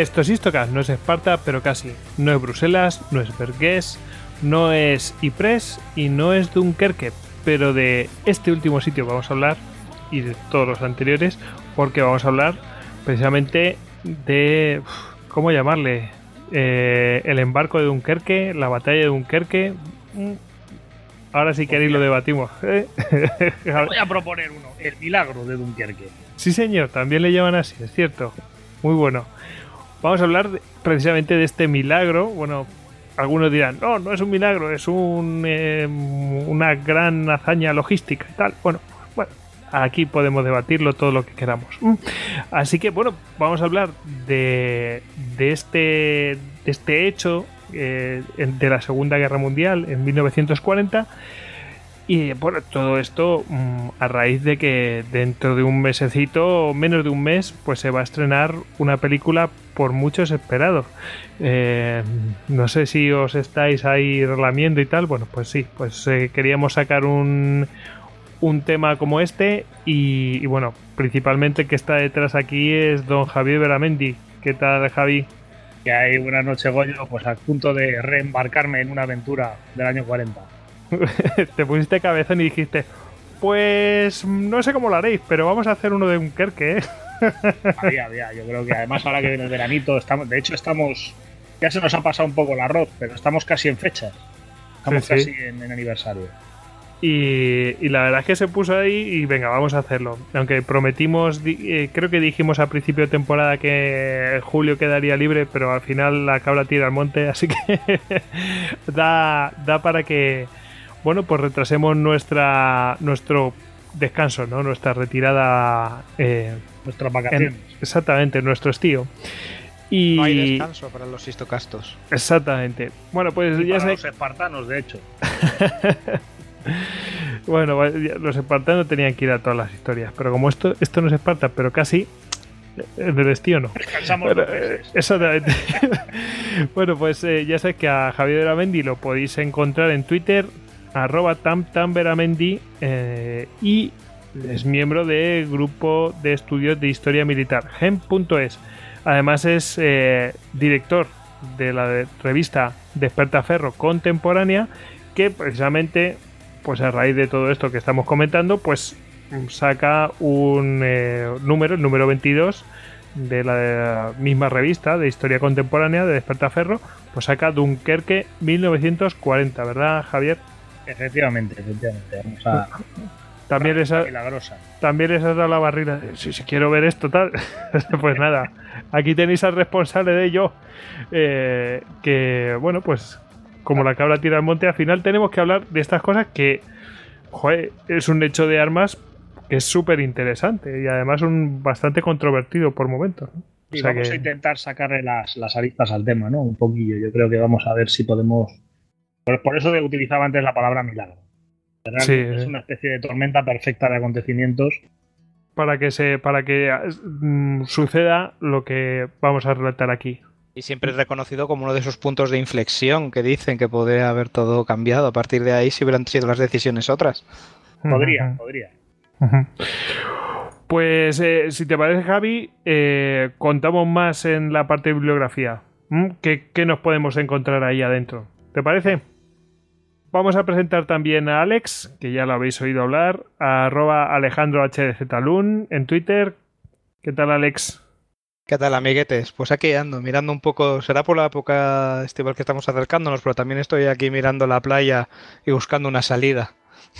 Esto es Istocas, no es Esparta, pero casi. No es Bruselas, no es Vergés, no es Ypres y no es Dunkerque. Pero de este último sitio vamos a hablar y de todos los anteriores, porque vamos a hablar precisamente de. ¿Cómo llamarle? Eh, el embarco de Dunkerque, la batalla de Dunkerque. Mm, ahora si queréis lo debatimos. ¿eh? Voy a proponer uno, el milagro de Dunkerque. Sí, señor, también le llaman así, es cierto. Muy bueno. Vamos a hablar precisamente de este milagro. Bueno, algunos dirán, no, no es un milagro, es un, eh, una gran hazaña logística y tal. Bueno, bueno, aquí podemos debatirlo todo lo que queramos. Mm. Así que, bueno, vamos a hablar de, de, este, de este hecho eh, de la Segunda Guerra Mundial en 1940 y bueno, todo esto mm, a raíz de que dentro de un mesecito, menos de un mes, pues se va a estrenar una película por muchos esperado. Eh, no sé si os estáis ahí relamiendo y tal. Bueno, pues sí, pues eh, queríamos sacar un, un tema como este y, bueno, principalmente que está detrás aquí es don Javier Veramendi. ¿Qué tal, Javi? Que hay buenas noches, Goyo, pues a punto de reembarcarme en una aventura del año 40. te pusiste cabezón y dijiste, pues no sé cómo lo haréis, pero vamos a hacer uno de un Kerke, ¿eh? Había, había. Yo creo que además ahora que viene el veranito, estamos, de hecho estamos, ya se nos ha pasado un poco el arroz, pero estamos casi en fecha. Estamos casi En, aniversario. Y, la verdad es que se puso ahí y venga, vamos a hacerlo. Aunque prometimos, eh, creo que dijimos a principio de temporada que julio quedaría libre, pero al final la cabra tira al monte, así que da, da para que bueno, pues retrasemos nuestra nuestro descanso, ¿no? Nuestra retirada. Eh, Nuestras vacaciones. exactamente, nuestro estío. Y... No hay descanso para los histocastos. Exactamente. Bueno, pues ya para los espartanos, de hecho. bueno, los espartanos tenían que ir a todas las historias, pero como esto, esto no es Esparta, pero casi. El del estío no. Descansamos eh, Exactamente. bueno, pues eh, ya sabéis que a Javier Aramendi lo podéis encontrar en Twitter arroba eh, y es miembro del grupo de estudios de historia militar, gem.es. Además es eh, director de la revista Despertaferro Contemporánea, que precisamente, pues a raíz de todo esto que estamos comentando, pues saca un eh, número, el número 22, de la misma revista de historia contemporánea de Despertaferro, pues saca Dunkerque 1940, ¿verdad, Javier? Efectivamente, efectivamente. Vamos a. También les, ha, también les has dado la barrera. Si, si quiero ver esto, tal. pues nada, aquí tenéis al responsable de ello. Eh, que, bueno, pues como la cabra tira al monte, al final tenemos que hablar de estas cosas que, joder, es un hecho de armas que es súper interesante y además un bastante controvertido por momentos. Y vamos a intentar sacarle las, las aristas al tema, ¿no? Un poquillo. Yo creo que vamos a ver si podemos por, eso utilizaba antes la palabra milagro. Es una especie de tormenta perfecta de acontecimientos. Para que, se, para que mm, suceda lo que vamos a relatar aquí. Y siempre es reconocido como uno de esos puntos de inflexión que dicen que podría haber todo cambiado a partir de ahí si hubieran sido las decisiones otras. Podría, podría. Pues eh, si te parece, Javi, eh, contamos más en la parte de bibliografía. ¿Mm? ¿Qué, ¿Qué, nos podemos encontrar ahí adentro? ¿Te parece? Vamos a presentar también a Alex, que ya lo habéis oído hablar, a arroba alejandrohdezlun en Twitter. ¿Qué tal, Alex? ¿Qué tal, amiguetes? Pues aquí ando, mirando un poco, será por la época estival que estamos acercándonos, pero también estoy aquí mirando la playa y buscando una salida.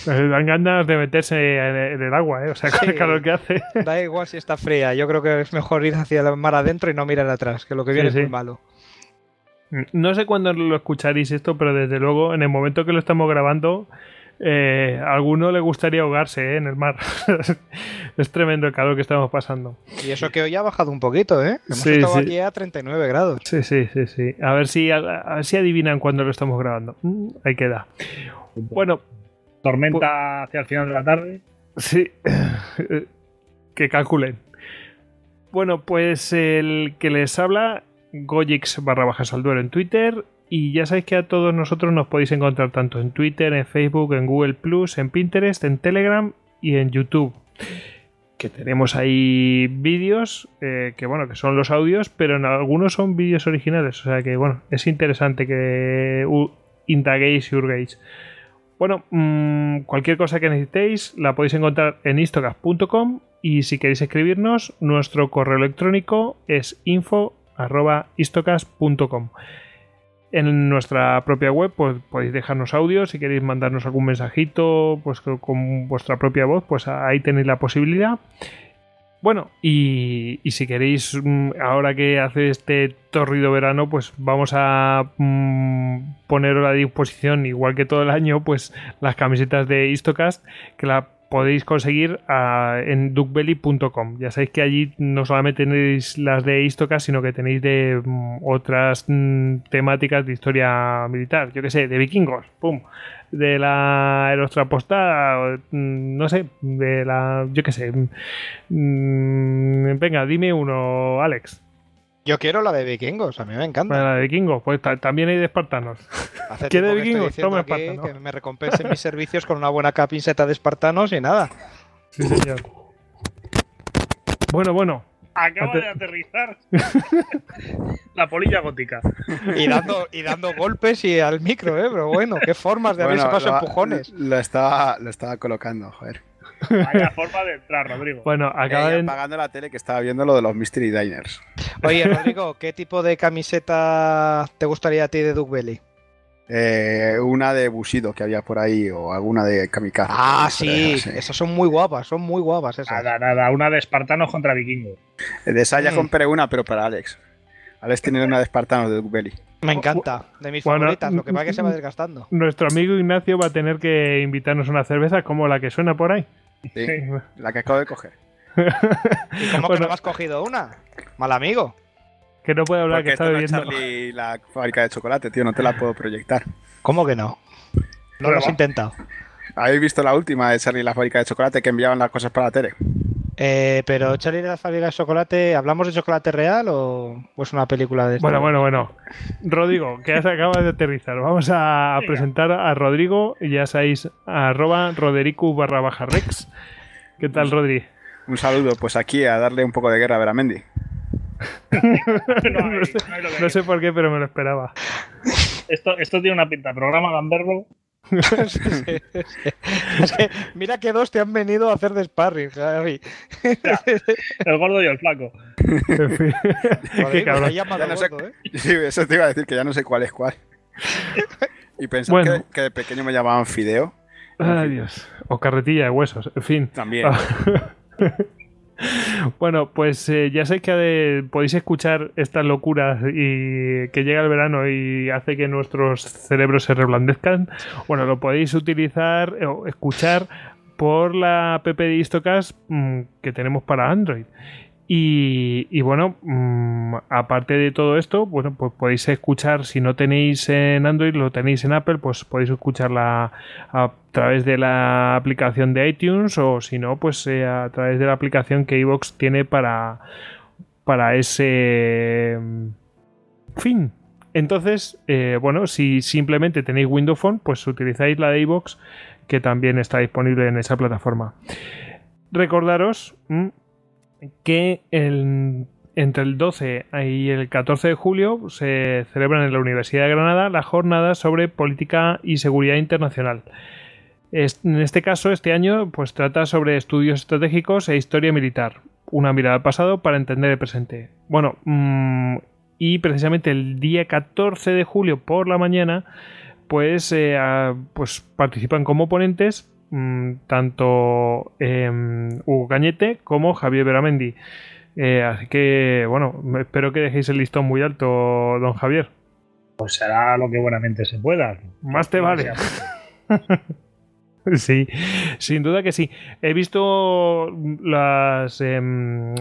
Dan ganas de meterse en el agua, ¿eh? O sea, con el calor que hace. Da igual si está fría, yo creo que es mejor ir hacia el mar adentro y no mirar atrás, que lo que viene es muy malo. No sé cuándo lo escucharéis esto, pero desde luego, en el momento que lo estamos grabando, eh, a alguno le gustaría ahogarse ¿eh? en el mar. es tremendo el calor que estamos pasando. Y eso que hoy ha bajado un poquito, ¿eh? Hemos estado aquí a 39 grados. Sí, sí, sí, sí. A ver si, a, si adivinan cuándo lo estamos grabando. Mm, ahí queda. Bueno. Tormenta hacia el final de la tarde. Sí. que calculen. Bueno, pues el que les habla, Gojix barra baja Salduero en Twitter y ya sabéis que a todos nosotros nos podéis encontrar tanto en Twitter, en Facebook, en Google Plus, en Pinterest, en Telegram y en YouTube. Que tenemos ahí vídeos, eh, que bueno, que son los audios, pero en algunos son vídeos originales. O sea que bueno, es interesante que indaguéis y hurguéis. Bueno, mm, cualquier cosa que necesitéis la podéis encontrar en istocast.com y si queréis escribirnos, nuestro correo electrónico es info.istocast.com. En nuestra propia web pues, podéis dejarnos audio, si queréis mandarnos algún mensajito pues, con vuestra propia voz, pues ahí tenéis la posibilidad. Bueno, y, si queréis, mm, ahora que hace este torrido verano, pues vamos a mm, poneros a disposición, igual que todo el año, pues las camisetas de Istocast, que la podéis conseguir ah, en duckbelly.com. Ya sabéis que allí no solamente tenéis las de Istocast, sino que tenéis de mm, otras mm, temáticas de historia militar. Yo que sé, de vikingos, pum. De la aerostraposta, mm, no sé, de la. Yo que sé. venga, dime uno, Alex. Yo quiero la de vikingos, a mí me encanta. La de vikingos, pues también hay de espartanos. ¿Quieres de vikingos? Toma espartanos. Que me recompensen mis servicios con una buena camiseta de espartanos y nada. Sí, señor. Bueno, bueno. Acaba de aterrizar la polilla gótica. Y dando, y dando golpes y al micro, ¿eh? Pero bueno, qué formas de haberse pasado empujones. Lo estaba, lo estaba colocando, joder. Vaya forma de entrar, Rodrigo. Bueno, acaba de... apagando la tele que estaba viendo lo de los Mystery Diners. Oye, Rodrigo, ¿qué tipo de camiseta te gustaría a ti de Duke Belly? Eh, una de Bushido que había por ahí o alguna de Kamikaze. Ah, sí, esas son muy guapas, son muy guapas esas. Nada, nada, una de espartanos contra vikingos. De esa ya mm. compré una, pero para Alex. Alex tiene una de espartanos de Duke Belly. Me encanta, de mis favoritas, lo que pasa es que se va desgastando. Nuestro amigo Ignacio va a tener que invitarnos una cerveza como la que suena por ahí. Sí, la que acabo de coger. ¿Y cómo que no has cogido una? Mal amigo. Que no puede hablar, que está bebiendo. la fábrica de chocolate, tío, no te la puedo proyectar. ¿Cómo que no? No lo has intentado. ¿Habéis visto la última de Charlie la fábrica de chocolate que enviaban las cosas para la tele? Eh, pero Charlie la fábrica de chocolate, ¿hablamos de chocolate real o, es una película de Bueno, bueno, bueno. Rodrigo, que ya se acaba de aterrizar. Vamos a presentar a Rodrigo, y ya sabéis, arroba rodericu barra baja rex. ¿Qué tal, Rodri? Un saludo, pues aquí a darle un poco de guerra a Veramendi. no, sé, por qué, pero me lo esperaba. Esto, esto tiene una pinta. Programa Gamberro mira que dos te han venido a hacer de sparring, Javi. el gordo y el flaco. Qué cabrón. ¿eh? Sí, eso te iba a decir que ya no sé cuál es cuál. Y pensaba que, de pequeño me llamaban Fideo. Ay, Dios. O carretilla de huesos, en fin. También. Bueno, pues eh, ya sé que podéis escuchar estas locuras y que llega el verano y hace que nuestros cerebros se reblandezcan. Bueno, lo podéis utilizar o escuchar por la app de Istocast mm, que tenemos para Android. Y, bueno, mm, aparte de todo esto, bueno, pues podéis escuchar, si no tenéis en Android, lo tenéis en Apple, pues podéis escucharla a través de la aplicación de iTunes o si no, pues eh, a través de la aplicación que iVoox tiene para, para ese mm, fin. Entonces, eh, bueno, si simplemente tenéis Windows Phone, pues utilizáis la de iVoox que también está disponible en esa plataforma. Recordaros que entre el 12 y el 14 de julio se celebran en la Universidad de Granada las jornadas sobre política y seguridad internacional. En este caso, este año, pues trata sobre estudios estratégicos e historia militar. una mirada al pasado para entender el presente. Bueno, mm, y precisamente el día 14 de julio por la mañana, pues, eh, pues participan como ponentes mm, tanto em, Hugo Cañete como Javier Beramendi. Eh, así que, bueno, espero que dejéis el listón muy alto, don Javier. Pues será lo que buenamente se pueda. Más te vale. Sí, sin duda que sí. He visto las, em,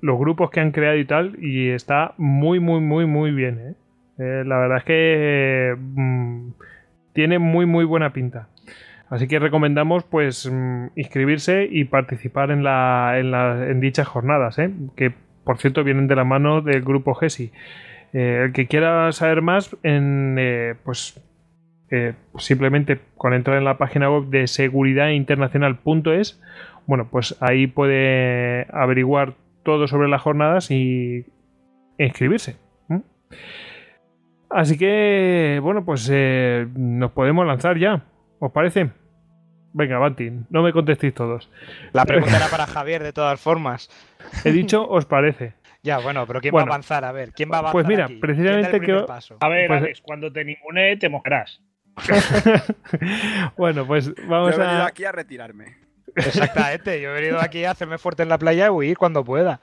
los grupos que han creado y tal, y está muy, muy, muy, muy bien. ¿eh? Eh, la verdad es que mm, tiene muy, muy buena pinta. Así que recomendamos pues mm, inscribirse y participar en, la, en, en dichas jornadas, ¿eh? que por cierto vienen de la mano del grupo GESI. el que quiera saber más, en, pues simplemente con entrar en la página web de seguridadinternacional.es, bueno, pues ahí puede averiguar todo sobre las jornadas y inscribirse. Así que, bueno, pues eh, nos podemos lanzar ya. ¿Os parece? Venga, Banti, no me contestéis todos. La pregunta era para Javier, de todas formas. He dicho, ¿os parece? Ya, bueno, pero ¿quién va a avanzar? A ver, ¿quién va a avanzar? Pues mira, precisamente que. A ver, pues, cuando te ningune, te mojarás. bueno, pues vamos yo he venido aquí a retirarme. Exactamente, yo he venido aquí a hacerme fuerte en la playa y huir cuando pueda.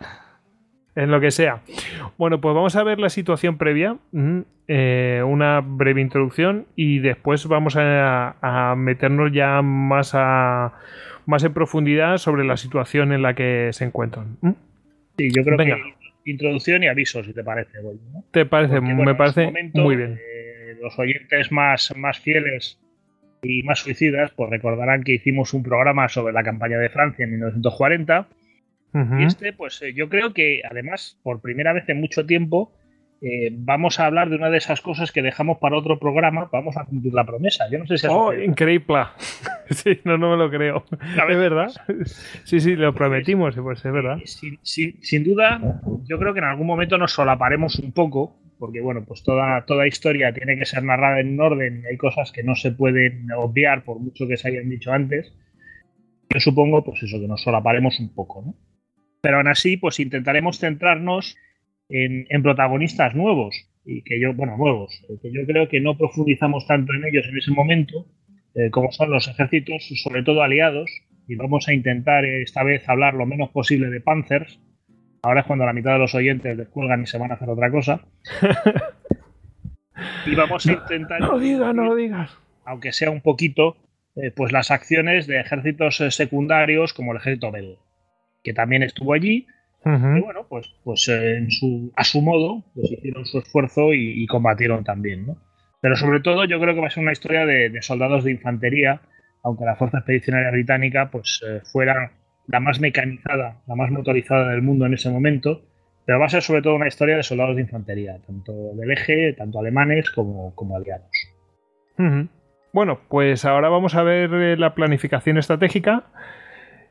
En lo que sea. Bueno, pues vamos a ver la situación previa, eh, una breve introducción y después vamos a, meternos ya más, a, más en profundidad sobre la situación en la que se encuentran. Sí, yo creo que introducción y aviso, si te parece. Te parece, me parece muy bien. Eh, los oyentes más, más fieles y más suicidas, pues recordarán que hicimos un programa sobre la campaña de Francia en 1940. Y este, pues eh, yo creo que además, por primera vez en mucho tiempo, eh, vamos a hablar de una de esas cosas que dejamos para otro programa. Vamos a cumplir la promesa. Yo no sé si. ¡Oh, increíble! sí, no, no me lo creo. ¿Es verdad? Sí, sí, lo prometimos, pues es verdad. Sin, sin, duda, yo creo que en algún momento nos solaparemos un poco porque bueno, pues toda, toda historia tiene que ser narrada en orden y hay cosas que no se pueden obviar por mucho que se hayan dicho antes. Yo supongo, pues eso, que nos solaparemos un poco, ¿no? Pero aún así, pues intentaremos centrarnos en, protagonistas nuevos y que yo, bueno, nuevos, que yo creo que no profundizamos tanto en ellos en ese momento, eh, como son los ejércitos, sobre todo aliados, y vamos a intentar esta vez hablar lo menos posible de Panzers, Ahora es cuando la mitad de los oyentes descuelgan y se van a hacer otra cosa. y vamos a intentar. No, digas, no lo digas. Aunque sea un poquito, eh, pues las acciones de ejércitos eh, secundarios como el ejército belga, que también estuvo allí. Y bueno, pues, pues eh, en su, a su modo, pues hicieron su esfuerzo y, combatieron también, ¿no? Pero sobre todo yo creo que va a ser una historia de, soldados de infantería, aunque la Fuerza Expedicionaria Británica pues fuera la más mecanizada, la más motorizada del mundo en ese momento, pero va a ser sobre todo una historia de soldados de infantería, tanto del eje, tanto alemanes como, como aliados. Bueno, pues ahora vamos a ver eh, la planificación estratégica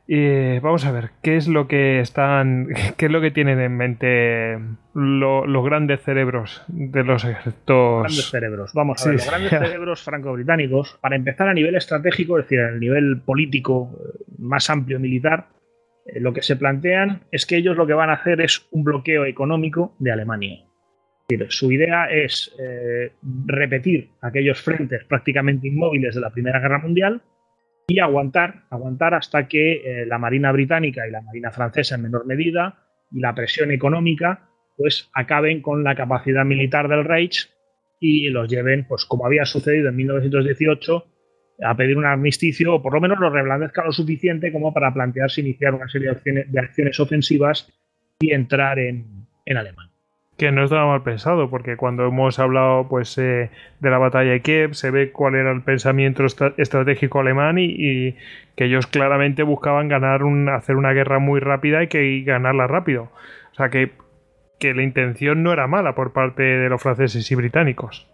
vamos a ver qué es lo que están, qué es lo que tienen en mente los grandes cerebros de los ejércitos. Grandes cerebros. Vamos a ver, los grandes cerebros franco-británicos, para empezar a nivel estratégico, es decir, a nivel político eh, más amplio militar, eh, lo que se plantean es que ellos lo que van a hacer es un bloqueo económico de Alemania. Es decir, su idea es eh, repetir aquellos frentes prácticamente inmóviles de la Primera Guerra Mundial y aguantar, aguantar hasta que eh, la Marina británica y la Marina francesa en menor medida y la presión económica pues acaben con la capacidad militar del Reich y los lleven, pues como había sucedido en 1918, a pedir un armisticio o por lo menos lo reblandezca lo suficiente como para plantearse iniciar una serie de acciones, ofensivas y entrar en, en Alemania que no estaba mal pensado, porque cuando hemos hablado pues eh, de la batalla de Kiev, se ve cuál era el pensamiento estratégico alemán y, que ellos claramente buscaban ganar un, hacer una guerra muy rápida y que ganarla rápido. O sea que, que la intención no era mala por parte de los franceses y británicos.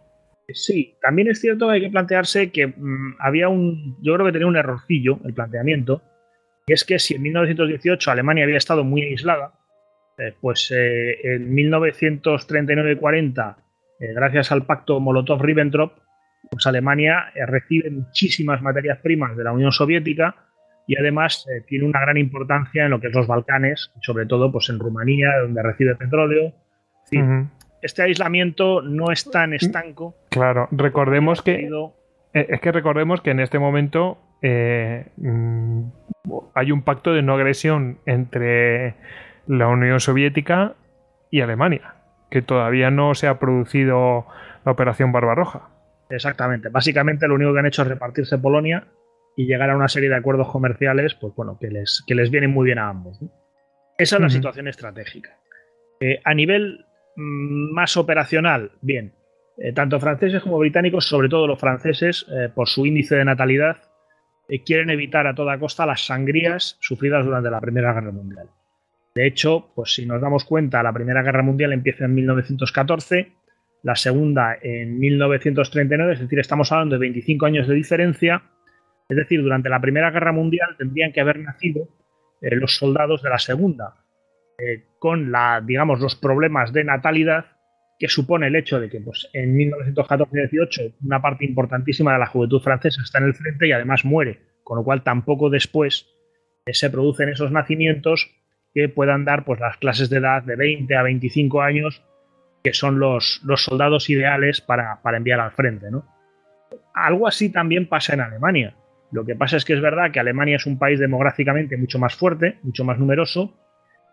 Sí, también es cierto que hay que plantearse que mm, había un, yo creo que tenía un errorcillo el planteamiento, y es que si en 1918 Alemania había estado muy aislada, eh, pues eh, en 1939-40, eh, gracias al pacto Molotov-Ribbentrop, pues Alemania recibe muchísimas materias primas de la Unión Soviética, y además tiene una gran importancia en lo que es los Balcanes, sobre todo pues, en Rumanía, donde recibe petróleo. Este aislamiento no es tan estanco. Claro, recordemos que... Es que recordemos que en este momento eh, mm, hay un pacto de no agresión entre la Unión Soviética y Alemania, que todavía no se ha producido la operación Barbarroja. Exactamente. Básicamente lo único que han hecho es repartirse Polonia y llegar a una serie de acuerdos comerciales, pues bueno, que les, que les vienen muy bien a ambos. Esa es la situación estratégica. Eh, a nivel mm, más operacional, bien, eh, tanto franceses como británicos, sobre todo los franceses, eh, por su índice de natalidad, quieren evitar a toda costa las sangrías sufridas durante la Primera Guerra Mundial. De hecho, pues si nos damos cuenta, la Primera Guerra Mundial empieza en 1914 la segunda en 1939, es decir, estamos hablando de 25 años de diferencia, es decir, durante la Primera Guerra Mundial tendrían que haber nacido eh, los soldados de la Segunda, eh, con la, digamos, los problemas de natalidad que supone el hecho de que pues, en 1914-18 una parte importantísima de la juventud francesa está en el frente y además muere, con lo cual tampoco después eh, se producen esos nacimientos puedan dar pues, las clases de edad de 20 a 25 años que son los, los soldados ideales para, enviar al frente. ¿no? Algo así también pasa en Alemania. Lo que pasa es que es verdad que Alemania es un país demográficamente mucho más fuerte, mucho más numeroso,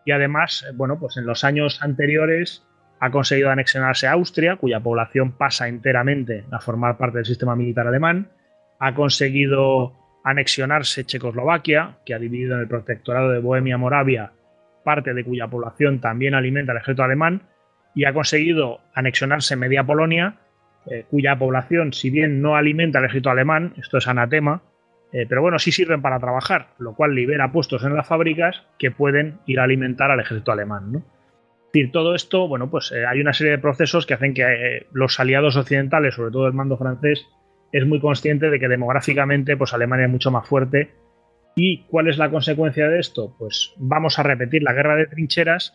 y además, bueno, pues en los años anteriores ha conseguido anexionarse a Austria, cuya población pasa enteramente a formar parte del sistema militar alemán, ha conseguido anexionarse Checoslovaquia, que ha dividido en el protectorado de Bohemia-Moravia parte de cuya población también alimenta el ejército alemán, y ha conseguido anexionarse media Polonia, eh, cuya población, si bien no alimenta el ejército alemán, esto es anatema, eh, pero bueno, sí sirven para trabajar, lo cual libera puestos en las fábricas que pueden ir a alimentar al ejército alemán. Es decir, todo esto, bueno, pues eh, hay una serie de procesos que hacen que los aliados occidentales, sobre todo el mando francés, es muy consciente de que demográficamente, pues Alemania es mucho más fuerte. ¿Y cuál es la consecuencia de esto? Pues vamos a repetir la guerra de trincheras,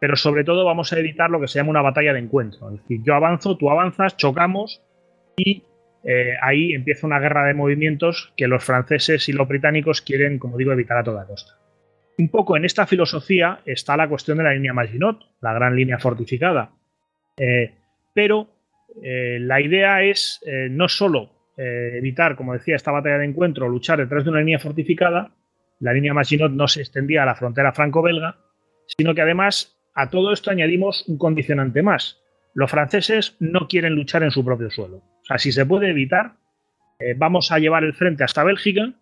pero sobre todo vamos a evitar lo que se llama una batalla de encuentro. Es decir, yo avanzo, tú avanzas, chocamos y eh, ahí empieza una guerra de movimientos que los franceses y los británicos quieren, como digo, evitar a toda costa. Un poco en esta filosofía está la cuestión de la línea Maginot, la gran línea fortificada. Eh, pero eh, la idea es no solo evitar, como decía, esta batalla de encuentro, luchar detrás de una línea fortificada, la línea Maginot no se extendía a la frontera franco-belga, sino que además a todo esto añadimos un condicionante más. Los franceses no quieren luchar en su propio suelo. O sea, si se puede evitar, eh, vamos a llevar el frente hasta Bélgica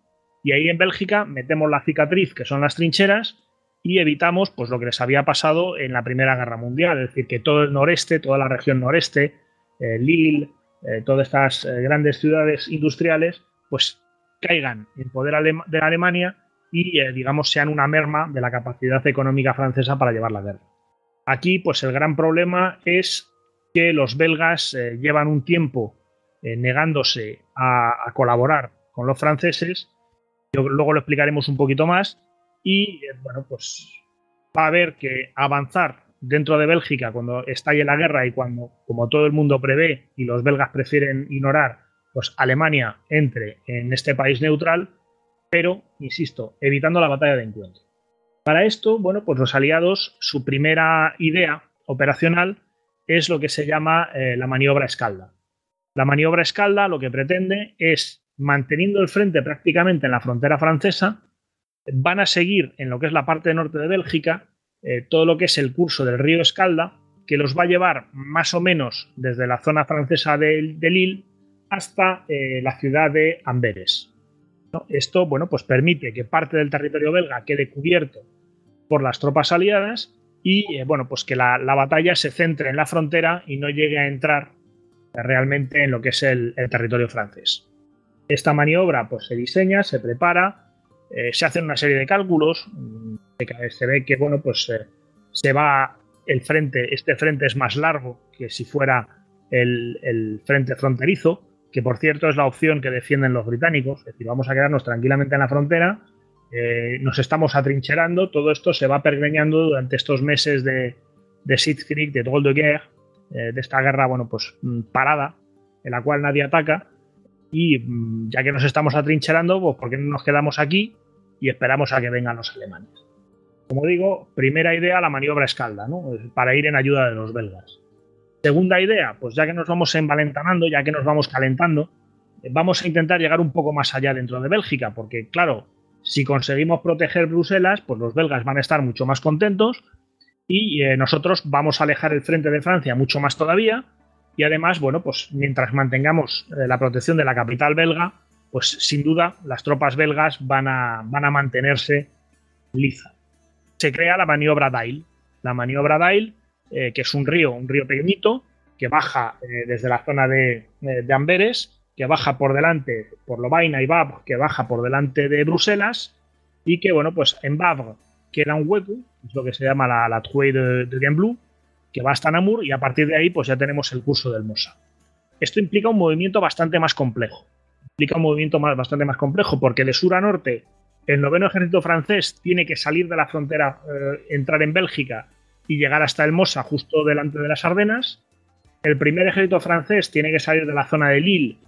y ahí en Bélgica metemos la cicatriz, que son las trincheras, y evitamos pues, lo que les había pasado en la Primera Guerra Mundial. Es decir, que todo el noreste, toda la región noreste, eh, Lille, eh, todas estas grandes ciudades industriales, pues caigan en poder de Alemania y, digamos, sean una merma de la capacidad económica francesa para llevar la guerra. Aquí, pues el gran problema es que los belgas eh, llevan un tiempo eh, negándose a, colaborar con los franceses. luego lo explicaremos un poquito más. Y eh, bueno, pues va a haber que avanzar dentro de Bélgica cuando estalle la guerra y cuando, como todo el mundo prevé y los belgas prefieren ignorar, pues Alemania entre en este país neutral, pero, insisto, evitando la batalla de encuentro. Para esto, bueno, pues los aliados, su primera idea operacional es lo que se llama eh, la maniobra escalda. La maniobra escalda lo que pretende es, manteniendo el frente prácticamente en la frontera francesa, van a seguir en lo que es la parte norte de Bélgica eh, todo lo que es el curso del río Escalda, que los va a llevar más o menos desde la zona francesa de, Lille hasta eh, la ciudad de Amberes. Esto, bueno, pues permite que parte del territorio belga quede cubierto por las tropas aliadas y, eh, bueno, pues que la, batalla se centre en la frontera y no llegue a entrar realmente en lo que es el, territorio francés. Esta maniobra, pues se diseña, se prepara, eh, se hacen una serie de cálculos, mm, se ve que, bueno, pues eh, se va el frente, este frente es más largo que si fuera el, frente fronterizo, que por cierto es la opción que defienden los británicos, es decir, vamos a quedarnos tranquilamente en la frontera, eh, nos estamos atrincherando, todo esto se va pergreñando durante estos meses de, de de Drôle de Guerre, de esta guerra, bueno, pues mm, parada, en la cual nadie ataca, y mm, ya que nos estamos atrincherando, pues ¿por qué no nos quedamos aquí y esperamos a que vengan los alemanes. Como digo, primera idea, la maniobra escalda, ¿no? para ir en ayuda de los belgas. Segunda idea, pues ya que nos vamos envalentanando, ya que nos vamos calentando, vamos a intentar llegar un poco más allá dentro de Bélgica, porque claro, si conseguimos proteger Bruselas, pues los belgas van a estar mucho más contentos y eh, nosotros vamos a alejar el frente de Francia mucho más todavía. Y además, bueno, pues mientras mantengamos eh, la protección de la capital belga, pues sin duda las tropas belgas van a, van a mantenerse liza. Se crea la maniobra Dail. La maniobra Dail, eh, que es un río, un río pequeñito, que baja desde la zona de, de Amberes que baja por delante por Lovaina y Bab, que baja por delante de Bruselas, y que, bueno, pues en Bavre queda un hueco, es lo que se llama la, la de, de que va hasta Namur, y a partir de ahí, pues ya tenemos el curso del Mosa. Esto implica un movimiento bastante más complejo. Implica un movimiento más, bastante más complejo, porque de sur a norte, el noveno ejército francés tiene que salir de la frontera, eh, entrar en Bélgica y llegar hasta el Mosa, justo delante de las Ardenas. El primer ejército francés tiene que salir de la zona de Lille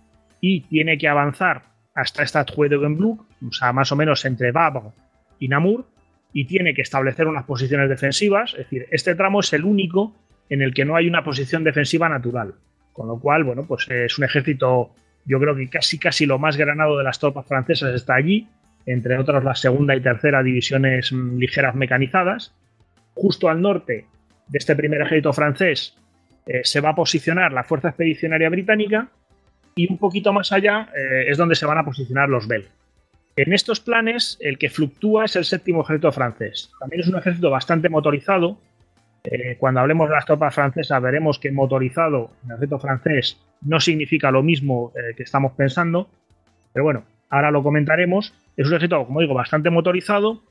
y tiene que avanzar hasta esta de Genbluck, o sea, más o menos entre Vabre y Namur, y tiene que establecer unas posiciones defensivas. Es decir, este tramo es el único en el que no hay una posición defensiva natural. Con lo cual, bueno, pues es un ejército, yo creo que casi casi lo más granado de las tropas francesas está allí, entre otras las segunda y tercera divisiones mm, ligeras mecanizadas. Justo al norte de este primer ejército francés eh, se va a posicionar la Fuerza Expedicionaria Británica y un poquito más allá eh, es donde se van a posicionar los belgas. En estos planes, el que fluctúa es el séptimo ejército francés. También es un ejército bastante motorizado. Eh, cuando hablemos de las tropas francesas, veremos que motorizado en el ejército francés no significa lo mismo eh, que estamos pensando. Pero bueno, ahora lo comentaremos. Es un ejército, como digo, bastante motorizado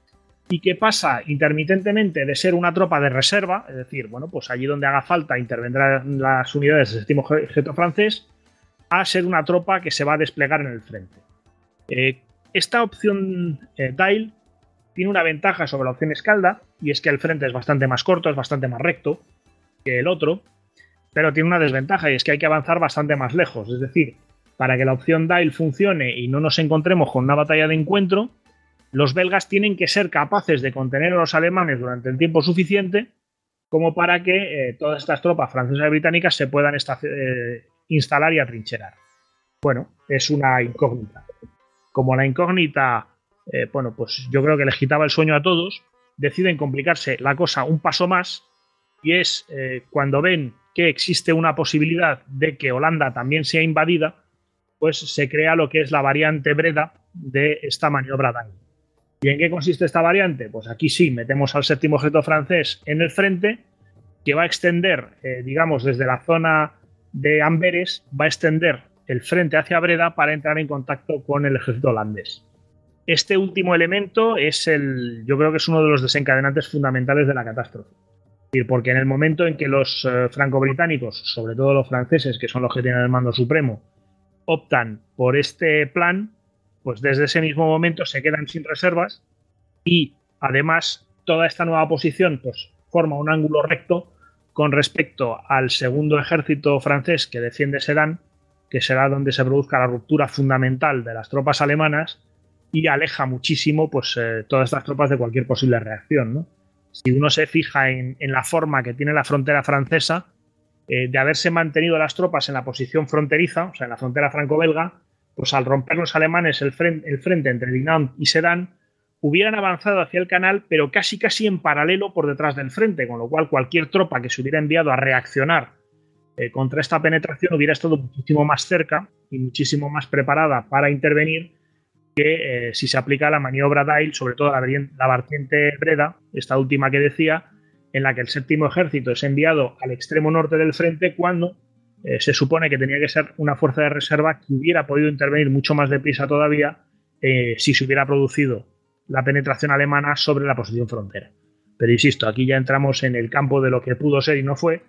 y que pasa intermitentemente de ser una tropa de reserva, es decir, bueno, pues allí donde haga falta intervendrán las unidades del séptimo ejército francés, a ser una tropa que se va a desplegar en el frente. Eh, esta opción eh, Dial tiene una ventaja sobre la opción Escalda, y es que el frente es bastante más corto, es bastante más recto que el otro, pero tiene una desventaja, y es que hay que avanzar bastante más lejos. Es decir, para que la opción Dial funcione y no nos encontremos con una batalla de encuentro, los belgas tienen que ser capaces de contener a los alemanes durante el tiempo suficiente como para que eh, todas estas tropas francesas y británicas se puedan instalar y atrincherar. Bueno, es una incógnita. Como la incógnita, eh, bueno, pues yo creo que les quitaba el sueño a todos, deciden complicarse la cosa un paso más y es eh, cuando ven que existe una posibilidad de que Holanda también sea invadida, pues se crea lo que es la variante Breda de esta maniobra. ¿Y en qué consiste esta variante? Pues aquí sí, metemos al séptimo objeto francés en el frente, que va a extender, eh, digamos, desde la zona de Amberes va a extender el frente hacia Breda para entrar en contacto con el ejército holandés. Este último elemento es el, yo creo que es uno de los desencadenantes fundamentales de la catástrofe. Porque en el momento en que los eh, franco-británicos, sobre todo los franceses, que son los que tienen el mando supremo, optan por este plan, pues desde ese mismo momento se quedan sin reservas y además toda esta nueva posición pues, forma un ángulo recto con respecto al segundo ejército francés que defiende Sedan, que será donde se produzca la ruptura fundamental de las tropas alemanas y aleja muchísimo pues, eh, todas estas tropas de cualquier posible reacción. Si uno se fija en, la forma que tiene la frontera francesa, eh, de haberse mantenido las tropas en la posición fronteriza, o sea, en la frontera franco-belga, pues al romper los alemanes el el frente entre Dinant y Sedan, hubieran avanzado hacia el canal, pero casi casi en paralelo por detrás del frente, con lo cual cualquier tropa que se hubiera enviado a reaccionar eh, contra esta penetración hubiera estado muchísimo más cerca y muchísimo más preparada para intervenir que eh, si se aplica la maniobra Dial, sobre todo la, la vertiente Breda, esta última que decía, en la que el séptimo ejército es enviado al extremo norte del frente cuando eh, se supone que tenía que ser una fuerza de reserva que hubiera podido intervenir mucho más deprisa todavía si se hubiera producido la penetración alemana sobre la posición frontera. Pero insisto, aquí ya entramos en el campo de lo que pudo ser y no fue.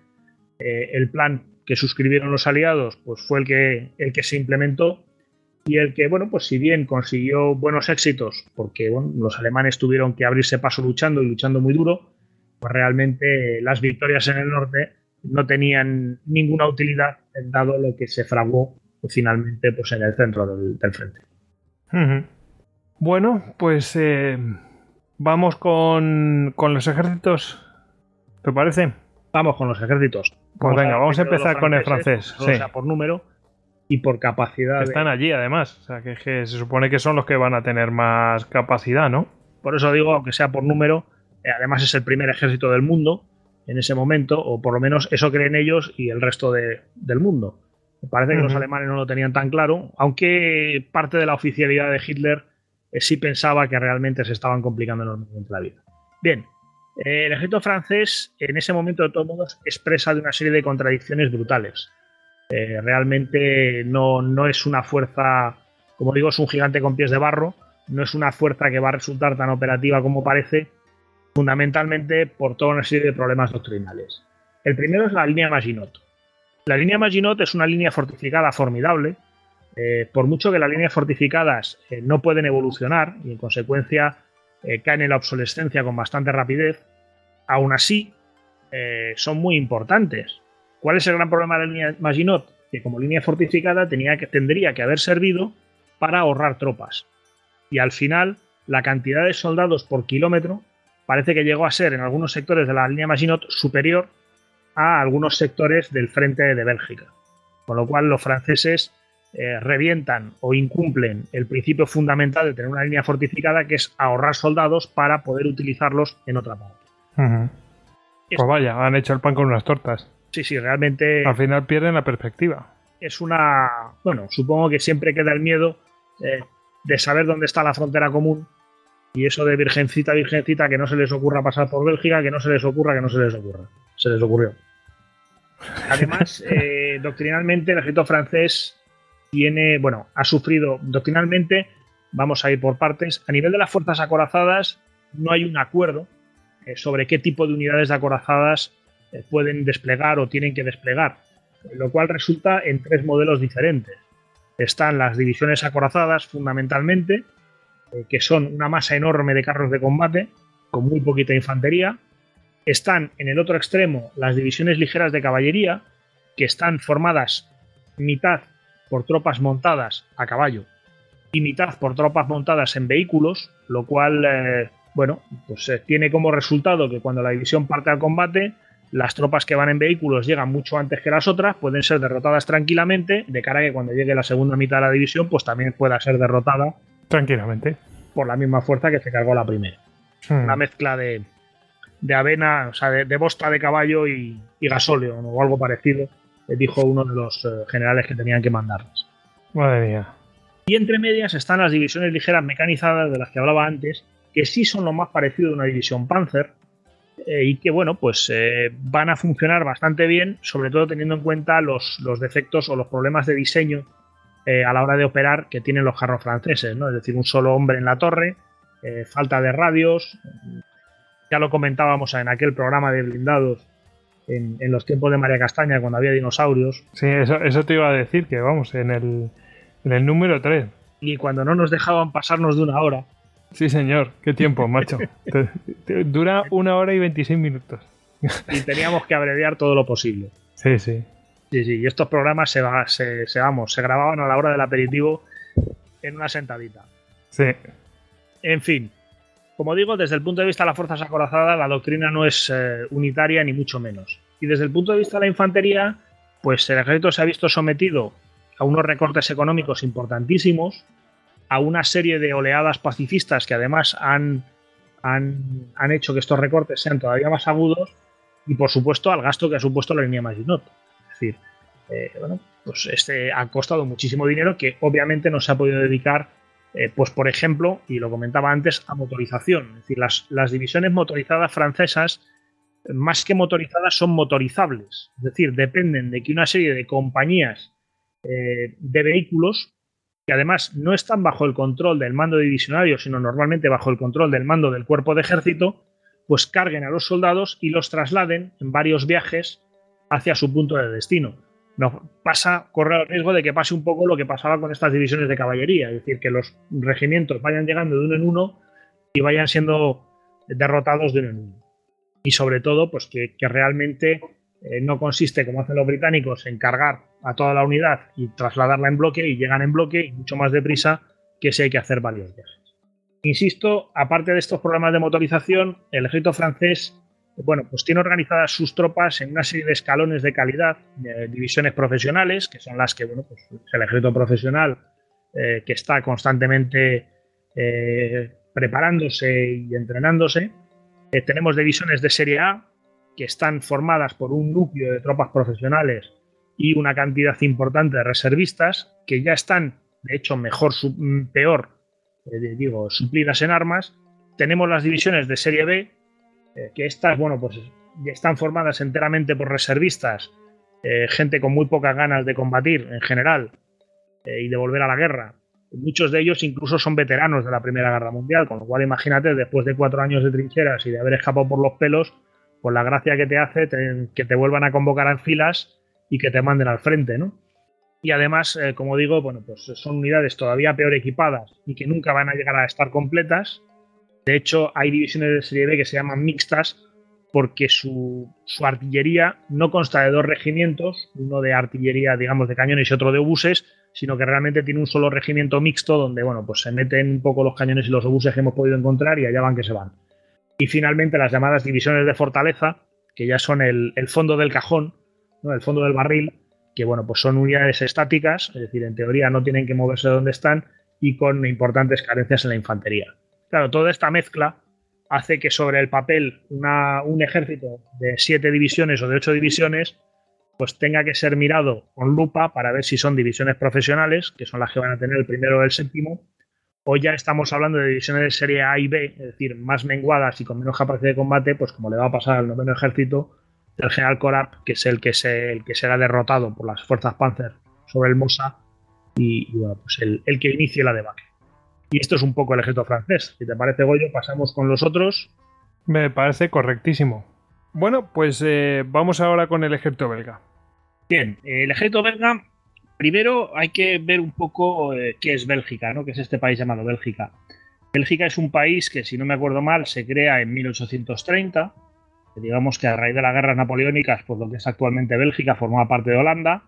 Eh, el plan que suscribieron los aliados pues fue el que, el que se implementó y el que, bueno, pues si bien consiguió buenos éxitos, porque los alemanes tuvieron que abrirse paso luchando y luchando muy duro, pues realmente las victorias en el norte no tenían ninguna utilidad dado lo que se fraguó finalmente pues, en el centro del, frente. Bueno, pues eh, vamos con, con, los ejércitos. ¿Te parece? Vamos con los ejércitos. Pues venga, vamos a empezar con el francés. O sea, por número y por capacidad. están allí, además. O sea, que, se supone que son los que van a tener más capacidad, ¿no? Por eso digo, aunque sea por número, eh, además es el primer ejército del mundo en ese momento, o por lo menos eso creen ellos y el resto del mundo. Me parece que los alemanes no lo tenían tan claro, aunque parte de la oficialidad de Hitler eh, sí pensaba que realmente se estaban complicando enormemente la vida. Bien, el ejército francés en ese momento de todos modos expresa de una serie de contradicciones brutales. realmente no, no es una fuerza, como digo, es un gigante con pies de barro, no es una fuerza que va a resultar tan operativa como parece, fundamentalmente por toda una serie de problemas doctrinales. El primero es la línea Maginot. La línea Maginot es una línea fortificada formidable, eh, por mucho que las líneas fortificadas eh, no pueden evolucionar y en consecuencia eh, caen en la obsolescencia con bastante rapidez, aún así son muy importantes. ¿Cuál es el gran problema de la línea Maginot? Que como línea fortificada tenía que, tendría que haber servido para ahorrar tropas. Y al final, la cantidad de soldados por kilómetro parece que llegó a ser en algunos sectores de la línea Maginot superior a algunos sectores del frente de Bélgica. Con lo cual los franceses eh, revientan o incumplen el principio fundamental de tener una línea fortificada que es ahorrar soldados para poder utilizarlos en otra parte. Pues vaya, han hecho el pan con unas tortas. Sí, sí, realmente... Al final pierden la perspectiva. Es una... Bueno, supongo que siempre queda el miedo eh, de saber dónde está la frontera común y eso de virgencita, virgencita, que no se les ocurra pasar por Bélgica, que no se les ocurra, que no se les ocurra. Se les ocurrió. Además, eh, doctrinalmente, el ejército francés tiene, bueno, ha sufrido doctrinalmente, vamos a ir por partes, a nivel de las fuerzas acorazadas no hay un acuerdo eh, sobre qué tipo de unidades de acorazadas eh, pueden desplegar o tienen que desplegar, lo cual resulta en tres modelos diferentes. Están las divisiones acorazadas fundamentalmente, eh, que son una masa enorme de carros de combate con muy poquita infantería. Están en el otro extremo las divisiones ligeras de caballería, que están formadas mitad por tropas montadas a caballo y mitad por tropas montadas en vehículos, lo cual, eh, bueno, pues eh, tiene como resultado que cuando la división parte al combate, las tropas que van en vehículos llegan mucho antes que las otras, pueden ser derrotadas tranquilamente, de cara a que cuando llegue la segunda mitad de la división, pues también pueda ser derrotada Tranquilamente. Por la misma fuerza que se cargó la primera. Hmm. Una mezcla de, avena, o sea, de, bosta de caballo y, gasóleo, o algo parecido, dijo uno de los eh, generales que tenían que mandarlas. Madre mía. Y entre medias están las divisiones ligeras mecanizadas de las que hablaba antes, que sí son lo más parecido a una división Panzer, eh, y que bueno, pues eh, van a funcionar bastante bien, sobre todo teniendo en cuenta los, los defectos o los problemas de diseño eh, a la hora de operar que tienen los carros franceses, ¿no? Es decir, un solo hombre en la torre, eh, falta de radios. Ya lo comentábamos en aquel programa de blindados en, los tiempos de María Castaña, cuando había dinosaurios. Sí, eso, te iba a decir, que vamos, en el, en el número 3. Y cuando no nos dejaban pasarnos de una hora. Sí, señor, qué tiempo, macho. dura una hora y 26 minutos. y teníamos que abreviar todo lo posible. Sí, sí. Sí, sí, y estos programas se, se, vamos, se grababan a la hora del aperitivo en una sentadita. Sí. En fin, como digo, desde el punto de vista de las fuerzas acorazadas, la doctrina no es eh, unitaria ni mucho menos. Y desde el punto de vista de la infantería, pues el ejército se ha visto sometido a unos recortes económicos importantísimos, a una serie de oleadas pacifistas que además han, han, han hecho que estos recortes sean todavía más agudos, y por supuesto al gasto que ha supuesto la línea Maginot decir, eh, bueno, pues este ha costado muchísimo dinero que obviamente no se ha podido dedicar, eh, pues por ejemplo, y lo comentaba antes, a motorización. Es decir, las, divisiones motorizadas francesas, más que motorizadas, son motorizables. Es decir, dependen de que una serie de compañías eh, de vehículos, que además no están bajo el control del mando divisionario, sino normalmente bajo el control del mando del cuerpo de ejército, pues carguen a los soldados y los trasladen en varios viajes hacia su punto de destino. No, pasa, corre el riesgo de que pase un poco lo que pasaba con estas divisiones de caballería, es decir, que los regimientos vayan llegando de uno en uno y vayan siendo derrotados de uno en uno. Y sobre todo, pues que, realmente eh, no consiste, como hacen los británicos, en cargar a toda la unidad y trasladarla en bloque y llegan en bloque y mucho más deprisa que si hay que hacer varios viajes. Insisto, aparte de estos programas de motorización, el ejército francés bueno, pues tiene organizadas sus tropas en una serie de escalones de calidad, divisiones profesionales, que son las que, bueno, pues el ejército profesional eh, que está constantemente eh, preparándose y entrenándose. Eh, tenemos divisiones de serie A, que están formadas por un núcleo de tropas profesionales y una cantidad importante de reservistas, que ya están, de hecho, mejor, mm, peor, digo, suplidas en armas. Tenemos las divisiones de serie B, eh, que estas, bueno, pues están formadas enteramente por reservistas, eh, gente con muy pocas ganas de combatir en general eh, y de volver a la guerra. Muchos de ellos incluso son veteranos de la Primera Guerra Mundial, con lo cual imagínate, después de cuatro años de trincheras y de haber escapado por los pelos, pues la gracia que te hace que te vuelvan a convocar en filas y que te manden al frente, ¿no? Y además, como digo, bueno, pues son unidades todavía peor equipadas y que nunca van a llegar a estar completas de hecho, hay divisiones de serie B que se llaman mixtas porque su, artillería no consta de dos regimientos, uno de artillería, digamos, de cañones y otro de obuses, sino que realmente tiene un solo regimiento mixto donde, bueno, pues se meten un poco los cañones y los obuses que hemos podido encontrar y allá van que se van. Y finalmente las llamadas divisiones de fortaleza, que ya son el, fondo del cajón, el fondo del barril, que, bueno, pues son unidades estáticas, es decir, en teoría no tienen que moverse de donde están y con importantes carencias en la infantería. Claro, toda esta mezcla hace que sobre el papel un ejército de siete divisiones o de ocho divisiones pues tenga que ser mirado con lupa para ver si son divisiones profesionales, que son las que van a tener el primero o el séptimo, o ya estamos hablando de divisiones de serie A y B, es decir, más menguadas y con menos capacidad de combate, pues como le va a pasar al noveno ejército del general Korab, que es el que, se, el que será derrotado por las fuerzas Panzer sobre el Mosa y, bueno, pues el, que inicie la debacle. Y esto es un poco el ejército francés. Si te parece, Goyo, pasamos con los otros. Me parece correctísimo. Bueno, pues eh, vamos ahora con el ejército belga. Bien, el ejército belga, primero hay que ver un poco eh, qué es Bélgica, ¿no? que es este país llamado Bélgica. Bélgica es un país que, si no me acuerdo mal, se crea en 1830. Digamos que a raíz de las guerras napoleónicas, pues lo que es actualmente Bélgica formaba parte de Holanda.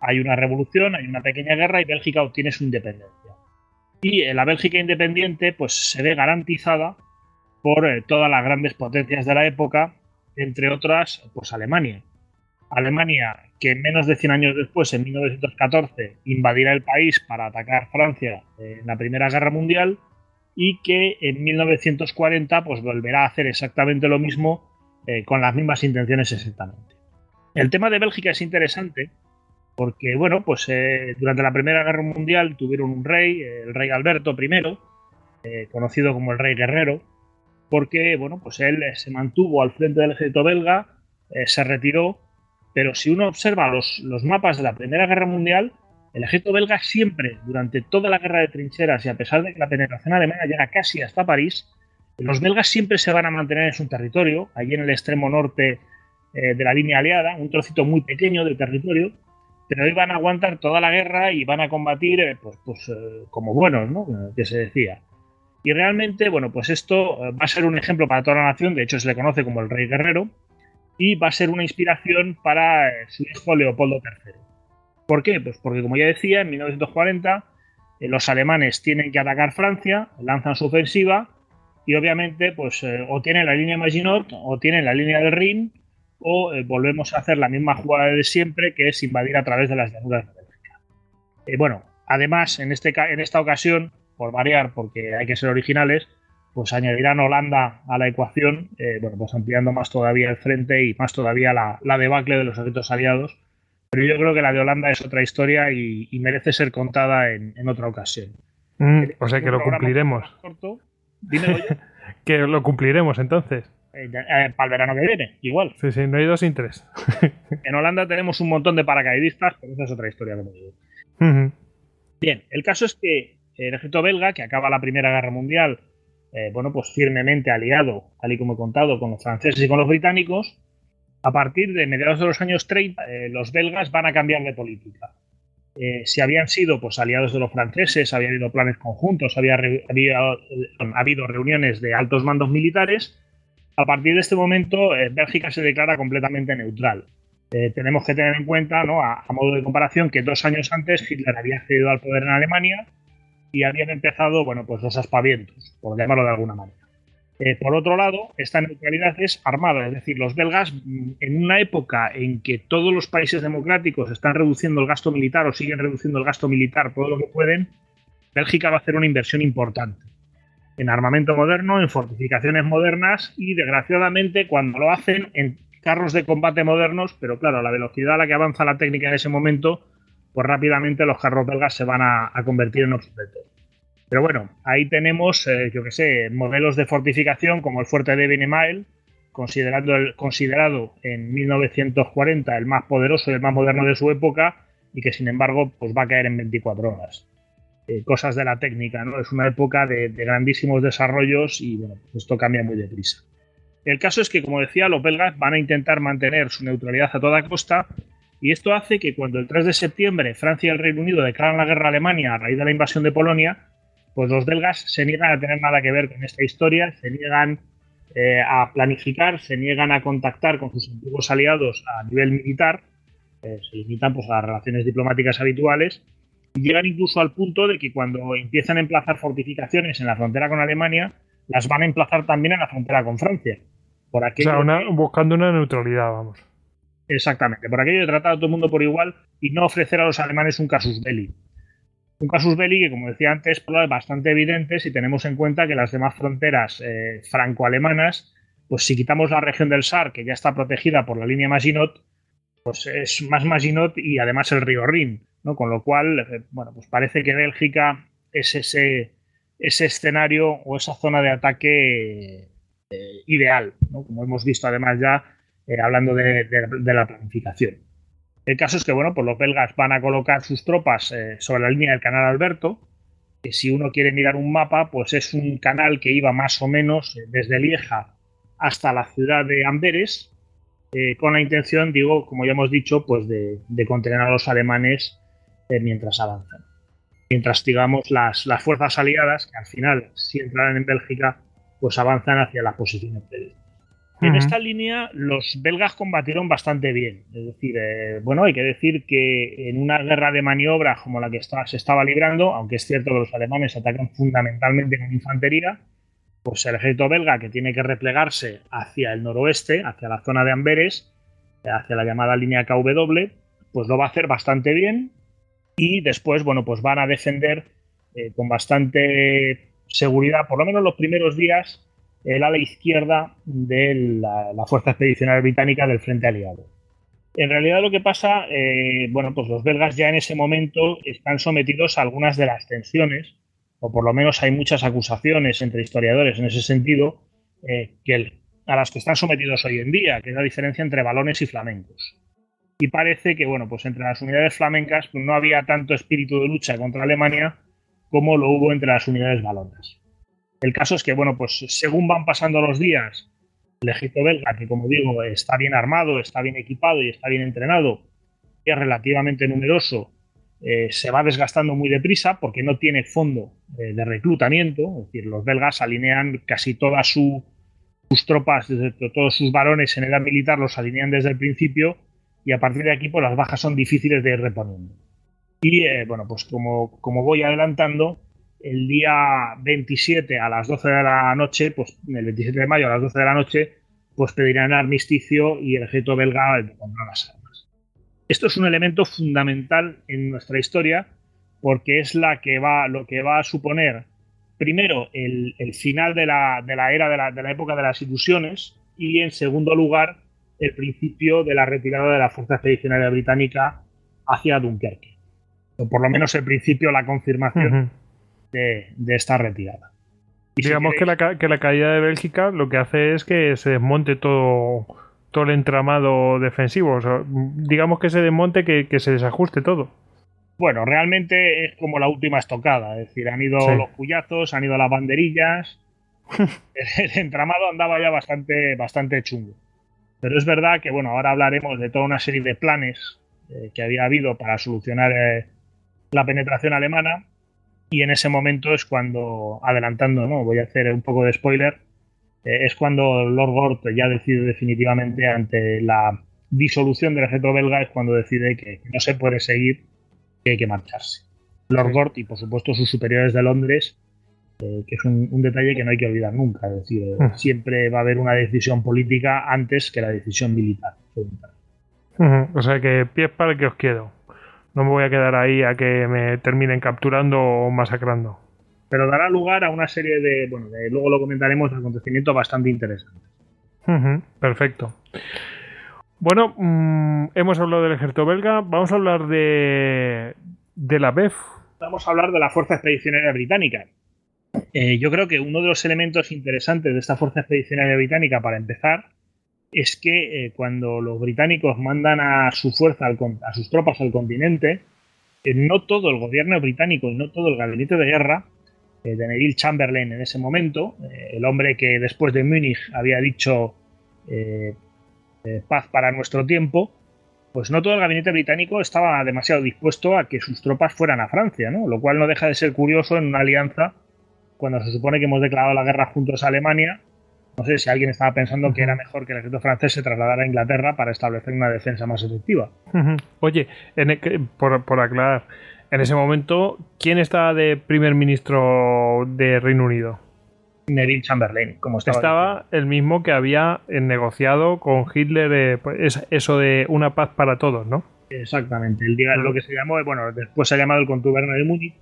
Hay una revolución, hay una pequeña guerra y Bélgica obtiene su independencia y la Bélgica independiente pues se ve garantizada por eh, todas las grandes potencias de la época, entre otras pues Alemania. Alemania que menos de 100 años después, en 1914, invadirá el país para atacar Francia en la Primera Guerra Mundial y que en 1940 pues volverá a hacer exactamente lo mismo eh, con las mismas intenciones exactamente. El tema de Bélgica es interesante porque, bueno, pues eh, durante la Primera Guerra Mundial tuvieron un rey, el rey Alberto I, eh, conocido como el rey guerrero, porque, bueno, pues él eh, se mantuvo al frente del ejército belga, se retiró, pero si uno observa los, los mapas de la Primera Guerra Mundial, el ejército belga siempre, durante toda la guerra de trincheras y a pesar de que la penetración alemana llega casi hasta París, los belgas siempre se van a mantener en su territorio, allí en el extremo norte de la línea aliada, un trocito muy pequeño de territorio, pero van a aguantar toda la guerra y van a combatir eh, pues, pues eh, como buenos, ¿no? Que se decía. Y realmente, bueno, pues esto eh, va a ser un ejemplo para toda la nación, de hecho se le conoce como el rey guerrero, y va a ser una inspiración para su hijo Leopoldo III. ¿Por qué? Pues porque, como ya decía, en 1940 los alemanes tienen que atacar Francia, lanzan su ofensiva, y obviamente, pues o tienen la línea Maginot o tienen la línea del Rin, o eh, volvemos a hacer la misma jugada de siempre, que es invadir a través de las llanuras de Bélgica. Eh, bueno, además, en, este, en esta ocasión, por variar, porque hay que ser originales, pues añadirán Holanda a la ecuación, eh, bueno, pues ampliando más todavía el frente y más todavía la, debacle de los ejércitos aliados. Pero yo creo que la de Holanda es otra historia y, merece ser contada en, otra ocasión. Mm, o sea que lo cumpliremos. que lo cumpliremos entonces. Eh, eh, para el verano que viene, igual. Sí, sí, no hay dos sin tres. en Holanda tenemos un montón de paracaidistas, pero esa es otra historia, como digo. Bien, el caso es que el ejército belga, que acaba la Primera Guerra Mundial, eh, bueno, pues firmemente aliado, tal y como he contado, con los franceses y con los británicos, a partir de mediados de los años 30, los belgas van a cambiar de política. si habían sido pues, aliados de los franceses, había habido planes conjuntos, había, había habido reuniones de altos mandos militares, a partir de este momento, eh, Bélgica se declara completamente neutral. Eh, tenemos que tener en cuenta, ¿no? a, modo de comparación, que dos años antes Hitler había accedido al poder en Alemania y habían empezado, bueno, pues los aspavientos, por llamarlo de alguna manera. Eh, por otro lado, esta neutralidad es armada, es decir, los belgas, mm, en una época en que todos los países democráticos están reduciendo el gasto militar o siguen reduciendo el gasto militar todo lo que pueden, Bélgica va a hacer una inversión importante en armamento moderno, en fortificaciones modernas y, desgraciadamente, cuando lo hacen en carros de combate modernos, pero claro, a la velocidad a la que avanza la técnica en ese momento, pues rápidamente los carros belgas se van a, convertir en obsoletos. Pero bueno, ahí tenemos, eh, yo que sé, modelos de fortificación como el fuerte de Benemael, considerando el, considerado en 1940 el más poderoso y el más moderno de su época, y que sin embargo pues va a caer en 24 horas. Eh, cosas de la técnica, ¿no? Es una época de, grandísimos desarrollos y pues esto cambia muy deprisa. El caso es que, como decía, los belgas van a intentar mantener su neutralidad a toda costa y esto hace que cuando el 3 de septiembre Francia y el Reino Unido declaran la guerra a Alemania a raíz de la invasión de Polonia, pues los belgas se niegan a tener nada que ver con esta historia, se niegan eh, a planificar, se niegan a contactar con sus antiguos aliados a nivel militar, eh, se limitan pues, a las relaciones diplomáticas habituales llegan incluso al punto de que cuando empiezan a emplazar fortificaciones en la frontera con Alemania, las van a emplazar también en la frontera con Francia. Por aquello o sea, buscando una neutralidad, vamos. Exactamente, por aquello de tratar a todo el mundo por igual y no ofrecer a los alemanes un casus belli. Un casus belli que, como decía antes, es bastante evidente si tenemos en cuenta que las demás fronteras eh, franco-alemanas, pues si quitamos la región del Sar, que ya está protegida por la línea Maginot, pues es más Maginot y además el río Rin. Con lo cual, eh, bueno, pues parece que Bélgica es ese, ese escenario o esa zona de ataque eh, ideal, Como hemos visto además ya eh, hablando de, la planificación. El caso es que, bueno, pues los belgas van a colocar sus tropas sobre la línea del canal Alberto, que si uno quiere mirar un mapa, pues es un canal que iba más o menos desde Lieja hasta la ciudad de Amberes, con la intención, digo, como ya hemos dicho, pues de, de contener a los alemanes eh, mientras avanzan. Mientras, digamos, las, las fuerzas aliadas, que al final, si entran en Bélgica, pues avanzan hacia las posiciones belgas. En esta línea los belgas combatieron bastante bien. Es decir, eh, bueno, hay que decir que en una guerra de maniobra como la que se estaba librando, aunque es cierto que los alemanes atacan fundamentalmente con infantería, pues el ejército belga que tiene que replegarse hacia el noroeste, hacia la zona de Amberes, hacia la llamada línea KW, pues lo va a hacer bastante bien y después, bueno, pues van a defender eh, con bastante seguridad, por lo menos los primeros días, el ala izquierda de la, Fuerza Expedicional Británica del Frente Aliado. En realidad lo que pasa, eh, bueno, pues los belgas ya en ese momento están sometidos a algunas de las tensiones, o por lo menos hay muchas acusaciones entre historiadores en ese sentido, eh, que a las que están sometidos hoy en día, que es la diferencia entre balones y flamencos y parece que, bueno, pues entre las unidades flamencas pues, no había tanto espíritu de lucha contra Alemania como lo hubo entre las unidades balonas. El caso es que, bueno, pues según van pasando los días, el ejército belga, que como digo, está bien armado, está bien equipado y está bien entrenado, y es relativamente numeroso, eh, se va desgastando muy deprisa porque no tiene fondo eh, de reclutamiento, es decir, los belgas alinean casi todas sus tropas, todos sus varones en edad militar los alinean desde el principio y a partir de aquí pues las bajas son difíciles de ir reponiendo. Y eh, bueno, pues como, como voy adelantando, el día 27 a las 12 de la noche, pues el 27 de mayo a las 12 de la noche, pues pedirán armisticio y el ejército belga pondrá las armas. Esto es un elemento fundamental en nuestra historia porque es la que va, lo que va a suponer, primero, el, final de la, de la era de la, de la época de las ilusiones y, en segundo lugar, el principio de la retirada de la Fuerza Expedicionaria Británica hacia Dunkerque. O por lo menos el principio, la confirmación de, esta retirada. Digamos que, la, caída de Bélgica lo que hace es que se desmonte todo, todo el entramado defensivo. digamos que se desmonte, que, se desajuste todo. Bueno, realmente es como la última estocada. Es decir, han ido los cuyazos, han ido las banderillas. el, entramado andaba ya bastante, bastante chungo. Pero es verdad que, bueno, ahora hablaremos de toda una serie de planes eh, que había habido para solucionar eh, la penetración alemana. Y en ese momento es cuando, adelantando, ¿no? Voy a hacer un poco de spoiler. Eh, es cuando Lord Gort ya decide definitivamente ante la disolución del ejército belga, es cuando decide que no se puede seguir, que hay que marcharse. Lord Gort y por supuesto sus superiores de Londres, eh, que es un, detalle que no hay que olvidar nunca. Es decir, eh, siempre va a haber una decisión política antes que la decisión militar. O sea que pies para el que os quedo. No me voy a quedar ahí a que me terminen capturando o masacrando. Pero dará lugar a una serie de, bueno, luego lo comentaremos, acontecimientos bastante interesantes. perfecto. Bueno, mm, hemos hablado del ejército belga, vamos a hablar de, de la BEF. Vamos a hablar de la Fuerza Expedicionaria Británica. Eh, yo creo que uno de los elementos interesantes de esta Fuerza Expedicionaria Británica, para empezar, es que eh, cuando los británicos mandan a su fuerza, a sus tropas al continente, eh, no todo el gobierno británico y no todo el gabinete de guerra de Neville Chamberlain en ese momento, el hombre que después de Múnich había dicho paz para nuestro tiempo, pues no todo el gabinete británico estaba demasiado dispuesto a que sus tropas fueran a Francia, ¿no? Lo cual no deja de ser curioso en una alianza cuando se supone que hemos declarado la guerra juntos a Alemania, no sé si alguien estaba pensando que era mejor que el ejército francés se trasladara a Inglaterra para establecer una defensa más efectiva. Oye, e, por, aclarar, en ese momento, ¿quién estaba de primer ministro de Reino Unido? Neville Chamberlain, como estaba. Estaba el mismo que había negociado con Hitler eh, pues, eso de una paz para todos, ¿no? Exactamente. El día, lo que se llamó, bueno, después se ha llamado el Contubernio de Múnich.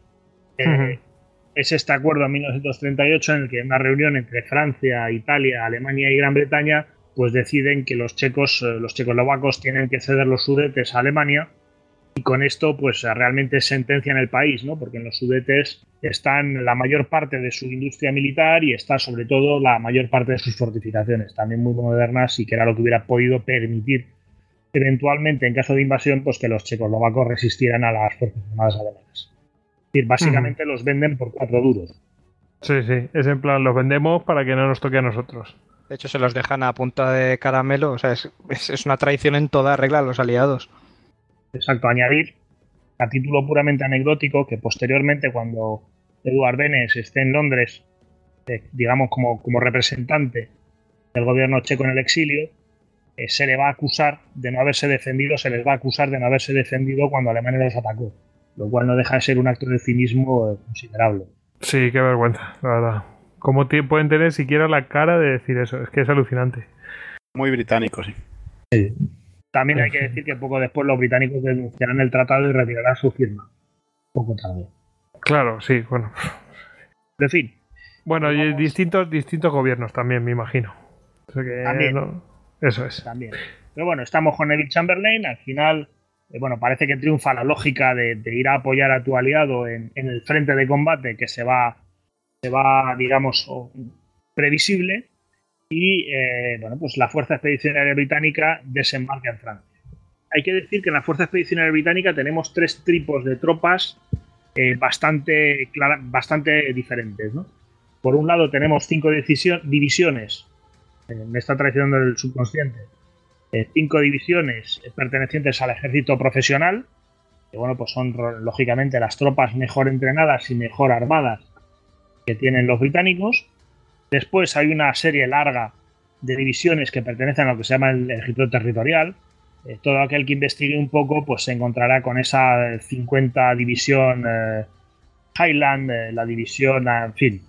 Eh, es este acuerdo en 1938 en el que en una reunión entre Francia, Italia, Alemania y Gran Bretaña pues deciden que los checos, eh, los checoslovacos tienen que ceder los sudetes a Alemania y con esto pues realmente sentencian el país, ¿no? Porque en los sudetes están la mayor parte de su industria militar y está sobre todo la mayor parte de sus fortificaciones, también muy modernas y que era lo que hubiera podido permitir eventualmente en caso de invasión pues que los checoslovacos resistieran a las fuerzas armadas alemanas decir, básicamente los venden por cuatro duros. Sí, sí, es en plan, los vendemos para que no nos toque a nosotros. De hecho, se los dejan a punta de caramelo, o sea, es, es, una traición en toda regla a los aliados. Exacto, añadir a título puramente anecdótico que posteriormente cuando Eduard Benes esté en Londres, eh, digamos como, como representante del gobierno checo en el exilio, eh, se le va a acusar de no haberse defendido, se les va a acusar de no haberse defendido cuando Alemania les atacó lo cual no deja de ser un acto de cinismo considerable. Sí, qué vergüenza, la verdad. ¿Cómo pueden tener siquiera la cara de decir eso? Es que es alucinante. Muy británico, sí. También hay que decir que poco después los británicos denunciarán el tratado y retirarán su firma. Poco tarde. Claro, sí, bueno. En fin. Bueno, y distintos, distintos gobiernos también, me imagino. también. Eso es. También. Pero bueno, estamos con Eric Chamberlain. Al final eh, bueno, parece que triunfa la lógica de, ir a apoyar a tu aliado en, el frente de combate que se va, se va digamos, previsible. Y, eh, bueno, pues la Fuerza Expedicionaria Británica desembarca en Francia. Hay que decir que en la Fuerza Expedicionaria Británica tenemos tres tipos de tropas eh, bastante, bastante diferentes. Por un lado tenemos cinco divisiones, me está traicionando el subconsciente, eh, cinco divisiones pertenecientes al ejército profesional, que bueno, pues son lógicamente las tropas mejor entrenadas y mejor armadas que tienen los británicos. Después hay una serie larga de divisiones que pertenecen a lo que se llama el ejército territorial. Eh, todo aquel que investigue un poco, pues se encontrará con esa 50 división eh, Highland, la división, en fin,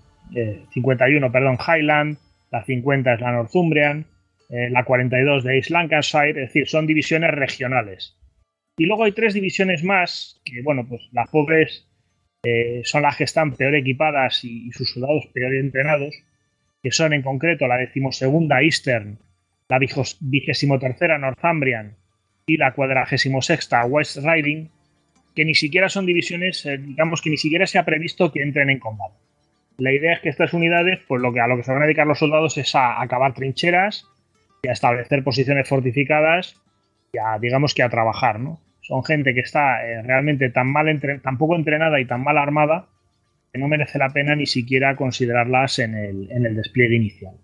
51, perdón, Highland, la 50 es la Northumbrian, eh, la 42 de East Lancashire, es decir, son divisiones regionales. Y luego hay tres divisiones más, que bueno, pues las pobres eh, son las que están peor equipadas y, sus soldados peor entrenados, que son en concreto la decimosegunda Eastern, la vigésimo tercera Northumbrian y la cuadragésimo sexta West Riding, que ni siquiera son divisiones, eh, digamos que ni siquiera se ha previsto que entren en combate. La idea es que estas unidades, pues lo que, a lo que se van a dedicar los soldados es a acabar trincheras y a establecer posiciones fortificadas y a, digamos que a trabajar, ¿no? Son gente que está eh, realmente tan mal tan poco entrenada y tan mal armada que no merece la pena ni siquiera considerarlas en el, en el despliegue inicial.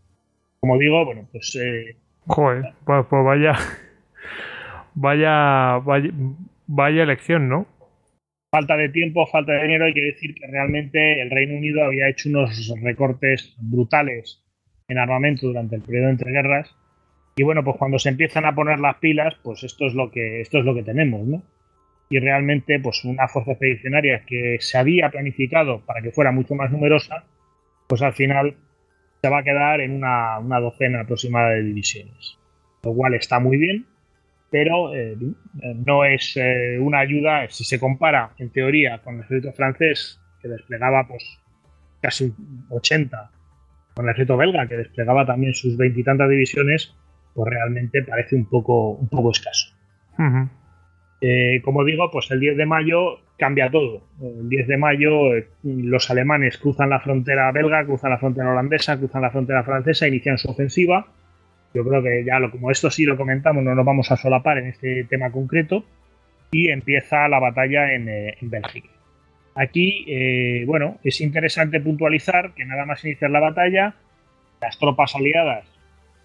Como digo, bueno, pues... Eh, Joder, pues, pues, vaya, vaya, vaya, vaya elección, ¿no? Falta de tiempo, falta de dinero, hay que decir que realmente el Reino Unido había hecho unos recortes brutales en armamento durante el periodo entre guerras y bueno, pues cuando se empiezan a poner las pilas, pues esto es lo que, esto es lo que tenemos, ¿no? Y realmente pues una fuerza expedicionaria que se había planificado para que fuera mucho más numerosa, pues al final se va a quedar en una, docena aproximada de divisiones, lo cual está muy bien, pero eh, no es eh, una ayuda si se compara en teoría con el ejército francés que desplegaba pues casi 80 con el ejército belga que desplegaba también sus veintitantas divisiones pues realmente parece un poco un poco escaso eh, como digo, pues el 10 de mayo cambia todo. El 10 de mayo eh, los alemanes cruzan la frontera belga, cruzan la frontera holandesa, cruzan la frontera francesa, inician su ofensiva. Yo creo que ya lo, como esto sí lo comentamos, no nos vamos a solapar en este tema concreto. Y empieza la batalla en, eh, Bélgica. Aquí, bueno, es interesante puntualizar que nada más iniciar la batalla, las tropas aliadas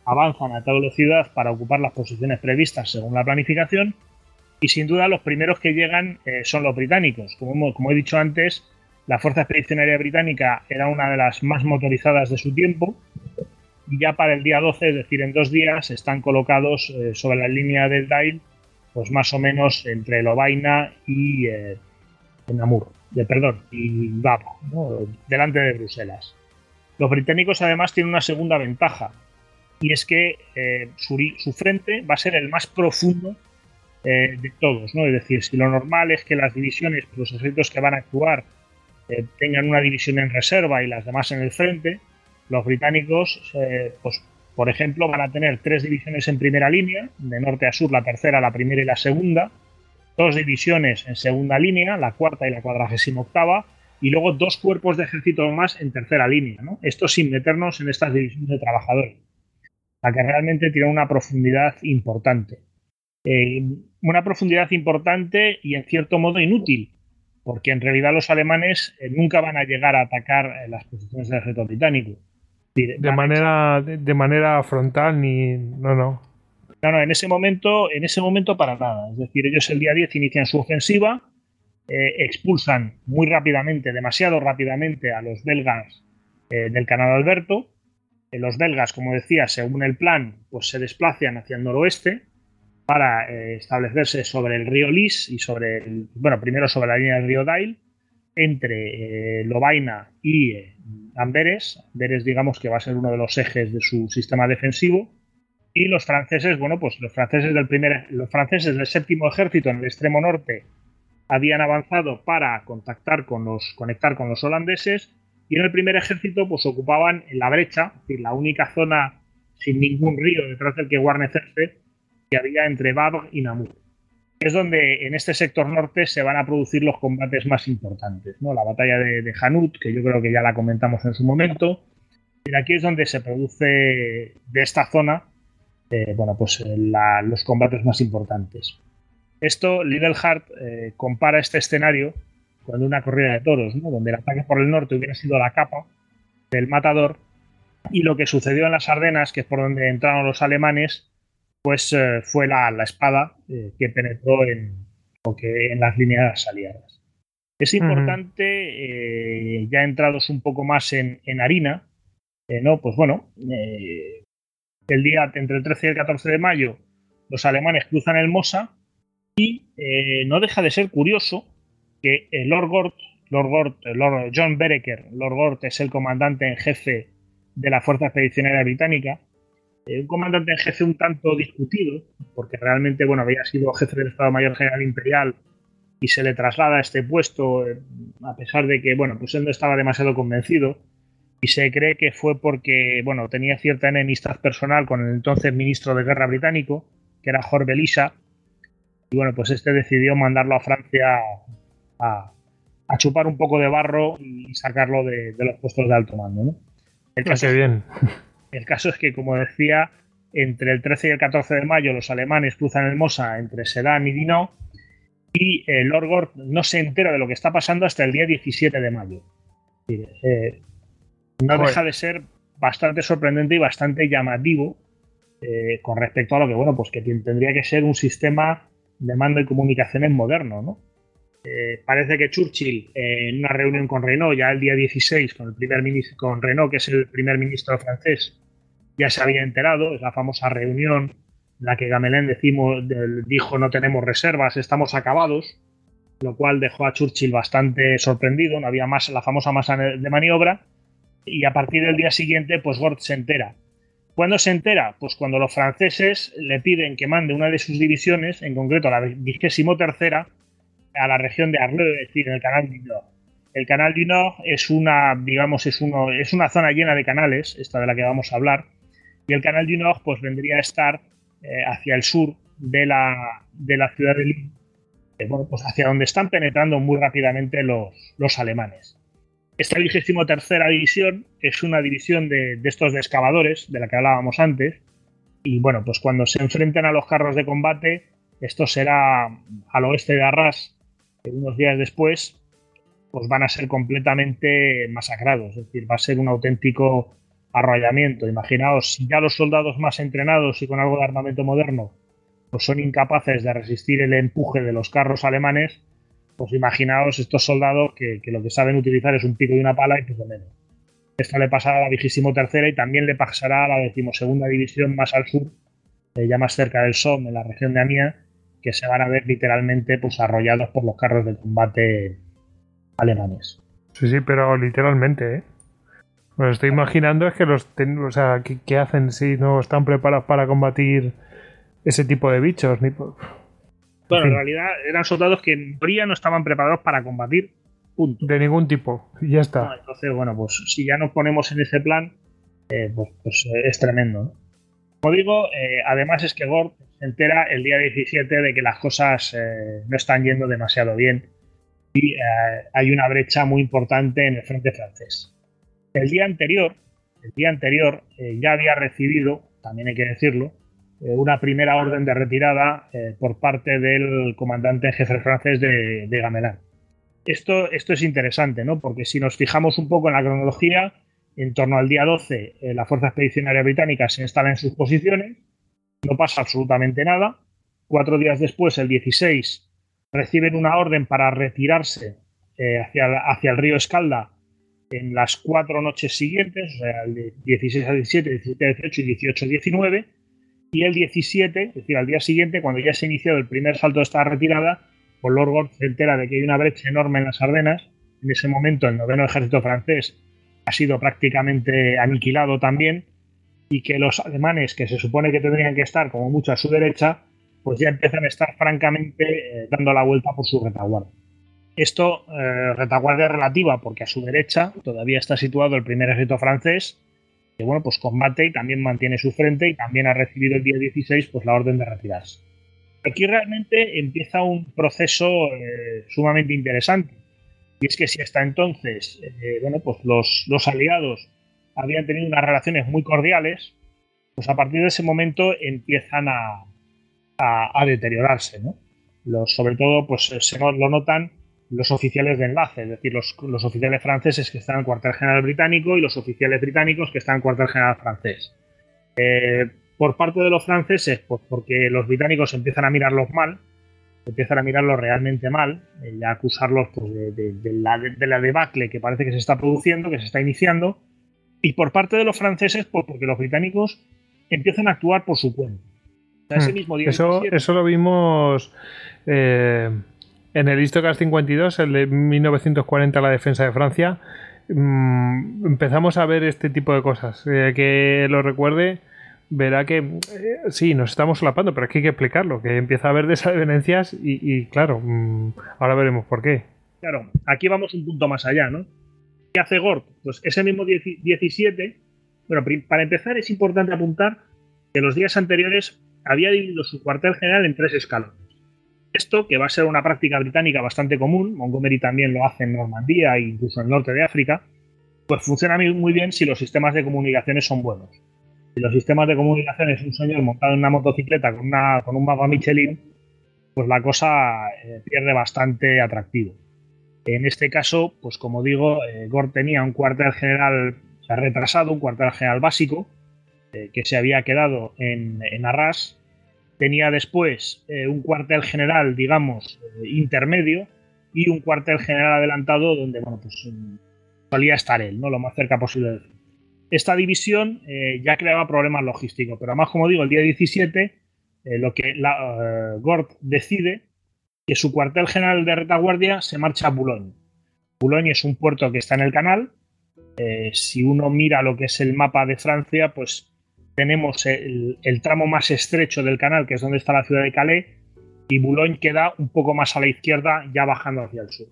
avanzan a toda velocidad para ocupar las posiciones previstas según la planificación y sin duda los primeros que llegan eh, son los británicos. Como, como he dicho antes, la Fuerza Expedicionaria Británica era una de las más motorizadas de su tiempo y ya para el día 12, es decir, en dos días, están colocados eh, sobre la línea del Dail, pues más o menos entre Lovaina y eh, Namur, de, perdón, y Bab, delante de Bruselas. Los británicos además tienen una segunda ventaja, y es que su, su, frente va a ser el más profundo eh, de todos, ¿no? Es decir, si lo normal es que las divisiones, los ejércitos que van a actuar, eh, tengan una división en reserva y las demás en el frente, los británicos, eh, pues, por ejemplo, van a tener tres divisiones en primera línea, de norte a sur, la tercera, la primera y la segunda, dos divisiones en segunda línea, la cuarta y la cuadragésima octava, y luego dos cuerpos de ejército más en tercera línea, ¿no? Esto sin meternos en estas divisiones de trabajadores, la que realmente tiene una profundidad importante. Una profundidad importante y en cierto modo inútil, porque en realidad los alemanes eh, nunca van a llegar a atacar eh, las posiciones del ejército británico. De manera, de, manera frontal ni. No, no. No, no, en ese momento, en ese momento para nada. Es decir, ellos el día 10 inician su ofensiva, expulsan muy rápidamente, demasiado rápidamente, a los belgas del canal Alberto. los belgas, como decía, según el plan, pues se desplazan hacia el noroeste para eh, establecerse sobre el río Lis y sobre bueno, primero sobre la línea del río Dail, entre eh, Lovaina y eh, Amberes. Amberes, digamos que va a ser uno de los ejes de su sistema defensivo. Y los franceses, bueno, pues los franceses del primer, los franceses del séptimo ejército en el extremo norte habían avanzado para contactar con los, conectar con los holandeses y en el primer ejército pues ocupaban la brecha, es decir, la única zona sin ningún río detrás del que guarnecerse había entre Bab y Namur. Es donde en este sector norte se van a producir los combates más importantes. ¿no? La batalla de, Hanut, que yo creo que ya la comentamos en su momento. Y aquí es donde se produce de esta zona eh, bueno, pues, los combates más importantes. Esto, Little Heart eh, compara este escenario con una corrida de toros, donde el ataque por el norte hubiera sido la capa del matador y lo que sucedió en las Ardenas, que es por donde entraron los alemanes, pues eh, fue la, espada eh, que penetró en, en las líneas aliadas. Es importante, eh, ya entrados un poco más en, harina, ¿no? Pues bueno, el día entre el 13 y el 14 de mayo, los alemanes cruzan el Mosa y no deja de ser curioso que Lord Gort, Lord Gort, Lord John Bereker, Lord Gort es el comandante en jefe de la Fuerza Expedicionaria Británica, un comandante en jefe un tanto discutido, porque realmente bueno, había sido jefe del Estado Mayor General Imperial y se le traslada a este puesto, eh, a pesar de que bueno, pues él no estaba demasiado convencido. Y se cree que fue porque bueno, tenía cierta enemistad personal con el entonces ministro de Guerra británico, que era Jorge Belisa. Y bueno, pues este decidió mandarlo a Francia a, chupar un poco de barro y sacarlo de, los puestos de alto mando. ¿no? El caso, bien. El caso es que, como decía, entre el 13 y el 14 de mayo los alemanes cruzan el Mosa entre Sedan y Dinant y el Lord no se entera de lo que está pasando hasta el día 17 de mayo. Eh, no deja de ser bastante sorprendente y bastante llamativo eh, con respecto a lo que, bueno, pues que tendría que ser un sistema de mando y comunicaciones moderno, ¿no? Eh, parece que Churchill, en una reunión con Renault, ya el día 16, con el primer ministro, con Renault, que es el primer ministro francés, ya se había enterado, es la famosa reunión en la que Gamelin decimos, dijo no tenemos reservas, estamos acabados, lo cual dejó a Churchill bastante sorprendido, no había más la famosa masa de maniobra, y a partir del día siguiente, pues Gord se entera. ¿Cuándo se entera? Pues cuando los franceses le piden que mande una de sus divisiones, en concreto la vigésimo tercera, a la región de Arleux, es decir, en el canal du Nord. El canal du Nord es una, digamos, es, uno, es una zona llena de canales, esta de la que vamos a hablar, y el canal du Nord pues vendría a estar eh, hacia el sur de la, de la ciudad de Lille, eh, bueno, pues hacia donde están penetrando muy rápidamente los, los alemanes. Esta vigésimo tercera división es una división de, de, estos de excavadores, de la que hablábamos antes, y bueno, pues cuando se enfrenten a los carros de combate, esto será al oeste de Arras, unos días después, pues van a ser completamente masacrados, es decir, va a ser un auténtico arrollamiento. Imaginaos, si ya los soldados más entrenados y con algo de armamento moderno pues son incapaces de resistir el empuje de los carros alemanes, pues imaginaos estos soldados que, lo que saben utilizar es un pico y una pala y poco menos. Esto le pasará a la vigésimo tercera y también le pasará a la decimosegunda división más al sur, eh, ya más cerca del Somme, en la región de Amiens, que se van a ver literalmente pues arrollados por los carros de combate alemanes. Sí, sí, pero literalmente, ¿eh? Lo estoy imaginando es que los, o sea, ¿qué, hacen si no están preparados para combatir ese tipo de bichos? Bueno, en realidad eran soldados que en teoría no estaban preparados para combatir. Punto. De ningún tipo. Y ya está. entonces, bueno, pues si ya nos ponemos en ese plan, eh, pues, pues eh, es tremendo. Como digo, eh, además es que Gord se entera el día 17 de que las cosas no están yendo demasiado bien y hay una brecha muy importante en el frente francés. El día anterior, el día anterior eh, ya había recibido, también hay que decirlo, eh, una primera orden de retirada eh, por parte del comandante en jefe francés de, de Gamelin. Esto, esto, es interesante, ¿no? Porque si nos fijamos un poco en la cronología, en torno al día 12, la Fuerza Expedicionaria Británica se instala en sus posiciones, no pasa absolutamente nada. Cuatro días después, el 16, reciben una orden para retirarse hacia, hacia el río Escalda en las cuatro noches siguientes, o sea, el 16 a 17, 17 a 18 y 18 a 19, y el 17, es decir, al día siguiente, cuando ya se ha iniciado el primer salto de esta retirada, pues Lord Gord se entera de que hay una brecha enorme en las Ardenas. En ese momento, el noveno ejército francés ha sido prácticamente aniquilado también, y que los alemanes, que se supone que tendrían que estar como mucho a su derecha, pues ya empiezan a estar francamente eh, dando la vuelta por su retaguardia. Esto, eh, retaguardia relativa, porque a su derecha todavía está situado el primer ejército francés, que bueno, pues combate y también mantiene su frente y también ha recibido el día 16 pues la orden de retirarse. Aquí realmente empieza un proceso eh, sumamente interesante. Y es que si hasta entonces, eh, bueno, pues los, los, aliados habían tenido unas relaciones muy cordiales, pues a partir de ese momento empiezan a, a, deteriorarse, ¿no? Los, sobre todo, pues se lo notan los oficiales de enlace, es decir, los, oficiales franceses que están en el cuartel general británico y los oficiales británicos que están en el cuartel general francés. Eh, por parte de los franceses, pues porque los británicos empiezan a mirarlos mal, empiezan a mirarlos realmente mal, eh, y a acusarlos pues, de, la, de, la, debacle que parece que se está produciendo, que se está iniciando, y por parte de los franceses, pues porque los británicos empiezan a actuar por su cuenta. ese hmm. mismo día eso, eso lo vimos. Eh en el Histocast 52, el de 1940, la defensa de Francia, mm, empezamos a ver este tipo de cosas. Eh, que lo recuerde, verá que eh, sí, nos estamos solapando, pero es que hay que explicarlo, que empieza a haber desavenencias y, claro, mm, ahora veremos por qué. Claro, aquí vamos un punto más allá, ¿no? ¿Qué hace Gort? Pues ese mismo 17, bueno, para empezar es importante apuntar que los días anteriores había dividido su cuartel general en tres escalones. Esto, que va a ser una práctica británica bastante común, Montgomery también lo hace en Normandía e incluso en el norte de África, pues funciona muy bien si los sistemas de comunicaciones son buenos. Si los sistemas de comunicaciones un señor montado en una motocicleta con, una, con un mapa Michelin, pues la cosa eh, pierde bastante atractivo. En este caso, pues como digo, eh, Gore tenía un cuartel general retrasado, un cuartel general básico, eh, que se había quedado en, en Arras, tenía después eh, un cuartel general, digamos, eh, intermedio y un cuartel general adelantado donde, bueno, pues mm, solía estar él, ¿no? Lo más cerca posible Esta división eh, ya creaba problemas logísticos, pero además, como digo, el día 17, lo que la, Gord decide que su cuartel general de retaguardia se marcha a Boulogne. Boulogne es un puerto que está en el canal. Si uno mira lo que es el mapa de Francia, pues tenemos el, tramo más estrecho del canal, que es donde está la ciudad de Calais, y Boulogne queda un poco más a la izquierda, ya bajando hacia el sur.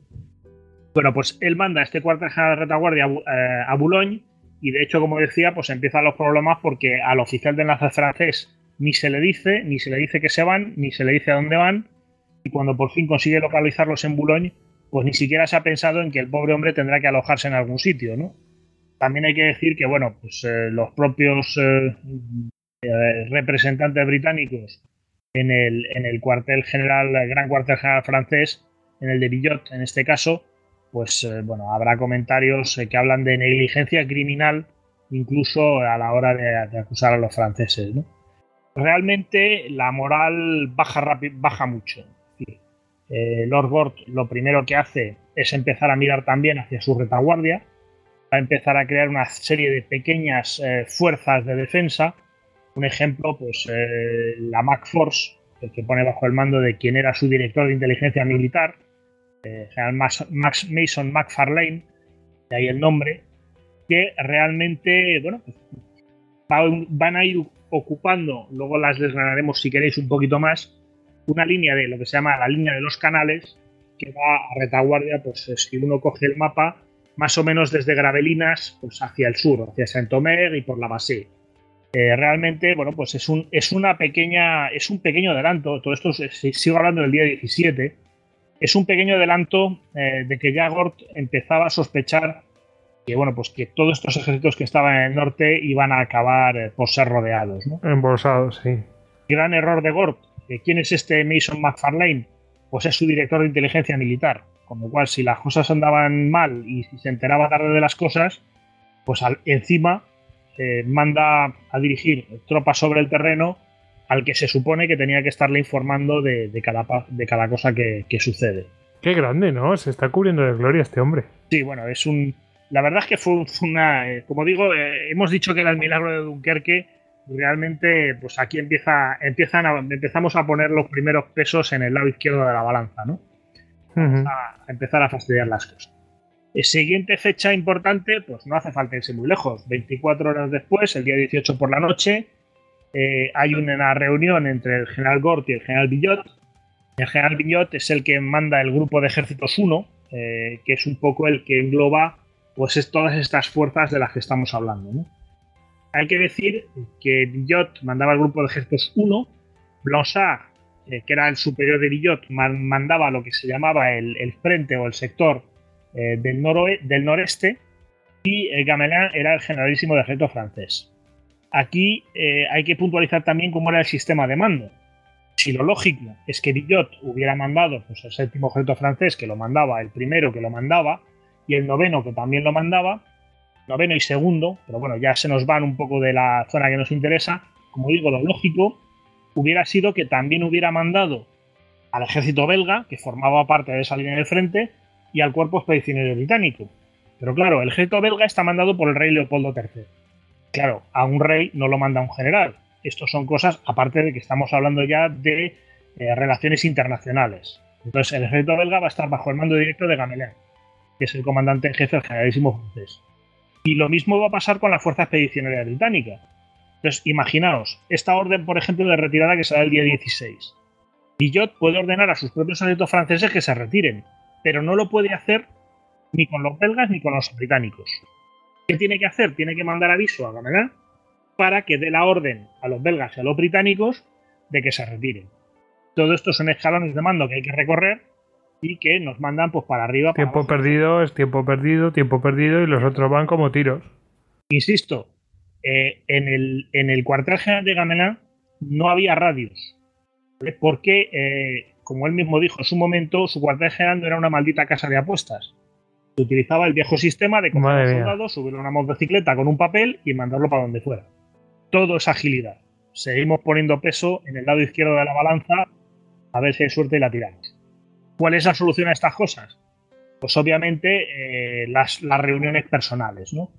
Bueno, pues él manda este cuartel general de retaguardia eh, a Boulogne, y de hecho, como decía, pues empiezan los problemas porque al oficial de enlace francés ni se le dice, ni se le dice que se van, ni se le dice a dónde van, y cuando por fin consigue localizarlos en Boulogne, pues ni siquiera se ha pensado en que el pobre hombre tendrá que alojarse en algún sitio, ¿no? También hay que decir que, bueno, pues eh, los propios eh, eh, representantes británicos en el, cuartel general, el gran cuartel general francés, en el de Billot en este caso, pues bueno, habrá comentarios que hablan de negligencia criminal incluso a la hora de, acusar a los franceses, ¿no? Realmente la moral baja, baja mucho. Lord Gort lo primero que hace es empezar a mirar también hacia su retaguardia, va a empezar a crear una serie de pequeñas eh, fuerzas de defensa. Un ejemplo, pues eh, la Mac Force, que pone bajo el mando de quien era su director de inteligencia militar, eh, general Max, Mason McFarlane, de ahí el nombre, que realmente, bueno, pues, van a ir ocupando, luego las desgranaremos si queréis un poquito más, una línea de lo que se llama la línea de los canales, que va a retaguardia, pues si uno coge el mapa, más o menos desde Gravelinas pues hacia el sur, hacia Saint-Omer y por la base. Eh, realmente, bueno, pues es un, es una pequeña, es un pequeño adelanto, todo esto sigo hablando del día 17, es un pequeño adelanto eh, de que ya Gort empezaba a sospechar que, bueno, pues que todos estos ejércitos que estaban en el norte iban a acabar eh, por ser rodeados. ¿no? Embolsados, sí. Gran error de Gort. ¿Quién es este Mason McFarlane? Pues es su director de inteligencia militar. Con lo cual, si las cosas andaban mal y si se enteraba tarde de las cosas, pues encima eh, manda a dirigir tropas sobre el terreno al que se supone que tenía que estarle informando de, cada, de cada, cosa que, sucede. Qué grande, ¿no? Se está cubriendo de gloria este hombre. Sí, bueno, es un. La verdad es que fue una. Eh, como digo, eh, hemos dicho que era el milagro de Dunkerque. Realmente, pues aquí empieza, empiezan empezamos a poner los primeros pesos en el lado izquierdo de la balanza, ¿no? a, empezar a fastidiar las cosas. El siguiente fecha importante, pues no hace falta irse muy lejos. 24 horas después, el día 18 por la noche, eh, hay una reunión entre el general Gort y el general Billot. El general Billot es el que manda el grupo de ejércitos 1, eh, que es un poco el que engloba pues es todas estas fuerzas de las que estamos hablando. Hay que decir que Billot mandaba el grupo de ejércitos 1, Blanchard eh, que era el superior de Villot, mandaba lo que se llamaba el, frente o el sector eh, del, del, noreste y eh, Gamelin era el generalísimo de ejército francés. Aquí hay que puntualizar también cómo era el sistema de mando. Si lo lógico es que Villot hubiera mandado pues, el séptimo ejército francés, que lo mandaba, el primero que lo mandaba, y el noveno que también lo mandaba, noveno y segundo, pero bueno, ya se nos van un poco de la zona que nos interesa. Como digo, lo lógico hubiera sido que también hubiera mandado al ejército belga, que formaba parte de esa línea del frente, y al cuerpo expedicionario británico. Pero claro, el ejército belga está mandado por el rey Leopoldo III. Claro, a un rey no lo manda un general. Estos son cosas, aparte de que estamos hablando ya de eh, relaciones internacionales. Entonces, el ejército belga va a estar bajo el mando directo de Gamelin, que es el comandante en jefe del generalísimo francés. Y lo mismo va a pasar con la fuerza expedicionaria británica. Entonces, imaginaos, esta orden, por ejemplo, de retirada que será el día 16. Billot puede ordenar a sus propios ejércitos franceses que se retiren, pero no lo puede hacer ni con los belgas ni con los británicos. ¿Qué tiene que hacer? Tiene que mandar aviso a Gamelin para que dé la orden a los belgas y a los británicos de que se retiren. Todo esto son escalones de mando que hay que recorrer y que nos mandan pues para arriba. Tiempo perdido es tiempo perdido, tiempo perdido y los otros van como tiros. Insisto, eh, en, el, en, el, cuartel general de Gamelin no había radios. Porque, eh, como él mismo dijo en su momento, su cuartel general no era una maldita casa de apuestas. Se utilizaba el viejo sistema de coger a un soldado, subirlo a una motocicleta con un papel y mandarlo para donde fuera. Todo es agilidad. Seguimos poniendo peso en el lado izquierdo de la balanza a ver si hay suerte y la tiramos. ¿Cuál es la solución a estas cosas? Pues obviamente eh, las, reuniones personales, ¿no?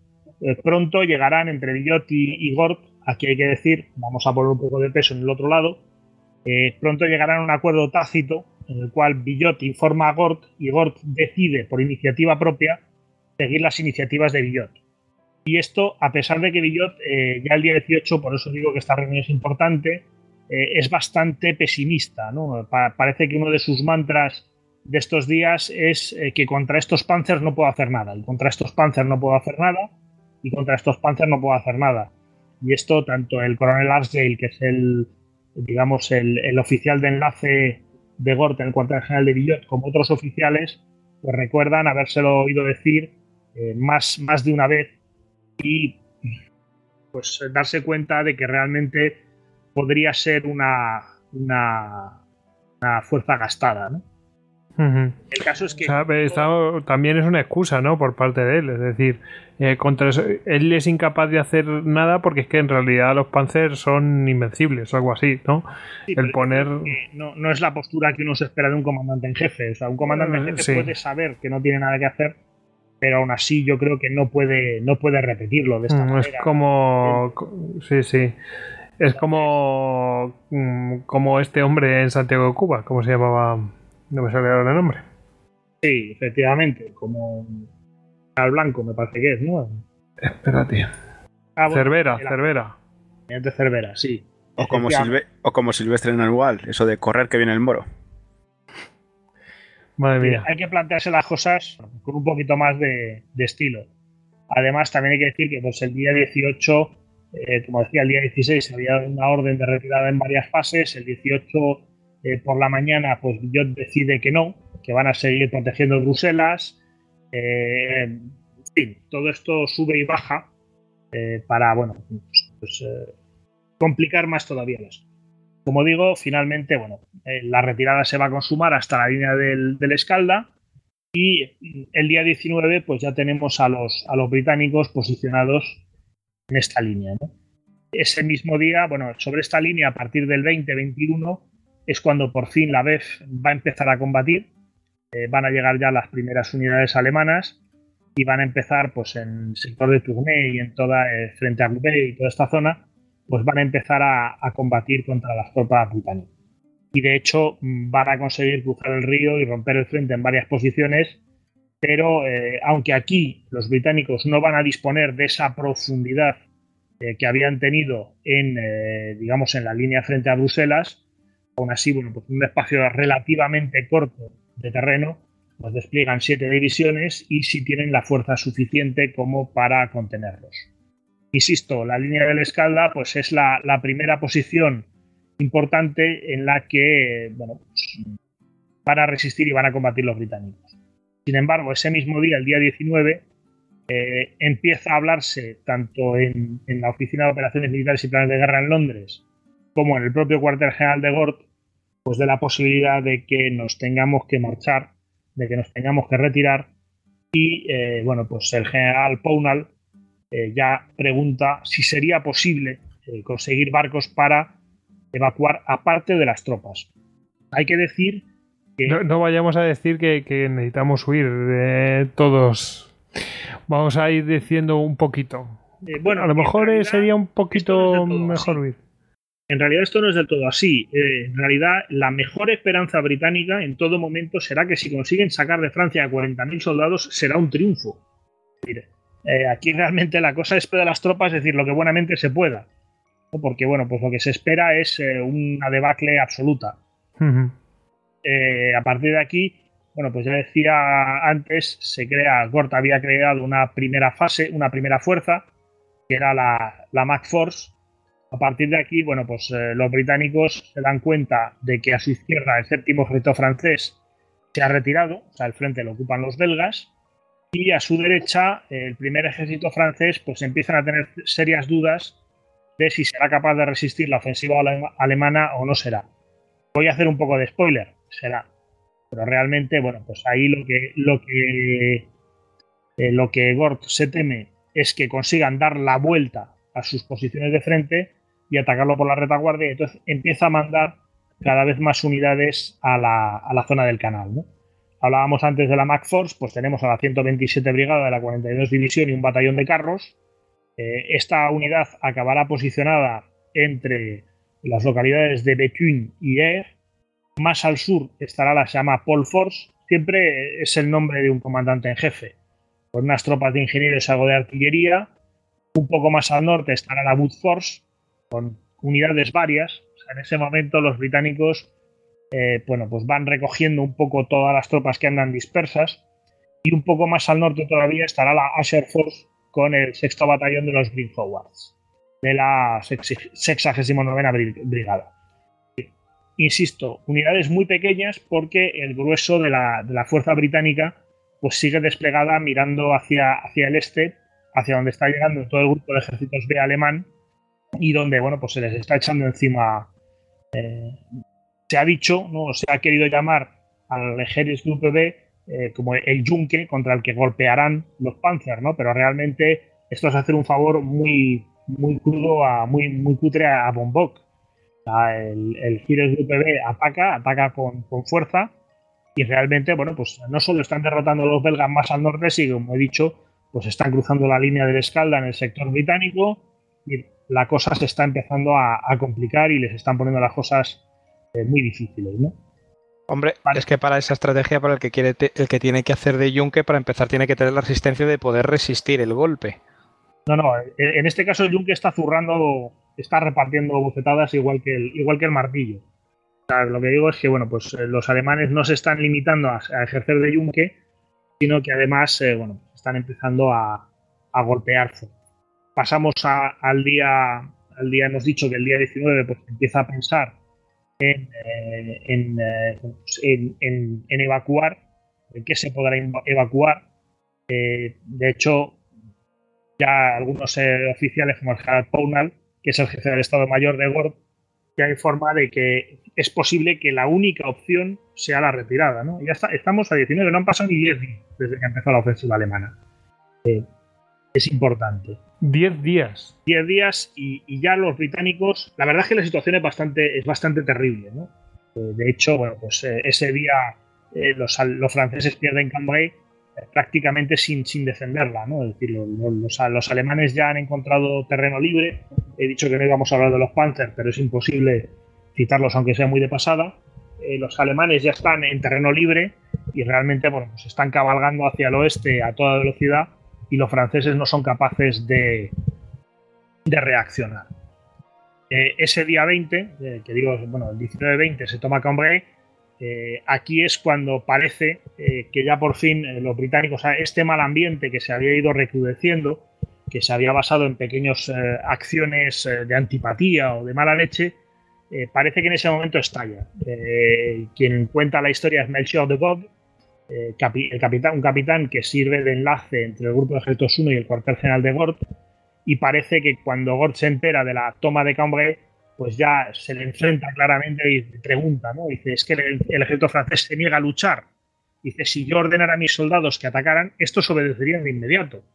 Eh, pronto llegarán entre Villot y, Gort, aquí hay que decir, vamos a poner un poco de peso en el otro lado, eh, pronto llegarán a un acuerdo tácito en el cual Billot informa a Gort y Gort decide por iniciativa propia seguir las iniciativas de Billot. Y esto, a pesar de que Billot eh, ya el día 18, por eso digo que esta reunión es importante, eh, es bastante pesimista. ¿no? parece que uno de sus mantras de estos días es eh, que contra estos Panzers no puedo hacer nada. Y contra estos Panzers no puedo hacer nada. Y contra estos Panzers no puedo hacer nada. Y esto, tanto el coronel Arsdale, que es el, digamos, el, oficial de enlace de Gort en el cuartel general de Billot, como otros oficiales, pues recuerdan habérselo oído decir eh, más, más de una vez y pues darse cuenta de que realmente podría ser una, una, una fuerza gastada, ¿no? El caso es que. también es una excusa, ¿no? Por parte de él. Es decir, eh, contra él es incapaz de hacer nada porque es que en realidad los Panzers son invencibles o algo así, ¿no? el poner. No, no, es la postura que uno se espera de un comandante en jefe. O sea, un comandante en jefe puede saber que no tiene nada que hacer, pero aún así yo creo que no puede, no puede repetirlo de esta mm, manera. Es como. Sí, sí. Es como. Mm, como este hombre en Santiago de Cuba, ¿cómo se llamaba? No me sale ahora el nombre. Sí, efectivamente, como al blanco me parece que es, ¿no? Espérate. Ah, Cervera, Cervera. De Cervera, sí. O como, o como Silvestre en Anual, eso de correr que viene el moro. Madre mía. Hay que plantearse las cosas con un poquito más de, estilo. Además, también hay que decir que pues, el día 18, eh, como decía, el día 16 había una orden de retirada en varias fases. El 18 eh, por la mañana, pues yo decide que no, que van a seguir protegiendo Bruselas. Eh, en fin, todo esto sube y baja eh, para, bueno, pues, complicar más todavía las Como digo, finalmente, bueno, la retirada se va a consumar hasta la línea del, Escalda y el día 19, pues ya tenemos a los, a los británicos posicionados en esta línea. Ese mismo día, bueno, sobre esta línea a partir del 20-21 es cuando por fin la BEF va a empezar a combatir. Eh, van a llegar ya las primeras unidades alemanas y van a empezar, pues en el sector de Tournai y en toda, eh, frente a Roubaix y toda esta zona, pues van a empezar a, combatir contra las tropas británicas. Y de hecho mm, van a conseguir cruzar el río y romper el frente en varias posiciones, pero eh, aunque aquí los británicos no van a disponer de esa profundidad que habían tenido en, digamos, en la línea frente a Bruselas, aún así, bueno, pues un espacio relativamente corto de terreno, pues despliegan siete divisiones y si tienen la fuerza suficiente como para contenerlos. Insisto, la línea del Escalda pues es la, primera posición importante en la que bueno, pues, van a resistir y van a combatir los británicos. Sin embargo, ese mismo día, el día 19, eh, empieza a hablarse tanto en, la Oficina de Operaciones Militares y Planes de Guerra en Londres como en el propio cuartel general de Gort, pues de la posibilidad de que nos tengamos que marchar, de que nos tengamos que retirar. Y eh, bueno, pues el general Pownal eh, ya pregunta si sería posible conseguir barcos para evacuar aparte de las tropas. Hay que decir que... No, vayamos a decir que, necesitamos huir todos. Vamos a ir diciendo un poquito. bueno, a lo mejor sería un poquito mejor huir. En realidad esto no es del todo así. Eh, en realidad la mejor esperanza británica en todo momento será que si consiguen sacar de Francia a 40.000 soldados será un triunfo. Eh, aquí realmente la cosa es de las tropas, decir, lo que buenamente se pueda. Porque bueno, pues lo que se espera es eh, una debacle absoluta. A partir de aquí, bueno, pues ya decía antes, se crea, Gort había creado una primera fase, una primera fuerza, que era la, la Mac Force, a partir de aquí, bueno, pues eh, los británicos se dan cuenta de que a su izquierda el séptimo ejército francés se ha retirado, o sea, el frente lo ocupan los belgas, y a su derecha el primer ejército francés pues empiezan a tener serias dudas de si será capaz de resistir la ofensiva alemana o no será. Voy a hacer un poco de spoiler, será. Pero realmente, bueno, pues ahí lo que lo que eh, lo que Gort se teme es que consigan dar la vuelta a sus posiciones de frente y atacarlo por la retaguardia. Entonces empieza a mandar cada vez más unidades a la, zona del canal. Hablábamos antes de la MacForce, pues tenemos a la 127 Brigada de la 42 División y un batallón de carros. Eh, esta unidad acabará posicionada entre las localidades de Bethune y Air Más al sur estará la se llama Paul Force, siempre es el nombre de un comandante en jefe, con unas tropas de ingenieros y algo de artillería. Un poco más al norte estará la Wood Force, con unidades varias. en ese momento los británicos eh, bueno, pues van recogiendo un poco todas las tropas que andan dispersas. Y un poco más al norte todavía estará la Asher Force con el sexto batallón de los Green Howards, de la 69 Brigada. Insisto, unidades muy pequeñas porque el grueso de la, fuerza británica pues sigue desplegada mirando hacia, hacia el este, hacia donde está llegando todo el grupo de ejércitos B alemán y donde bueno, pues se les está echando encima. Eh, se ha dicho, ¿no? se ha querido llamar al ejército B eh, como el yunque contra el que golpearán los Panzer, ¿no? Pero realmente esto es hacer un favor muy, muy crudo, a, muy, muy cutre a, Von Bock. El, el Grupo B ataca, ataca con, fuerza y realmente, bueno, pues no solo están derrotando a los belgas más al norte, sino como he dicho, pues están cruzando la línea del Escalda en el sector británico y la cosa se está empezando a, complicar y les están poniendo las cosas eh, muy difíciles, ¿no? Hombre, es que para esa estrategia, para el que quiere, el que tiene que hacer de yunque, para empezar, tiene que tener la resistencia de poder resistir el golpe. No, no, en este caso el yunque está zurrando, está repartiendo bofetadas igual que el, igual que el martillo. lo que digo es que, bueno, pues eh, los alemanes no se están limitando a, ejercer de yunque, sino que además, eh, bueno, están empezando a, a golpearse. Pasamos al día, al día, hemos dicho que el día 19, pues empieza a pensar eh, eh, en, en, en, evacuar, en qué se podrá evacuar. De hecho, ya algunos oficiales como el general Pownal, que es el jefe del Estado Mayor de Gord, ya informa de que es posible que la única opción sea la retirada. ¿no? Ya estamos a 19, no han pasado ni 10 días desde que empezó la ofensiva alemana. es importante. 10 días. 10 días y, ya los británicos, la verdad es que la situación es bastante, es bastante terrible. ¿no? Eh, de hecho, bueno, pues eh, ese día eh, los, franceses pierden Cambrai prácticamente sin, sin defenderla. ¿no? Es decir, los, los, alemanes ya han encontrado terreno libre. He dicho que no íbamos a hablar de los Panzer, pero es imposible citarlos aunque sea muy de pasada. los alemanes ya están en terreno libre y realmente bueno, pues están cabalgando hacia el oeste a toda velocidad y los franceses no son capaces de, de reaccionar. Eh, ese día 20, eh, que digo, bueno, el 19-20 se toma Cambrai, eh, aquí es cuando parece que ya por fin los británicos, este mal ambiente que se había ido recrudeciendo, que se había basado en pequeñas acciones de antipatía o de mala leche, parece que en ese momento estalla. quien cuenta la historia es Melchior de eh, el capitán, un capitán que sirve de enlace entre el grupo de ejércitos 1 y el cuartel general de Gort, y parece que cuando Gort se entera de la toma de Cambrai, pues ya se le enfrenta claramente y pregunta, ¿no? Dice, es que el, ejército francés se niega a luchar. Dice, si yo ordenara a mis soldados que atacaran, estos obedecerían de inmediato.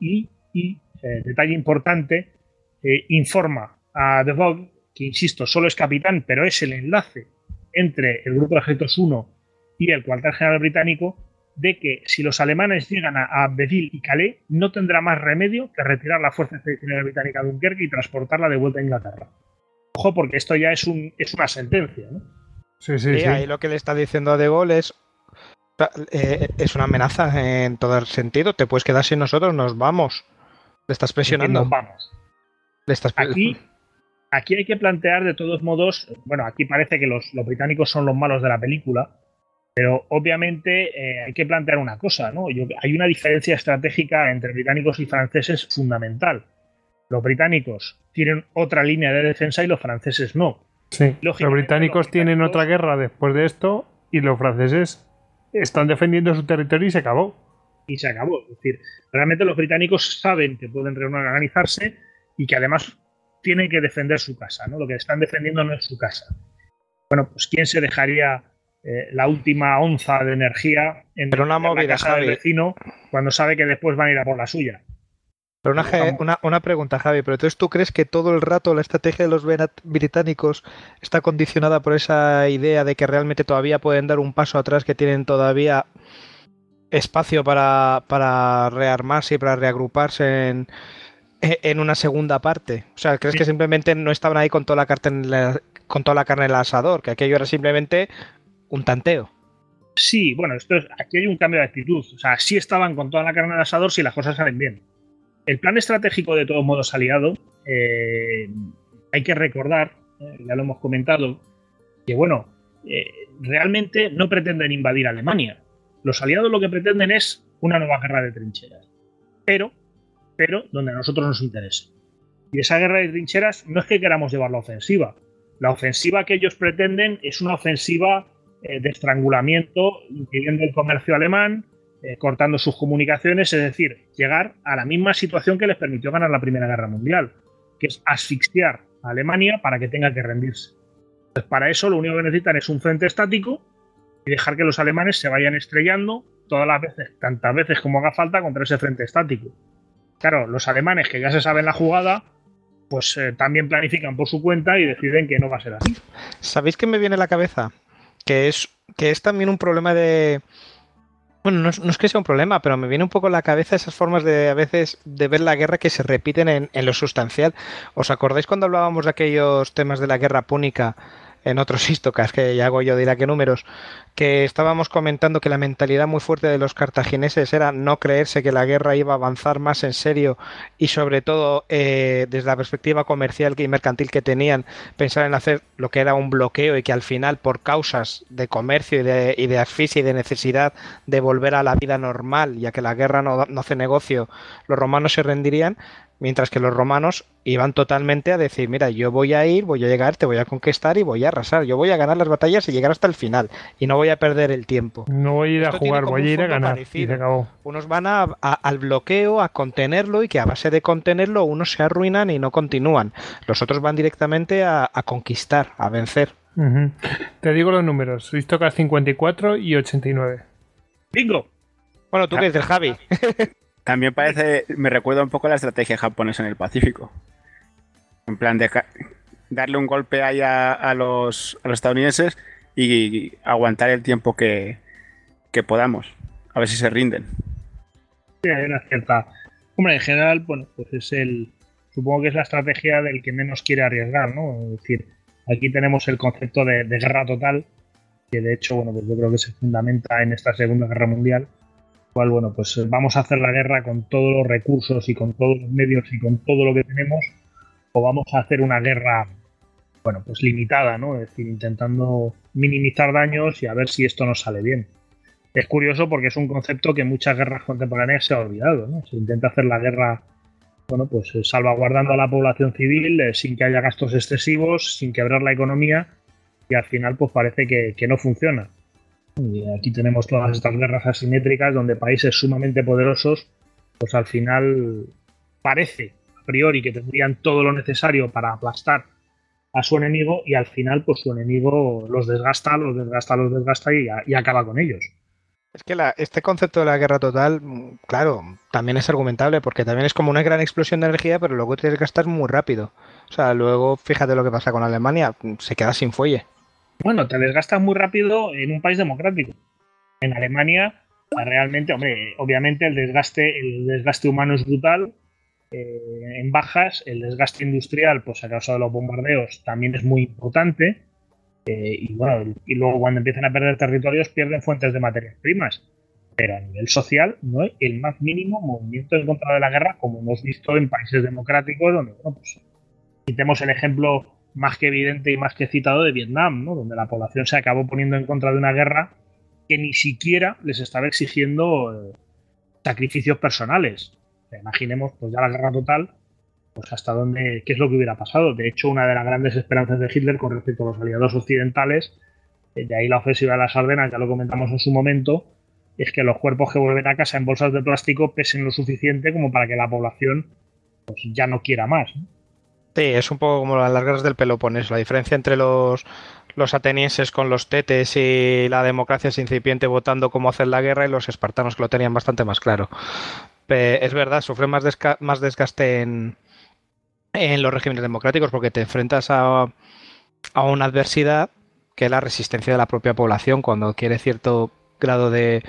Y, eh, detalle importante, eh, informa a De Vogue, que insisto, solo es capitán, pero es el enlace entre el grupo de ejércitos 1 y el cuartel general británico de que si los alemanes llegan a, a y Calais, no tendrá más remedio que retirar la fuerza expedicionaria británica de Dunkerque y transportarla de vuelta a Inglaterra. Ojo, porque esto ya es, un, es una sentencia. ¿no? Sí, sí, sí. Ahí lo que le está diciendo a De Gaulle es, eh, es una amenaza en todo el sentido. Te puedes quedar sin nosotros, nos vamos. Le estás presionando. Nos vamos. Le estás aquí, aquí hay que plantear de todos modos, bueno, aquí parece que los, los británicos son los malos de la película, pero obviamente eh, hay que plantear una cosa, ¿no? hay una diferencia estratégica entre británicos y franceses fundamental. Los británicos tienen otra línea de defensa y los franceses no. Sí, los británicos, tienen otra guerra después de esto y los franceses están defendiendo su territorio y se acabó. Y se acabó. Es decir, realmente los británicos saben que pueden reorganizarse y que además tienen que defender su casa, ¿no? Lo que están defendiendo no es su casa. Bueno, pues ¿quién se dejaría eh, la última onza de energía en, una la casa del vecino cuando sabe que después van a ir a por la suya. Pero una, una, pregunta, Javi, pero entonces tú crees que todo el rato la estrategia de los británicos está condicionada por esa idea de que realmente todavía pueden dar un paso atrás, que tienen todavía espacio para, para rearmarse y para reagruparse en, en una segunda parte? O sea, ¿crees que simplemente no estaban ahí con toda la carta en con toda la carne en el asador, que aquello era simplemente un tanteo. Sí, bueno, esto es, aquí hay un cambio de actitud. O sea, sí estaban con toda la carne en el asador si las cosas salen bien. El plan estratégico de todos modos aliado, eh, hay que recordar, eh, ya lo hemos comentado, que bueno, eh, realmente no pretenden invadir Alemania. Los aliados lo que pretenden es una nueva guerra de trincheras. Pero, pero donde a nosotros nos interesa. Y esa guerra de trincheras no es que queramos llevar la ofensiva. La ofensiva que ellos pretenden es una ofensiva de estrangulamiento, impidiendo el comercio alemán, eh, cortando sus comunicaciones, es decir, llegar a la misma situación que les permitió ganar la Primera Guerra Mundial, que es asfixiar a Alemania para que tenga que rendirse. Para eso lo único que necesitan es un frente estático y dejar que los alemanes se vayan estrellando todas las veces, tantas veces como haga falta contra ese frente estático. Claro, los alemanes que ya se saben la jugada, pues eh, también planifican por su cuenta y deciden que no va a ser así. ¿Sabéis qué me viene a la cabeza? Que es, que es también un problema de... Bueno, no es, que sea un problema, pero me viene un poco a la cabeza esas formas de a veces de ver la guerra que se repiten en, en lo sustancial. ¿Os acordáis cuando hablábamos de aquellos temas de la guerra púnica? En otros histocas que ya hago yo dirá que números, que estábamos comentando que la mentalidad muy fuerte de los cartagineses era no creerse que la guerra iba a avanzar más en serio y sobre todo eh, desde la perspectiva comercial y mercantil que tenían, pensar en hacer lo que era un bloqueo y que al final por causas de comercio y de, asfixia y de necesidad de volver a la vida normal, ya que la guerra no hace negocio, los romanos se rendirían, Mientras que los romanos iban totalmente a decir, mira, yo voy a ir, voy a llegar, te voy a conquistar y voy a arrasar. Yo voy a ganar las batallas y llegar hasta el final. Y no voy a perder el tiempo. No voy a ir a jugar, voy a ir a ganar. Unos van al bloqueo, a contenerlo y que a base de contenerlo unos se arruinan y no continúan. Los otros van directamente a, conquistar, a vencer. Te digo los números. toca 54 y 89. ¡Bingo! Bueno, ¿tú qué dices, Javi? También parece, me recuerda un poco la estrategia japonesa en el Pacífico. En plan de darle un golpe ahí a, los, estadounidenses y, aguantar el tiempo que, podamos. A ver si se rinden. Sí, hay una cierta. Hombre, en general, bueno, pues es el. Supongo que es la estrategia del que menos quiere arriesgar, ¿no? Es decir, aquí tenemos el concepto de, de guerra total, que de hecho, bueno, pues yo creo que se fundamenta en esta Segunda Guerra Mundial bueno, pues eh, vamos a hacer la guerra con todos los recursos y con todos los medios y con todo lo que tenemos, o vamos a hacer una guerra, bueno, pues limitada, ¿no? Es decir, intentando minimizar daños y a ver si esto nos sale bien. Es curioso porque es un concepto que muchas guerras contemporáneas se ha olvidado, ¿no? Se intenta hacer la guerra, bueno, pues eh, salvaguardando a la población civil eh, sin que haya gastos excesivos, sin quebrar la economía y al final pues parece que no funciona. Aquí tenemos todas estas guerras asimétricas donde países sumamente poderosos, pues al final parece a priori que tendrían todo lo necesario para aplastar a su enemigo y al final pues su enemigo los desgasta, los desgasta, los desgasta y, acaba con ellos. Es que este concepto de la guerra total, claro, también es argumentable porque también es como una gran explosión de energía, pero luego te desgastas muy rápido. O sea, luego fíjate lo que pasa con Alemania, se queda sin fuelle. Bueno, te desgastas muy rápido en un país democrático. En Alemania, realmente, hombre, obviamente el desgaste, el desgaste humano es brutal. Eh, en bajas, el desgaste industrial, pues a causa de los bombardeos, también es muy importante. Eh, y bueno, y luego cuando empiezan a perder territorios, pierden fuentes de materias primas. Pero a nivel social no hay el más mínimo movimiento en contra de la guerra, como hemos visto en países democráticos, donde, bueno, pues citemos el ejemplo más que evidente y más que citado de Vietnam, ¿no? donde la población se acabó poniendo en contra de una guerra que ni siquiera les estaba exigiendo eh, sacrificios personales. Imaginemos, pues ya la guerra total, pues hasta dónde, qué es lo que hubiera pasado. De hecho, una de las grandes esperanzas de Hitler con respecto a los aliados occidentales, eh, de ahí la ofensiva de las Ardenas, ya lo comentamos en su momento, es que los cuerpos que vuelven a casa en bolsas de plástico pesen lo suficiente como para que la población pues, ya no quiera más. Sí, es un poco como las guerras del Peloponeso. La diferencia entre los, atenienses con los tetes y la democracia incipiente votando cómo hacer la guerra y los espartanos que lo tenían bastante más claro. es verdad, sufre más, más desgaste en, los regímenes democráticos porque te enfrentas a una adversidad que es la resistencia de la propia población cuando quiere cierto grado de,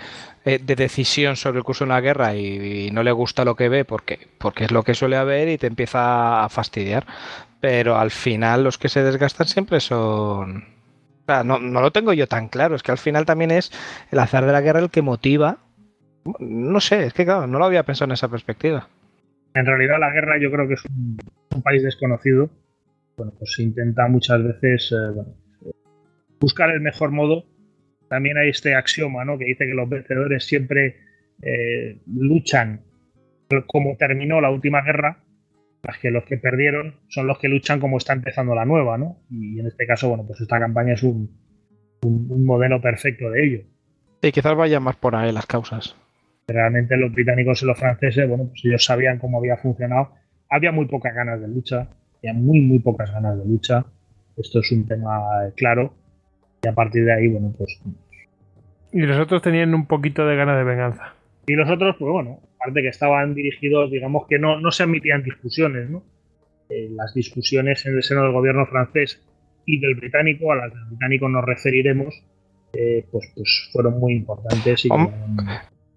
eh, decisión sobre el curso de una guerra y, no le gusta lo que ve porque, porque es lo que suele haber y te empieza a fastidiar. Pero al final los que se desgastan siempre son... no, no lo tengo yo tan claro, es que al final también es el azar de la guerra el que motiva. No sé, es que claro, no lo había pensado en esa perspectiva. En realidad la guerra yo creo que es un, país desconocido. Bueno, pues se intenta muchas veces eh, buscar el mejor modo. También hay este axioma, ¿no? Que dice que los vencedores siempre eh, luchan como terminó la última guerra, las que los que perdieron son los que luchan como está empezando la nueva, ¿no? Y en este caso, bueno, pues esta campaña es un, un modelo perfecto de ello. Sí, quizás vayan más por ahí las causas. Realmente los británicos y los franceses, bueno, pues ellos sabían cómo había funcionado. Había muy pocas ganas de lucha, había muy, muy pocas ganas de lucha. Esto es un tema claro. Y a partir de ahí, bueno, pues. Y los otros tenían un poquito de ganas de venganza. Y los otros, pues bueno, aparte que estaban dirigidos, digamos que no, no se admitían discusiones, ¿no? Eh, las discusiones en el seno del gobierno francés y del británico, a las del británico nos referiremos, eh, pues, pues fueron muy importantes. Y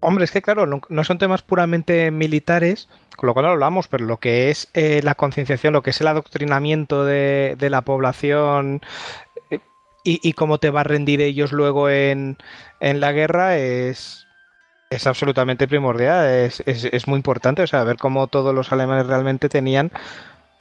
Hombre, es que claro, no, son temas puramente militares, con lo cual hablamos, pero lo que es eh, la concienciación, lo que es el adoctrinamiento de, la población y, cómo te va a rendir ellos luego en, la guerra es, es absolutamente primordial, es, es, muy importante, o sea, ver cómo todos los alemanes realmente tenían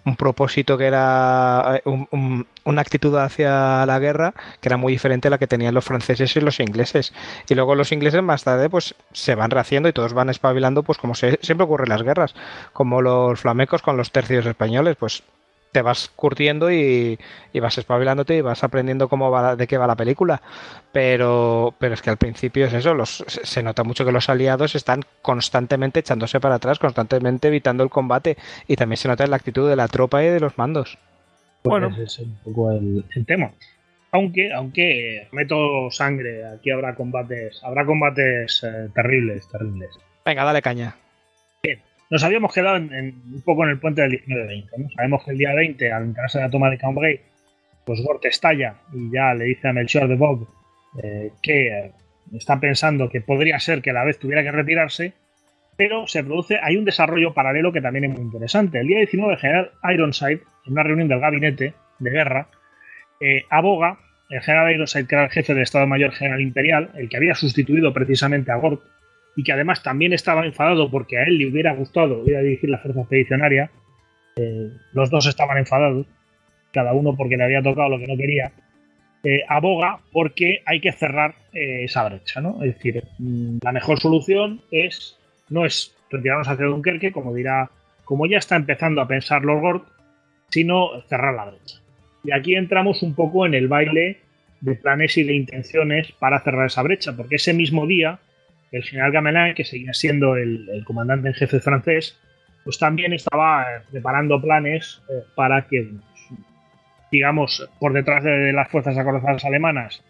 un propósito que era eh, una actitud hacia la guerra que era muy diferente a la que tenían los franceses y los ingleses. Y luego los ingleses más tarde pues se van rehaciendo y todos van espabilando pues como siempre ocurre en las guerras, como los flamencos con los tercios españoles, pues te vas curtiendo y, vas espabilándote y vas aprendiendo cómo va, de qué va la película. Pero, pero es que al principio es eso, los, se nota mucho que los aliados están constantemente echándose para atrás, constantemente evitando el combate y también se nota en la actitud de la tropa y de los mandos. Bueno, ese es un poco el, tema. Aunque, aunque meto sangre, aquí habrá combates, habrá combates eh, terribles, terribles. Venga, dale caña. Nos habíamos quedado en, un poco en el puente del 19-20. ¿no? Sabemos que el día 20, al enterarse de la toma de Cambrai, pues Gort estalla y ya le dice a Melchior de Vogue eh, que eh, está pensando que podría ser que a la vez tuviera que retirarse, pero se produce, hay un desarrollo paralelo que también es muy interesante. El día 19, el general Ironside, en una reunión del gabinete de guerra, eh, aboga, el general Ironside, que era el jefe del Estado Mayor General Imperial, el que había sustituido precisamente a Gort, y que además también estaba enfadado porque a él le hubiera gustado ir a dirigir la fuerza expedicionaria. Eh, los dos estaban enfadados, cada uno porque le había tocado lo que no quería. Eh, aboga porque hay que cerrar eh, esa brecha, ¿no? Es decir, mm, la mejor solución es no es retirarnos hacia Dunkerque, como dirá, como ya está empezando a pensar Lord Gord, sino cerrar la brecha. Y aquí entramos un poco en el baile de planes y de intenciones para cerrar esa brecha, porque ese mismo día el general Gamelin, que seguía siendo el, comandante en jefe francés, pues también estaba eh, preparando planes eh, para que, digamos, por detrás de, las fuerzas acorazadas alemanas,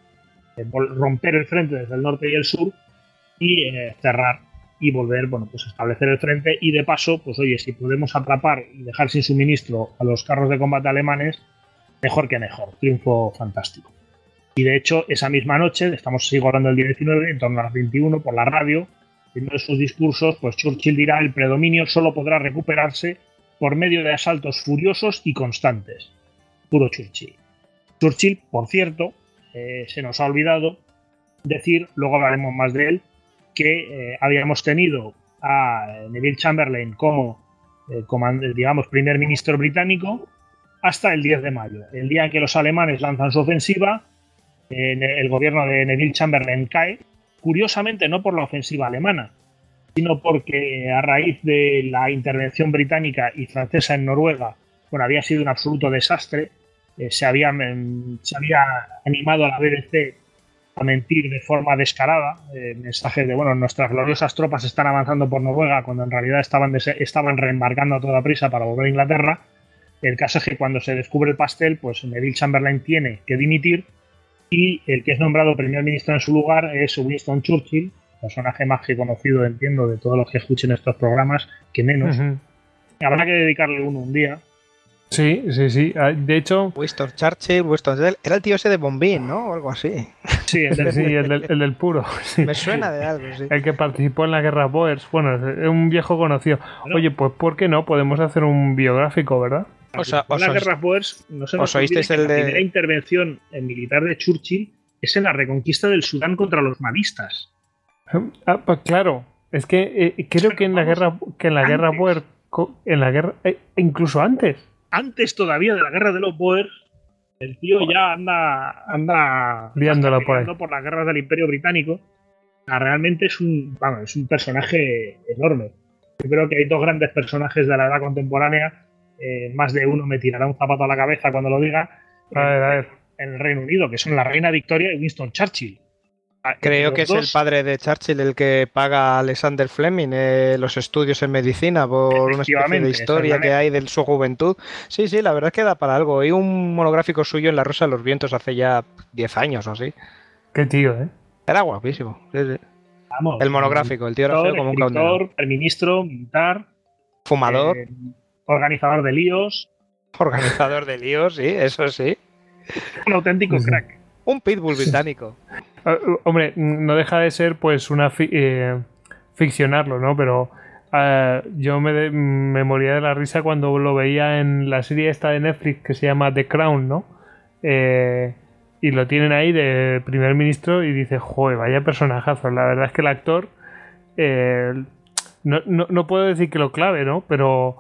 eh, romper el frente desde el norte y el sur y cerrar y volver, bueno, pues establecer el frente y de paso, pues oye, si podemos atrapar y dejar sin suministro a los carros de combate alemanes, mejor que mejor, triunfo fantástico. Y de hecho, esa misma noche, estamos sigo hablando del día 19, en torno a las 21, por la radio, en uno de sus discursos, pues Churchill dirá el predominio solo podrá recuperarse por medio de asaltos furiosos y constantes. Puro Churchill. Churchill, por cierto, eh, se nos ha olvidado decir, luego hablaremos más de él, que eh, habíamos tenido a Neville Chamberlain como, eh, digamos, primer ministro británico hasta el 10 de mayo, el día en que los alemanes lanzan su ofensiva el gobierno de Neville Chamberlain cae, curiosamente no por la ofensiva alemana, sino porque a raíz de la intervención británica y francesa en Noruega, bueno, había sido un absoluto desastre, eh, se, había, mm, se había animado a la BBC a mentir de forma descarada, eh, mensajes de, bueno, nuestras gloriosas tropas están avanzando por Noruega cuando en realidad estaban, estaban reembarcando a toda prisa para volver a Inglaterra. El caso es que cuando se descubre el pastel, pues Neville Chamberlain tiene que dimitir y el que es nombrado primer ministro en su lugar es Winston Churchill, personaje más que conocido, entiendo, de todos los que escuchen estos programas, que menos. Habrá que dedicarle uno un día. Sí, sí, sí. Ah, de hecho. Winston Churchill, Winston era el tío ese de Bombín, ¿no? O algo así. Sí, el del, Sí, el del, el del puro. sí. Me suena de algo, sí. El que participó en la guerra Boers. Bueno, es un viejo conocido. Oye, pues ¿por qué no? Podemos hacer un biográfico, ¿verdad? O sea, os las guerras Boers no se nos oísteis la primera intervención en militar de Churchill es en la reconquista del Sudán contra los mavistas. Ah, pues claro. Es que eh, creo que en la guerra, que en la guerra. Boer, en la guerra, eh, incluso antes. Antes todavía de la guerra de los Boers, el tío ya anda, anda Liándola por ahí. por las guerras del Imperio Británico. Realmente es un, vamos, es un personaje enorme. Yo creo que hay dos grandes personajes de la edad contemporánea. Eh, más de uno me tirará un zapato a la cabeza cuando lo diga. A ver, a ver. En el Reino Unido, que son la reina Victoria y Winston Churchill. Ah, Creo que es el padre de Churchill el que paga a Alexander Fleming eh, los estudios en medicina por una especie de historia que hay de su juventud. Sí, sí, la verdad es que da para algo. Hay un monográfico suyo en La Rosa de los Vientos hace ya 10 años o así. Qué tío, ¿eh? Era guapísimo. sí, sí. Vamos, El monográfico, el tío era feo como un escritor, primer ministro, militar, Fumador, eh, organizador de líos, organizador de líos, sí, eso sí. un auténtico crack. Un pitbull británico. Ah, Hombre, no deja de ser pues una fi- eh, ficcionarlo, ¿no? Pero ah, yo me, de- me moría de la risa cuando lo veía en la serie esta de Netflix que se llama The Crown, ¿no? Eh, y lo tienen ahí de primer ministro y dice, joder, vaya personajazo. La verdad es que el actor, eh, no, no- no puedo decir que lo clave, ¿no? Pero,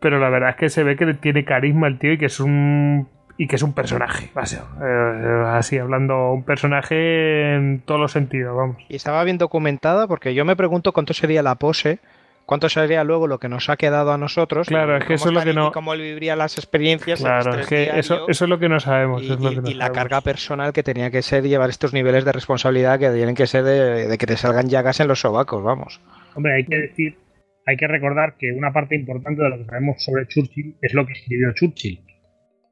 pero la verdad es que se ve que tiene carisma el tío y que es un y que es un personaje, eh, así hablando, un personaje en todos los sentidos, vamos. Y estaba bien documentada porque yo me pregunto cuánto sería la pose, cuánto sería luego lo que nos ha quedado a nosotros. Claro, es que eso es lo que no- cómo él viviría las experiencias. Claro, es que eso, eso es lo que no sabemos. y, es lo y- que no y la carga personal que tenía que ser llevar estos niveles de responsabilidad que tienen que ser de, de que te salgan llagas en los sobacos, vamos. Hombre, hay que decir, hay que recordar que una parte importante de lo que sabemos sobre Churchill es lo que escribió Churchill.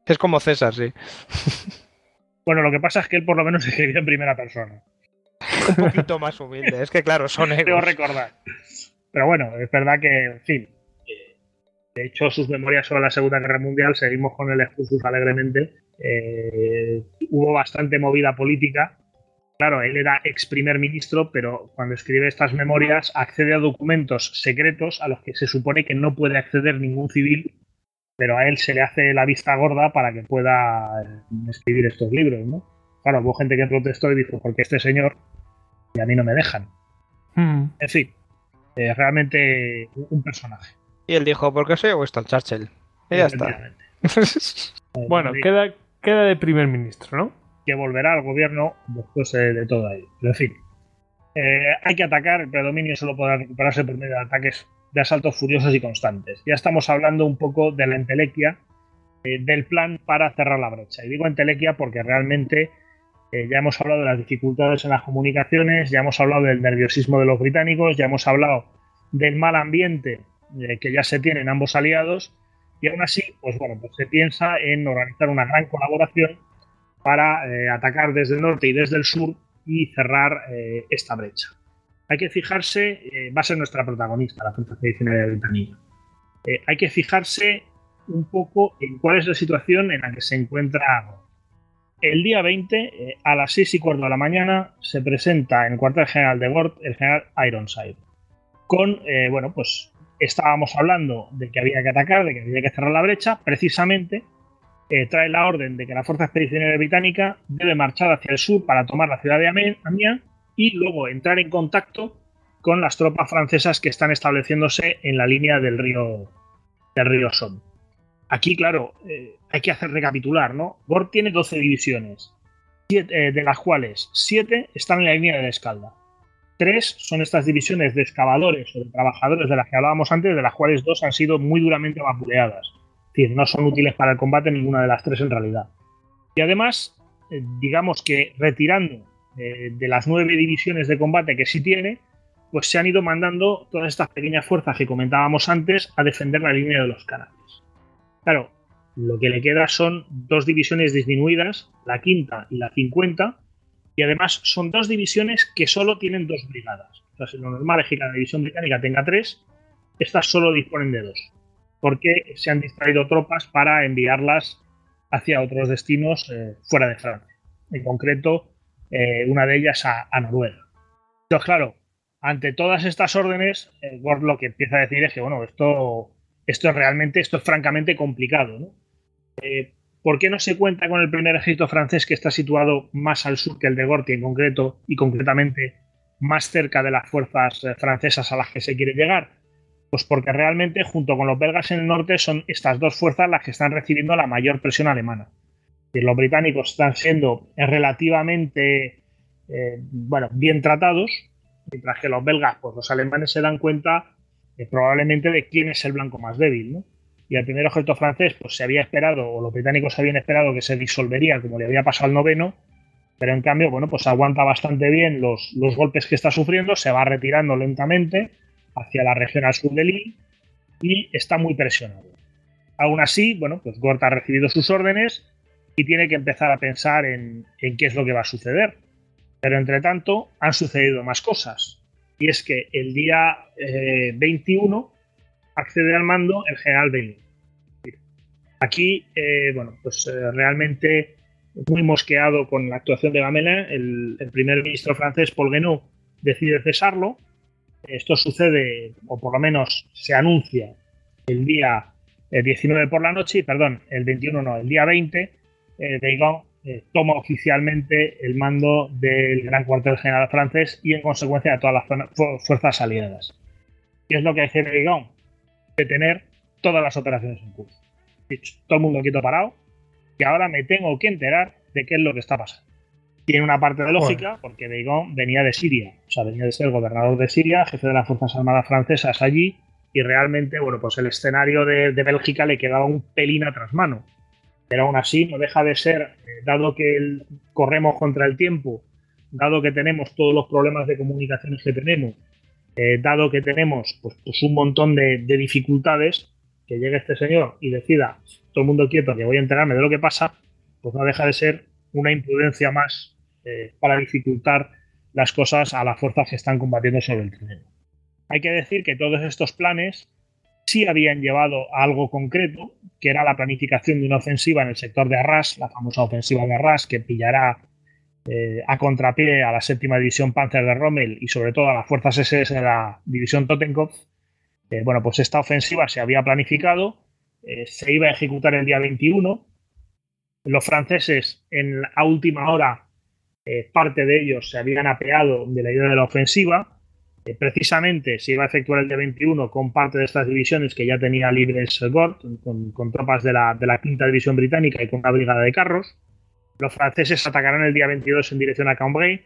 Es como César, sí. Bueno, lo que pasa es que él por lo menos escribió en primera persona. Un poquito más humilde. Es que claro, son egos. recordar. Pero bueno, es verdad que, en fin, eh, de hecho sus memorias sobre la Segunda Guerra Mundial, seguimos con el excursus alegremente, eh, hubo bastante movida política. Claro, él era ex primer ministro, pero cuando escribe estas memorias accede a documentos secretos a los que se supone que no puede acceder ningún civil, pero a él se le hace la vista gorda para que pueda eh, escribir estos libros, ¿no? Claro, hubo gente que protestó y dijo, porque este señor y a mí no me dejan. Mm. En fin, eh, realmente un personaje. Y él dijo, ¿por qué soy Winston Churchill? Y ya está. Eh, Bueno, queda, queda de primer ministro, ¿no? Que volverá al gobierno después eh, de todo ello. Pero en fin, eh, hay que atacar, el predominio solo podrá recuperarse por medio de ataques de asaltos furiosos y constantes. Ya estamos hablando un poco de la entelequia eh, del plan para cerrar la brecha. Y digo entelequia porque realmente eh, ya hemos hablado de las dificultades en las comunicaciones, ya hemos hablado del nerviosismo de los británicos, ya hemos hablado del mal ambiente eh, que ya se tiene en ambos aliados y aún así, pues bueno, pues se piensa en organizar una gran colaboración para eh, atacar desde el norte y desde el sur y cerrar eh, esta brecha. Hay que fijarse, eh, va a ser nuestra protagonista, la Fuerza Expedicionaria Británica. Eh, hay que fijarse un poco en cuál es la situación en la que se encuentra. El día 20, eh, a las 6 y cuarto de la mañana, se presenta en el cuartel general de Ward el general Ironside. Con, eh, bueno, pues estábamos hablando de que había que atacar, de que había que cerrar la brecha, precisamente eh, trae la orden de que la Fuerza Expedicionaria Británica debe marchar hacia el sur para tomar la ciudad de Amiens y luego entrar en contacto con las tropas francesas que están estableciéndose en la línea del río del río Somme. Aquí, claro, eh, hay que hacer recapitular, ¿no? Gord tiene 12 divisiones, siete, eh, de las cuales 7 están en la línea de la Escalda. Tres son estas divisiones de excavadores o de trabajadores de las que hablábamos antes, de las cuales dos han sido muy duramente vapuleadas. Decir, no son útiles para el combate ninguna de las tres en realidad. Y además, eh, digamos que retirando eh, de las nueve divisiones de combate que sí tiene, pues se han ido mandando todas estas pequeñas fuerzas que comentábamos antes a defender la línea de los canales. Claro, lo que le queda son dos divisiones disminuidas, la quinta y la cincuenta, y además son dos divisiones que solo tienen dos brigadas. O sea, si lo normal es que cada división británica tenga tres, estas solo disponen de dos, porque se han distraído tropas para enviarlas hacia otros destinos eh, fuera de Francia. En concreto, eh, una de ellas a, Noruega. Entonces, claro, ante todas estas órdenes, eh, lo que empieza a decir es que, bueno, esto, esto es realmente, esto es francamente complicado. Eh, ¿Por qué no se cuenta con el primer ejército francés que está situado más al sur que el de Gorti en concreto y concretamente más cerca de las fuerzas francesas a las que se quiere llegar? Pues porque realmente junto con los belgas en el norte son estas dos fuerzas las que están recibiendo la mayor presión alemana los británicos están siendo relativamente eh, bueno, bien tratados, mientras que los belgas, pues los alemanes se dan cuenta eh, probablemente de quién es el blanco más débil, ¿no? Y el primer objeto francés, pues se había esperado, o los británicos habían esperado que se disolvería, como le había pasado al noveno, pero en cambio, bueno, pues aguanta bastante bien los, los golpes que está sufriendo, se va retirando lentamente hacia la región al sur de Lille y está muy presionado. Aún así, bueno, pues Gort ha recibido sus órdenes, y tiene que empezar a pensar en, qué es lo que va a suceder. Pero entre tanto han sucedido más cosas. Y es que el día 21 eh, accede al mando el general Bellin. Aquí, eh, bueno, pues eh, realmente muy mosqueado con la actuación de Gamela, el, primer ministro francés, Paul Guénot, decide cesarlo. Esto sucede, o por lo menos se anuncia, el día 19 por la noche, perdón, el 21 no, el día 20, eh, eh, toma oficialmente el mando del gran cuartel general francés y en consecuencia de todas las fuerzas aliadas. ¿Qué es lo que hace Deigon? Detener todas las operaciones en curso. Todo el mundo quieto parado, y ahora me tengo que enterar de qué es lo que está pasando. Tiene una parte de lógica, porque Deigon venía de Siria, o sea, venía de ser gobernador de Siria, jefe de las Fuerzas Armadas Francesas allí, y realmente, bueno, pues el escenario de, de Bélgica le quedaba un pelín atrás mano. Pero aún así no deja de ser, eh, dado que corremos contra el tiempo, dado que tenemos todos los problemas de comunicaciones que tenemos, eh, dado que tenemos pues, pues un montón de, dificultades, que llegue este señor y decida, todo el mundo quieto, que voy a enterarme de lo que pasa, pues no deja de ser una imprudencia más eh, para dificultar las cosas a las fuerzas que están combatiendo sobre el terreno. Hay que decir que todos estos planes sí habían llevado a algo concreto, que era la planificación de una ofensiva en el sector de Arras, la famosa ofensiva de Arras, que pillará eh, a contrapié a la séptima división Panzer de Rommel y sobre todo a las fuerzas SS de la división Totenkopf. Eh, bueno, pues esta ofensiva se había planificado, se iba a ejecutar el día 21. Los franceses, en la última hora, parte de ellos se habían apeado de la idea de la ofensiva precisamente se iba a efectuar el día 21 con parte de estas divisiones que ya tenía libres Gort, con, tropas de la, quinta división británica y con una brigada de carros. Los franceses atacarán el día 22 en dirección a Cambrai.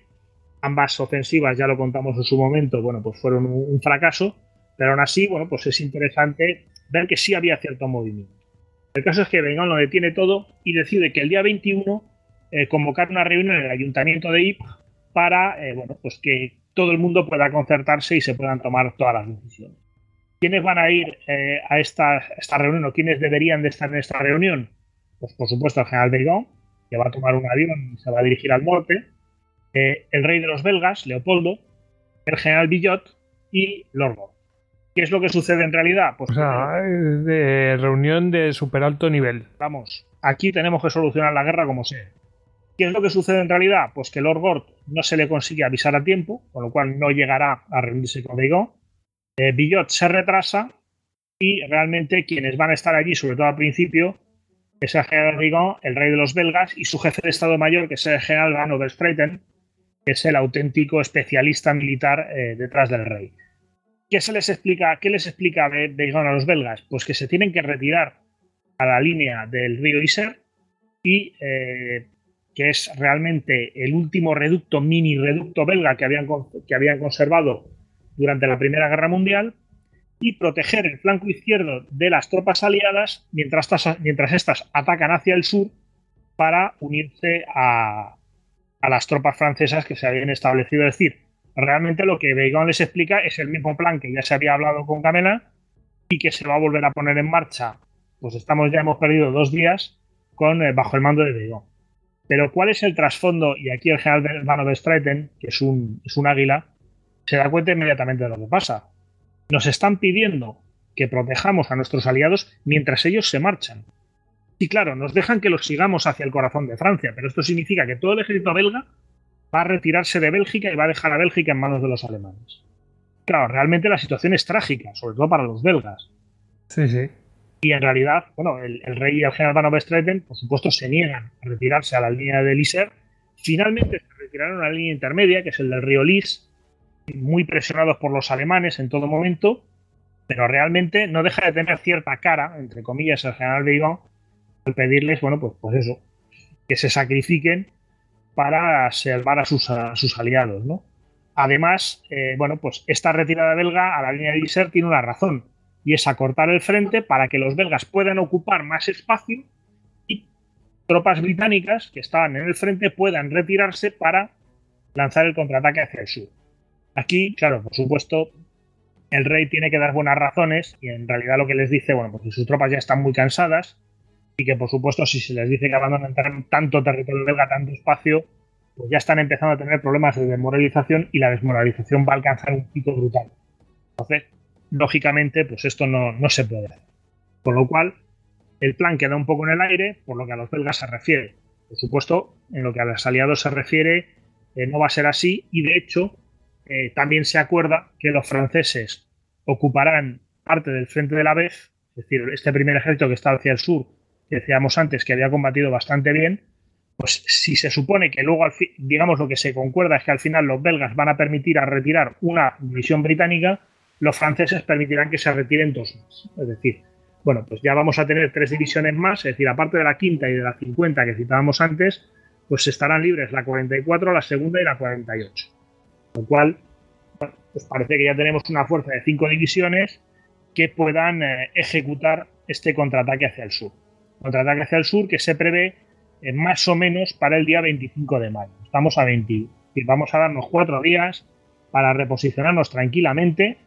Ambas ofensivas, ya lo contamos en su momento, bueno, pues fueron un, fracaso, pero aún así, bueno, pues es interesante ver que sí había cierto movimiento. El caso es que Bengal lo detiene todo y decide que el día 21 eh, convocar una reunión en el ayuntamiento de IP para, eh, bueno, pues que todo el mundo pueda concertarse y se puedan tomar todas las decisiones. ¿Quiénes van a ir eh, a esta, esta, reunión o quiénes deberían de estar en esta reunión? Pues por supuesto el general Beigón, que va a tomar un avión y se va a dirigir al norte, el rey de los belgas, Leopoldo, el general Billot y Lord ¿Qué es lo que sucede en realidad? Pues o sea, de reunión de super alto nivel. Vamos, aquí tenemos que solucionar la guerra como sea. ¿Qué es lo que sucede en realidad? Pues que Lord Gort no se le consigue avisar a tiempo, con lo cual no llegará a reunirse con Vigo. Eh, Billot se retrasa y realmente quienes van a estar allí, sobre todo al principio, es el general Vigo, el rey de los belgas, y su jefe de Estado Mayor, que es el general Van Overstreiten, que es el auténtico especialista militar eh, detrás del rey. ¿Qué se les explica? ¿Qué les explica Vigon a los belgas? Pues que se tienen que retirar a la línea del río Iser y eh, que es realmente el último reducto, mini reducto belga que habían, que habían conservado durante la Primera Guerra Mundial, y proteger el flanco izquierdo de las tropas aliadas mientras, mientras estas atacan hacia el sur para unirse a, las tropas francesas que se habían establecido. Es decir, realmente lo que Beigon les explica es el mismo plan que ya se había hablado con Camela y que se va a volver a poner en marcha. Pues estamos ya hemos perdido dos días con eh, bajo el mando de Beigon. Pero ¿cuál es el trasfondo? Y aquí el general Van Overstreiten, que es un, es un águila, se da cuenta inmediatamente de lo que pasa. Nos están pidiendo que protejamos a nuestros aliados mientras ellos se marchan. Y claro, nos dejan que los sigamos hacia el corazón de Francia, pero esto significa que todo el ejército belga va a retirarse de Bélgica y va a dejar a Bélgica en manos de los alemanes. Claro, realmente la situación es trágica, sobre todo para los belgas. Sí, sí. Y en realidad, bueno, el, rey y el general Van Overstreiten, por supuesto, se niegan a retirarse a la línea del Iser. Finalmente se retiraron a la línea intermedia, que es el del río Lys, muy presionados por los alemanes en todo momento, pero realmente no deja de tener cierta cara, entre comillas, el general de al pedirles, bueno, pues, pues eso, que se sacrifiquen para salvar a sus, sus aliados, ¿no? Además, eh, bueno, pues esta retirada belga a la línea de Iser tiene una razón, y es acortar el frente para que los belgas puedan ocupar más espacio y tropas británicas que estaban en el frente puedan retirarse para lanzar el contraataque hacia el sur. Aquí, claro, por supuesto, el rey tiene que dar buenas razones y en realidad lo que les dice, bueno, pues sus tropas ya están muy cansadas y que por supuesto si se les dice que abandonan tanto territorio belga, tanto espacio, pues ya están empezando a tener problemas de desmoralización y la desmoralización va a alcanzar un pico brutal. Entonces, lógicamente, pues esto no, se puede hacer. Con lo cual, el plan queda un poco en el aire por lo que a los belgas se refiere. Por supuesto, en lo que a los aliados se refiere, eh, no va a ser así y de hecho eh, también se acuerda que los franceses ocuparán parte del frente de la vez, es decir, este primer ejército que está hacia el sur, que decíamos antes que había combatido bastante bien, pues si se supone que luego, digamos, lo que se concuerda es que al final los belgas van a permitir a retirar una división británica, los franceses permitirán que se retiren dos más. Es decir, bueno, pues ya vamos a tener tres divisiones más, es decir, aparte de la quinta y de la 50 que citábamos antes, pues estarán libres la 44, la segunda y la 48. Lo cual, pues parece que ya tenemos una fuerza de cinco divisiones que puedan eh, ejecutar este contraataque hacia el sur. Contraataque hacia el sur que se prevé eh, más o menos para el día 25 de mayo. Estamos a 20. Vamos a darnos cuatro días para reposicionarnos tranquilamente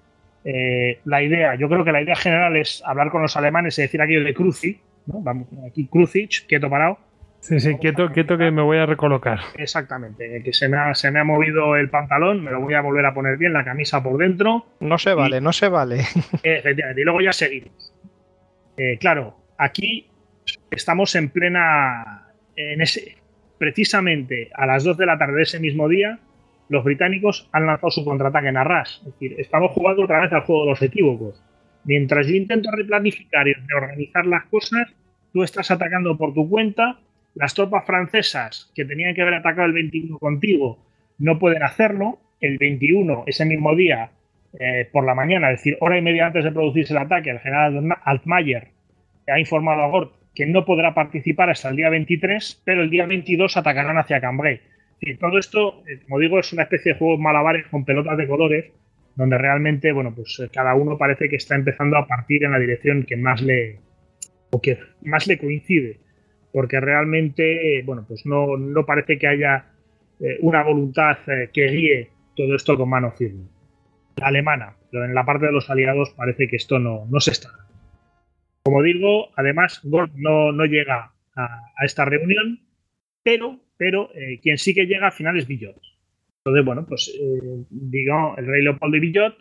eh, la idea, yo creo que la idea general es hablar con los alemanes y decir aquello de Cruci, ¿no? Vamos, aquí Kruzich, quieto parado. Sí, sí, quieto, quieto que me voy a recolocar. Exactamente, que se me, ha, se me ha movido el pantalón, me lo voy a volver a poner bien, la camisa por dentro. No se vale, no se vale. Efectivamente, y luego ya seguimos. Eh, claro, aquí estamos en plena. En ese, precisamente a las 2 de la tarde de ese mismo día, los británicos han lanzado su contraataque en Arras. Es decir, estamos jugando otra vez al juego de los equívocos. Mientras yo intento replanificar y reorganizar las cosas, tú estás atacando por tu cuenta. Las tropas francesas que tenían que haber atacado el 21 contigo no pueden hacerlo. El 21, ese mismo día, eh, por la mañana, es decir, hora y media antes de producirse el ataque, el general Altmaier ha informado a Gort que no podrá participar hasta el día 23, pero el día 22 atacarán hacia Cambrai y todo esto, eh, como digo, es una especie de juegos malabares con pelotas de colores, donde realmente, bueno, pues eh, cada uno parece que está empezando a partir en la dirección que más le o que más le coincide, porque realmente, bueno, pues no, no parece que haya eh, una voluntad que guíe todo esto con mano firme. Alemana, pero en la parte de los aliados parece que esto no, no se está. Como digo, además, Gord no, no llega a esta reunión, pero pero eh, quien sí que llega al final es Billot. Entonces, bueno, pues eh, el rey Leopoldo y Billot,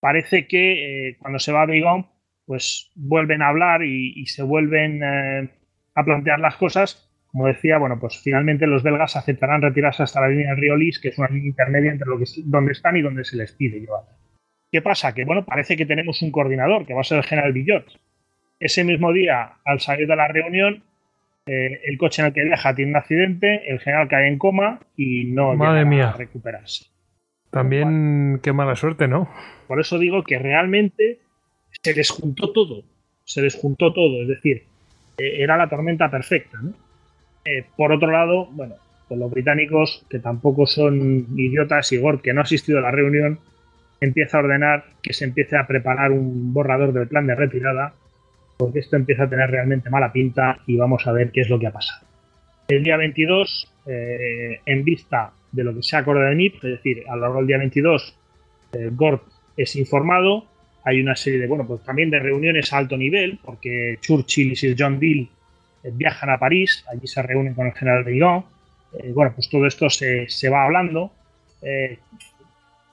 parece que eh, cuando se va a Vigon, pues vuelven a hablar y, se vuelven a plantear las cosas. Como decía, bueno, pues finalmente los belgas aceptarán retirarse hasta la línea del río Lys, que es una línea intermedia entre lo que, donde están y donde se les pide llevar. ¿Qué pasa? Que, bueno, parece que tenemos un coordinador, que va a ser el general Billot. Ese mismo día, al salir de la reunión, eh, el coche en el que viaja tiene un accidente, el general cae en coma y no llega a recuperarse. También qué mala suerte, ¿no? Por eso digo que realmente se les juntó todo, se les juntó todo, es decir, eh, era la tormenta perfecta. Eh, por otro lado, bueno, pues los británicos, que tampoco son idiotas, y Gord, que no ha asistido a la reunión, empieza a ordenar que se empiece a preparar un borrador del plan de retirada porque esto empieza a tener realmente mala pinta y vamos a ver qué es lo que ha pasado. El día 22, eh, en vista de lo que se ha acordado de NIP, es decir, a lo largo del día 22, el Gord es informado, hay una serie de, bueno, pues también de reuniones a alto nivel, porque Churchill y Sir John Deal eh, viajan a París, allí se reúnen con el general de eh, bueno, pues todo esto se, va hablando. Eh,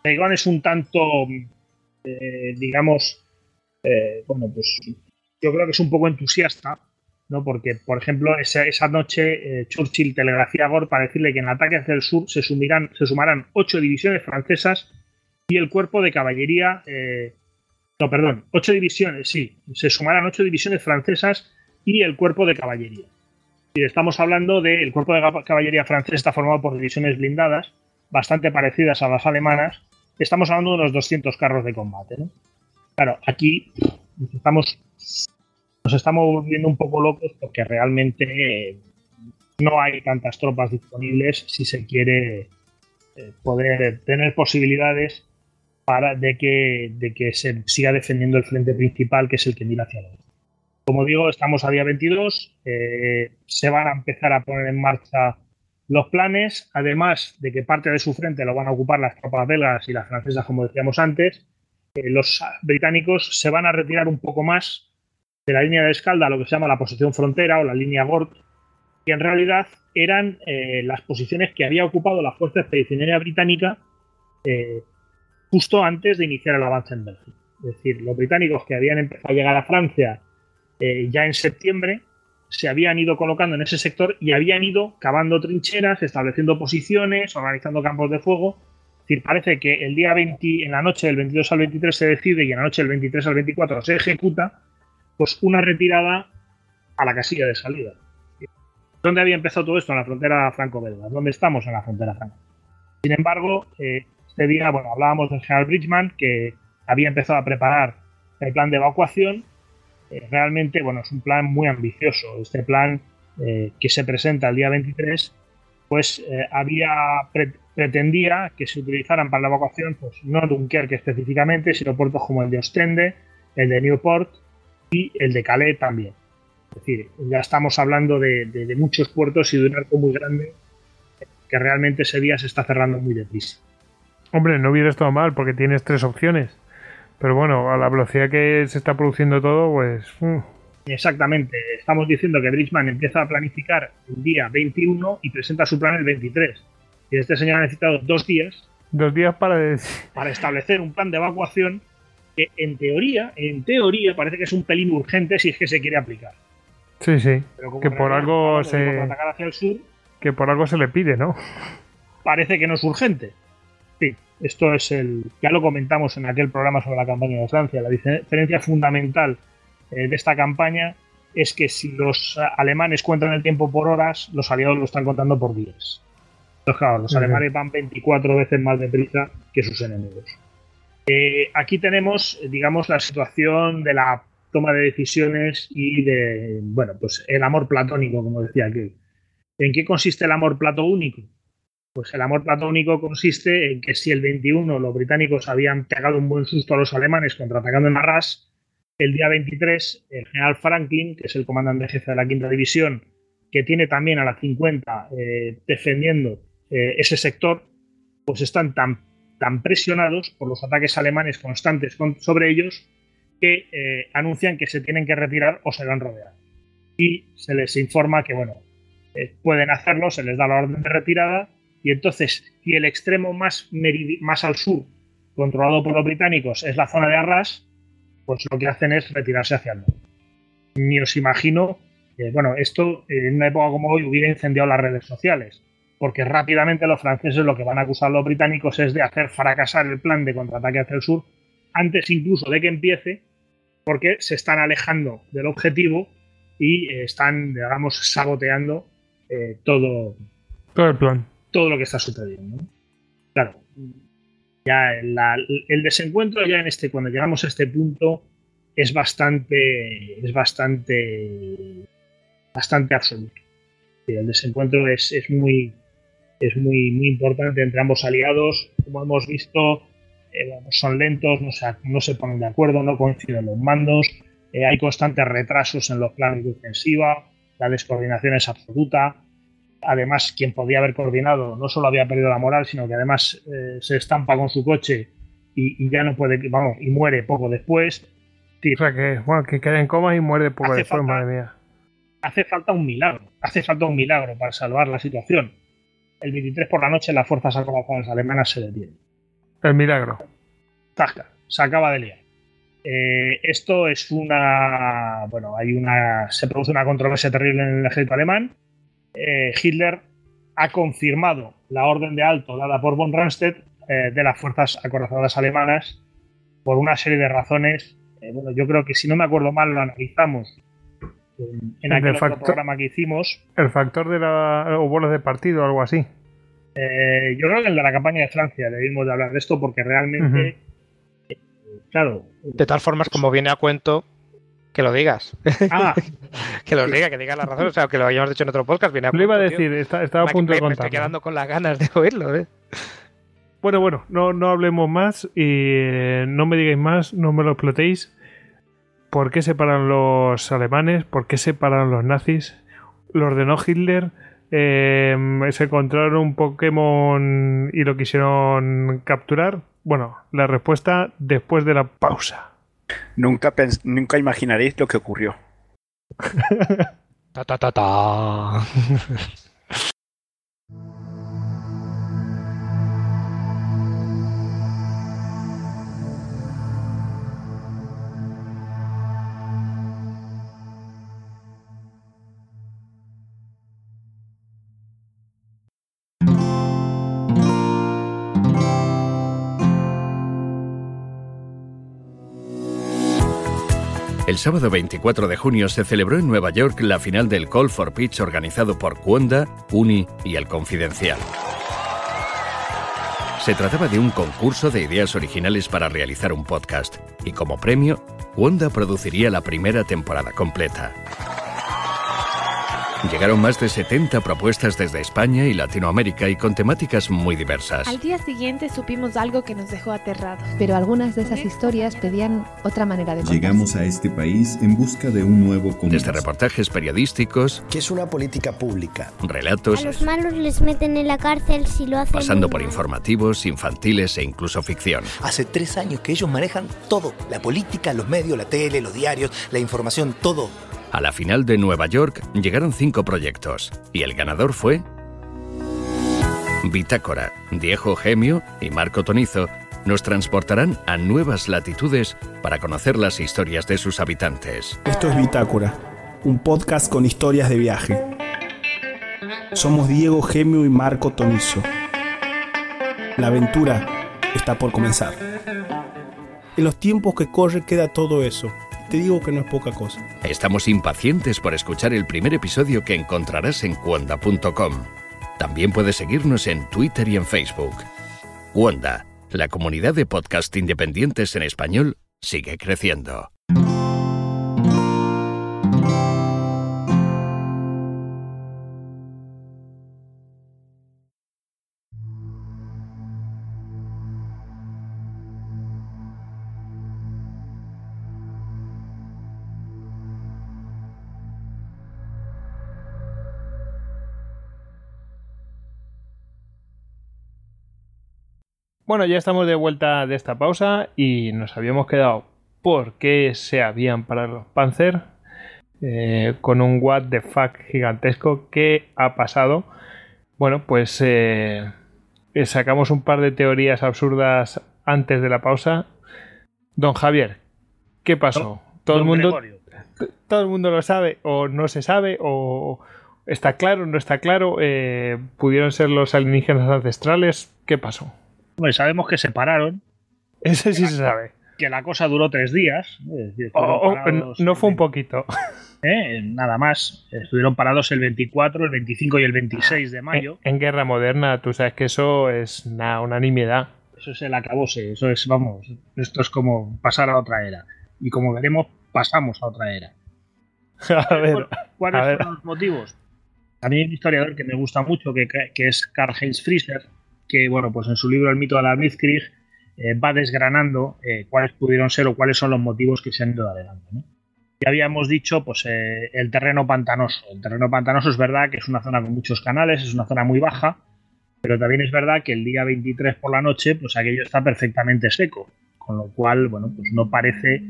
es un tanto, digamos, bueno, pues yo creo que es un poco entusiasta ¿no? Porque, por ejemplo, esa, noche eh, Churchill telegrafía a Gore para decirle que en ataque hacia el sur se, sumirán, se sumarán ocho divisiones francesas y el cuerpo de caballería. Eh, no, perdón, ocho divisiones, sí, se sumarán ocho divisiones francesas y el cuerpo de caballería. Y estamos hablando del cuerpo de caballería francés está formado por divisiones blindadas, bastante parecidas a las alemanas. Estamos hablando de unos 200 carros de combate. ¿no? Claro, aquí estamos nos estamos volviendo un poco locos porque realmente eh, no hay tantas tropas disponibles si se quiere eh, poder tener posibilidades para de que, de que se siga defendiendo el frente principal, que es el que mira hacia adelante. Como digo, estamos a día 22, eh, se van a empezar a poner en marcha los planes, además de que parte de su frente lo van a ocupar las tropas belgas y las francesas, como decíamos antes, los británicos se van a retirar un poco más de la línea de escalda, lo que se llama la posición frontera o la línea Gort, que en realidad eran eh, las posiciones que había ocupado la Fuerza Expedicionaria Británica eh, justo antes de iniciar el avance en Bélgica. Es decir, los británicos que habían empezado a llegar a Francia eh, ya en septiembre se habían ido colocando en ese sector y habían ido cavando trincheras, estableciendo posiciones, organizando campos de fuego. Es decir, parece que el día 20, en la noche del 22 al 23 se decide y en la noche del 23 al 24 se ejecuta pues una retirada a la casilla de salida. ¿Dónde había empezado todo esto? En la frontera franco-belga. ¿Dónde estamos? En la frontera franco. Sin embargo, eh, este día, bueno, hablábamos del general Bridgman, que había empezado a preparar el plan de evacuación. Eh, realmente, bueno, es un plan muy ambicioso. Este plan eh, que se presenta el día 23, pues había pretendía que se utilizaran para la evacuación, pues no Dunkerque específicamente, sino puertos como el de Ostende, el de Newport, y el de Calais también. Es decir, ya estamos hablando de, muchos puertos y de un arco muy grande que realmente ese día se está cerrando muy deprisa. Hombre, no hubiera estado mal porque tienes tres opciones. Pero bueno, a la velocidad que se está produciendo todo, pues... Mm. Exactamente. Estamos diciendo que Bridgman empieza a planificar el día 21 y presenta su plan el 23. Y este señor ha necesitado dos días. Dos días para... Para establecer un plan de evacuación que en teoría, en teoría parece que es un pelín urgente si es que se quiere aplicar. Sí, sí. que por algo se atacar hacia el sur, que por algo se le pide, ¿no? Parece que no es urgente. Sí, esto es el ya lo comentamos en aquel programa sobre la campaña de Francia, la diferencia fundamental eh, de esta campaña es que si los alemanes cuentan el tiempo por horas, los aliados lo están contando por días. Entonces, claro, los alemanes van 24 veces más deprisa que sus enemigos. Eh, aquí tenemos, digamos, la situación de la toma de decisiones y de, bueno, pues el amor platónico, como decía aquel. ¿En qué consiste el amor platónico? Pues el amor platónico consiste en que si el 21 los británicos habían pegado un buen susto a los alemanes contraatacando en Arras, el día 23 el general Franklin, que es el comandante jefe de la quinta división, que tiene también a la 50 eh, defendiendo eh, ese sector, pues están tan tan presionados por los ataques alemanes constantes sobre ellos que eh, anuncian que se tienen que retirar o se van a rodear. Y se les informa que, bueno, eh, pueden hacerlo, se les da la orden de retirada y entonces, si el extremo más, más al sur, controlado por los británicos, es la zona de Arras, pues lo que hacen es retirarse hacia el norte. Ni os imagino, bueno, esto en una época como hoy hubiera incendiado las redes sociales porque rápidamente los franceses lo que van a acusar a los británicos es de hacer fracasar el plan de contraataque hacia el sur antes incluso de que empiece, porque se están alejando del objetivo y eh, están, digamos, saboteando eh, todo, todo el plan. Todo lo que está sucediendo. Claro, ya el desencuentro ya en este, cuando llegamos a este punto, es bastante, es bastante, bastante absoluto. El desencuentro es, es muy, es muy, muy importante entre ambos aliados. Como hemos visto, eh, son lentos, no se, no se ponen de acuerdo, no coinciden los mandos, eh, hay constantes retrasos en los planes de ofensiva, la descoordinación es absoluta. Además, quien podía haber coordinado no solo había perdido la moral, sino que además eh, se estampa con su coche y, ya no puede, vamos, y muere poco después. o sea, que, bueno, que queda en coma y muere poco después, madre mía. Hace falta un milagro, hace falta un milagro para salvar la situación el 23 por la noche las fuerzas acorazadas alemanas se detienen. El milagro. Zasca, se acaba de liar. Eh, esto es una. Bueno, hay una. Se produce una controversia terrible en el ejército alemán. Eh, Hitler ha confirmado la orden de alto dada por von Rundstedt eh, de las fuerzas acorazadas alemanas por una serie de razones. bueno, yo creo que si no me acuerdo mal, lo analizamos en, aquel programa que hicimos. El factor de la. o bolas de partido o algo así. yo creo que el de la campaña de Francia debimos de hablar de esto porque realmente. Claro. De tal forma, como viene a cuento, que lo digas. Ah. que lo diga, que diga la razón. O sea, que lo hayamos dicho en otro podcast. Viene a lo iba a decir, estaba a punto de contar. Me estoy quedando con las ganas de oírlo, ¿eh? Bueno, bueno, no, no hablemos más y eh, no me digáis más, no me lo explotéis. ¿Por qué separan los alemanes? ¿Por qué separan los nazis? ¿Lo ordenó Hitler? Eh, ¿Se encontraron un Pokémon y lo quisieron capturar? Bueno, la respuesta después de la pausa. Nunca, nunca imaginaréis lo que ocurrió. ta ta ta ta. El sábado 24 de junio se celebró en Nueva York la final del Call for Pitch organizado por Cuonda, Uni y El Confidencial. Se trataba de un concurso de ideas originales para realizar un podcast y como premio, Wanda produciría la primera temporada completa. Llegaron más de 70 propuestas desde España y Latinoamérica y con temáticas muy diversas. Al día siguiente supimos algo que nos dejó aterrados. Pero algunas de esas historias pedían otra manera de contarse. Llegamos a este país en busca de un nuevo comienzo. Desde reportajes periodísticos... Que es una política pública. Relatos... A los malos les meten en la cárcel si lo hacen Pasando por informativos, infantiles e incluso ficción. Hace tres años que ellos manejan todo. La política, los medios, la tele, los diarios, la información, todo. A la final de Nueva York llegaron cinco proyectos y el ganador fue Bitácora. Diego Gemio y Marco Tonizo nos transportarán a nuevas latitudes para conocer las historias de sus habitantes. Esto es Bitácora, un podcast con historias de viaje. Somos Diego Gemio y Marco Tonizo. La aventura está por comenzar. En los tiempos que corre queda todo eso te digo que no es poca cosa. Estamos impacientes por escuchar el primer episodio que encontrarás en cuonda.com. También puedes seguirnos en Twitter y en Facebook. Wanda, la comunidad de podcast independientes en español, sigue creciendo. Bueno, ya estamos de vuelta de esta pausa y nos habíamos quedado por qué se habían parado los Panzer eh, con un what the fuck gigantesco. ¿Qué ha pasado? Bueno, pues eh, eh, sacamos un par de teorías absurdas antes de la pausa. Don Javier, ¿qué pasó? todo el mundo, todo el mundo lo sabe o no se sabe o está claro, no está claro. ¿Pudieron ser los alienígenas ancestrales? ¿Qué pasó? Sabemos que se pararon. Ese sí se sabe. Que la cosa duró tres días. no fue un poquito. ¿eh? Nada más. Estuvieron parados el 24, el 25 y el 26 de mayo. En, guerra moderna, tú sabes que eso es una, una nimiedad. Eso es el acabose. Eso es, vamos, esto es como pasar a otra era. Y como veremos, pasamos a otra era. a ver, ¿Cuáles son los motivos? A mí hay un historiador que me gusta mucho, que, que es Karl Heinz Frieser, que, bueno, pues en su libro El mito de la Blitzkrieg eh, va desgranando eh, cuáles pudieron ser o cuáles son los motivos que se han ido adelante. Ya habíamos dicho, pues, eh, el terreno pantanoso. El terreno pantanoso es verdad que es una zona con muchos canales, es una zona muy baja, pero también es verdad que el día 23 por la noche, pues aquello está perfectamente seco, con lo cual, bueno, pues no parece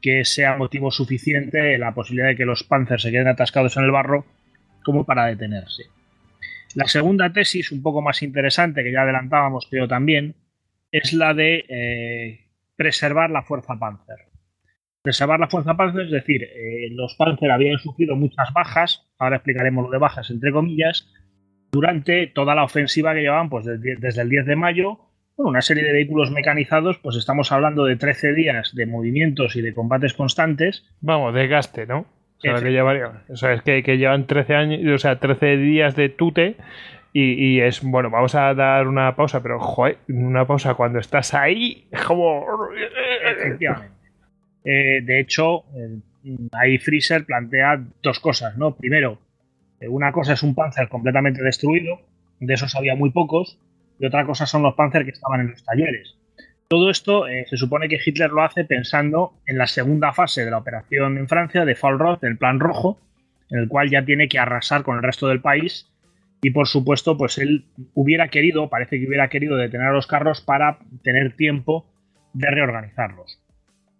que sea motivo suficiente la posibilidad de que los panzers se queden atascados en el barro como para detenerse. La segunda tesis, un poco más interesante, que ya adelantábamos, creo también, es la de eh, preservar la fuerza Panzer. Reservar la fuerza Panzer, es decir, eh, los Panzer habían sufrido muchas bajas, ahora explicaremos lo de bajas entre comillas, durante toda la ofensiva que llevaban pues, desde, el 10 de mayo. una serie de vehículos mecanizados, pues estamos hablando de 13 días de movimientos y de combates constantes. Vamos, desgaste, ¿no? O sea, que llevaría, o sea, es que, que, llevan 13 años, o sea, 13 días de tute y, es, bueno, vamos a dar una pausa, pero, joder, una pausa cuando estás ahí, como... Efectivamente. Eh, de hecho, ahí Freezer plantea dos cosas, ¿no? Primero, eh, una cosa es un Panzer completamente destruido, de esos había muy pocos, y otra cosa son los Panzer que estaban en los talleres. Todo esto eh, se supone que Hitler lo hace pensando en la segunda fase de la operación en Francia de Fall Roth, el Plan Rojo, en el cual ya tiene que arrasar con el resto del país y por supuesto, pues él hubiera querido, parece que hubiera querido detener a los carros para tener tiempo de reorganizarlos.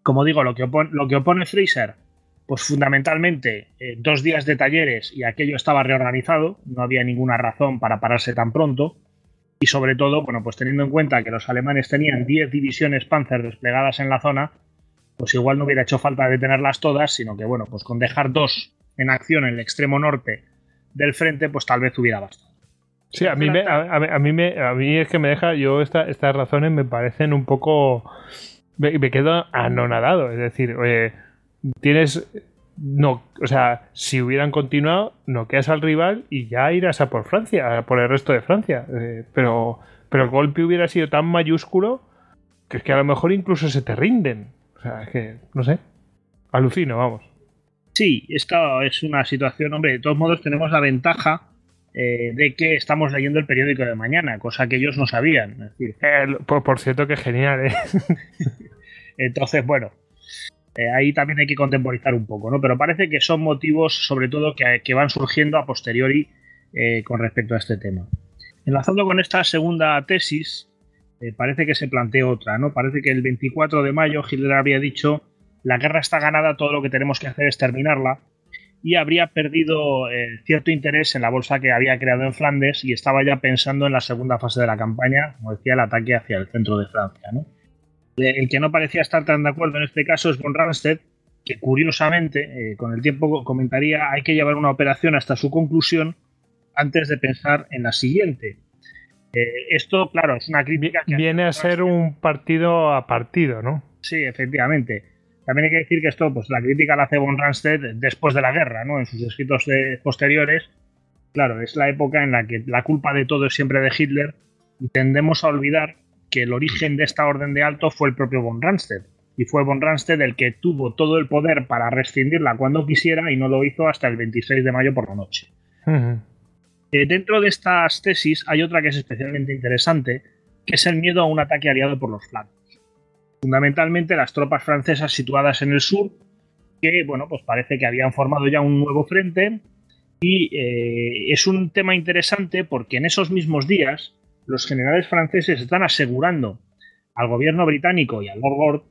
Como digo, lo que opone, lo que opone Fraser, pues fundamentalmente eh, dos días de talleres y aquello estaba reorganizado, no había ninguna razón para pararse tan pronto. Y sobre todo, bueno, pues teniendo en cuenta que los alemanes tenían 10 divisiones Panzer desplegadas en la zona, pues igual no hubiera hecho falta detenerlas todas, sino que, bueno, pues con dejar dos en acción en el extremo norte del frente, pues tal vez hubiera bastado. Sí, a mí, me, a, mí me, a mí es que me deja, yo estas razones me parecen un poco, me, quedo anonadado, es decir, tienes, no, o sea, si hubieran continuado, no quedas al rival y ya irás a por Francia, por el resto de Francia, eh, pero, pero el golpe hubiera sido tan mayúsculo que es que a lo mejor incluso se te rinden, o sea, es que, no sé, alucino, vamos. Sí, esta es una situación, hombre, de todos modos tenemos la ventaja eh, de que estamos leyendo el periódico de mañana, cosa que ellos no sabían. Eh, por, cierto, que genial, ¿eh? Entonces, bueno, ahí también hay que contemporizar un poco, ¿no? Pero parece que son motivos, sobre todo, que, van surgiendo a posteriori con respecto a este tema. Enlazando con esta segunda tesis, parece que se plantea otra, ¿no? Parece que el 24 de mayo Hitler había dicho la guerra está ganada, todo lo que tenemos que hacer es terminarla, y habría perdido eh, cierto interés en la bolsa que había creado en Flandes y estaba ya pensando en la segunda fase de la campaña, como decía, el ataque hacia el centro de Francia. El que no parecía estar tan de acuerdo en este caso es von Randstedt, que curiosamente, eh, con el tiempo comentaría, hay que llevar una operación hasta su conclusión antes de pensar en la siguiente. Eh, esto, claro, es una crítica que... Viene a ser un partido a partido, ¿no? Sí, efectivamente. También hay que decir que esto, pues la crítica la hace von Randstedt después de la guerra, ¿no? En sus escritos posteriores. Claro, es la época en la que la culpa de todo es siempre de Hitler y tendemos a olvidar que el origen de esta orden de alto fue el propio von Randstedt. Y fue von Randstedt el que tuvo todo el poder para rescindirla cuando quisiera y no lo hizo hasta el 26 de mayo por la noche. Eh, dentro de estas tesis hay otra que es especialmente interesante, que es el miedo a un ataque aliado por los flancos fundamentalmente las tropas francesas situadas en el sur, que bueno, pues parece que habían formado ya un nuevo frente. Y eh, es un tema interesante porque en esos mismos días los generales franceses están asegurando al gobierno británico y al Lord Gord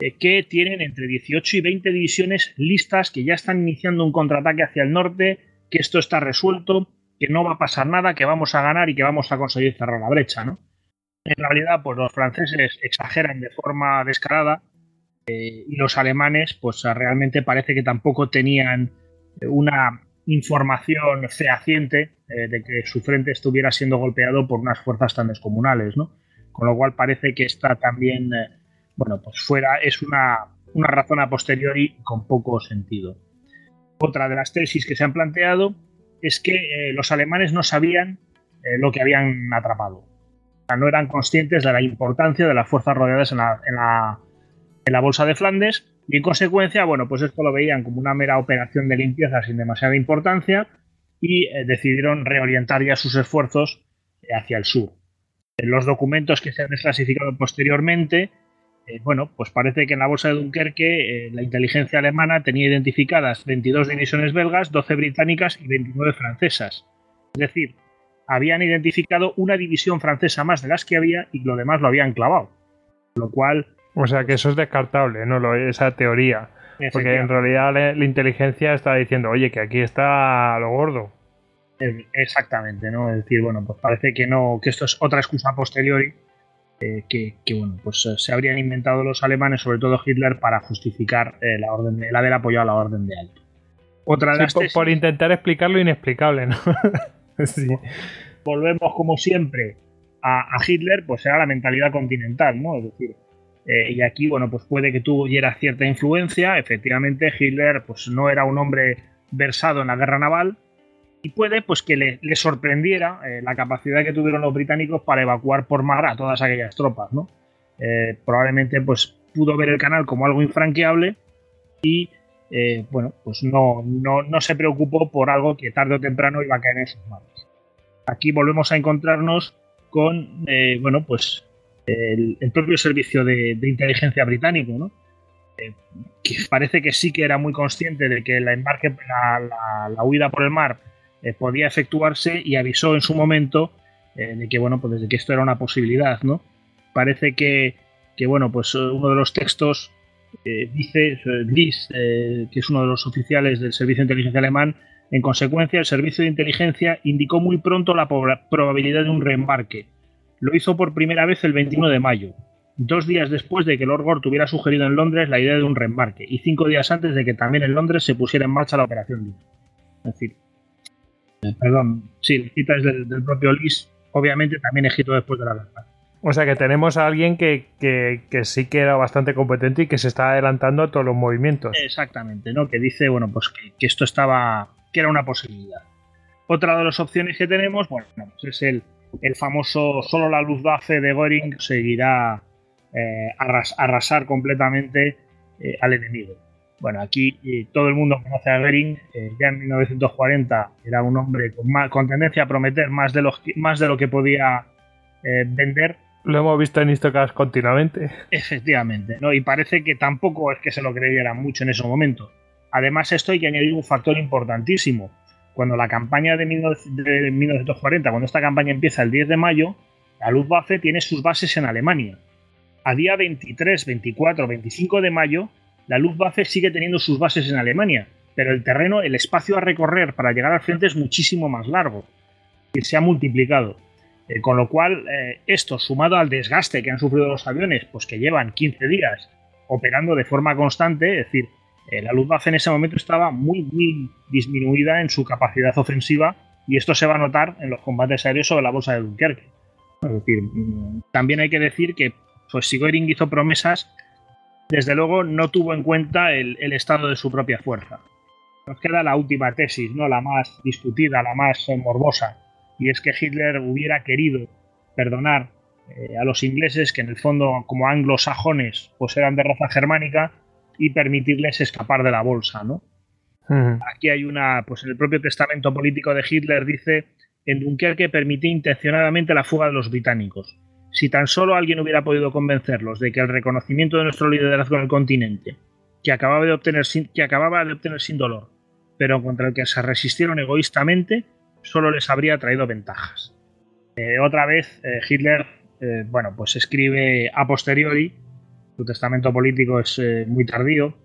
eh, que tienen entre 18 y 20 divisiones listas que ya están iniciando un contraataque hacia el norte, que esto está resuelto, que no va a pasar nada, que vamos a ganar y que vamos a conseguir cerrar la brecha, ¿no? En realidad, pues los franceses exageran de forma descarada eh, y los alemanes, pues realmente parece que tampoco tenían una información fehaciente eh, de que su frente estuviera siendo golpeado por unas fuerzas tan descomunales, ¿no? Con lo cual parece que esta también, bueno, pues fuera, es una, una razón a posteriori con poco sentido. Otra de las tesis que se han planteado es que los alemanes no sabían lo que habían atrapado no eran conscientes de la importancia de las fuerzas rodeadas en la, bolsa de Flandes y en consecuencia, bueno, pues esto lo veían como una mera operación de limpieza sin demasiada importancia y eh, decidieron reorientar ya sus esfuerzos eh, hacia el sur. En los documentos que se han desclasificado posteriormente, eh, bueno, pues parece que en la bolsa de Dunkerque la inteligencia alemana tenía identificadas 22 divisiones belgas, 12 británicas y 29 francesas. Es decir, habían identificado una división francesa más de las que había y lo demás lo habían clavado. Lo cual. O sea que eso es descartable, ¿no? Lo, esa teoría. Porque en realidad la, inteligencia está diciendo, oye, que aquí está lo gordo. Exactamente, ¿no? Es decir, bueno, pues parece que no, que esto es otra excusa posteriori eh, que, bueno, pues se habrían inventado los alemanes, sobre todo Hitler, para justificar la orden el haber apoyado la orden de alto. Otra de por, intentar explicar lo inexplicable, ¿no? Volvemos como siempre a, Hitler, pues era la mentalidad continental, ¿no? Es decir, y aquí, bueno, pues puede que tuviera cierta influencia. Efectivamente, Hitler, pues no era un hombre versado en la guerra naval, y puede pues que le, sorprendiera eh, la capacidad que tuvieron los británicos para evacuar por mar a todas aquellas tropas, ¿no? Eh, probablemente pues pudo ver el canal como algo infranqueable y eh, bueno, pues no, no, se preocupó por algo que tarde o temprano iba a caer en sus manos. Aquí volvemos a encontrarnos con, bueno, pues el, propio servicio de, inteligencia británico, ¿no? que parece que sí que era muy consciente de que la embarque, la huida por el mar eh, podía efectuarse y avisó en su momento eh, de que bueno pues desde que esto era una posibilidad no parece que, bueno pues uno de los textos eh, dice Liz que es uno de los oficiales del servicio de inteligencia alemán en consecuencia el servicio de inteligencia indicó muy pronto la probabilidad de un reembarque lo hizo por primera vez el 21 de mayo dos días después de que Lord Gore tuviera sugerido en Londres la idea de un reembarque y cinco días antes de que también en Londres se pusiera en marcha la operación Es decir, Perdón, sí, la cita es del, propio Lis, obviamente también Egipto después de la guerra. O sea que tenemos a alguien que, sí que era bastante competente y que se está adelantando a todos los movimientos. Exactamente, ¿no? Que dice, bueno, pues que, esto estaba, que era una posibilidad. Otra de las opciones que tenemos, bueno, pues es el, el famoso solo la luz base de Goring seguirá eh, arrasar completamente eh, al enemigo. Bueno, aquí eh, todo el mundo conoce a Goering, ya en 1940 era un hombre con, con tendencia a prometer más de, más de lo que podía vender. Lo hemos visto en Histocast continuamente. Efectivamente, ¿no? y parece que tampoco es que se lo creyera mucho en ese momento. Además, esto hay que añadir un factor importantísimo. Cuando la campaña de, 1940, cuando esta campaña empieza el 10 de mayo, la Luftwaffe tiene sus bases en Alemania. A día 23, 24, 25 de mayo, la Luftwaffe sigue teniendo sus bases en Alemania, pero el terreno, el espacio a recorrer para llegar al frente es muchísimo más largo y se ha multiplicado. Eh, con lo cual, eh, esto sumado al desgaste que han sufrido los aviones, pues que llevan 15 días operando de forma constante, es decir, la Luftwaffe en ese momento estaba muy, muy disminuida en su capacidad ofensiva y esto se va a notar en los combates aéreos sobre la bolsa de Dunkerque. Mm, también hay que decir que pues, si Goering hizo promesas, desde luego no tuvo en cuenta el, estado de su propia fuerza. Nos queda la última tesis, ¿no? la más discutida, la más eh, morbosa, y es que Hitler hubiera querido perdonar eh, a los ingleses, que en el fondo como anglosajones pues eran de raza germánica, y permitirles escapar de la bolsa. ¿no? Aquí hay una, pues en el propio testamento político de Hitler dice, en Dunkerque permití intencionadamente la fuga de los británicos si tan solo alguien hubiera podido convencerlos de que el reconocimiento de nuestro liderazgo en el continente, que acababa de obtener sin, que acababa de obtener sin dolor, pero contra el que se resistieron egoístamente, solo les habría traído ventajas. Eh, otra vez, eh, Hitler, eh, bueno, pues escribe a posteriori, su testamento político es muy tardío,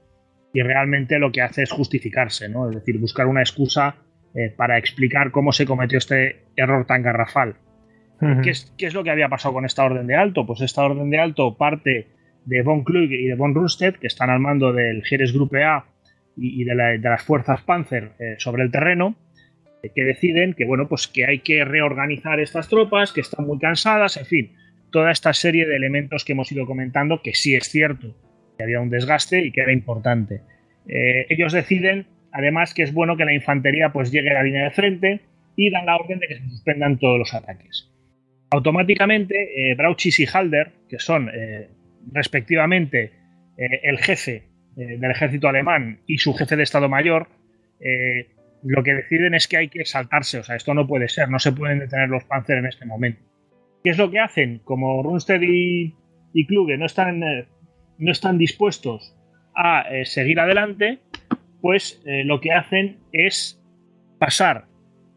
y realmente lo que hace es justificarse, ¿no? Es decir, buscar una excusa para explicar cómo se cometió este error tan garrafal. ¿Qué, es, lo que había pasado con esta orden de alto? Pues esta orden de alto parte de von Klug y de von Rundstedt, que están al mando del Gruppe A y, de, las fuerzas Panzer eh, sobre el terreno, eh, que deciden que, bueno, pues que hay que reorganizar estas tropas, que están muy cansadas, en fin, toda esta serie de elementos que hemos ido comentando, que sí es cierto que había un desgaste y que era importante. Eh, ellos deciden, además, que es bueno que la infantería pues llegue a la línea de frente y dan la orden de que se suspendan todos los ataques. Automáticamente, eh, Brauchis y Halder, que son eh, respectivamente el jefe del ejército alemán y su jefe de Estado Mayor, lo que deciden es que hay que saltarse, o sea, esto no puede ser, no se pueden detener los Panzer en este momento. ¿Qué es lo que hacen? Como Runstedt y, Kluge no están, no están dispuestos a seguir adelante, pues lo que hacen es pasar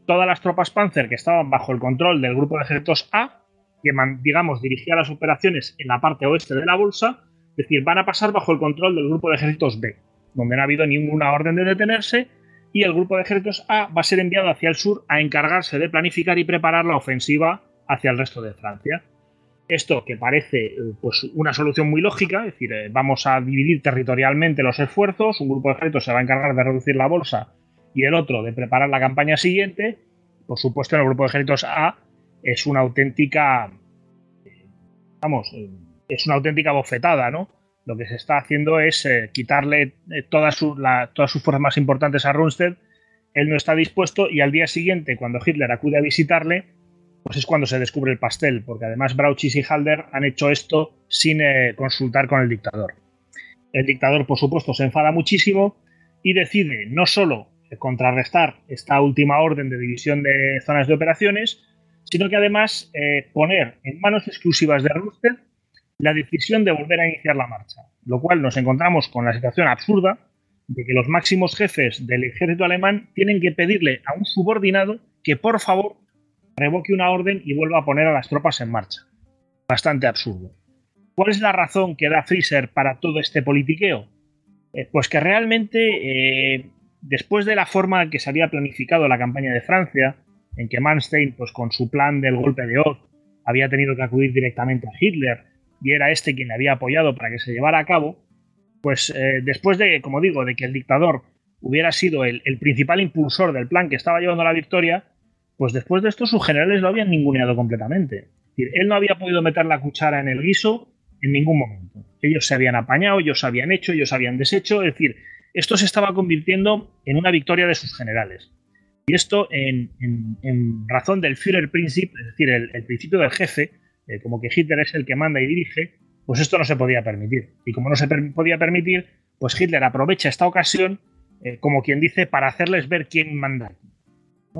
todas las tropas Panzer que estaban bajo el control del grupo de ejércitos A, que digamos dirigía las operaciones en la parte oeste de la bolsa, es decir, van a pasar bajo el control del grupo de ejércitos B, donde no ha habido ninguna orden de detenerse, y el grupo de ejércitos A va a ser enviado hacia el sur a encargarse de planificar y preparar la ofensiva hacia el resto de Francia. Esto que parece eh, pues, una solución muy lógica, es decir, eh, vamos a dividir territorialmente los esfuerzos, un grupo de ejércitos se va a encargar de reducir la bolsa y el otro de preparar la campaña siguiente. Por supuesto, en el grupo de ejércitos A es una auténtica, vamos, es una auténtica bofetada, ¿no? Lo que se está haciendo es quitarle todas, todas sus fuerzas más importantes a Rundstedt él no está dispuesto y al día siguiente, cuando Hitler acude a visitarle, pues es cuando se descubre el pastel, porque además Brauchis y Halder han hecho esto sin eh, consultar con el dictador. El dictador, por supuesto, se enfada muchísimo y decide no solo contrarrestar esta última orden de división de zonas de operaciones, sino que además eh, poner en manos exclusivas de Rundstedt la decisión de volver a iniciar la marcha, lo cual nos encontramos con la situación absurda de que los máximos jefes del ejército alemán tienen que pedirle a un subordinado que por favor revoque una orden y vuelva a poner a las tropas en marcha. Bastante absurdo. ¿Cuál es la razón que da Fischer para todo este politiqueo? Eh, pues que realmente, eh, después de la forma en que se había planificado la campaña de Francia, en que Manstein, pues con su plan del golpe de Oz, había tenido que acudir directamente a Hitler y era este quien le había apoyado para que se llevara a cabo, pues eh, después de, como digo, de que el dictador hubiera sido el, principal impulsor del plan que estaba llevando a la victoria, pues después de esto sus generales lo habían ninguneado completamente. él no había podido meter la cuchara en el guiso en ningún momento. Ellos se habían apañado, ellos habían hecho, ellos habían deshecho, es decir, esto se estaba convirtiendo en una victoria de sus generales. Y esto en, razón del Führerprinzip, es decir, el, principio del jefe, eh, como que Hitler es el que manda y dirige, pues esto no se podía permitir. Y como no se podía permitir, pues Hitler aprovecha esta ocasión, eh, como quien dice, para hacerles ver quién manda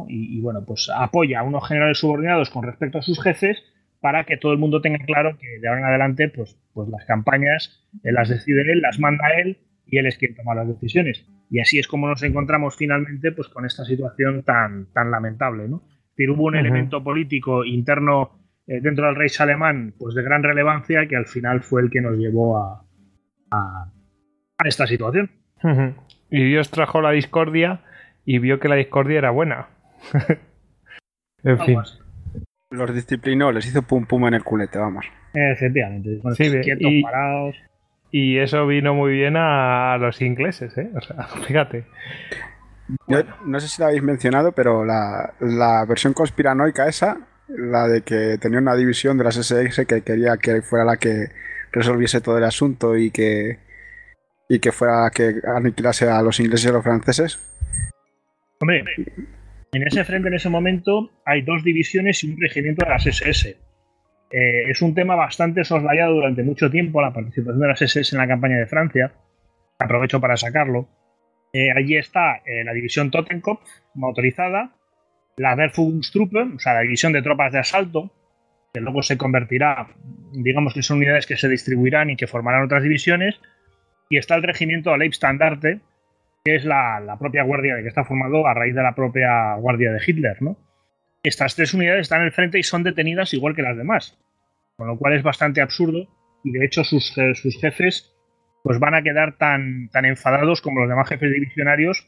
Y, bueno, pues apoya a unos generales subordinados con respecto a sus jefes para que todo el mundo tenga claro que de ahora en adelante, pues, pues las campañas eh, las decide él, las manda él y él es quien toma las decisiones. Y así es como nos encontramos finalmente pues, con esta situación tan, tan lamentable. ¿no? Es hubo un elemento político interno eh, dentro del Reich alemán pues de gran relevancia que al final fue el que nos llevó a, a, esta situación. Y Dios trajo la discordia y vio que la discordia era buena. en fin. Los disciplinó, les hizo pum pum en el culete, vamos. Efectivamente. y, y eso vino muy bien a los ingleses, ¿eh? O sea, fíjate. no sé si lo habéis mencionado, pero la, la versión conspiranoica esa la de que tenía una división de las SS que quería que fuera la que resolviese todo el asunto y que y que fuera la que aniquilase a los ingleses y a los franceses. Hombre, en ese frente en ese momento hay dos divisiones y un regimiento de las SS. Eh, es un tema bastante soslayado durante mucho tiempo la participación de las SS en la campaña de Francia. Aprovecho para sacarlo. Eh, allí está eh, la división Totenkopf, motorizada, la Wehrführungstruppe, o sea, la división de tropas de asalto, que luego se convertirá, digamos que son unidades que se distribuirán y que formarán otras divisiones, y está el regimiento Leibstandarte, que es la, propia guardia que está formado a raíz de la propia guardia de Hitler, ¿no? Estas tres unidades están en el frente y son detenidas igual que las demás, con lo cual es bastante absurdo y de hecho sus, sus jefes pues van a quedar tan, tan enfadados como los demás jefes divisionarios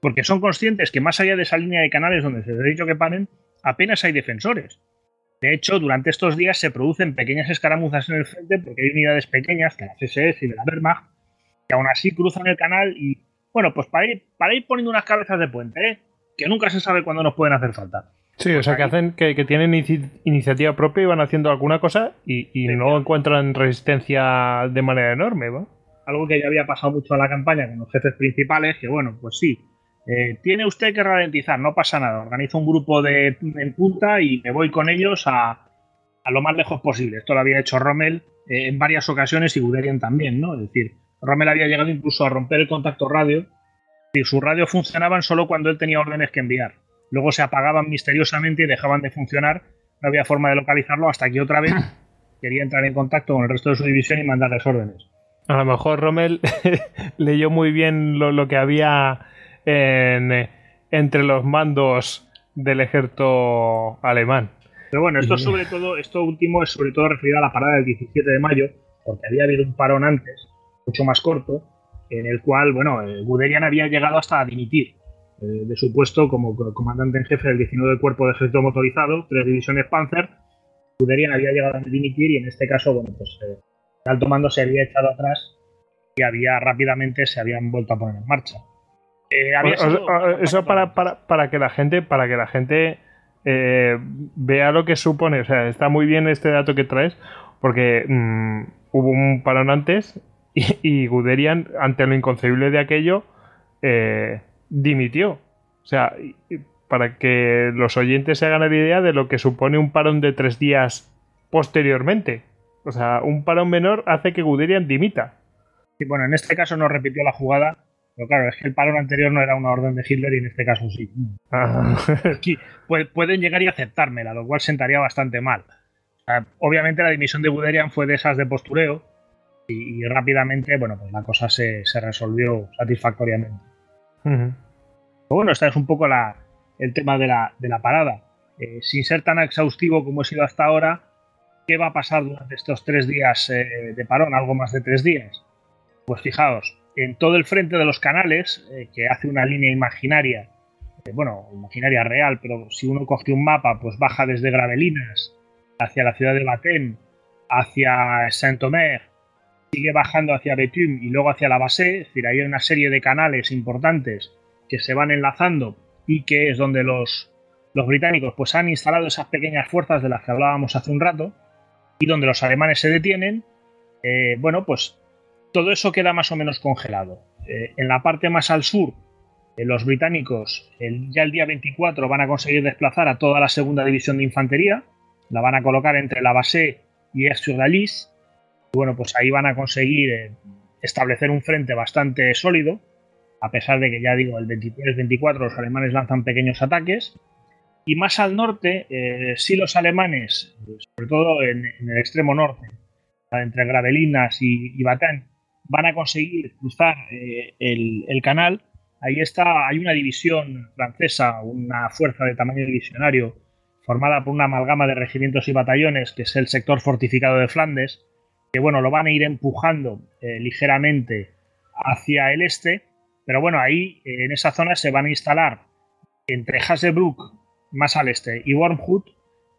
porque son conscientes que más allá de esa línea de canales donde se les ha dicho que paren, apenas hay defensores. De hecho, durante estos días se producen pequeñas escaramuzas en el frente porque hay unidades pequeñas, de las SS y de la Wehrmacht, que aún así cruzan el canal y, bueno, pues para ir, para ir poniendo unas cabezas de puente, ¿eh? que nunca se sabe cuándo nos pueden hacer falta. Sí, o sea, que hacen que, tienen iniciativa propia y van haciendo alguna cosa y, no encuentran resistencia de manera enorme, ¿va? Algo que ya había pasado mucho en la campaña con los jefes principales, que bueno, pues sí, eh, tiene usted que ralentizar, no pasa nada. Organizo un grupo de, en punta y me voy con ellos a, lo más lejos posible. Esto lo había hecho Rommel eh, en varias ocasiones y Guderian también, ¿no? Es decir, Rommel había llegado incluso a romper el contacto radio. Y sus radios funcionaban solo cuando él tenía órdenes que enviar. Luego se apagaban misteriosamente y dejaban de funcionar. No había forma de localizarlo hasta que otra vez quería entrar en contacto con el resto de su división y mandarles órdenes. A lo mejor Rommel leyó muy bien lo que había entre los mandos del ejército alemán. Pero bueno, esto sobre todo, esto último es sobre todo referido a la parada del 17 de mayo, porque había habido un parón antes, mucho más corto, en el cual, bueno, eh, Guderian había llegado hasta a dimitir eh, de su puesto como comandante en jefe del 19 Cuerpo de Ejército Motorizado, tres divisiones Panzer, Guderian había llegado a dimitir y en este caso, bueno, pues eh, el alto mando se había echado atrás y había rápidamente se habían vuelto a poner en marcha. Eh, eso para, para, para, que la gente, para que la gente eh, vea lo que supone. O sea, está muy bien este dato que traes, porque mm, hubo un parón antes y, Guderian, ante lo inconcebible de aquello, eh, dimitió. O sea, para que los oyentes se hagan la idea de lo que supone un parón de tres días posteriormente. O sea, un parón menor hace que Guderian dimita. Y bueno, en este caso no repitió la jugada, pero claro, es que el parón anterior no era una orden de Hitler y en este caso sí. Ah. Aquí pueden llegar y aceptármela, lo cual sentaría bastante mal. obviamente la dimisión de Guderian fue de esas de postureo y, rápidamente, bueno, pues la cosa se, resolvió satisfactoriamente. bueno, esta es un poco la, el tema de la, de la parada. Eh, sin ser tan exhaustivo como he sido hasta ahora, ¿qué va a pasar durante estos tres días eh, de parón? Algo más de tres días. Pues fijaos, en todo el frente de los canales, eh, que hace una línea imaginaria, bueno, imaginaria real, pero si uno coge un mapa, pues baja desde Gravelinas hacia la ciudad de Baten, hacia Saint-Omer, sigue bajando hacia Bethune y luego hacia la base, es decir, hay una serie de canales importantes que se van enlazando y que es donde los, los británicos pues han instalado esas pequeñas fuerzas de las que hablábamos hace un rato y donde los alemanes se detienen, eh, bueno, pues todo eso queda más o menos congelado. Eh, en la parte más al sur, eh, los británicos ya el día 24 van a conseguir desplazar a toda la segunda división de infantería, la van a colocar entre la base y Aix-sur-la-Lys, y bueno, pues ahí van a conseguir establecer un frente bastante sólido a pesar de que ya digo, el 23-24 los alemanes lanzan pequeños ataques. Y más al norte, eh, sí los alemanes, sobre todo en, el extremo norte, entre Gravelinas y, y Batán, van a conseguir cruzar eh, el, canal. Ahí está, hay una división francesa, una fuerza de tamaño divisionario, formada por una amalgama de regimientos y batallones, que es el sector fortificado de Flandes, que bueno, lo van a ir empujando eh, ligeramente hacia el este pero bueno, ahí en esa zona se van a instalar entre Hasebrook, más al este, y Wormhood,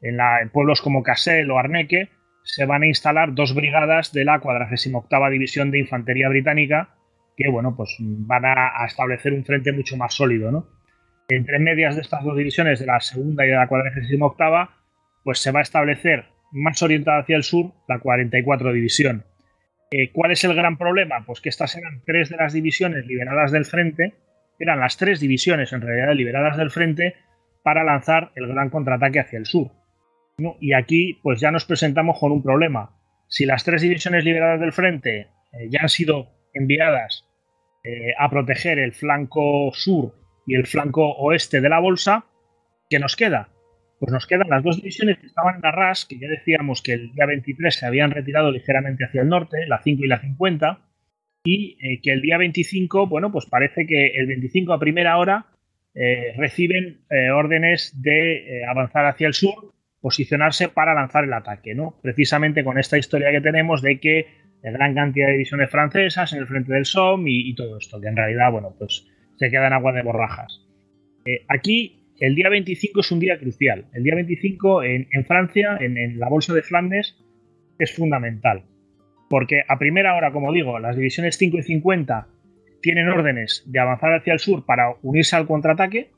en, la, pueblos como Cassel o Arneque, se van a instalar dos brigadas de la 48 División de Infantería Británica, que bueno, pues van a, establecer un frente mucho más sólido, ¿no? Entre medias de estas dos divisiones, de la segunda y de la 48 pues se va a establecer más orientada hacia el sur la 44 División. Eh, ¿Cuál es el gran problema? Pues que estas eran tres de las divisiones liberadas del frente, eran las tres divisiones en realidad liberadas del frente para lanzar el gran contraataque hacia el sur. Y aquí pues ya nos presentamos con un problema. Si las tres divisiones liberadas del frente eh, ya han sido enviadas eh, a proteger el flanco sur y el flanco oeste de la bolsa, ¿qué nos queda? Pues nos quedan las dos divisiones que estaban en Arras, que ya decíamos que el día 23 se habían retirado ligeramente hacia el norte, la 5 y la 50, y eh, que el día 25, bueno, pues parece que el 25 a primera hora eh, reciben eh, órdenes de avanzar hacia el sur, posicionarse para lanzar el ataque, ¿no? Precisamente con esta historia que tenemos de que gran cantidad de divisiones francesas en el frente del Somme y, y, todo esto, que en realidad, bueno, pues se queda en agua de borrajas. aquí el día 25 es un día crucial. El día 25 en, Francia, en, la Bolsa de Flandes, es fundamental. Porque a primera hora, como digo, las divisiones 5 y 50 tienen órdenes de avanzar hacia el sur para unirse al contraataque.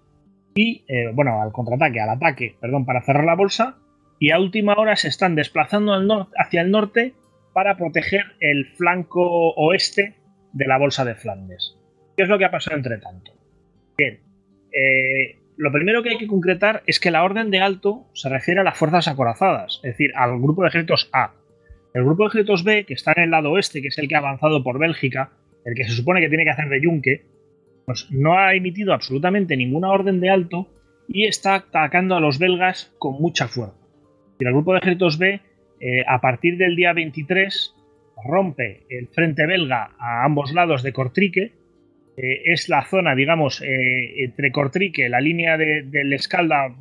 Y, eh, bueno, al contraataque, al ataque, perdón, para cerrar la bolsa. Y a última hora se están desplazando hacia el norte para proteger el flanco oeste de la bolsa de Flandes. ¿Qué es lo que ha pasado entre tanto? Bien, eh, lo primero que hay que concretar es que la orden de alto se refiere a las fuerzas acorazadas, es decir, al grupo de ejércitos A. El grupo de ejércitos B, que está en el lado oeste, que es el que ha avanzado por Bélgica, el que se supone que tiene que hacer de yunque, pues no ha emitido absolutamente ninguna orden de alto y está atacando a los belgas con mucha fuerza. Y el grupo de ejércitos B, eh, a partir del día 23, rompe el frente belga a ambos lados de Cortrique eh, es la zona, digamos, eh, entre Cortrique, la línea del Escalda,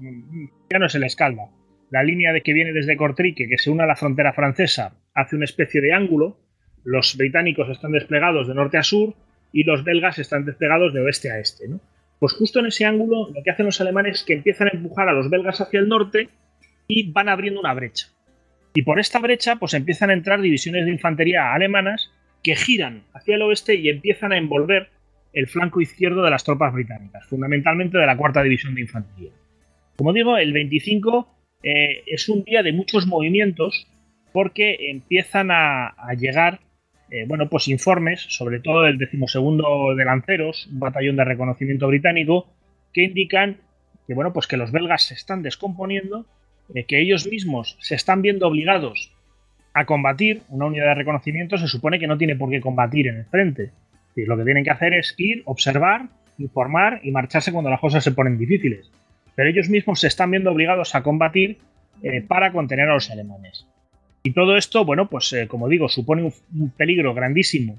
ya no es el Escalda, la línea de que viene desde Cortrique, que se une a la frontera francesa, hace una especie de ángulo. Los británicos están desplegados de norte a sur y los belgas están desplegados de oeste a este. Pues justo en ese ángulo lo que hacen los alemanes es que empiezan a empujar a los belgas hacia el norte y van abriendo una brecha. Y por esta brecha, pues empiezan a entrar divisiones de infantería alemanas que giran hacia el oeste y empiezan a envolver el flanco izquierdo de las tropas británicas, fundamentalmente de la cuarta división de infantería. Como digo, el 25 eh, es un día de muchos movimientos porque empiezan a, llegar eh, bueno, pues informes, sobre todo del decimosegundo de lanceros, un batallón de reconocimiento británico, que indican que, bueno, pues que los belgas se están descomponiendo, eh, que ellos mismos se están viendo obligados a combatir. Una unidad de reconocimiento se supone que no tiene por qué combatir en el frente. Lo que tienen que hacer es ir, observar, informar y marcharse cuando las cosas se ponen difíciles. Pero ellos mismos se están viendo obligados a combatir eh, para contener a los alemanes. Y todo esto, bueno, pues eh, como digo, supone un, peligro grandísimo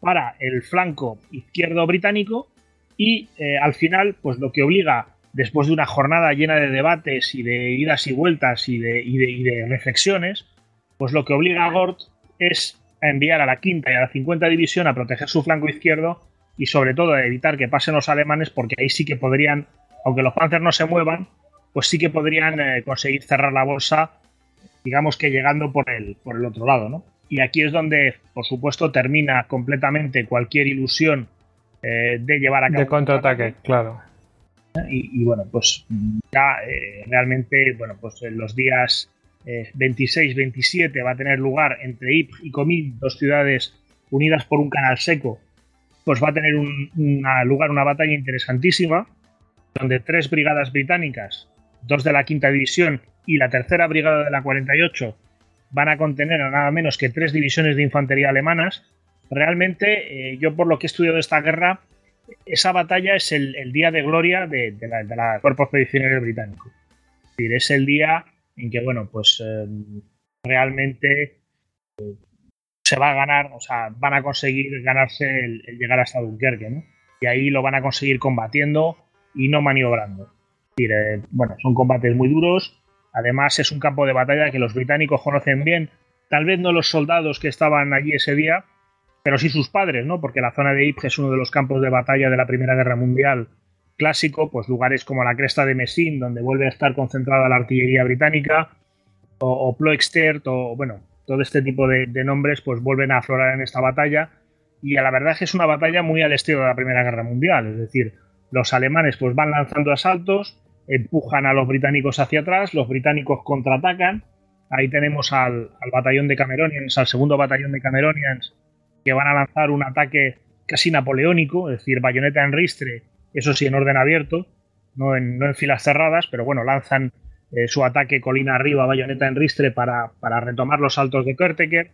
para el flanco izquierdo británico y al final, pues lo que obliga después de una jornada llena de debates y de idas y vueltas y de, reflexiones, pues lo que obliga a Gort es a enviar a la quinta y a la cincuenta división a proteger su flanco izquierdo y sobre todo a evitar que pasen los alemanes porque ahí sí que podrían, aunque los panzers no se muevan, pues sí que podrían eh, conseguir cerrar la bolsa, digamos que llegando por el, por el otro lado, ¿no? Y aquí es donde, por supuesto, termina completamente cualquier ilusión eh, de llevar a cabo. De contraataque, claro. Y, bueno, pues ya eh, realmente, bueno, pues en los días 26-27 eh, va a tener lugar entre Ypres y Comines, dos ciudades unidas por un canal seco, pues va a tener un, lugar una batalla interesantísima, donde tres brigadas británicas, dos de la quinta división y la tercera brigada de la 48 van a contener a nada menos que tres divisiones de infantería alemanas. Realmente, eh, yo por lo que he estudiado esta guerra, esa batalla es el, día de gloria de, la, Cuerpo Expedicionario Británico. Es decir, es el día en que, bueno, pues eh, realmente eh, se va a ganar, o sea, van a conseguir ganarse el, llegar hasta Dunkerque, ¿no? Y ahí lo van a conseguir combatiendo y no maniobrando. Es decir, eh, bueno, son combates muy duros. Además, es un campo de batalla que los británicos conocen bien. Tal vez no los soldados que estaban allí ese día, pero sí sus padres, ¿no? Porque la zona de Ypres es uno de los campos de batalla de la Primera Guerra Mundial clásico, pues lugares como la cresta de Messines, donde vuelve a estar concentrada la artillería británica, o, o Ploegstert, o bueno, todo este tipo de, nombres, pues vuelven a aflorar en esta batalla. Y la verdad es que es una batalla muy al estilo de la Primera Guerra Mundial, es decir, los alemanes pues van lanzando asaltos, empujan a los británicos hacia atrás, los británicos contraatacan. Ahí tenemos al, al batallón de Cameronians, al segundo batallón de Cameronians, que van a lanzar un ataque casi napoleónico, es decir, bayoneta en ristre, eso sí, en orden abierto, no en, filas cerradas, pero bueno, lanzan eh, su ataque colina arriba, bayoneta en ristre para, retomar los saltos de Kerteker.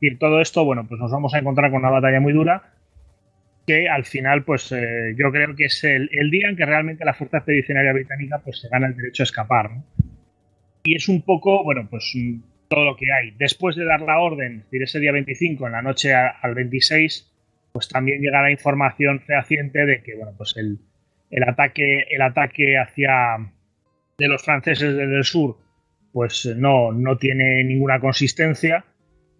Y todo esto, bueno, pues nos vamos a encontrar con una batalla muy dura que al final, pues eh, yo creo que es el, día en que realmente la Fuerza Expedicionaria Británica pues se gana el derecho a escapar. Y es un poco, bueno, pues todo lo que hay. Después de dar la orden, es decir, ese día 25, en la noche al 26, pues también llega la información fehaciente de que, bueno, pues el, ataque, el ataque hacia de los franceses desde el sur, pues no, no tiene ninguna consistencia.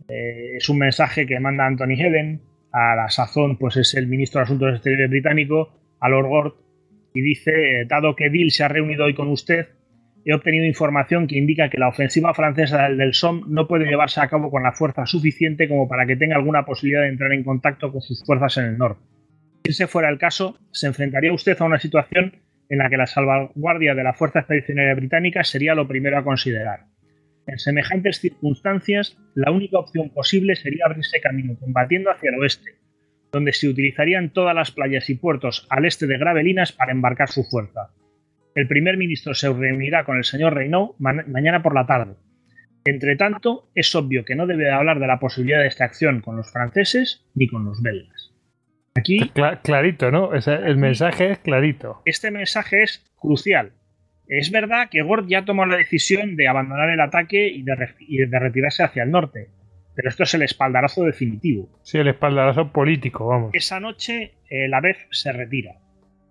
Eh, es un mensaje que manda Anthony Heden, a la sazón, pues es el ministro de Asuntos Exteriores británico, a Lord Gort, y dice, dado que Dill se ha reunido hoy con usted, he obtenido información que indica que la ofensiva francesa del Somme no puede llevarse a cabo con la fuerza suficiente como para que tenga alguna posibilidad de entrar en contacto con sus fuerzas en el norte. Si ese fuera el caso, se enfrentaría usted a una situación en la que la salvaguardia de la Fuerza Expedicionaria Británica sería lo primero a considerar. En semejantes circunstancias, la única opción posible sería abrirse camino combatiendo hacia el oeste, donde se utilizarían todas las playas y puertos al este de Gravelinas para embarcar su fuerza el primer ministro se reunirá con el señor Reynaud mañana por la tarde. Entre tanto, es obvio que no debe hablar de la posibilidad de esta acción con los franceses ni con los belgas. Aquí. clarito, ¿no? el mensaje es clarito. Este mensaje es crucial. Es verdad que Gord ya tomó la decisión de abandonar el ataque y de, retirarse hacia el norte. Pero esto es el espaldarazo definitivo. Sí, el espaldarazo político, vamos. Esa noche eh, la vez se retira.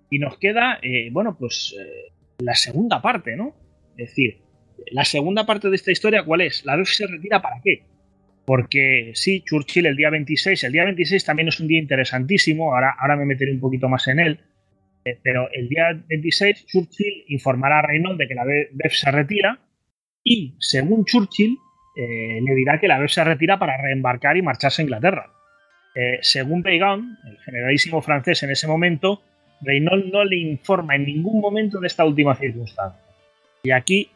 Y nos queda, eh, bueno, pues eh, la segunda parte, ¿no? Es decir, la segunda parte de esta historia, ¿cuál es? ¿La vez se retira para qué? Porque sí, Churchill el día 26, el día 26 también es un día interesantísimo, ahora, ahora me meteré un poquito más en él, eh, pero el día 26 Churchill informará a Reynolds de que la BEF se retira y, según Churchill, le dirá que la vez se retira para reembarcar y marcharse a Inglaterra. Según Weygand, el generalísimo francés en ese momento, Reynolds no le informa en ningún momento de esta última circunstancia. Y aquí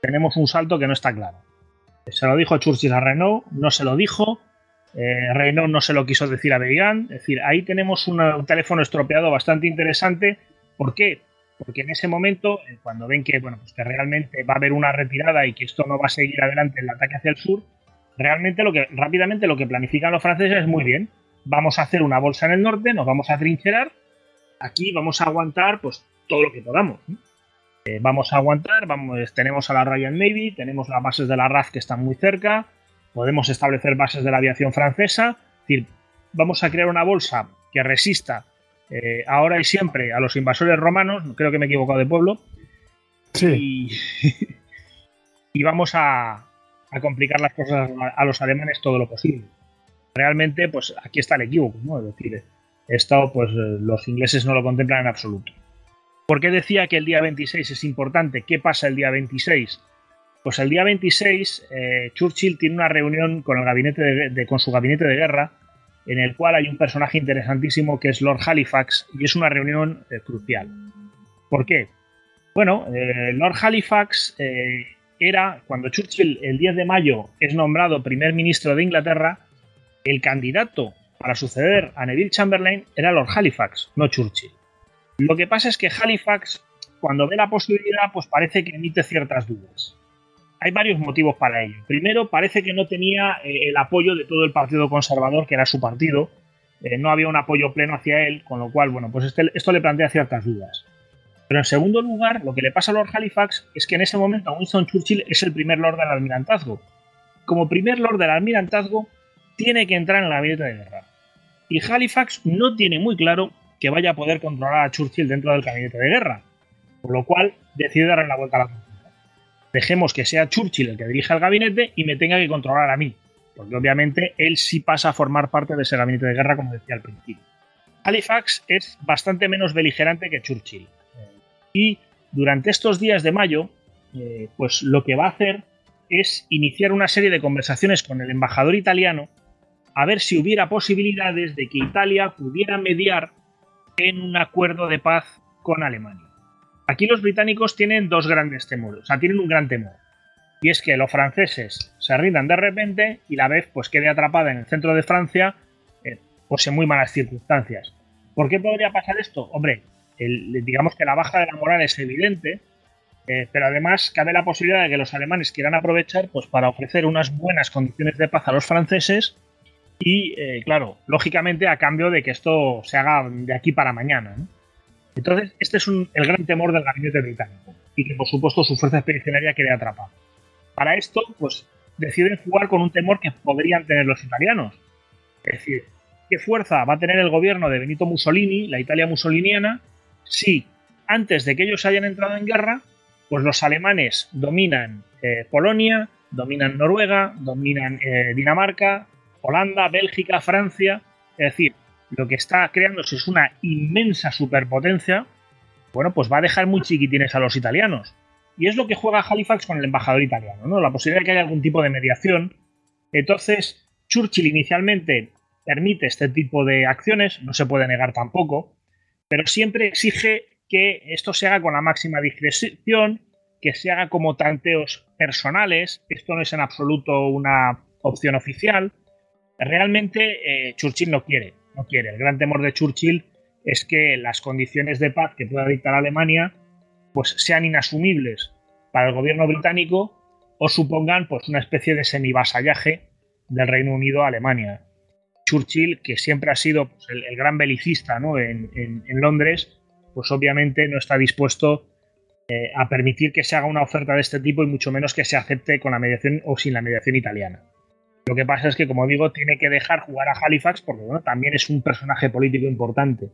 tenemos un salto que no está claro. Se lo dijo Churchill a Renault, no se lo dijo, eh, no se lo quiso decir a Weygand. Es decir, ahí tenemos un teléfono estropeado bastante interesante. ¿Por qué? Porque en ese momento, eh, cuando ven que, bueno, pues que realmente va a haber una retirada y que esto no va a seguir adelante el ataque hacia el sur, realmente lo que rápidamente lo que planifican los franceses es muy bien. Vamos a hacer una bolsa en el norte, nos vamos a trincherar, aquí vamos a aguantar pues todo lo que podamos. Eh, vamos a aguantar, vamos, tenemos a la Royal Navy, tenemos las bases de la RAF que están muy cerca, podemos establecer bases de la aviación francesa, es decir, vamos a crear una bolsa que resista eh, ahora y siempre a los invasores romanos, creo que me he equivocado de pueblo, sí. y vamos a, a complicar las cosas a los alemanes todo lo posible. Realmente, pues aquí está el equívoco, ¿no? Es decir, esto, pues los ingleses no lo contemplan en absoluto. ¿Por qué decía que el día 26 es importante? ¿Qué pasa el día 26? Pues el día 26 eh, Churchill tiene una reunión con, el gabinete de, con su gabinete de guerra en el cual hay un personaje interesantísimo que es Lord Halifax y es una reunión eh, crucial. ¿Por qué? Bueno, eh, Lord Halifax era, cuando Churchill el 10 de mayo es nombrado primer ministro de Inglaterra, el candidato para suceder a Neville Chamberlain era Lord Halifax, no Churchill. Lo que pasa es que Halifax, cuando ve la posibilidad, pues parece que emite ciertas dudas. Hay varios motivos para ello. Primero, parece que no tenía eh, el apoyo de todo el Partido Conservador, que era su partido. Eh, no había un apoyo pleno hacia él, con lo cual, bueno, pues este, esto le plantea ciertas dudas. Pero en segundo lugar, lo que le pasa a Lord Halifax es que en ese momento Winston Churchill es el primer Lord del Almirantazgo. Como primer Lord del Almirantazgo, tiene que entrar en el gabinete de guerra. Y Halifax no tiene muy claro que vaya a poder controlar a Churchill dentro del gabinete de guerra. Por lo cual decide darle la vuelta a la tortilla. Dejemos que sea Churchill el que dirija el gabinete y me tenga que controlar a mí. Porque obviamente él sí pasa a formar parte de ese gabinete de guerra, como decía al principio. Halifax es bastante menos beligerante que Churchill. Y durante estos días de mayo, eh, pues lo que va a hacer es iniciar una serie de conversaciones con el embajador italiano a ver si hubiera posibilidades de que Italia pudiera mediar en un acuerdo de paz con Alemania. Aquí los británicos tienen dos grandes temores, o sea, tienen un gran temor. Y es que los franceses se rindan de repente y la vez pues quede atrapada en el centro de Francia, eh, pues en muy malas circunstancias. ¿Por qué podría pasar esto? Hombre, digamos que la baja de la moral es evidente, eh, pero además cabe la posibilidad de que los alemanes quieran aprovechar pues, para ofrecer unas buenas condiciones de paz a los franceses y, eh, claro, lógicamente a cambio de que esto se haga de aquí para mañana. Entonces, este es el gran temor del gabinete británico y que, por supuesto, su fuerza expedicionaria quede atrapada. Para esto, pues deciden jugar con un temor que podrían tener los italianos. Es decir, ¿qué fuerza va a tener el gobierno de Benito Mussolini, la Italia musoliniana, si antes de que ellos hayan entrado en guerra, pues los alemanes dominan eh, Polonia, dominan Noruega, dominan eh, Dinamarca, Holanda, Bélgica, Francia. Es decir, lo que está creándose es una inmensa superpotencia. Bueno, pues va a dejar muy chiquitines a los italianos. Y es lo que juega Halifax con el embajador italiano, ¿no? La posibilidad de que haya algún tipo de mediación. Entonces, Churchill inicialmente permite este tipo de acciones, no se puede negar tampoco, pero siempre exige que esto se haga con la máxima discreción, que se haga como tanteos personales, esto no es en absoluto una opción oficial. Realmente eh, Churchill no quiere, no quiere. El gran temor de Churchill es que las condiciones de paz que pueda dictar Alemania pues sean inasumibles para el gobierno británico o supongan pues una especie de semivasallaje del Reino Unido a Alemania. Churchill, que siempre ha sido pues, el, gran belicista en, Londres, pues obviamente no está dispuesto eh, a permitir que se haga una oferta de este tipo y mucho menos que se acepte con la mediación o sin la mediación italiana. Lo que pasa es que, como digo, tiene que dejar jugar a Halifax porque bueno, también es un personaje político importante.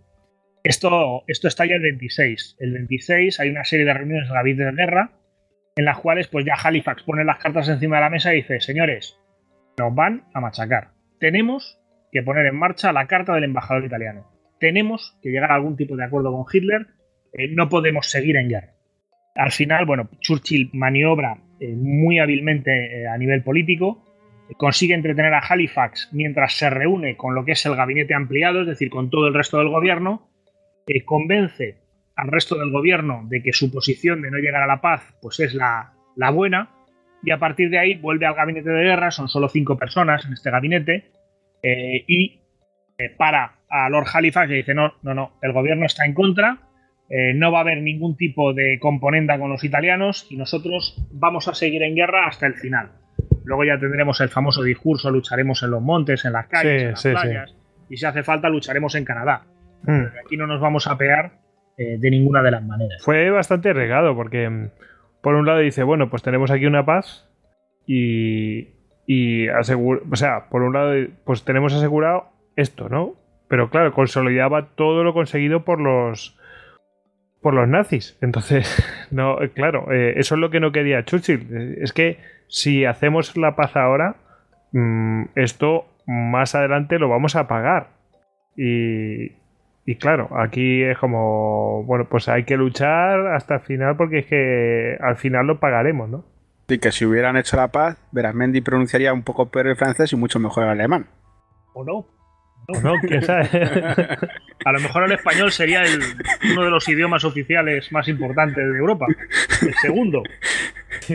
Esto, esto está ya el 26. El 26 hay una serie de reuniones en la vida de guerra en las cuales pues ya Halifax pone las cartas encima de la mesa y dice, señores, nos van a machacar. Tenemos que poner en marcha la carta del embajador italiano. Tenemos que llegar a algún tipo de acuerdo con Hitler. Eh, no podemos seguir en guerra. Al final, bueno, Churchill maniobra muy hábilmente a nivel político, consigue entretener a Halifax mientras se reúne con lo que es el gabinete ampliado, es decir, con todo el resto del gobierno, convence al resto del gobierno de que su posición de no llegar a la paz pues es la, buena, y a partir de ahí vuelve al gabinete de guerra, son solo cinco personas en este gabinete, eh, y eh, para a Lord Halifax y dice, no, no, no, el gobierno está en contra, eh, no va a haber ningún tipo de componenda con los italianos y nosotros vamos a seguir en guerra hasta el final. Luego ya tendremos el famoso discurso, lucharemos en los montes, en las calles, en las playas, y si hace falta lucharemos en Canadá. Mm. Aquí no nos vamos a pegar eh, de ninguna de las maneras. Fue bastante regado porque mm, por un lado dice, bueno, pues tenemos aquí una paz y, y o sea, por un lado pues tenemos asegurado esto, ¿no? Pero claro, consolidaba todo lo conseguido por los por los nazis. Entonces, no, claro, eh, eso es lo que no quería Churchill. Es que si hacemos la paz ahora, mm, esto más adelante lo vamos a pagar. Y, y claro, aquí es como, bueno, pues hay que luchar hasta el final porque es que al final lo pagaremos, ¿no? Y que si hubieran hecho la paz, Mendy pronunciaría un poco peor el francés y mucho mejor el alemán. ¿O no? ¿O no? ¿Quién sabe? A lo mejor el español sería el, uno de los idiomas oficiales más importantes de Europa. El segundo.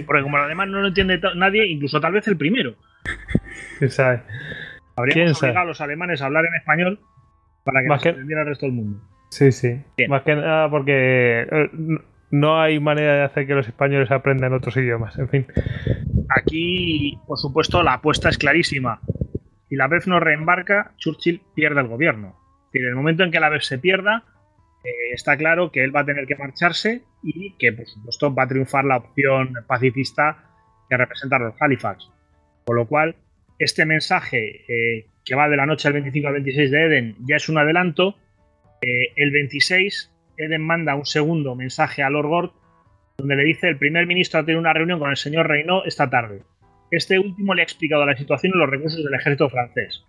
Porque como el alemán no lo entiende nadie, incluso tal vez el primero. ¿Quién sabe? Habríamos obligado a los alemanes a hablar en español para que Más que... entendiera el resto del mundo. Sí, sí. Más que nada porque eh, no hay manera de hacer que los españoles aprendan otros idiomas. En fin. Aquí, por supuesto, la apuesta es clarísima. Si la BEF no reembarca, Churchill pierde el gobierno. En el momento en que la BEF se pierda, eh, está claro que él va a tener que marcharse y que, por supuesto, va a triunfar la opción pacifista que representa los Halifax. Con lo cual, este mensaje eh, que va de la noche al 25 al 26 de Eden, ya es un adelanto. Eh, el 26, Eden manda un segundo mensaje a Lord Gord, donde le dice: el primer ministro ha tenido una reunión con el señor Reynaud esta tarde. Este último le ha explicado la situación y los recursos del ejército francés.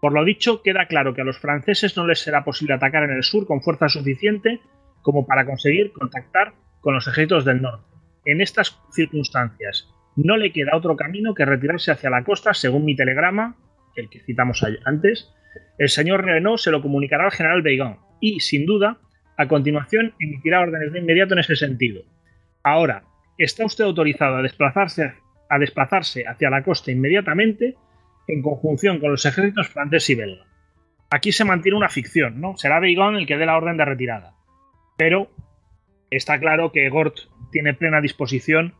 Por lo dicho, queda claro que a los franceses no les será posible atacar en el sur con fuerza suficiente como para conseguir contactar con los ejércitos del norte. En estas circunstancias, no le queda otro camino que retirarse hacia la costa, según mi telegrama, el que citamos antes, el señor Renault se lo comunicará al general Beigon y, sin duda, a continuación emitirá órdenes de inmediato en ese sentido. Ahora, ¿está usted autorizado a desplazarse, a desplazarse hacia la costa inmediatamente en conjunción con los ejércitos francés y belga? Aquí se mantiene una ficción, ¿no? Será Beigon el que dé la orden de retirada. Pero está claro que Gort tiene plena disposición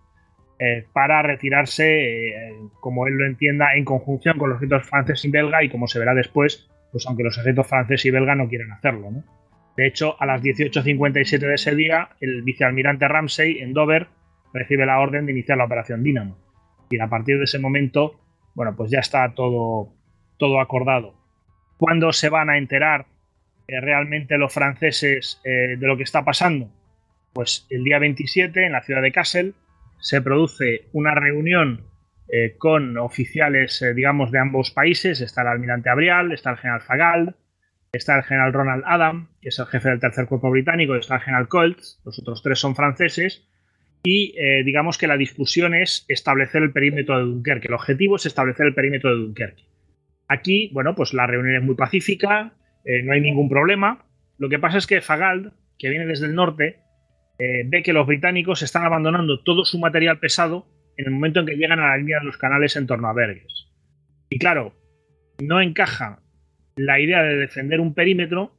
eh, para retirarse, eh, como él lo entienda, en conjunción con los ejércitos francés y belga y como se verá después, pues aunque los ejércitos francés y belga no quieren hacerlo. De hecho, a las 18.57 de ese día, el vicealmirante Ramsey en Dover recibe la orden de iniciar la operación Dínamo. Y a partir de ese momento, bueno, pues ya está todo, todo acordado. ¿Cuándo se van a enterar eh, realmente los franceses de lo que está pasando? Pues el día 27 en la ciudad de Kassel, se produce una reunión eh, con oficiales, eh, digamos, de ambos países. Está el almirante Abrial, está el general Fagald, está el general Ronald Adam, que es el jefe del tercer cuerpo británico, está el general Colts, los otros tres son franceses. Y eh, digamos que la discusión es establecer el perímetro de Dunkerque. El objetivo es establecer el perímetro de Dunkerque. Aquí, bueno, pues la reunión es muy pacífica, no hay ningún problema. Lo que pasa es que Fagald, que viene desde el norte, eh, ve que los británicos están abandonando todo su material pesado en el momento en que llegan a la línea de los canales en torno a Berges. Y claro, no encaja la idea de defender un perímetro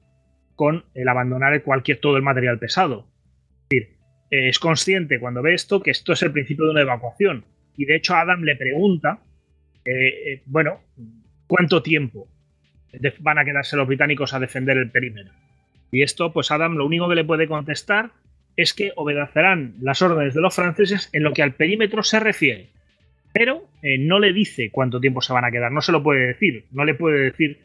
con el abandonar cualquier todo el material pesado. Es decir, eh, es consciente cuando ve esto que esto es el principio de una evacuación. Y de hecho Adam le pregunta, eh, bueno, ¿cuánto tiempo van a quedarse los británicos a defender el perímetro? Y esto, pues Adam lo único que le puede contestar es que obedecerán las órdenes de los franceses en lo que al perímetro se refiere. Pero eh, no le dice cuánto tiempo se van a quedar, no se lo puede decir, no le puede decir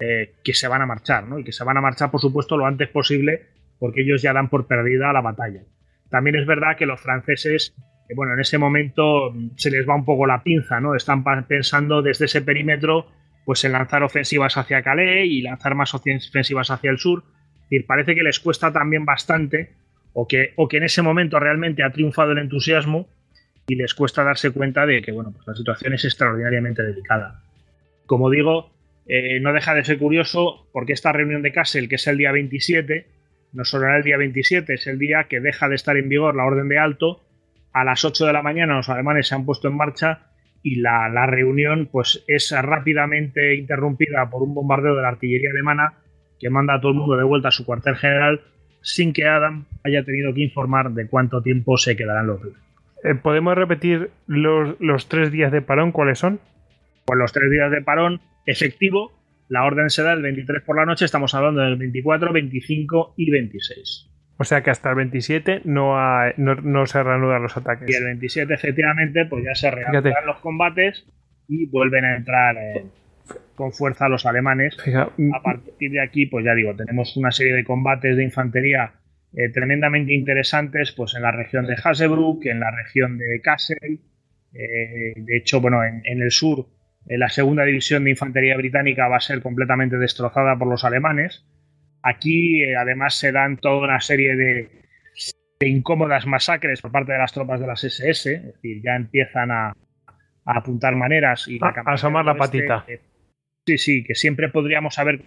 eh, que se van a marchar, ¿no? Y que se van a marchar, por supuesto, lo antes posible, porque ellos ya dan por perdida la batalla. También es verdad que los franceses, eh, bueno, en ese momento se les va un poco la pinza, ¿no? Están pensando desde ese perímetro, pues en lanzar ofensivas hacia Calais y lanzar más ofensivas hacia el sur. Parece que les cuesta también bastante o que, o que en ese momento realmente ha triunfado el entusiasmo y les cuesta darse cuenta de que bueno, pues la situación es extraordinariamente delicada. Como digo, eh, no deja de ser curioso porque esta reunión de Kassel, que es el día 27, no solo era el día 27, es el día que deja de estar en vigor la orden de alto. A las 8 de la mañana los alemanes se han puesto en marcha y la, la reunión pues, es rápidamente interrumpida por un bombardeo de la artillería alemana que manda a todo el mundo de vuelta a su cuartel general sin que Adam haya tenido que informar de cuánto tiempo se quedarán los. Eh, ¿Podemos repetir los, los tres días de parón? ¿Cuáles son? Pues los tres días de parón efectivo, la orden se da el 23 por la noche, estamos hablando del 24, 25 y 26. O sea que hasta el 27 no, no, se reanudan los ataques. Y el 27, efectivamente, pues ya se reanudan los combates y vuelven a entrar eh, con fuerza los alemanes. A partir de aquí, pues ya digo, tenemos una serie de combates de infantería eh, tremendamente interesantes pues en la región de Hasebrook, en la región de Kassel. Eh, de hecho, bueno, en, el sur, la segunda división de infantería británica va a ser completamente destrozada por los alemanes. Aquí, además, se dan toda una serie de, incómodas masacres por parte de las tropas de las SS, es decir, ya empiezan a, apuntar maneras y a, asomar la patita. sí, sí, que siempre podríamos haber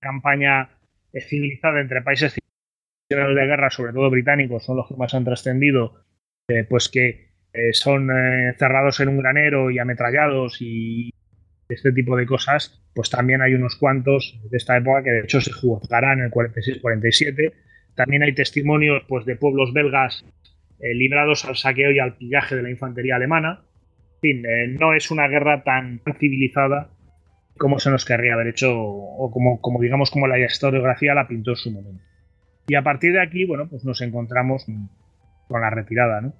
campaña civilizada entre países de guerra, sobre todo británicos, son los que más han trascendido, eh, pues que eh, son eh, cerrados en un granero y ametrallados y este tipo de cosas, pues también hay unos cuantos de esta época que de hecho se juzgarán en el 46-47. También hay testimonios pues, de pueblos belgas librados al saqueo y al pillaje de la infantería alemana. En fin, no es una guerra tan civilizada como se nos querría haber hecho o como, como digamos como la historiografía la pintó en su momento. Y a partir de aquí, bueno, pues nos encontramos con la retirada, ¿no?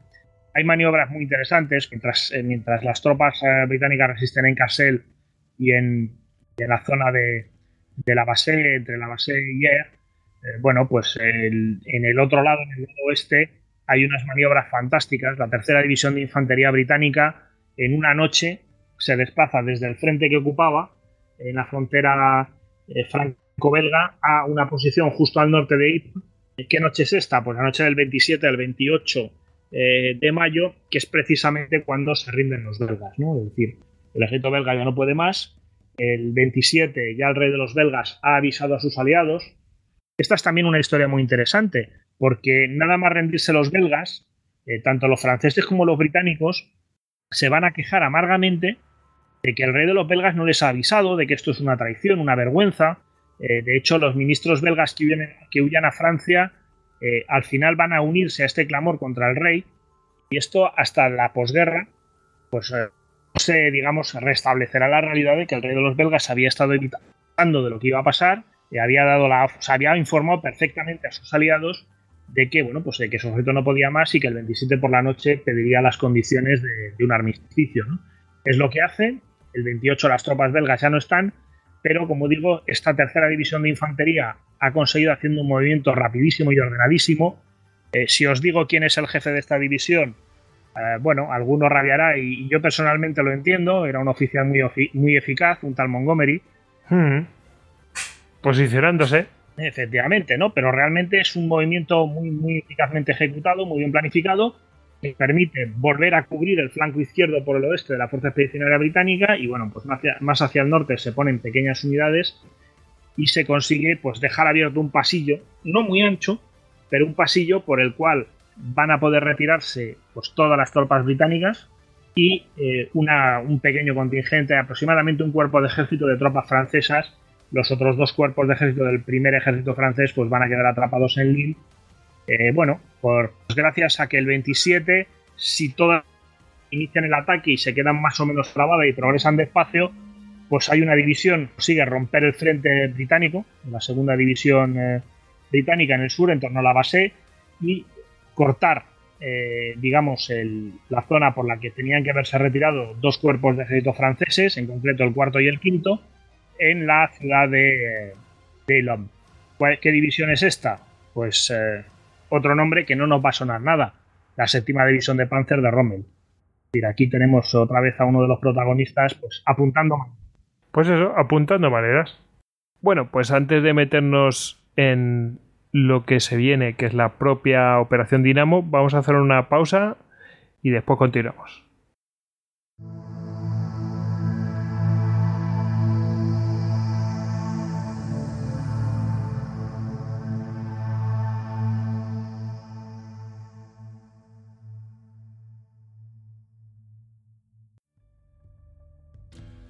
Hay maniobras muy interesantes mientras, eh, las tropas eh, británicas resisten en Cassel y en, la zona de, la base, entre la base y Air. Eh, bueno, pues en el otro lado, en el oeste, hay unas maniobras fantásticas. La tercera división de infantería británica en una noche se desplaza desde el frente que ocupaba en la frontera franco belga a una posición justo al norte de Ypres. ¿Qué noche es esta? Pues la noche del 27 al 28 eh, de mayo, que es precisamente cuando se rinden los belgas, ¿no? Es decir, el ejército belga ya no puede más. El 27 ya el rey de los belgas ha avisado a sus aliados. Esta es también una historia muy interesante, porque nada más rendirse los belgas, eh, tanto los franceses como los británicos se van a quejar amargamente de que el rey de los belgas no les ha avisado, de que esto es una traición, una vergüenza, eh, de hecho, los ministros belgas que huyen, que huyan a Francia eh, al final van a unirse a este clamor contra el rey y esto hasta la posguerra, pues eh, se, digamos, restablecerá la realidad de que el rey de los belgas había estado evitando de lo que iba a pasar y había dado la, o había informado perfectamente a sus aliados de que, bueno, pues de que su objeto no podía más y que el 27 por la noche pediría las condiciones de, de un armisticio. ¿no? Es lo que hacen. El 28 las tropas belgas ya no están pero como digo, esta tercera división de infantería ha conseguido haciendo un movimiento rapidísimo y ordenadísimo. Eh, si os digo quién es el jefe de esta división, eh, bueno, alguno rabiará y, yo personalmente lo entiendo, era un oficial muy, muy eficaz, un tal Montgomery. Hmm. Posicionándose. Efectivamente, ¿no? Pero realmente es un movimiento muy, muy eficazmente ejecutado, muy bien planificado permite volver a cubrir el flanco izquierdo por el oeste de la Fuerza Expedicionaria Británica y bueno, pues más hacia, el norte se ponen pequeñas unidades y se consigue pues dejar abierto un pasillo, no muy ancho, pero un pasillo por el cual van a poder retirarse pues todas las tropas británicas y eh, un pequeño contingente, aproximadamente un cuerpo de ejército de tropas francesas. Los otros dos cuerpos de ejército del primer ejército francés pues van a quedar atrapados en Lille eh, bueno, por, gracias a que el 27, si todas inician el ataque y se quedan más o menos trabadas y progresan despacio, pues hay una división que consigue romper el frente británico, la segunda división eh, británica en el sur, en torno a la base, y cortar, eh, digamos, la zona por la que tenían que haberse retirado dos cuerpos de ejército franceses, en concreto el cuarto y el quinto, en la ciudad de, de ¿Qué división es esta? Pues otro nombre que no nos va a sonar nada, la séptima división de Panzer de Rommel. Aquí tenemos otra vez a uno de los protagonistas pues apuntando Pues eso, apuntando maneras. Bueno, pues antes de meternos en lo que se viene, que es la propia Operación Dinamo, vamos a hacer una pausa y después continuamos.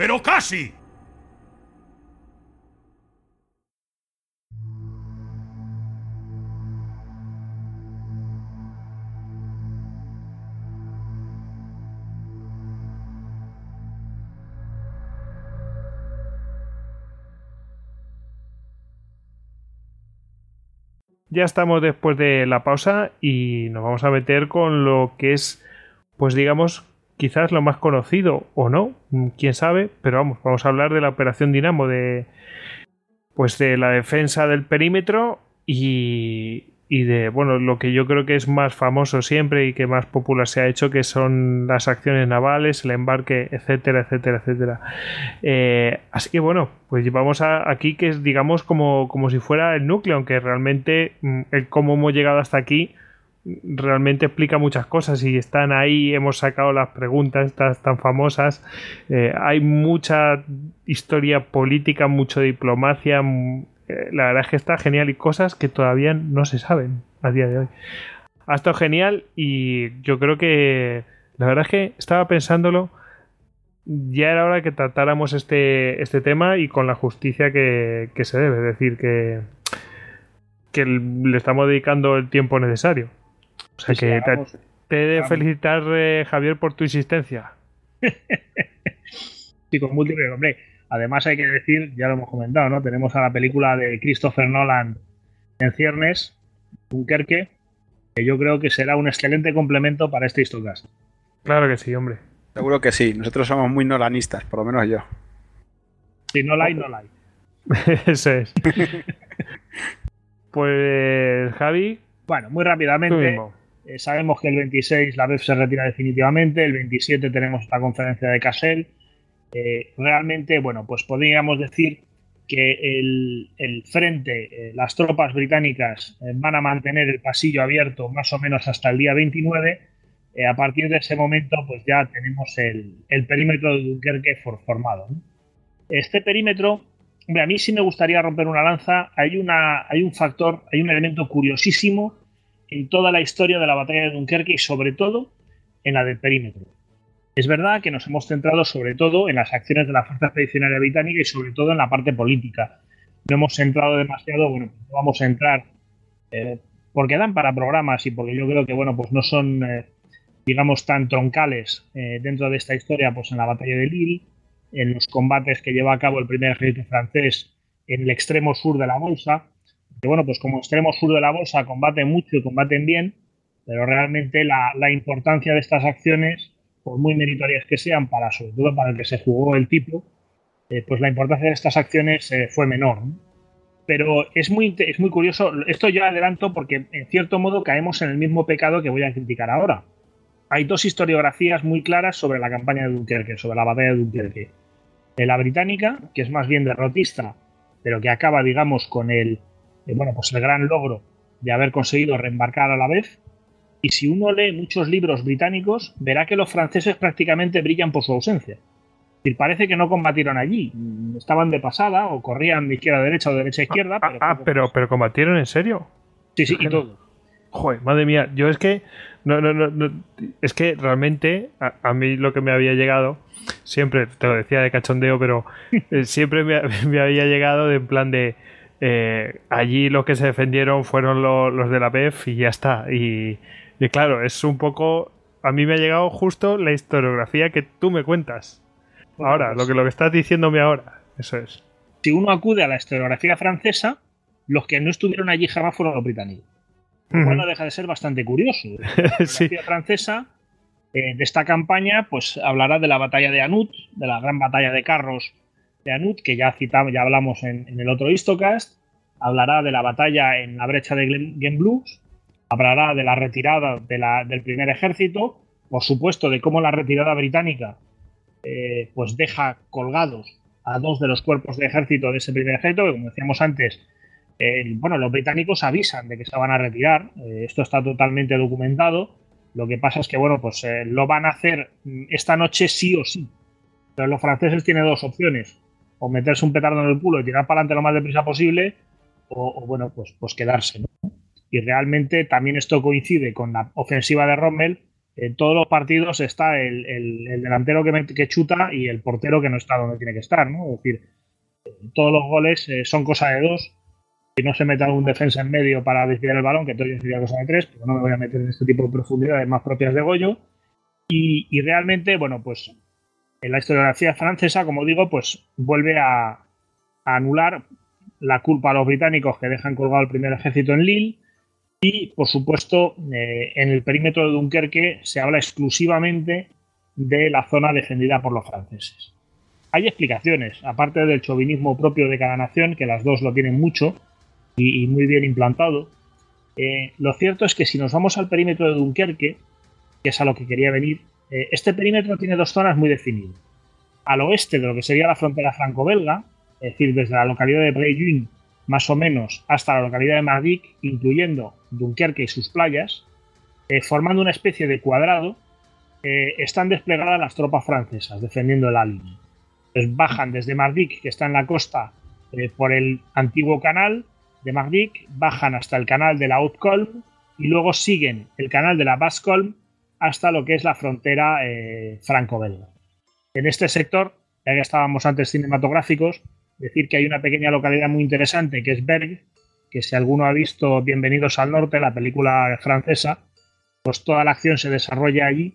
Pero casi. Ya estamos después de la pausa y nos vamos a meter con lo que es, pues digamos, quizás lo más conocido o no, mm, quién sabe, pero vamos, vamos a hablar de la operación Dinamo, de pues de la defensa del perímetro y, y de bueno, lo que yo creo que es más famoso siempre y que más popular se ha hecho, que son las acciones navales, el embarque, etcétera, etcétera, etcétera. Eh, así que bueno, pues llevamos aquí que es digamos como, como si fuera el núcleo, aunque realmente mm, el cómo hemos llegado hasta aquí realmente explica muchas cosas y están ahí, hemos sacado las preguntas estas tan famosas, eh, hay mucha historia política, mucha diplomacia, eh, la verdad es que está genial y cosas que todavía no se saben a día de hoy. Ha estado genial y yo creo que la verdad es que estaba pensándolo, ya era hora que tratáramos este, este tema y con la justicia que, que se debe, es decir, que, que le estamos dedicando el tiempo necesario. O sea que te, he de felicitar, eh, Javier, por tu insistencia. sí, con múltiples, hombre. Además hay que decir, ya lo hemos comentado, ¿no? Tenemos a la película de Christopher Nolan en ciernes, Dunkerque, que yo creo que será un excelente complemento para este Histocast. Claro que sí, hombre. Seguro que sí. Nosotros somos muy nolanistas, por lo menos yo. Sí, no like, no like. Eso es. pues, Javi. Bueno, muy rápidamente. Eh, sabemos que el 26 la BEF se retira definitivamente, el 27 tenemos esta conferencia de Casel. Eh, realmente, bueno, pues podríamos decir que el, frente, eh, las tropas británicas van a mantener el pasillo abierto más o menos hasta el día 29. a partir de ese momento, pues ya tenemos el, perímetro de Dunkerque formado. Este perímetro, a mí sí me gustaría romper una lanza. Hay, una, hay un factor, hay un elemento curiosísimo en toda la historia de la batalla de Dunkerque y sobre todo en la del perímetro. Es verdad que nos hemos centrado sobre todo en las acciones de la Fuerza Expedicionaria Británica y sobre todo en la parte política. No hemos centrado demasiado, bueno, no vamos a entrar eh, porque dan para programas y porque yo creo que, bueno, pues no son, eh, digamos, tan troncales eh, dentro de esta historia, pues en la batalla de Lille, en los combates que lleva a cabo el primer ejército francés en el extremo sur de la bolsa, que bueno, pues como extremo sur de la bolsa combaten mucho y combaten bien, pero realmente la, importancia de estas acciones, por muy meritorias que sean, para sobre todo para el que se jugó el tipo, eh, pues la importancia de estas acciones eh, fue menor. Pero es muy, es muy curioso, esto ya adelanto porque en cierto modo caemos en el mismo pecado que voy a criticar ahora. Hay dos historiografías muy claras sobre la campaña de Dunkerque, sobre la batalla de Dunkerque. La británica, que es más bien derrotista, pero que acaba, digamos, con el, eh, bueno, pues el gran logro de haber conseguido reembarcar a la vez. Y si uno lee muchos libros británicos, verá que los franceses prácticamente brillan por su ausencia. Y parece que no combatieron allí. Estaban de pasada o corrían de izquierda a derecha o de derecha a izquierda. Ah, pero, ah, pero, pero combatieron en serio. Sí, sí, y todo. Joder, madre mía, yo es que no, no, no, es que realmente a, mí lo que me había llegado siempre te lo decía de cachondeo, pero eh, siempre me, me, había llegado de en plan de eh, allí los que se defendieron fueron los de la BEF y ya está. Y, claro, es un poco. A mí me ha llegado justo la historiografía que tú me cuentas. Ahora, lo que, lo que estás diciéndome ahora. Eso es. Si uno acude a la historiografía francesa, los que no estuvieron allí jamás fueron los británicos. Bueno, deja de ser bastante curioso. La historiografía francesa de esta campaña, pues hablará de la batalla de Anut, de la gran batalla de carros de Anut, que ya citamos, ya hablamos en, el otro Histocast. Hablará de la batalla en la brecha de Blues. Hablará de la retirada del primer ejército. Por supuesto, de cómo la retirada británica eh, pues deja colgados a dos de los cuerpos de ejército de ese primer ejército, que como decíamos antes, bueno, los británicos avisan de que se van a retirar. Eh, esto está totalmente documentado. Lo que pasa es que, bueno, pues eh, lo van a hacer mm, esta noche sí o sí. Pero los franceses tienen dos opciones. O meterse un petardo en el culo y tirar para adelante lo más deprisa posible, o, bueno, pues, pues quedarse. Y realmente también esto coincide con la ofensiva de Rommel. En todos los partidos está el, delantero que, chuta y el portero que no está donde tiene que estar. ¿no? Es decir, todos los goles eh, son cosa de dos y no se meta un defensa en medio para desviar el balón, que todavía sería cosa de tres, pero no me voy a meter en este tipo de profundidades más propias de Goyo. Y, realmente, bueno, pues en la historiografía francesa, como digo, pues vuelve a, anular la culpa a los británicos que dejan colgado el primer ejército en Lille. Y, por supuesto, eh, en el perímetro de Dunkerque se habla exclusivamente de la zona defendida por los franceses. Hay explicaciones, aparte del chauvinismo propio de cada nación, que las dos lo tienen mucho, y, muy bien implantado. Eh, lo cierto es que si nos vamos al perímetro de Dunkerque, que es a lo que quería venir, eh, este perímetro tiene dos zonas muy definidas. Al oeste de lo que sería la frontera franco-belga, es decir, desde la localidad de Brejuin más o menos hasta la localidad de Mardic, incluyendo Dunkerque y sus playas, eh, formando una especie de cuadrado, están desplegadas las tropas francesas defendiendo la línea. Entonces bajan desde Mardic, que está en la costa, por el antiguo canal, de Magdic, bajan hasta el canal de la Haute-Colme y luego siguen el canal de la Basse-Colme hasta lo que es la frontera eh, franco-belga. En este sector, ya que estábamos antes cinematográficos, decir que hay una pequeña localidad muy interesante que es Berg, que si alguno ha visto Bienvenidos al Norte, la película francesa, pues toda la acción se desarrolla allí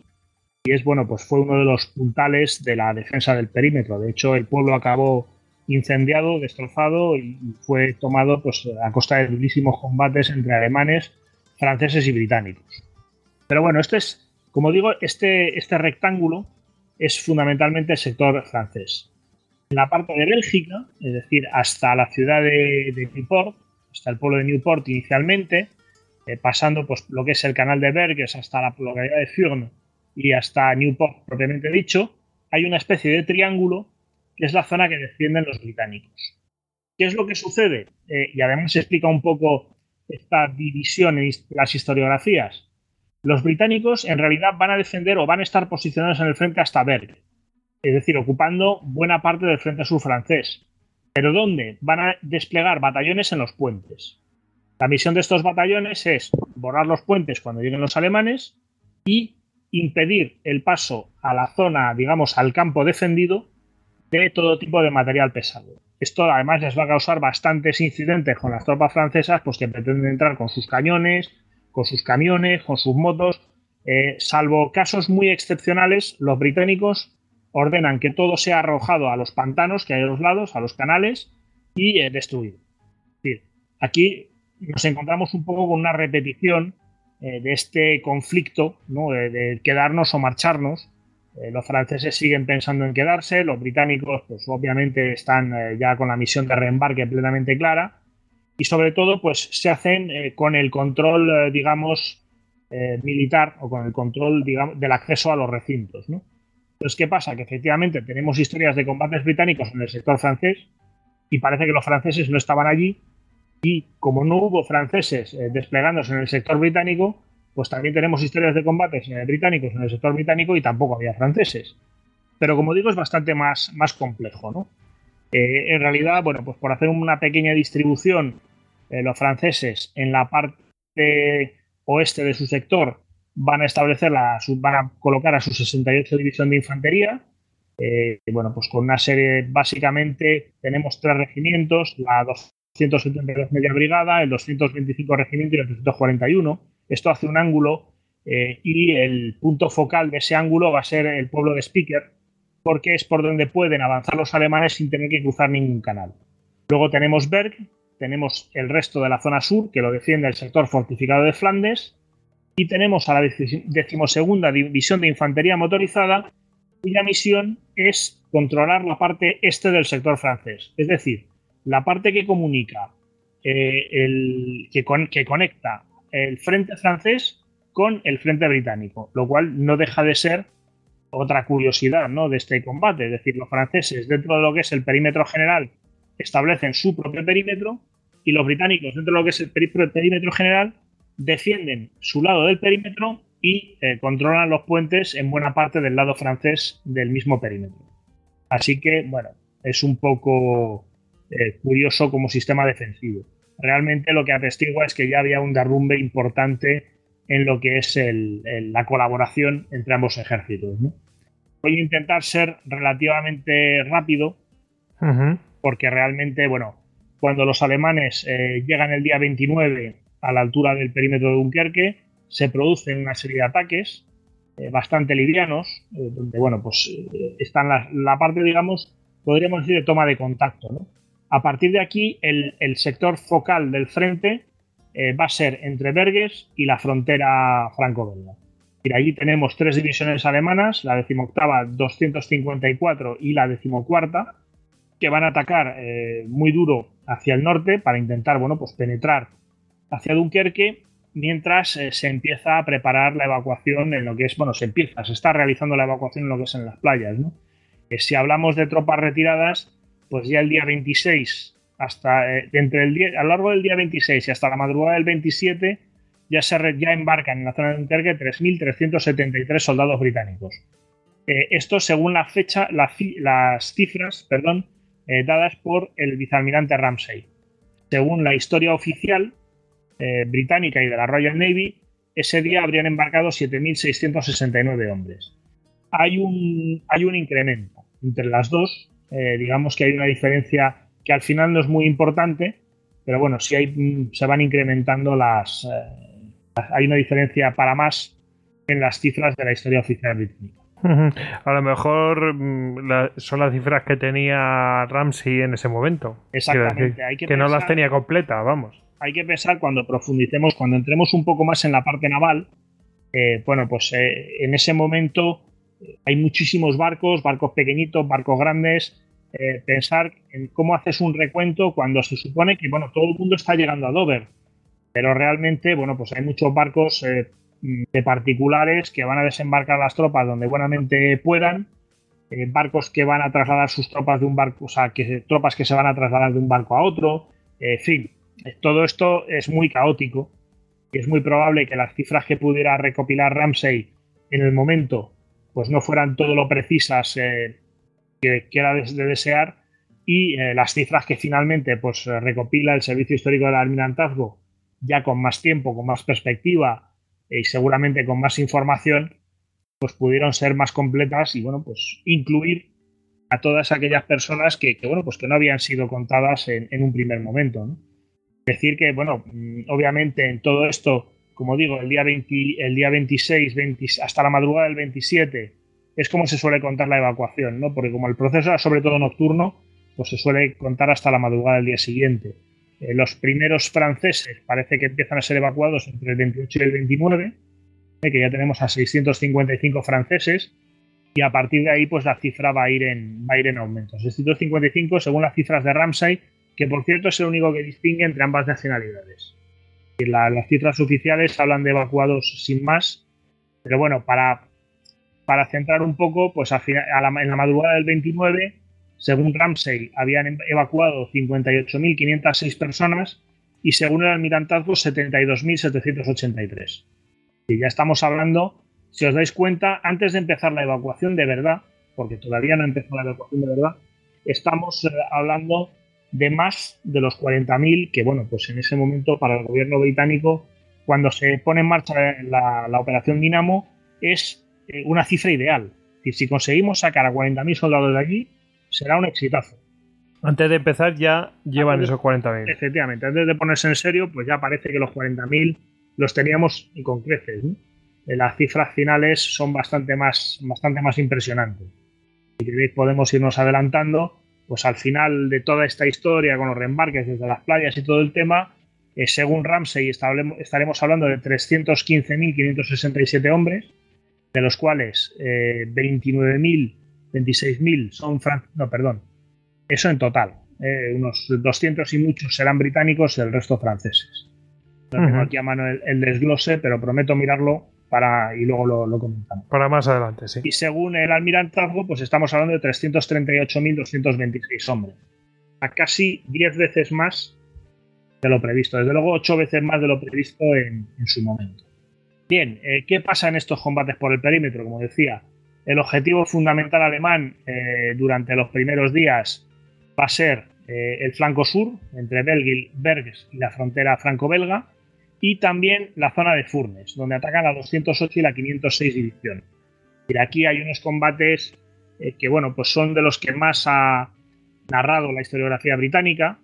y es bueno, pues fue uno de los puntales de la defensa del perímetro. De hecho, el pueblo acabó incendiado, destrozado y fue tomado pues, a costa de durísimos combates entre alemanes, franceses y británicos. Pero bueno, este es, como digo, este, este rectángulo es fundamentalmente el sector francés. En la parte de Bélgica, es decir, hasta la ciudad de, Newport, hasta el pueblo de Newport inicialmente, eh, pasando pues, lo que es el canal de Berges hasta la localidad de Furnes y hasta Newport propiamente dicho, hay una especie de triángulo que es la zona que defienden los británicos. ¿Qué es lo que sucede? Eh, y además se explica un poco esta división en las historiografías. Los británicos en realidad van a defender o van a estar posicionados en el frente hasta Berg, es decir, ocupando buena parte del frente sur francés. ¿Pero dónde? Van a desplegar batallones en los puentes. La misión de estos batallones es borrar los puentes cuando lleguen los alemanes y impedir el paso a la zona, digamos, al campo defendido de todo tipo de material pesado. Esto además les va a causar bastantes incidentes con las tropas francesas, pues que pretenden entrar con sus cañones, con sus camiones, con sus motos. Eh, salvo casos muy excepcionales, los británicos ordenan que todo sea arrojado a los pantanos que hay a los lados, a los canales, y eh, destruido. aquí nos encontramos un poco con una repetición eh, de este conflicto, de, quedarnos o marcharnos, eh, los franceses siguen pensando en quedarse, los británicos, pues obviamente están ya con la misión de reembarque plenamente clara y sobre todo, pues se hacen eh, con el control, digamos, militar o con el control, digamos, del acceso a los recintos, ¿no? Entonces, ¿qué pasa? Que efectivamente tenemos historias de combates británicos en el sector francés y parece que los franceses no estaban allí y como no hubo franceses desplegándose en el sector británico, pues también tenemos historias de combates británicos en el sector británico y tampoco había franceses. Pero como digo, es bastante más, más complejo, ¿no? Eh, en realidad, bueno, pues por hacer una pequeña distribución, eh, los franceses en la parte oeste de su sector van a establecer van a colocar a su 68 división de infantería. Eh, bueno, pues con una serie, básicamente tenemos tres regimientos, la 272 media brigada, el 225 regimiento y el 341 esto hace un ángulo y el punto focal de ese ángulo va a ser el pueblo de Speaker, porque es por donde pueden avanzar los alemanes sin tener que cruzar ningún canal. Luego tenemos Berg, tenemos el resto de la zona sur, que lo defiende el sector fortificado de Flandes, Y tenemos a la decimosegunda División de Infantería Motorizada, cuya misión es controlar la parte este del sector francés, es decir, la parte que comunica, eh, el, que, que conecta el frente francés con el frente británico, lo cual no deja de ser otra curiosidad ¿no? de este combate. Es decir, los franceses, dentro de lo que es el perímetro general, establecen su propio perímetro y los británicos, dentro de lo que es el perímetro general, defienden su lado del perímetro y eh, controlan los puentes en buena parte del lado francés del mismo perímetro. Así que, bueno, es un poco eh, curioso como sistema defensivo. Realmente lo que atestigua es que ya había un derrumbe importante en lo que es la colaboración entre ambos ejércitos. Voy a intentar ser relativamente rápido, porque realmente, bueno, cuando los alemanes eh, llegan el día 29 a la altura del perímetro de Dunkerque, se producen una serie de ataques eh, bastante livianos, eh, donde, bueno, pues están la, parte, digamos, podríamos decir, de toma de contacto. A partir de aquí, el, el sector focal del frente va a ser entre Berges y la frontera franco-belga. Y allí tenemos tres divisiones alemanas, la decimoctava 254 y la decimocuarta, que van a atacar eh, muy duro hacia el norte para intentar bueno, pues penetrar hacia Dunkerque mientras eh, se empieza a preparar la evacuación en lo que es, bueno, se empieza, se está realizando la evacuación en lo que es en las playas. si hablamos de tropas retiradas, pues ya el día 26 hasta eh, entre el día, a lo largo del día 26 y hasta la madrugada del 27 ya se ya embarcan en la zona de Dunkerque 3.373 soldados británicos. Eh, esto según la fecha, las cifras, perdón, eh, dadas por el vicealmirante Ramsey. Según la historia oficial británica y de la Royal Navy, ese día habrían embarcado 7.669 hombres. Hay un, hay un incremento entre las dos, digamos que hay una diferencia que al final no es muy importante, pero bueno, si hay, se van incrementando las... Eh, hay una diferencia para más en las cifras de la historia oficial británica. A lo mejor mm, son las cifras que tenía Ramsey en ese momento. Exactamente. que, no las tenía completa, vamos. Hay que pensar cuando profundicemos, cuando entremos un poco más en la parte naval, eh, bueno, pues eh, en ese momento hay muchísimos barcos, barcos pequeñitos, barcos grandes, eh, pensar en cómo haces un recuento cuando se supone que bueno, todo el mundo está llegando a Dover. Pero realmente, bueno, pues hay muchos barcos eh, de particulares que van a desembarcar las tropas donde buenamente puedan, eh, barcos que van a trasladar sus tropas de un barco, o sea, que, tropas que se van a trasladar de un barco a otro, en fin, todo esto es muy caótico y es muy probable que las cifras que pudiera recopilar Ramsey en el momento pues no fueran todo lo precisas que, era de, desear y eh, las cifras que finalmente pues, recopila el Servicio Histórico del Almirantazgo ya con más tiempo, con más perspectiva y seguramente con más información, pues pudieron ser más completas y bueno, pues incluir a todas aquellas personas que, bueno, pues que no habían sido contadas en, un primer momento. Decir que, bueno, mm, obviamente en todo esto, como digo, el día, 20, el día 26, hasta la madrugada del 27, es como se suele contar la evacuación, ¿no? Porque como el proceso era sobre todo nocturno, pues se suele contar hasta la madrugada del día siguiente. Eh, los primeros franceses parece que empiezan a ser evacuados entre el 28 y el 29, eh, que ya tenemos a 655 franceses, y a partir de ahí pues la cifra va a ir en, va a ir en aumento. 655 según las cifras de Ramsay, que por cierto es el único que distingue entre ambas nacionalidades. Y las cifras oficiales hablan de evacuados sin más, pero bueno, para para centrar un poco, pues a en la madrugada del 29, según Ramsey, habían evacuado 58.506 personas y según el almirantazgo 72.783. Y ya estamos hablando, si os dais cuenta, antes de empezar la evacuación de verdad, porque todavía no empezó la evacuación de verdad, estamos eh, hablando de más de los 40.000 que, bueno, pues en ese momento para el gobierno británico, cuando se pone en marcha la, la operación Dinamo, es eh, una cifra ideal. si conseguimos sacar a 40.000 soldados de allí, será un exitazo. Antes de empezar ya llevan esos 40.000. Efectivamente, antes de ponerse en serio, pues ya parece que los 40.000 los teníamos con creces. Eh, las cifras finales son bastante más, bastante más impresionantes. Si queréis podemos irnos adelantando, pues al final de toda esta historia con los reembarques desde las playas y todo el tema, Eh, según Ramsey, estaremos hablando de 315.567 hombres, de los cuales 29.000, eh, 26.000 son franceses. No, perdón. Eso en total. Eh, unos 200 y muchos serán británicos y el resto franceses. No tengo aquí a mano el, desglose, pero prometo mirarlo para y luego lo, comentamos. Para más adelante, sí. Y según el almirantazgo, pues estamos hablando de 338.226 hombres. A casi 10 veces más de lo previsto. Desde luego, 8 veces más de lo previsto en, su momento. Bien, eh, ¿qué pasa en estos combates por el perímetro? Como decía, el objetivo fundamental alemán eh, durante los primeros días va a ser eh, el flanco sur, entre Belgil, Bergs y la frontera franco-belga, y también la zona de Furnes, donde atacan la 208 y la 506 división. Y aquí hay unos combates eh, que, bueno, pues son de los que más ha narrado la historiografía británica,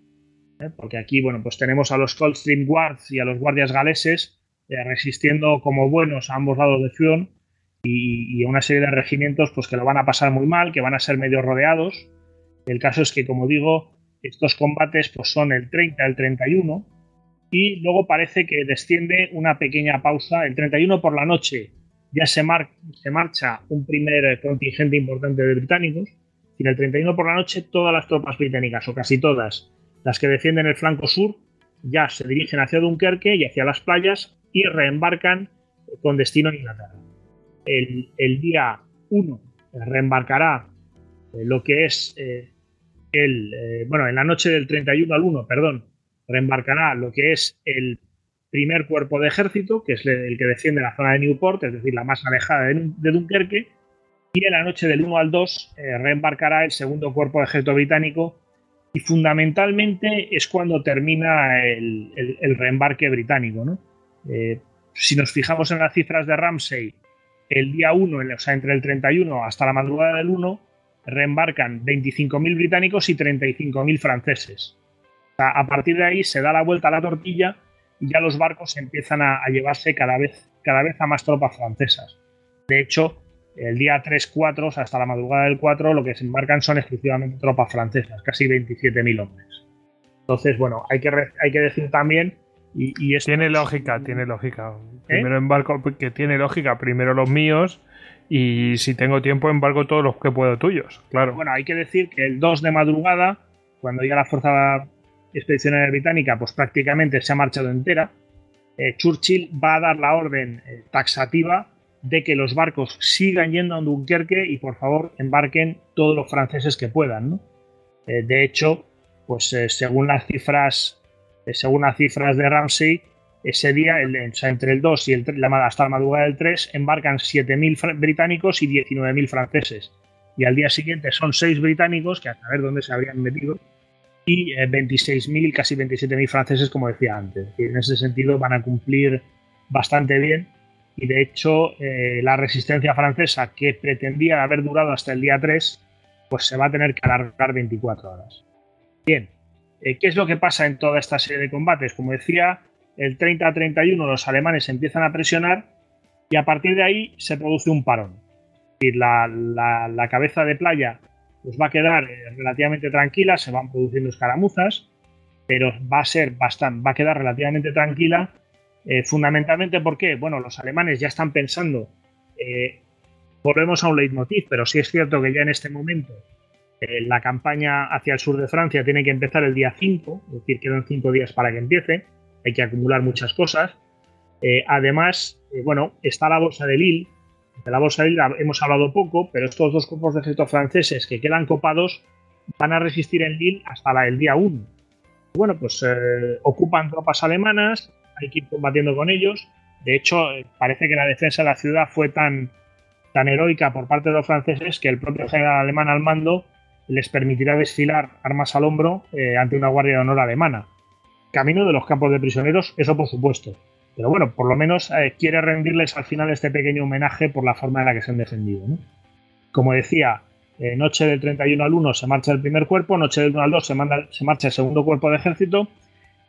porque aquí, bueno, pues tenemos a los Coldstream Guards y a los guardias galeses resistiendo como buenos a ambos lados de Furon y, una serie de regimientos pues que lo van a pasar muy mal, que van a ser medio rodeados. El caso es que, como digo, estos combates pues, son el 30 al 31 y luego parece que desciende una pequeña pausa. El 31 por la noche ya se, marcha un primer contingente importante de británicos y el 31 por la noche todas las tropas británicas, o casi todas, las que defienden el flanco sur, ya se dirigen hacia Dunkerque y hacia las playas y reembarcan con destino a Inglaterra. El, día 1 reembarcará eh, lo que es eh, el, eh, bueno, en la noche del 31 al 1, perdón, reembarcará lo que es el primer cuerpo de ejército, que es el que defiende la zona de Newport, es decir, la más alejada de, Dunkerque, y en la noche del 1 al 2 eh, reembarcará el segundo cuerpo de ejército británico y fundamentalmente es cuando termina el, reembarque británico. Eh, si nos fijamos en las cifras de Ramsey, el día 1, o sea, entre el 31 hasta la madrugada del 1, reembarcan 25.000 británicos y 35.000 franceses. a partir de ahí se da la vuelta a la tortilla y ya los barcos empiezan a, llevarse cada vez, cada vez a más tropas francesas. De hecho, el día 3-4, hasta la madrugada del 4, lo que se embarcan son exclusivamente tropas francesas, casi 27.000 hombres. Entonces, bueno, hay que, hay que decir también y, tiene lógica, tiene lógica. ¿Eh? Primero embarco, que tiene lógica, primero los míos y si tengo tiempo embargo todos los que puedo tuyos, claro. Bueno, hay que decir que el 2 de madrugada, cuando ya la Fuerza Expedicionaria Británica pues prácticamente se ha marchado entera, eh, Churchill va a dar la orden eh, taxativa de que los barcos sigan yendo a Dunkerque y por favor embarquen todos los franceses que puedan. Eh, de hecho, pues según las cifras, según las cifras de Ramsey, ese día, entre el 2 y el 3, hasta la madrugada del 3, embarcan 7.000 británicos y 19.000 franceses. Y al día siguiente son 6 británicos, que a saber dónde se habrían metido, y 26.000, eh, casi 27.000 franceses, como decía antes. En ese sentido van a cumplir bastante bien. Y de hecho, eh, la resistencia francesa, que pretendía haber durado hasta el día 3, pues se va a tener que alargar 24 horas. Bien, eh, ¿qué es lo que pasa en toda esta serie de combates? Como decía, el 30 a 31 los alemanes empiezan a presionar y a partir de ahí se produce un parón. La, la, cabeza de playa pues va a quedar eh, relativamente tranquila, se van produciendo escaramuzas, pero va a ser bastante, va a quedar relativamente tranquila. Eh, fundamentalmente porque, bueno, los alemanes ya están pensando, eh, volvemos a un leitmotiv, pero sí es cierto que ya en este momento la campaña hacia el sur de Francia tiene que empezar el día 5, es decir, quedan 5 días para que empiece hay que acumular muchas cosas. Eh, además, eh, bueno, está la bolsa de Lille. De la bolsa de Lille hemos hablado poco, pero estos dos cuerpos de ejército franceses que quedan copados van a resistir en Lille hasta la, el día 1. Bueno, pues eh, ocupan tropas alemanas, hay que ir combatiendo con ellos. De hecho, parece que la defensa de la ciudad fue tan, tan heroica por parte de los franceses que el propio general alemán al mando les permitirá desfilar armas al hombro ante una guardia de honor alemana camino de los campos de prisioneros, eso por supuesto. Pero bueno, por lo menos eh, quiere rendirles al final este pequeño homenaje por la forma en la que se han defendido. Como decía, eh, noche del 31 al 1 se marcha el primer cuerpo, noche del 1 al 2 se, marcha el segundo cuerpo de ejército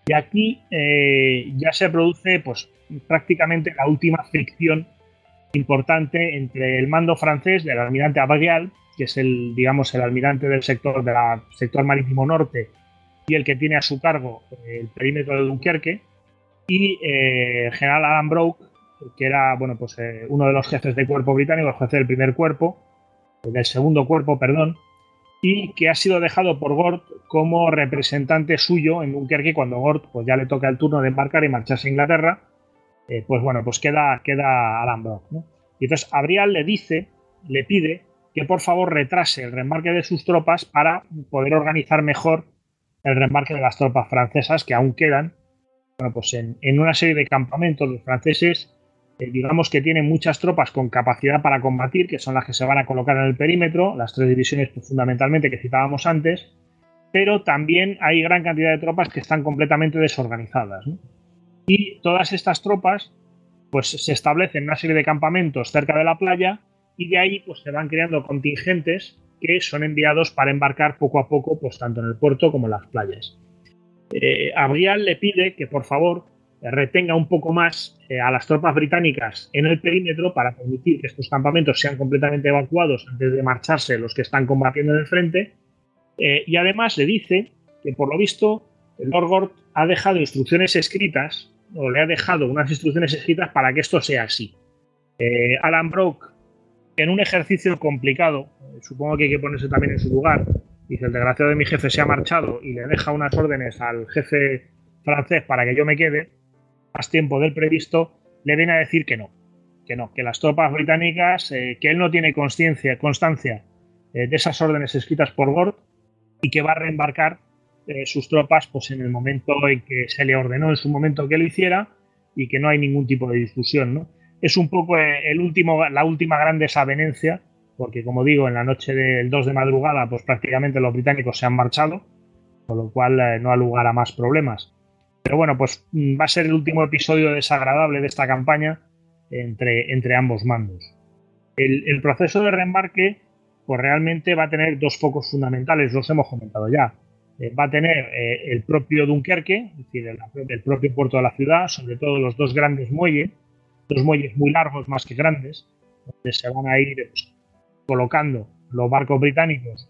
y aquí eh, ya se produce pues prácticamente la última fricción importante entre el mando francés del almirante Abadial, que es el digamos el almirante del sector del sector marítimo norte y el que tiene a su cargo eh, el perímetro de Dunkerque, y eh, general Alan Broke, que era bueno, pues, eh, uno de los jefes de cuerpo británico, el jefe del primer cuerpo, del segundo cuerpo, perdón, y que ha sido dejado por Gort como representante suyo en Dunkerque cuando Gort pues, ya le toca el turno de embarcar y marcharse a Inglaterra, pues bueno, pues queda, queda Alan Brock. Y entonces Abrial le dice, le pide que por favor retrase el reembarque de sus tropas para poder organizar mejor el reembarque de las tropas francesas que aún quedan. Bueno, pues en, en una serie de campamentos los franceses eh, digamos que tienen muchas tropas con capacidad para combatir, que son las que se van a colocar en el perímetro, las tres divisiones pues, fundamentalmente que citábamos antes, pero también hay gran cantidad de tropas que están completamente desorganizadas. Y todas estas tropas pues se establecen una serie de campamentos cerca de la playa y de ahí pues se van creando contingentes que son enviados para embarcar poco a poco pues tanto en el puerto como en las playas. Eh, Abrial le pide que por favor retenga un poco más eh, a las tropas británicas en el perímetro para permitir que estos campamentos sean completamente evacuados antes de marcharse los que están combatiendo en el frente. Eh, y además le dice que por lo visto Lord Gort ha dejado instrucciones escritas o le ha dejado unas instrucciones escritas para que esto sea así. Eh, Alan Broke, en un ejercicio complicado, supongo que hay que ponerse también en su lugar, dice el desgraciado de mi jefe se ha marchado y le deja unas órdenes al jefe francés para que yo me quede, más tiempo del previsto, le viene a decir que no, que no, que las tropas británicas, eh, que él no tiene conciencia, constancia eh, de esas órdenes escritas por Gord y que va a reembarcar eh, sus tropas pues, en el momento en que se le ordenó, en su momento que lo hiciera y que no hay ningún tipo de discusión. ¿no? Es un poco el último, la última gran desavenencia, porque como digo, en la noche del 2 de madrugada, pues prácticamente los británicos se han marchado, con lo cual no ha lugar a más problemas. Pero bueno, pues mm, va a ser el último episodio desagradable de esta campaña entre, ambos mandos. El, proceso de reembarque, pues realmente va a tener dos focos fundamentales, los hemos comentado ya. Eh, va a tener eh, el propio Dunkerque, es decir, el, propio puerto de la ciudad, sobre todo los dos grandes muelles, muelles muy largos más que grandes, donde se van a ir pues, colocando los barcos británicos,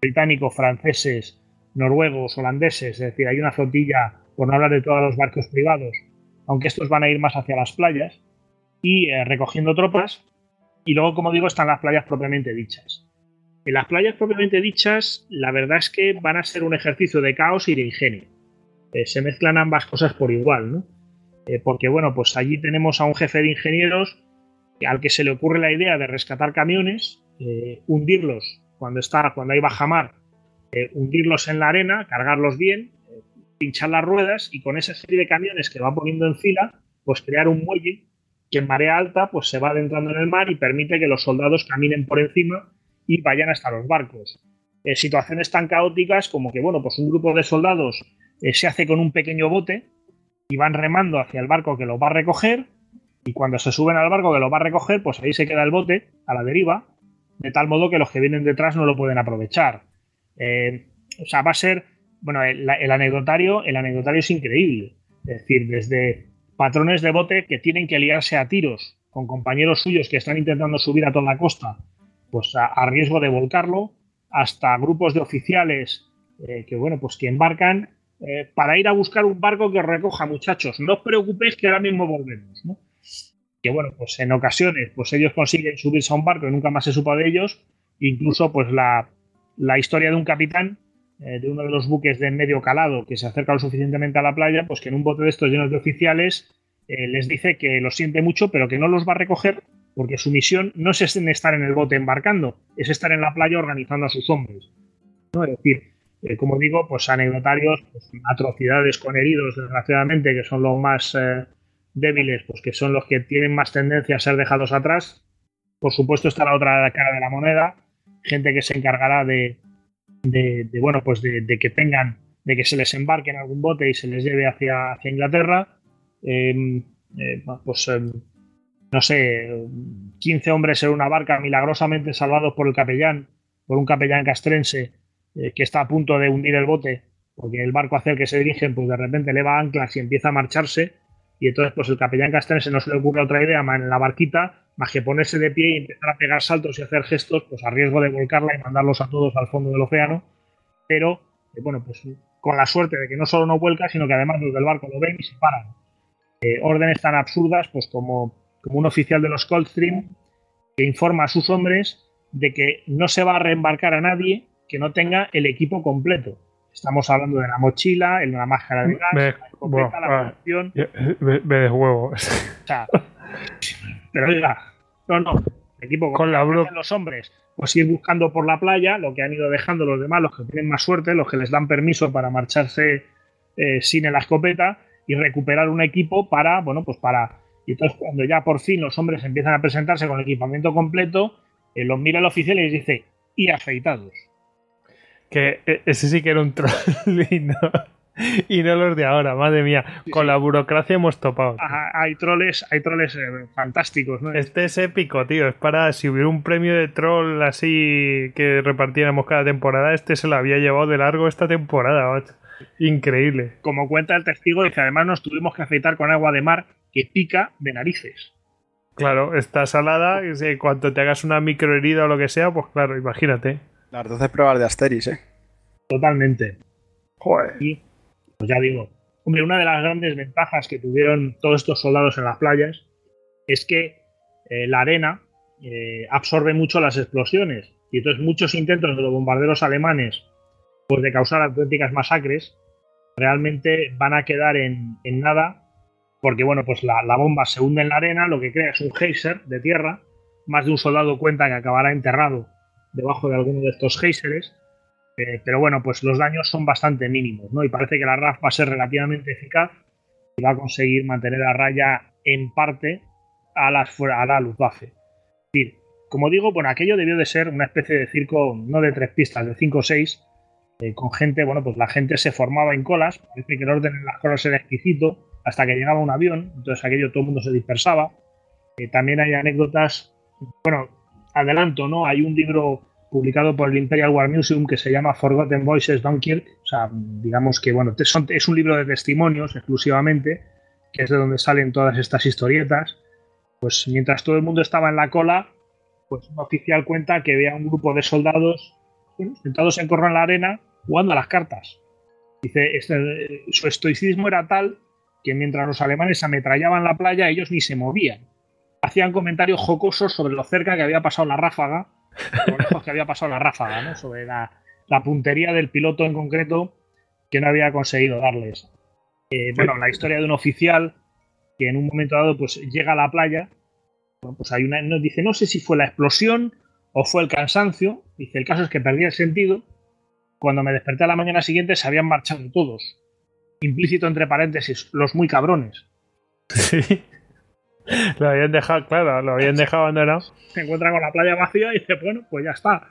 británicos, franceses, noruegos, holandeses, es decir, hay una flotilla por no hablar de todos los barcos privados, aunque estos van a ir más hacia las playas, y eh, recogiendo tropas. Y luego, como digo, están las playas propiamente dichas. En las playas propiamente dichas, la verdad es que van a ser un ejercicio de caos y de ingenio. Eh, se mezclan ambas cosas por igual, ¿no? Eh, porque, bueno, pues allí tenemos a un jefe de ingenieros al que se le ocurre la idea de rescatar camiones, hundirlos cuando, está, cuando hay bajamar, hundirlos en la arena, cargarlos bien pinchar las ruedas y con esa serie de camiones que va poniendo en fila, pues crear un muelle que en marea alta pues se va adentrando en el mar y permite que los soldados caminen por encima y vayan hasta los barcos. Eh, situaciones tan caóticas como que, bueno, pues un grupo de soldados eh, se hace con un pequeño bote y van remando hacia el barco que lo va a recoger y cuando se suben al barco que lo va a recoger, pues ahí se queda el bote a la deriva, de tal modo que los que vienen detrás no lo pueden aprovechar. Eh, o sea, va a ser bueno, el, anecdotario, el anecdotario es increíble. Es decir, desde patrones de bote que tienen que liarse a tiros con compañeros suyos que están intentando subir a toda la costa, pues a, riesgo de volcarlo, hasta grupos de oficiales eh, que, bueno, pues que embarcan eh, para ir a buscar un barco que recoja, muchachos. No os preocupéis que ahora mismo volvemos, Que bueno, pues en ocasiones, pues ellos consiguen subirse a un barco y nunca más se supo de ellos. Incluso, pues la, la historia de un capitán eh, de uno de los buques de medio calado que se acerca lo suficientemente a la playa, pues que en un bote de estos llenos de oficiales eh, les dice que lo siente mucho, pero que no los va a recoger porque su misión no es estar en el bote embarcando, es estar en la playa organizando a sus hombres. ¿no? Es decir, eh, como digo, pues anecdotarios, pues, atrocidades con heridos, desgraciadamente, que son los más débiles, pues que son los que tienen más tendencia a ser dejados atrás. Por supuesto está la otra cara de la moneda, gente que se encargará de, de, bueno, pues de, que tengan, de que se les embarque en algún bote y se les lleve hacia, hacia Inglaterra. Em, eh, pues em, no sé, 15 hombres en una barca milagrosamente salvados por el capellán, por un capellán castrense eh, que está a punto de hundir el bote, porque el barco hacia el que se dirigen, pues de repente leva anclas y empieza a marcharse, y entonces pues el capellán castrense no se le ocurre otra idea más en la barquita más que ponerse de pie y empezar a pegar saltos y hacer gestos, pues a riesgo de volcarla y mandarlos a todos al fondo del océano, pero eh, bueno, pues con la suerte de que no solo no vuelca, sino que además los del barco lo ven y se paran. eh, órdenes tan absurdas pues como, como un oficial de los Coldstream que informa a sus hombres de que no se va a reembarcar a nadie que no tenga el equipo completo. Estamos hablando de la mochila, la máscara de gas, la escopeta, la munición. de huevo. pero oiga, no, no. El equipo con la los hombres, pues ir buscando por la playa lo que han ido dejando los demás, los que tienen más suerte, los que les dan permiso para marcharse eh, sin la escopeta y recuperar un equipo para, bueno, pues para. Y entonces, cuando ya por fin los hombres empiezan a presentarse con el equipamiento completo, eh, los mira el oficial y les dice, y afeitados. Que eh, ese sí que era un troll y no, los de ahora, madre mía. con la burocracia hemos topado. hay troles, hay troles eh, fantásticos, ¿no? Este es épico, tío. Es para si hubiera un premio de troll así que repartiéramos cada temporada, este se lo había llevado de largo esta temporada, Increíble. Como cuenta el testigo, dice además nos tuvimos que afeitar con agua de mar que pica de narices. Claro, está salada, y cuanto te hagas una microherida o lo que sea, pues claro, imagínate. Las 12 pruebas de Asteris, ¿eh? Totalmente. Joder. Y, pues ya digo, hombre, una de las grandes ventajas que tuvieron todos estos soldados en las playas es que eh, la arena eh, absorbe mucho las explosiones. Y entonces muchos intentos de los bombarderos alemanes pues, de causar auténticas masacres realmente van a quedar en, en nada porque bueno, pues la, bomba se hunde en la arena, lo que crea es un geyser de tierra, más de un soldado cuenta que acabará enterrado debajo de alguno de estos geysers, eh, pero bueno, pues los daños son bastante mínimos, ¿no? Y parece que la RAF va a ser relativamente eficaz y va a conseguir mantener a raya en parte a, las, a la. Es decir, como digo, bueno, aquello debió de ser una especie de circo, no de tres pistas, de cinco o seis, eh, con gente, bueno, pues la gente se formaba en colas, parece que el orden en las colas era exquisito, hasta que llegaba un avión, entonces aquello todo el mundo se dispersaba. Eh, también hay anécdotas, bueno, adelanto, ¿no? Hay un libro publicado por el Imperial War Museum que se llama Forgotten Voices Dunkirk, o sea, digamos que, bueno, es un libro de testimonios exclusivamente, que es de donde salen todas estas historietas. Pues mientras todo el mundo estaba en la cola, pues un oficial cuenta que veía un grupo de soldados sentados en corro en la arena jugando a las cartas. Dice, este, su estoicismo era tal que mientras los alemanes ametrallaban la playa, ellos ni se movían. Hacían comentarios jocosos sobre lo cerca que había pasado la ráfaga, lo lejos que había pasado la ráfaga, sobre la, puntería del piloto en concreto que no había conseguido darles. Eh, bueno, la historia de un oficial que en un momento dado pues llega a la playa, pues hay una, dice, no sé si fue la explosión o fue el cansancio, dice, el caso es que perdí el sentido, cuando me desperté a la mañana siguiente se habían marchado todos implícito entre paréntesis, los muy cabrones. Sí. Lo habían dejado, claro, lo habían dejado abandonado. Se encuentra con la playa vacía y dice, bueno, pues ya está.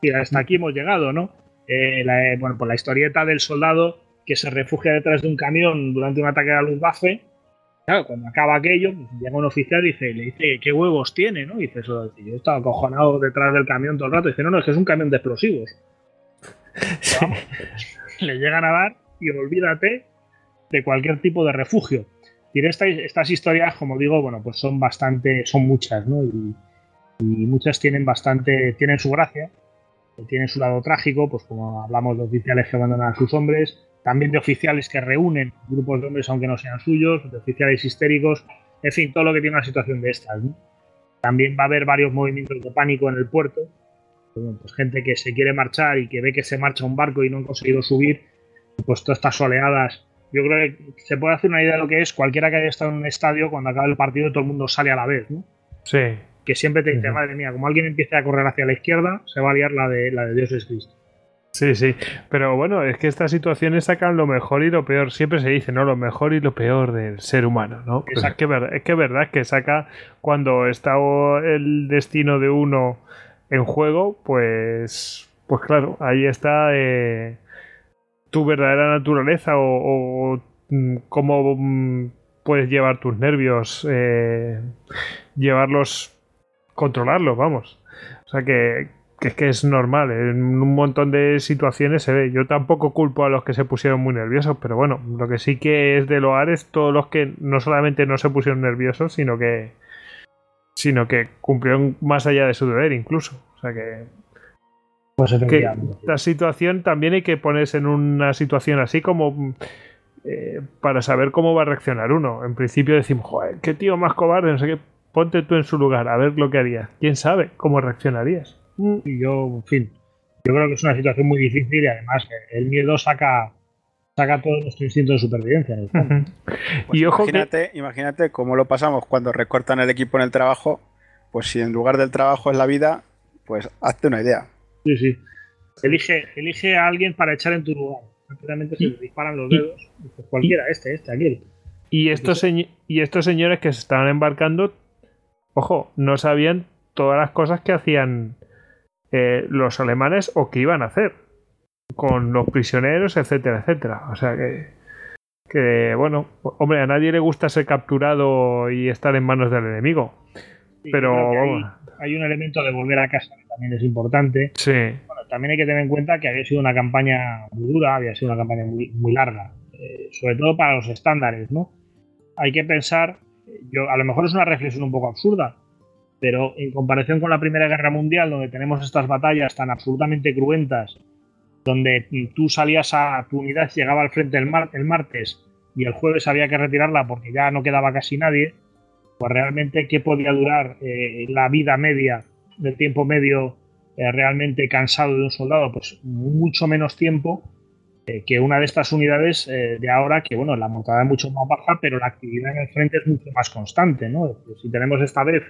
Y hasta aquí hemos llegado, ¿no? Eh, la, eh, bueno, pues la historieta del soldado que se refugia detrás de un camión durante un ataque a la Luftwaffe. Claro, cuando acaba aquello, pues llega un oficial y dice, le dice, ¿qué huevos tiene? ¿no? Y dice, eso, yo estaba acojonado detrás del camión todo el rato. Y dice, no, no, es que es un camión de explosivos. le llegan a dar y olvídate de cualquier tipo de refugio. Y estas historias, como digo, bueno, pues son bastante, son muchas, ¿no? Y, muchas tienen bastante, tienen su gracia, tienen su lado trágico, pues como hablamos de oficiales que abandonan a sus hombres, también de oficiales que reúnen grupos de hombres aunque no sean suyos, de oficiales histéricos, en fin, todo lo que tiene una situación de estas. También va a haber varios movimientos de pánico en el puerto, pues gente que se quiere marchar y que ve que se marcha un barco y no han conseguido subir, pues todas estas oleadas. Yo creo que se puede hacer una idea de lo que es cualquiera que haya estado en un estadio cuando acaba el partido todo el mundo sale a la vez, ¿no? Sí. Que siempre te dice, madre mía, como alguien empiece a correr hacia la izquierda, se va a liar la de, la de Dios es Cristo. Sí, sí. Pero bueno, es que estas situaciones sacan lo mejor y lo peor. Siempre se dice, ¿no? Lo mejor y lo peor del ser humano, ¿no? Pues es que es que verdad es que saca cuando está el destino de uno en juego, pues, pues claro, ahí está eh, tu verdadera naturaleza o, mm, cómo mm, puedes llevar tus nervios, eh, llevarlos, controlarlos, vamos. O sea que, es que es normal, en un montón de situaciones se ve. Yo tampoco culpo a los que se pusieron muy nerviosos, pero bueno, lo que sí que es de loar es todos los que no solamente no se pusieron nerviosos, sino que sino que cumplieron más allá de su deber incluso. O sea que pues la situación también hay que ponerse en una situación así como eh, para saber cómo va a reaccionar uno. En principio decimos, joder, qué tío más cobarde, no sé qué. Ponte tú en su lugar, a ver lo que harías. ¿Quién sabe cómo reaccionarías? Y yo, en fin, yo creo que es una situación muy difícil y además el miedo saca saca todo nuestro instinto de supervivencia. Pues y ojo imagínate, imagínate cómo lo pasamos cuando recortan el equipo en el trabajo. Pues si en lugar del trabajo es la vida, pues hazte una idea. Sí, sí. Elige, elige a alguien para echar en tu lugar. Rápidamente se le disparan los dedos. cualquiera, este, este, aquel. Y estos, y estos señores que se estaban embarcando, ojo, no sabían todas las cosas que hacían eh, los alemanes o que iban a hacer con los prisioneros, etcétera, etcétera. O sea que, que, bueno, hombre, a nadie le gusta ser capturado y estar en manos del enemigo. pero hay, un elemento de volver a casa también es importante. Sí. Bueno, también hay que tener en cuenta que había sido una campaña muy dura, había sido una campaña muy, muy larga, eh, sobre todo para los estándares, ¿no? Hay que pensar, yo a lo mejor es una reflexión un poco absurda, pero en comparación con la Primera Guerra Mundial, donde tenemos estas batallas tan absolutamente cruentas donde tú salías a tu unidad, llegaba al frente el, el martes y el jueves había que retirarla porque ya no quedaba casi nadie, pues realmente qué podía durar eh, la vida media del tiempo medio eh, realmente cansado de un soldado, pues mucho menos tiempo eh, que una de estas unidades de ahora, que bueno, la montada es mucho más baja, pero la actividad en el frente es mucho más constante, ¿no? Si tenemos esta vez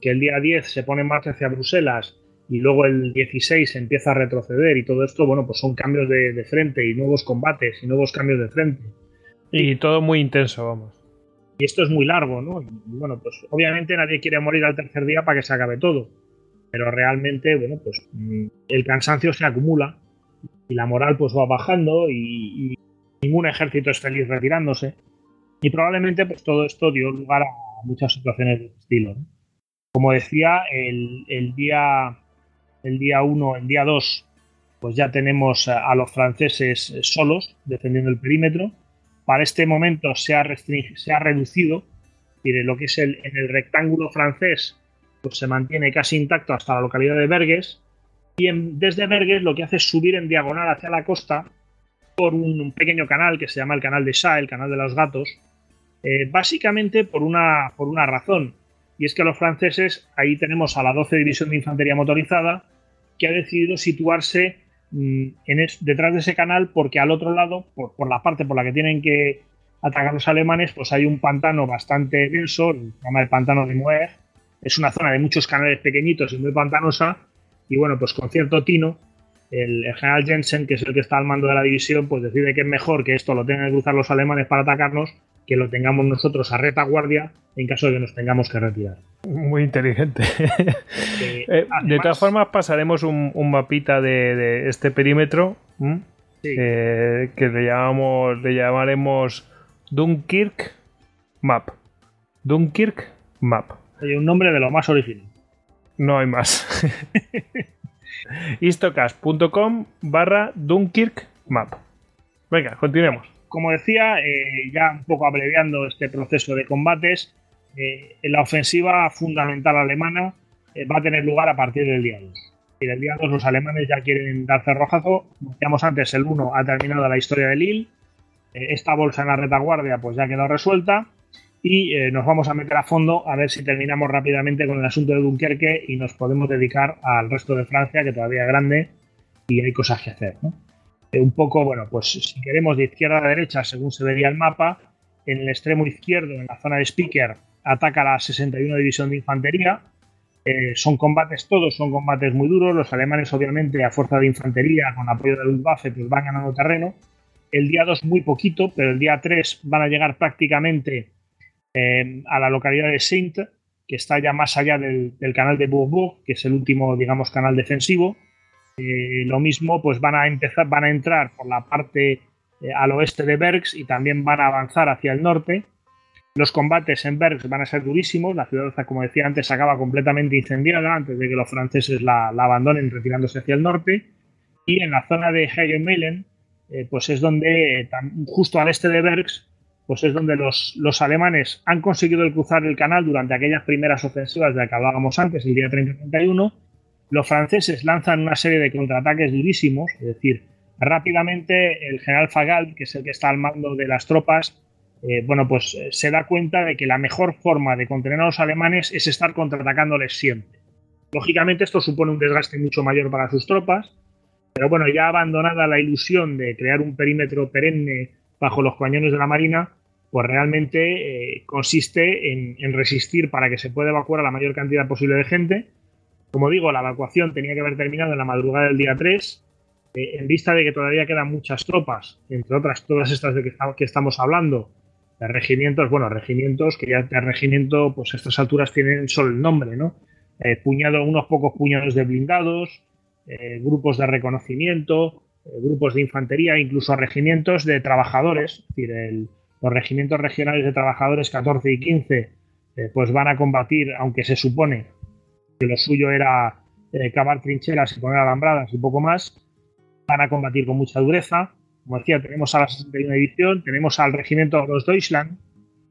que el día 10 se pone en marcha hacia Bruselas y luego el 16 empieza a retroceder y todo esto, bueno, pues son cambios de, frente y nuevos combates y nuevos cambios de frente. Y todo muy intenso, vamos. Y esto es muy largo, ¿no? Y bueno, pues obviamente nadie quiere morir al tercer día para que se acabe todo. Pero realmente, bueno, pues mm, el cansancio se acumula y la moral pues va bajando y, ningún ejército es feliz retirándose. Y probablemente pues todo esto dio lugar a muchas situaciones de este estilo. Como decía, el, día el día 1, el día 2, pues ya tenemos a los franceses solos defendiendo el perímetro. Para este momento se ha, se ha reducido, mire, lo que es el, en el rectángulo francés, pues se mantiene casi intacto hasta la localidad de Bergues. Y desde Bergues lo que hace es subir en diagonal hacia la costa por un, pequeño canal que se llama el canal de Sa, el canal de los gatos, eh, básicamente por una, por una razón. Y es que los franceses, ahí tenemos a la 12 División de Infantería Motorizada, que ha decidido situarse mm, detrás de ese canal porque al otro lado, por, la parte por la que tienen que atacar los alemanes, pues hay un pantano bastante denso, se llama el pantano de Moer. Es una zona de muchos canales pequeñitos y muy pantanosa. Y bueno, pues con cierto tino, el, el, general Jensen, que es el que está al mando de la división, pues decide que es mejor que esto lo tengan que cruzar los alemanes para atacarnos que lo tengamos nosotros a retaguardia en caso de que nos tengamos que retirar. Muy inteligente. Eh, de todas formas, pasaremos un, mapita de, este perímetro eh, que le, llamamos, le llamaremos Dunkirk Map. Dunkirk Map. Hay un nombre de lo más original. No hay más. istocast.com barra Dunkirk Map. Venga, continuemos como decía, eh, ya un poco abreviando este proceso de combates, eh, la ofensiva fundamental alemana eh, va a tener lugar a partir del día 2. Y del día 2 los alemanes ya quieren dar cerrojazo. Como decíamos antes, el 1 ha terminado la historia de Lille. esta bolsa en la retaguardia pues ya quedado resuelta. Y nos vamos a meter a fondo a ver si terminamos rápidamente con el asunto de Dunkerque y nos podemos dedicar al resto de Francia, que todavía es grande y hay cosas que hacer. Eh, un poco, bueno, pues si queremos de izquierda a derecha, según se vería el mapa, en el extremo izquierdo, en la zona de Speaker, ataca la 61 División de Infantería. Eh, son combates todos, son combates muy duros. Los alemanes, obviamente, a fuerza de infantería, con apoyo de Luftwaffe, pues van ganando terreno. El día 2 muy poquito, pero el día 3 van a llegar prácticamente eh, a la localidad de Saint, que está ya más allá del, canal de Bourbourg, que es el último, digamos, canal defensivo. Eh, lo mismo, pues van a empezar, van a entrar por la parte eh, al oeste de Bergs y también van a avanzar hacia el norte. Los combates en Bergs van a ser durísimos. La ciudad, como decía antes, acaba completamente incendiada antes de que los franceses la, abandonen retirándose hacia el norte. Y en la zona de Hagenmeilen, eh, pues es donde, justo al este de Bergs, pues es donde los, alemanes han conseguido cruzar el canal durante aquellas primeras ofensivas de que hablábamos antes, el día 30-31, los franceses lanzan una serie de contraataques durísimos, es decir, Rápidamente, el general Fagald, que es el que está al mando de las tropas, eh, bueno, pues eh, se da cuenta de que la mejor forma de contener a los alemanes es estar contraatacándoles siempre. Lógicamente, esto supone un desgaste mucho mayor para sus tropas, pero bueno, ya abandonada la ilusión de crear un perímetro perenne bajo los cañones de la Marina, pues realmente eh, consiste en, resistir para que se pueda evacuar a la mayor cantidad posible de gente. Como digo, la evacuación tenía que haber terminado en la madrugada del día 3, eh, en vista de que todavía quedan muchas tropas, entre otras todas estas de que, estamos hablando, de regimientos, bueno, regimientos que ya de regimiento, pues a estas alturas tienen solo el nombre, ¿no? Eh, puñado, unos pocos puñados de blindados, grupos de reconocimiento, grupos de infantería, incluso regimientos de trabajadores, es decir, el, los regimientos regionales de trabajadores 14 y 15 eh, pues van a combatir, aunque se supone que lo suyo era eh, cavar trincheras y poner alambradas y poco más, van a combatir con mucha dureza. Como decía, tenemos a la 61 División, tenemos al regimiento Los Deutschland,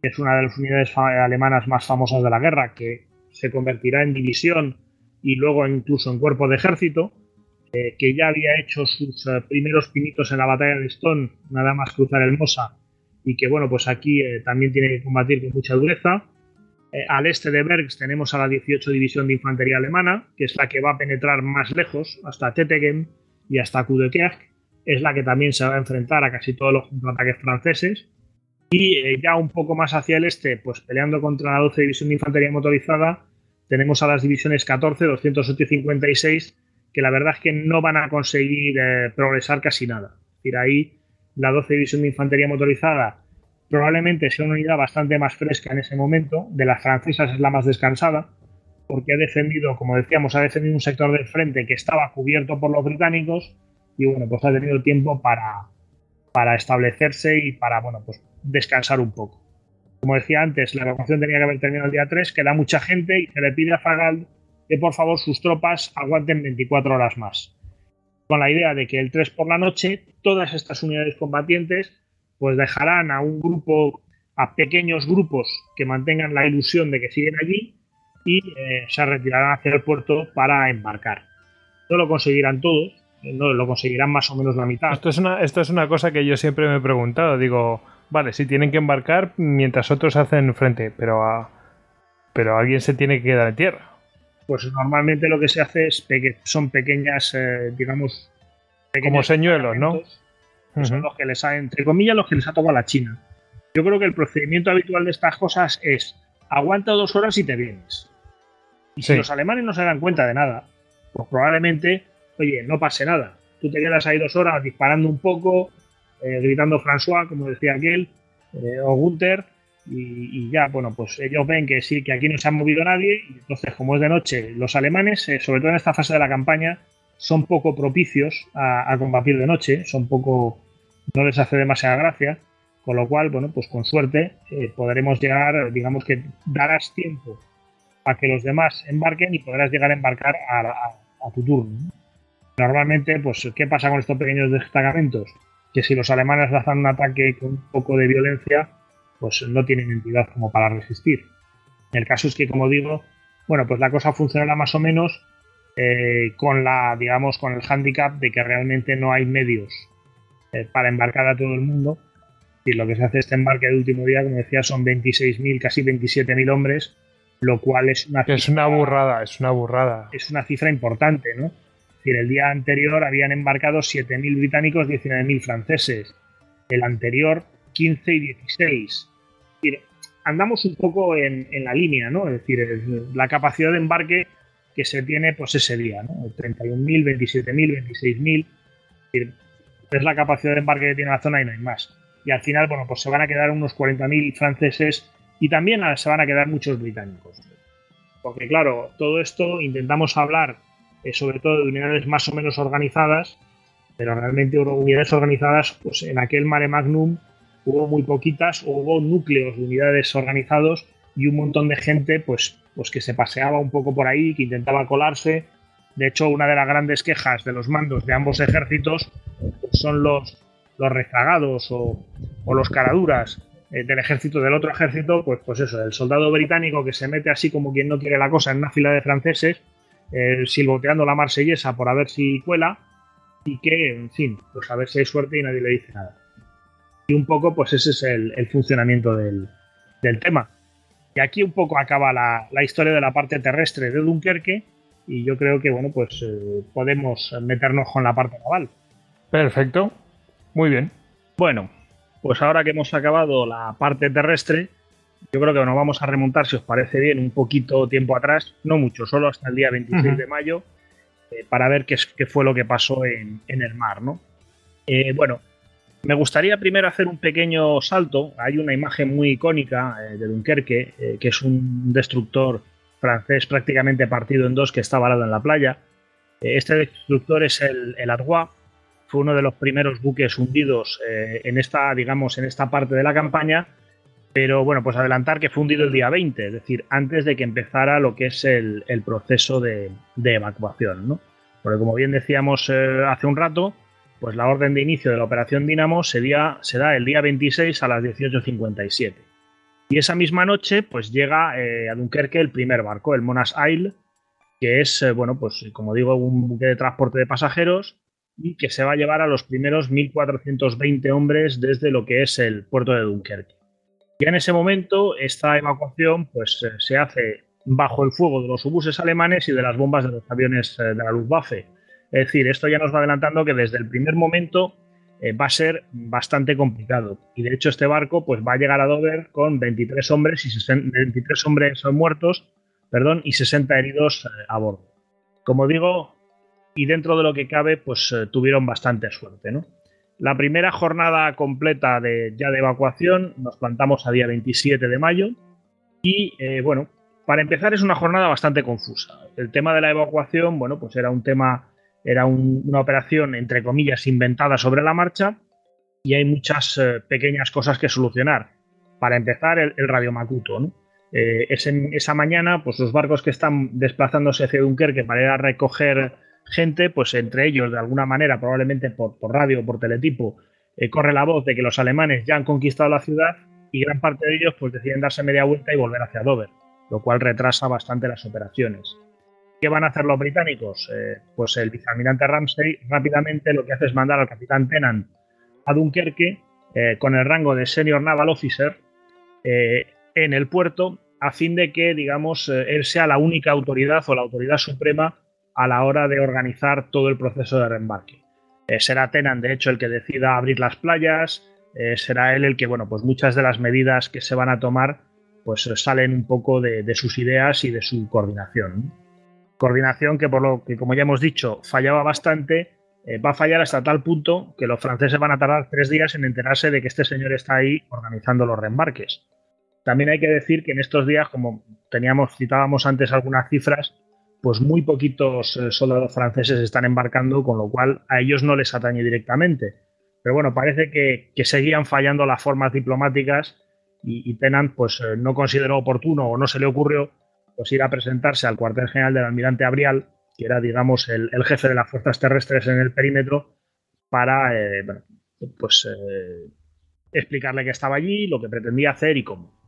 que es una de las unidades alemanas más famosas de la guerra, que se convertirá en división y luego incluso en cuerpo de ejército, eh, que ya había hecho sus primeros pinitos en la batalla de Stone, nada más cruzar el Mosa, y que bueno, pues aquí eh, también tiene que combatir con mucha dureza. Eh, al este de Bergs tenemos a la 18 División de Infantería Alemana, que es la que va a penetrar más lejos, hasta Tetegem y hasta Kudekerk. Es la que también se va a enfrentar a casi todos los contraataques franceses. Y eh, ya un poco más hacia el este, pues peleando contra la 12 División de Infantería Motorizada, tenemos a las divisiones 14, 208 y 56, que la verdad es que no van a conseguir progresar casi nada. Es decir, ahí la 12 División de Infantería Motorizada probablemente sea una unidad bastante más fresca en ese momento, de las francesas es la más descansada, porque ha defendido, como decíamos, ha defendido un sector del frente que estaba cubierto por los británicos y bueno, pues ha tenido tiempo para, para establecerse y para, bueno, pues descansar un poco. Como decía antes, la evacuación tenía que haber terminado el día 3, queda mucha gente y se le pide a Fagald que por favor sus tropas aguanten 24 horas más con la idea de que el 3 por la noche todas estas unidades combatientes pues dejarán a un grupo, a pequeños grupos que mantengan la ilusión de que siguen allí y eh, se retirarán hacia el puerto para embarcar. No lo conseguirán todos, eh, no lo conseguirán más o menos la mitad. Esto es una, esto es una cosa que yo siempre me he preguntado. Digo, vale, si tienen que embarcar mientras otros hacen frente, pero, pero alguien se tiene que quedar en tierra pues normalmente lo que se hace es son pequeñas, eh, digamos, como señuelos, ¿no? son los que les ha, entre comillas, los que les ha tocado la China. Yo creo que el procedimiento habitual de estas cosas es aguanta dos horas y te vienes. Y si los alemanes no se dan cuenta de nada, pues probablemente, oye, no pase nada. Tú te quedas ahí dos horas disparando un poco, eh, gritando François, como decía aquel, eh, o Gunther, y, ya, bueno, pues ellos ven que sí, que aquí no se ha movido nadie, y entonces, como es de noche, los alemanes, eh, sobre todo en esta fase de la campaña, son poco propicios a, combatir de noche, son poco, no les hace demasiada gracia, con lo cual, bueno, pues con suerte eh, podremos llegar, digamos que darás tiempo a que los demás embarquen y podrás llegar a embarcar a, tu turno. Normalmente, pues, ¿qué pasa con estos pequeños destacamentos? Que si los alemanes lanzan un ataque con un poco de violencia, pues no tienen entidad como para resistir. El caso es que, como digo, bueno, pues la cosa funcionará más o menos eh, con la, digamos, con el hándicap de que realmente no hay medios eh, para embarcar a todo el mundo. Y lo que se hace este embarque de último día, como decía, son 26.000, casi 27.000 hombres, lo cual es una Es una burrada, es una burrada. Es una cifra importante, ¿no? Es decir, el día anterior habían embarcado 7.000 británicos, 19.000 franceses. El anterior 15 y 16. Andamos un poco en, la línea, ¿no? Es decir, la capacidad de embarque que se tiene pues ese día, ¿no? 31.000, 27.000, 26.000. Es la capacidad de embarque que tiene la zona y no hay más. Y al final, bueno, pues se van a quedar unos 40.000 franceses y también se van a quedar muchos británicos. Porque claro, todo esto intentamos hablar eh, sobre todo de unidades más o menos organizadas, pero realmente unidades organizadas, pues en aquel mare magnum hubo muy poquitas, hubo núcleos de unidades organizados y un montón de gente pues, pues que se paseaba un poco por ahí, que intentaba colarse. De hecho, una de las grandes quejas de los mandos de ambos ejércitos pues, son los, los rezagados o, los caraduras eh, del ejército del otro ejército, pues, pues eso, el soldado británico que se mete así como quien no quiere la cosa en una fila de franceses, eh, silboteando la marsellesa por a ver si cuela, y que, en fin, pues a ver si hay suerte y nadie le dice nada. Y un poco, pues ese es el, funcionamiento del, tema. Y aquí un poco acaba la, historia de la parte terrestre de Dunkerque y yo creo que, bueno, pues eh, podemos meternos con la parte naval. Perfecto, muy bien. Bueno, pues ahora que hemos acabado la parte terrestre, yo creo que nos vamos a remontar, si os parece bien, un poquito tiempo atrás, no mucho, solo hasta el día 26 de mayo, eh, para ver qué, qué, fue lo que pasó en, el mar, ¿no? Eh, bueno, me gustaría primero hacer un pequeño salto. Hay una imagen muy icónica eh, de Dunkerque, que es un destructor francés prácticamente partido en dos que está varado en la playa. este destructor es el, el fue uno de los primeros buques hundidos en esta, digamos, en esta parte de la campaña pero bueno, pues adelantar que fue hundido el día 20, es decir, antes de que empezara lo que es el, proceso de, evacuación, ¿no? Porque como bien decíamos eh, hace un rato, pues la orden de inicio de la operación Dinamo se, da el día 26 a las 18.57. Y esa misma noche, pues llega eh, a Dunkerque el primer barco, el Monas Isle, que es, eh, bueno, pues como digo, un buque de transporte de pasajeros y que se va a llevar a los primeros 1.420 hombres desde lo que es el puerto de Dunkerque. Y en ese momento esta evacuación pues, eh, se hace bajo el fuego de los obuses alemanes y de las bombas de los aviones eh, de la Luftwaffe. Es decir, esto ya nos va adelantando que desde el primer momento eh, va a ser bastante complicado. Y de hecho este barco pues, va a llegar a Dover con 23 hombres, y 23 hombres muertos perdón, y 60 heridos a bordo. Como digo, y dentro de lo que cabe, pues tuvieron bastante suerte. ¿no? La primera jornada completa de, ya de evacuación nos plantamos a día 27 de mayo y eh, bueno, para empezar es una jornada bastante confusa. El tema de la evacuación, bueno, pues era un tema, era una operación entre comillas inventada sobre la marcha y hay muchas eh, pequeñas cosas que solucionar. Para empezar, el, radio Makuto, ¿no? Eh, esa mañana, pues los barcos que están desplazándose hacia Dunkerque para ir a recoger gente, pues entre ellos, de alguna manera, probablemente por, radio o por teletipo, eh, corre la voz de que los alemanes ya han conquistado la ciudad y gran parte de ellos pues deciden darse media vuelta y volver hacia Dover, lo cual retrasa bastante las operaciones. ¿Qué van a hacer los británicos? Eh, pues el vicealmirante Ramsey rápidamente lo que hace es mandar al capitán Tennant a Dunkerque eh, con el rango de Senior Naval Officer en el puerto a fin de que, digamos, él sea la única autoridad o la autoridad suprema a la hora de organizar todo el proceso de reembarque. Eh, será Tenan, de hecho, el que decida abrir las playas, eh, será él el que, bueno, pues muchas de las medidas que se van a tomar, pues salen un poco de, sus ideas y de su coordinación. Coordinación que, por lo que, como ya hemos dicho, fallaba bastante, eh, va a fallar hasta tal punto que los franceses van a tardar tres días en enterarse de que este señor está ahí organizando los reembarques. También hay que decir que en estos días, como teníamos, citábamos antes algunas cifras, pues muy poquitos eh, soldados franceses están embarcando, con lo cual a ellos no les atañe directamente. Pero bueno, parece que, seguían fallando las formas diplomáticas y, y Tennant pues, eh, no consideró oportuno o no se le ocurrió pues, ir a presentarse al cuartel general del almirante Abrial, que era, digamos, el, jefe de las fuerzas terrestres en el perímetro, para eh, pues, explicarle que estaba allí, lo que pretendía hacer y cómo.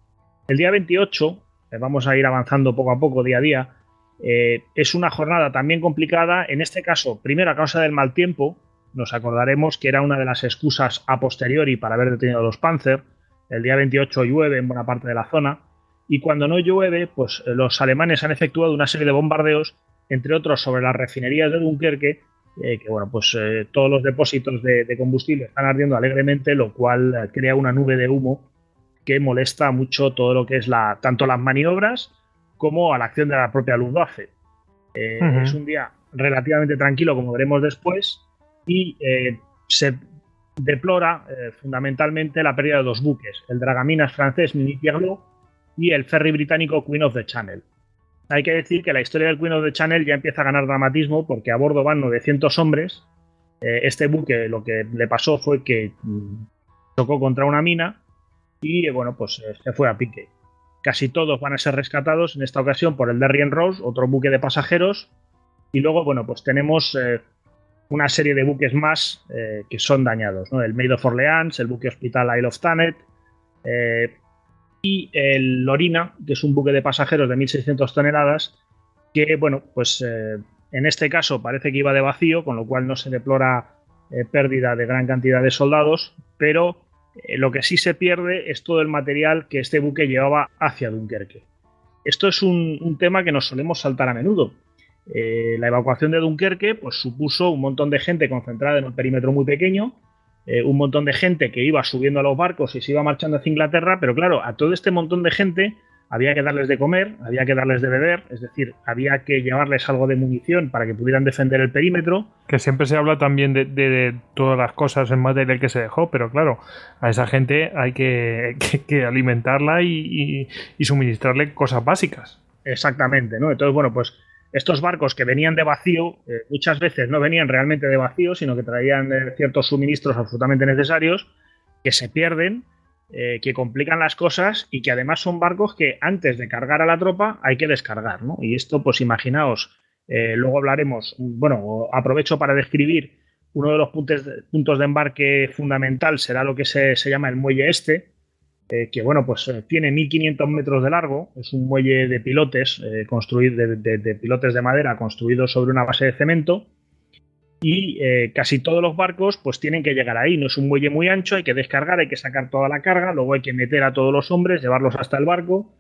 El día 28, vamos a ir avanzando poco a poco, día a día, eh, es una jornada también complicada, en este caso, primero a causa del mal tiempo, nos acordaremos que era una de las excusas a posteriori para haber detenido los Panzer. El día 28 llueve en buena parte de la zona y cuando no llueve, pues eh, los alemanes han efectuado una serie de bombardeos, entre otros sobre las refinerías de Dunkerque, eh, que bueno, pues todos los depósitos de, combustible están ardiendo alegremente, lo cual crea una nube de humo que molesta mucho todo lo que es la, tanto las maniobras como a la acción de la propia. Eh, Es un día relativamente tranquilo, como veremos después, y eh, se deplora eh, fundamentalmente la pérdida de dos buques, el dragaminas francés Mini Pierlot y el ferry británico Queen of the Channel. Hay que decir que la historia del Queen of the Channel ya empieza a ganar dramatismo porque a bordo van 900 hombres. este buque lo que le pasó fue que mm, tocó contra una mina y bueno, pues se fue a pique. Casi todos van a ser rescatados en esta ocasión por el Darien Rose, otro buque de pasajeros. Y luego, bueno, pues tenemos eh, una serie de buques más eh, que son dañados, ¿no? El Maid of Orleans, el buque hospital Isle of Thanet eh, y el Lorina, que es un buque de pasajeros de 1.600 toneladas, que, bueno, pues En este caso parece que iba de vacío, con lo cual no se deplora eh, pérdida de gran cantidad de soldados, pero eh, lo que sí se pierde es todo el material que este buque llevaba hacia Dunkerque. Esto es un, tema que nos solemos saltar a menudo. Eh, la evacuación de Dunkerque pues, supuso un montón de gente concentrada en un perímetro muy pequeño, un montón de gente que iba subiendo a los barcos y se iba marchando hacia Inglaterra, pero claro, a todo este montón de gente había que darles de comer, había que darles de beber, es decir, había que llevarles algo de munición para que pudieran defender el perímetro. Que siempre se habla también de, todas las cosas en material que se dejó, pero claro, a esa gente hay que, alimentarla y, suministrarle cosas básicas. Exactamente, ¿no? Entonces, bueno, pues estos barcos que venían de vacío, eh, muchas veces no venían realmente de vacío, sino que traían eh, ciertos suministros absolutamente necesarios, que se pierden eh, que complican las cosas y que además son barcos que antes de cargar a la tropa hay que descargar, ¿no? Y esto, pues imaginaos, luego hablaremos, bueno, aprovecho para describir uno de los puntos de embarque fundamental será lo que se, llama el muelle este, eh, que bueno, pues tiene 1500 metros de largo, es un muelle de pilotes, construido de, pilotes de madera construido sobre una base de cemento y eh, casi todos los barcos pues tienen que llegar ahí. No es un muelle muy ancho, hay que descargar, hay que sacar toda la carga, luego hay que meter a todos los hombres, llevarlos hasta el barco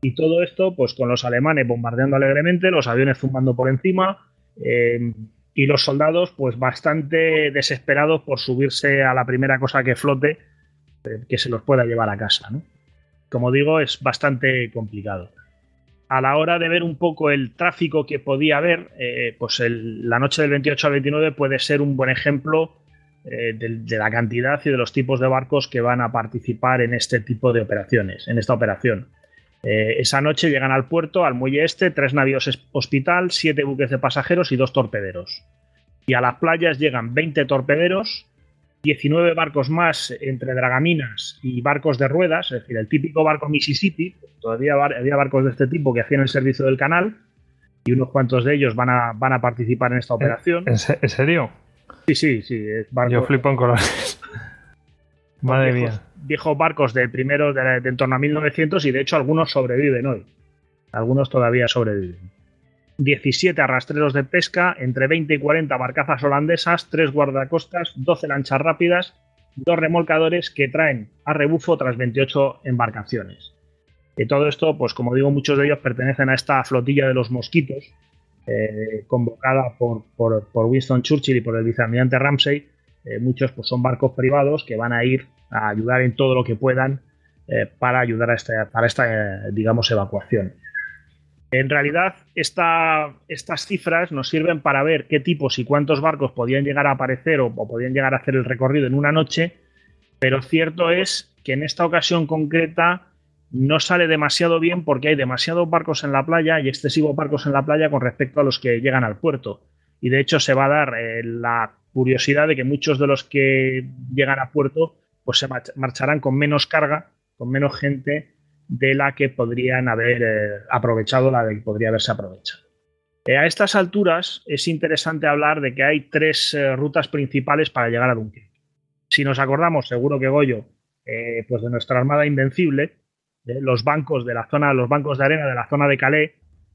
y todo esto pues con los alemanes bombardeando alegremente, los aviones zumbando por encima eh, y los soldados pues bastante desesperados por subirse a la primera cosa que flote eh, que se los pueda llevar a casa. Como digo, es bastante complicado a la hora de ver un poco el tráfico que podía haber, eh, pues la noche del 28 al 29 puede ser un buen ejemplo eh, de, la cantidad y de los tipos de barcos que van a participar en este tipo de operaciones, en esta operación. Eh, esa noche llegan al puerto, al muelle este, tres navíos hospital, siete buques de pasajeros y dos torpederos. Y a las playas llegan 20 torpederos, 19 barcos más entre dragaminas y barcos de ruedas, es decir, el típico barco Mississippi. Todavía había barcos de este tipo que hacían el servicio del canal y unos cuantos de ellos van a, van a participar en esta operación. ¿En, serio? Sí, sí, sí. Yo flipo en colores. Madre mía. Viejos barcos de primero de, de en torno a 1900 y de hecho algunos sobreviven hoy. Algunos todavía sobreviven. 17 arrastreros de pesca, entre 20 y 40 barcazas holandesas, 3 guardacostas, 12 lanchas rápidas, 2 remolcadores que traen a rebufo otras 28 embarcaciones. Y todo esto, pues como digo, muchos de ellos pertenecen a esta flotilla de los mosquitos, eh, convocada por, Winston Churchill y por el vicealmirante Ramsey. Eh, muchos pues, son barcos privados que van a ir a ayudar en todo lo que puedan eh, para ayudar a esta, para esta digamos, evacuación. En realidad, estas cifras nos sirven para ver qué tipos y cuántos barcos podían llegar a aparecer o, podían llegar a hacer el recorrido en una noche, pero cierto es que en esta ocasión concreta no sale demasiado bien porque hay demasiados barcos en la playa y excesivos barcos en la playa con respecto a los que llegan al puerto. Y de hecho se va a dar eh, la curiosidad de que muchos de los que llegan a puerto pues se marcharán con menos carga, con menos gente de la que podrían haber eh, aprovechado, la de que podría haberse aprovechado. Eh, a estas alturas es interesante hablar de que hay tres eh, rutas principales para llegar a Dunkerque. Si nos acordamos, seguro que Goyo, pues de nuestra armada invencible, los bancos de la zona, los bancos de arena de la zona de Calais,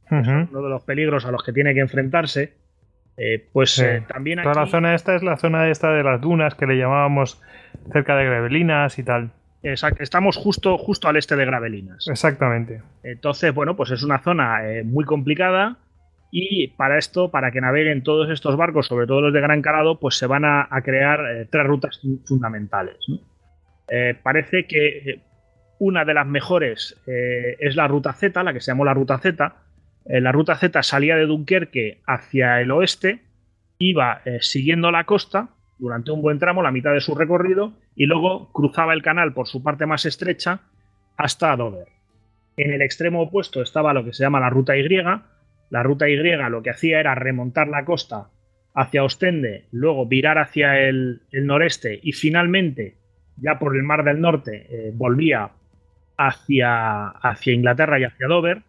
uno de los peligros a los que tiene que enfrentarse. pues también Toda la zona esta es la zona esta de las dunas que le llamábamos cerca de Grebelinas y tal. Estamos justo, justo al este de Gravelinas. Exactamente. Entonces, bueno, pues es una zona eh, muy complicada y para esto, para que naveguen todos estos barcos, sobre todo los de gran calado, pues se van a, crear eh, tres rutas fundamentales. Eh, parece que una de las mejores es la ruta Z, la que se llamó la ruta Z. la ruta Z salía de Dunkerque hacia el oeste, iba siguiendo la costa durante un buen tramo, la mitad de su recorrido, y luego cruzaba el canal por su parte más estrecha hasta Dover. En el extremo opuesto estaba lo que se llama la ruta Y. La ruta Y lo que hacía era remontar la costa hacia Ostende, luego virar hacia el, noreste y finalmente, ya por el Mar del Norte, eh, volvía hacia, hacia Inglaterra y hacia Dover.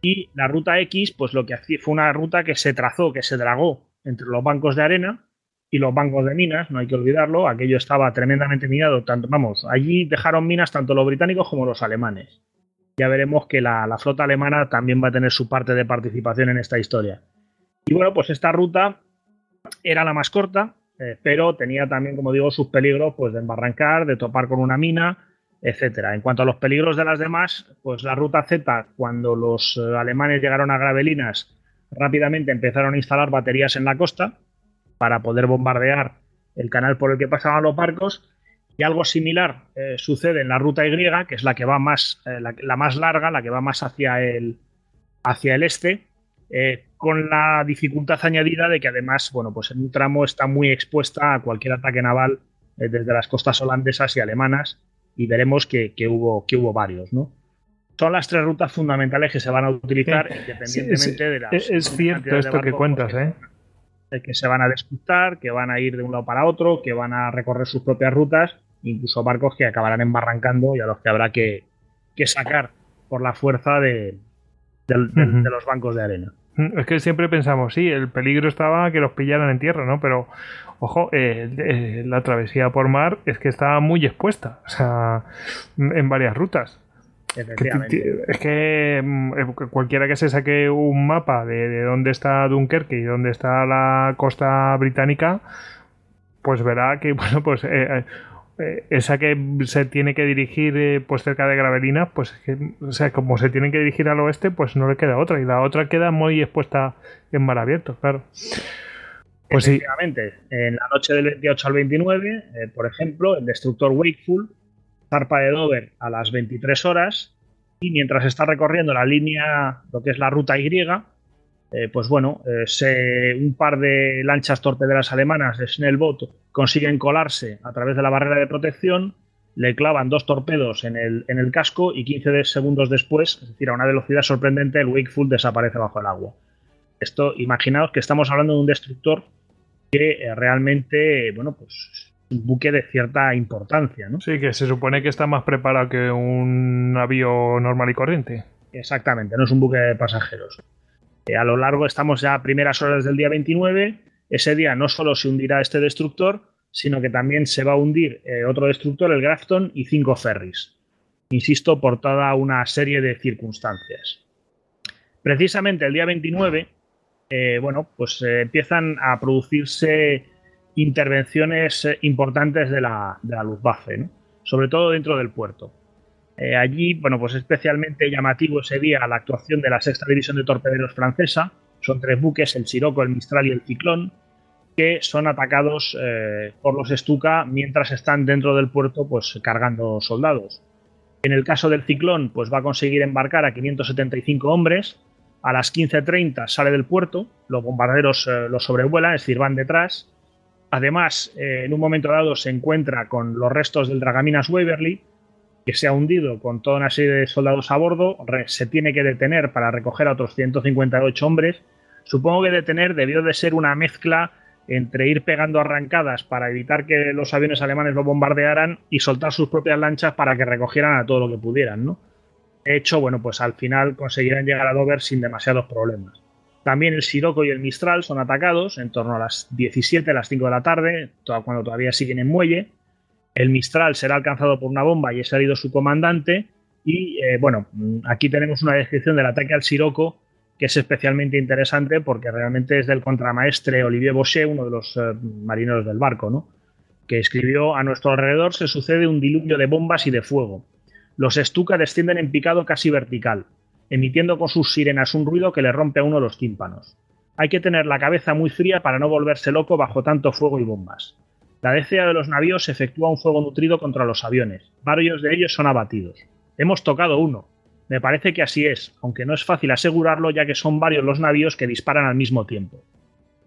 Y la ruta X, pues lo que hacía fue una ruta que se trazó, que se dragó entre los bancos de arena y los bancos de minas, no hay que olvidarlo, aquello estaba tremendamente minado, tanto, vamos, allí dejaron minas tanto los británicos como los alemanes. Ya veremos que la, flota alemana también va a tener su parte de participación en esta historia. Y bueno, pues esta ruta era la más corta, eh, pero tenía también, como digo, sus peligros pues, de embarrancar, de topar con una mina, etcétera. En cuanto a los peligros de las demás, pues la ruta Z, cuando los eh, alemanes llegaron a Gravelinas, rápidamente empezaron a instalar baterías en la costa para poder bombardear el canal por el que pasaban los barcos. Y algo similar eh, sucede en la ruta Y, que es la que va más, la, más larga, la que va más hacia el, hacia el este, con la dificultad añadida de que además, bueno, pues en un tramo está muy expuesta a cualquier ataque naval eh, desde las costas holandesas y alemanas y veremos que, hubo, que hubo varios, ¿no? Son las tres rutas fundamentales que se van a utilizar independientemente de las... Es, cierto esto que cuentas, ¿eh? Que se van a disputar, que van a ir de un lado para otro, que van a recorrer sus propias rutas, incluso barcos que acabarán embarrancando y a los que habrá que, sacar por la fuerza de los bancos de arena. Es que siempre pensamos, sí, el peligro estaba que los pillaran en tierra, ¿no? Pero, ojo, eh, eh, la travesía por mar es que estaba muy expuesta, o sea, en varias rutas. Es que mm, eh, cualquiera que se saque un mapa de, dónde está Dunkerque y dónde está la costa británica, pues verá que, bueno, pues eh, esa que se tiene que dirigir eh, pues cerca de Gravelina, pues o sea, como se tienen que dirigir al oeste, pues no le queda otra. Y la otra queda muy expuesta en mar abierto, claro. Pues sí. En la noche del 28 al 29, eh, por ejemplo, el destructor Wakeful zarpa de Dover a las 23 horas y mientras está recorriendo la línea, lo que es la ruta Y, eh, pues bueno, eh, un par de lanchas torpederas alemanas de Schnellboot consiguen colarse a través de la barrera de protección, le clavan dos torpedos en el, en el casco y 15 segundos después, es decir, a una velocidad sorprendente, el Wakeful desaparece bajo el agua. Esto, imaginaos que estamos hablando de un destructor que eh, realmente, bueno, pues un buque de cierta importancia, ¿no? Sí, que se supone que está más preparado que un navío normal y corriente. Exactamente, no es un buque de pasajeros. Eh, a lo largo, estamos ya a primeras horas del día 29. Ese día no solo se hundirá este destructor, sino que también se va a hundir eh, otro destructor, el Grafton, y cinco ferries. Insisto, por toda una serie de circunstancias. Precisamente el día 29, eh, bueno, pues empiezan a producirse intervenciones importantes de la, de la Luftwaffe, sobre todo dentro del puerto. Eh, allí, bueno, pues especialmente llamativo ese día la actuación de la sexta división de torpederos francesa. Son tres buques, el Siroco, el Mistral y el Ciclón, que son atacados eh, por los Stuka mientras están dentro del puerto, pues cargando soldados. En el caso del Ciclón, pues va a conseguir embarcar a 575 hombres. A las 15.30 sale del puerto, los bombarderos eh, lo sobrevuelan, es decir, van detrás. Además, en un momento dado se encuentra con los restos del Dragaminas Waverly, que se ha hundido con toda una serie de soldados a bordo, se tiene que detener para recoger a otros 158 hombres. Supongo que detener debió de ser una mezcla entre ir pegando arrancadas para evitar que los aviones alemanes lo bombardearan y soltar sus propias lanchas para que recogieran a todo lo que pudieran, ¿no? De hecho, bueno, pues al final conseguirán llegar a Dover sin demasiados problemas. También el Siroco y el Mistral son atacados en torno a las 17, a las 5 de la tarde, cuando todavía siguen en muelle. El Mistral será alcanzado por una bomba y es herido su comandante. Y eh, bueno, aquí tenemos una descripción del ataque al Siroco que es especialmente interesante porque realmente es del contramaestre Olivier Bochet, uno de los eh, marineros del barco, ¿no? que escribió a nuestro alrededor se sucede un diluvio de bombas y de fuego. Los Stuka descienden en picado casi vertical, emitiendo con sus sirenas un ruido que le rompe a uno los tímpanos. Hay que tener la cabeza muy fría para no volverse loco bajo tanto fuego y bombas. La DCA de los navíos efectúa un fuego nutrido contra los aviones. Varios de ellos son abatidos. Hemos tocado uno. Me parece que así es, aunque no es fácil asegurarlo ya que son varios los navíos que disparan al mismo tiempo.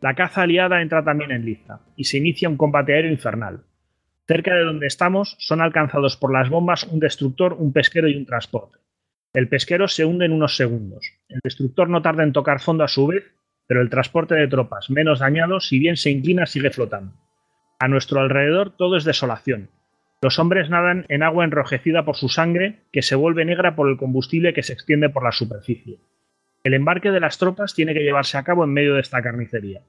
La caza aliada entra también en liza, y se inicia un combate aéreo infernal. Cerca de donde estamos son alcanzados por las bombas un destructor, un pesquero y un transporte. El pesquero se hunde en unos segundos. El destructor no tarda en tocar fondo a su vez, pero el transporte de tropas, menos dañado, si bien se inclina, sigue flotando. A nuestro alrededor todo es desolación. Los hombres nadan en agua enrojecida por su sangre, que se vuelve negra por el combustible que se extiende por la superficie. El embarque de las tropas tiene que llevarse a cabo en medio de esta carnicería.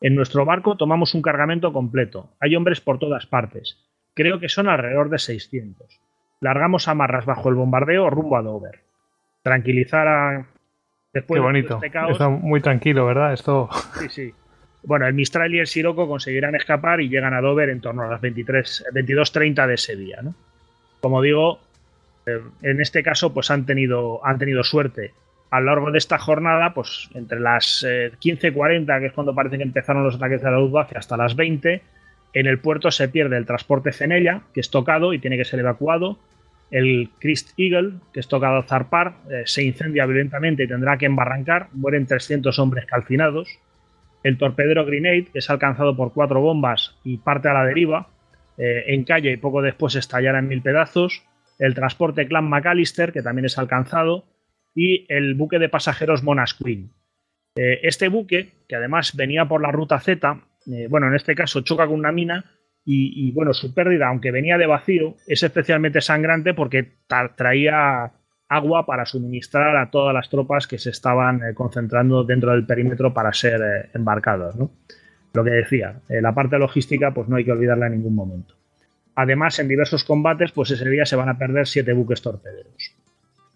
En nuestro barco tomamos un cargamento completo. Hay hombres por todas partes. Creo que son alrededor de 600. Largamos amarras bajo el bombardeo rumbo a Dover. Tranquilizar a, Después Qué bonito. Este Está muy tranquilo, ¿verdad? Esto. Sí, sí. Bueno, el Mistral y el Siroco conseguirán escapar y llegan a Dover en torno a las 23, 22.30 de ese día, ¿no? Como digo, eh, en este caso, pues han tenido, han tenido suerte. A lo largo de esta jornada, pues entre las 15.40, eh, que es cuando parece que empezaron los ataques de la Luftwaffe, hasta las 20, en el puerto se pierde el transporte Fenella, que es tocado y tiene que ser evacuado. El Christ Eagle, que es tocado zarpar, eh, se incendia violentamente y tendrá que embarrancar. Mueren 300 hombres calcinados. El torpedero Grenade, que es alcanzado por cuatro bombas y parte a la deriva, eh, en calle y poco después estallará en mil pedazos. El transporte Clan McAllister, que también es alcanzado. Y el buque de pasajeros Monash Queen. Eh, este buque, que además venía por la ruta Z, eh, bueno, en este caso choca con una mina y, bueno, su pérdida, aunque venía de vacío, es especialmente sangrante porque traía agua para suministrar a todas las tropas que se estaban eh, concentrando dentro del perímetro para ser eh, embarcados. Lo que decía, la parte logística pues no hay que olvidarla en ningún momento. Además, en diversos combates, pues ese día se van a perder siete buques torpederos.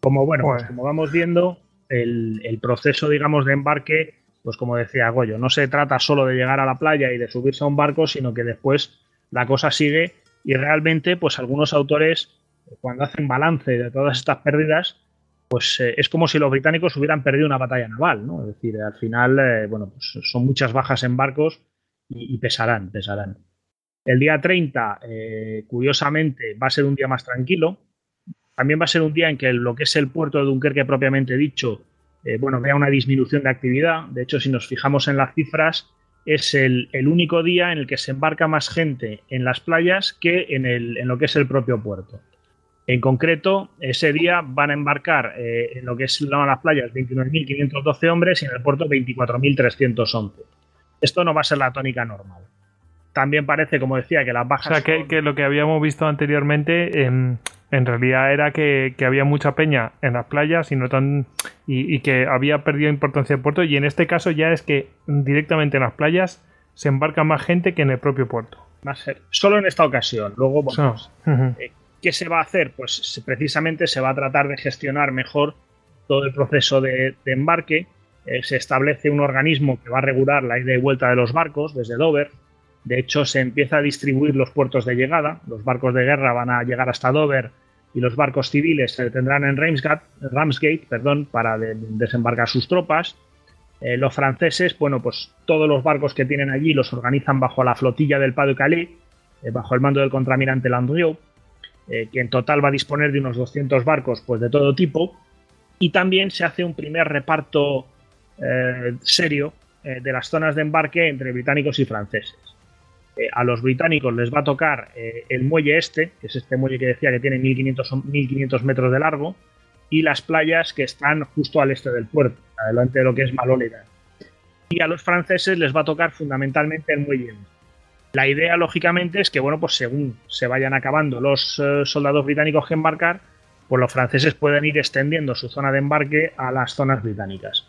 Como bueno, pues como vamos viendo, el, el proceso, digamos, de embarque pues como decía Goyo, no se trata solo de llegar a la playa y de subirse a un barco, sino que después la cosa sigue y realmente, pues algunos autores, cuando hacen balance de todas estas pérdidas, pues eh, es como si los británicos hubieran perdido una batalla naval, ¿no? Es decir, al final, eh, bueno, pues son muchas bajas en barcos y, pesarán, pesarán. El día 30, eh, curiosamente, va a ser un día más tranquilo. También va a ser un día en que lo que es el puerto de Dunkerque propiamente dicho, eh, bueno, vea una disminución de actividad. De hecho, si nos fijamos en las cifras, es el, único día en el que se embarca más gente en las playas que en, lo que es el propio puerto. En concreto, ese día van a embarcar eh, en lo que es las playas 29.512 hombres y en el puerto 24.311. Esto no va a ser la tónica normal. También parece, como decía, que las bajas. O sea, que, lo que habíamos visto anteriormente. Em, en realidad era que, había mucha peña en las playas y no tan y, que había perdido importancia el puerto y en este caso ya es que directamente en las playas se embarca más gente que en el propio puerto. Solo en esta ocasión. Luego, bueno, eh, ¿qué se va a hacer? Pues precisamente se va a tratar de gestionar mejor todo el proceso de, embarque. Eh, se establece un organismo que va a regular la ida y vuelta de los barcos desde Dover. De hecho, se empieza a distribuir los puertos de llegada. Los barcos de guerra van a llegar hasta Dover y los barcos civiles se detendrán en Ramsgate, Ramsgate perdón, para desembarcar sus tropas. Eh, los franceses, bueno, pues todos los barcos que tienen allí los organizan bajo la flotilla del Pas Calais, eh, bajo el mando del contramirante Landrieu, eh, que en total va a disponer de unos 200 barcos pues, de todo tipo. Y también se hace un primer reparto serio de las zonas de embarque entre británicos y franceses. A los británicos les va a tocar eh, el muelle este, que es este muelle que decía que tiene 1500, 1500 metros de largo, y las playas que están justo al este del puerto, adelante de lo que es Malónida. Y a los franceses les va a tocar fundamentalmente el muelle. La idea, lógicamente, es que, bueno, pues según se vayan acabando los eh, soldados británicos que embarcar, pues los franceses pueden ir extendiendo su zona de embarque a las zonas británicas.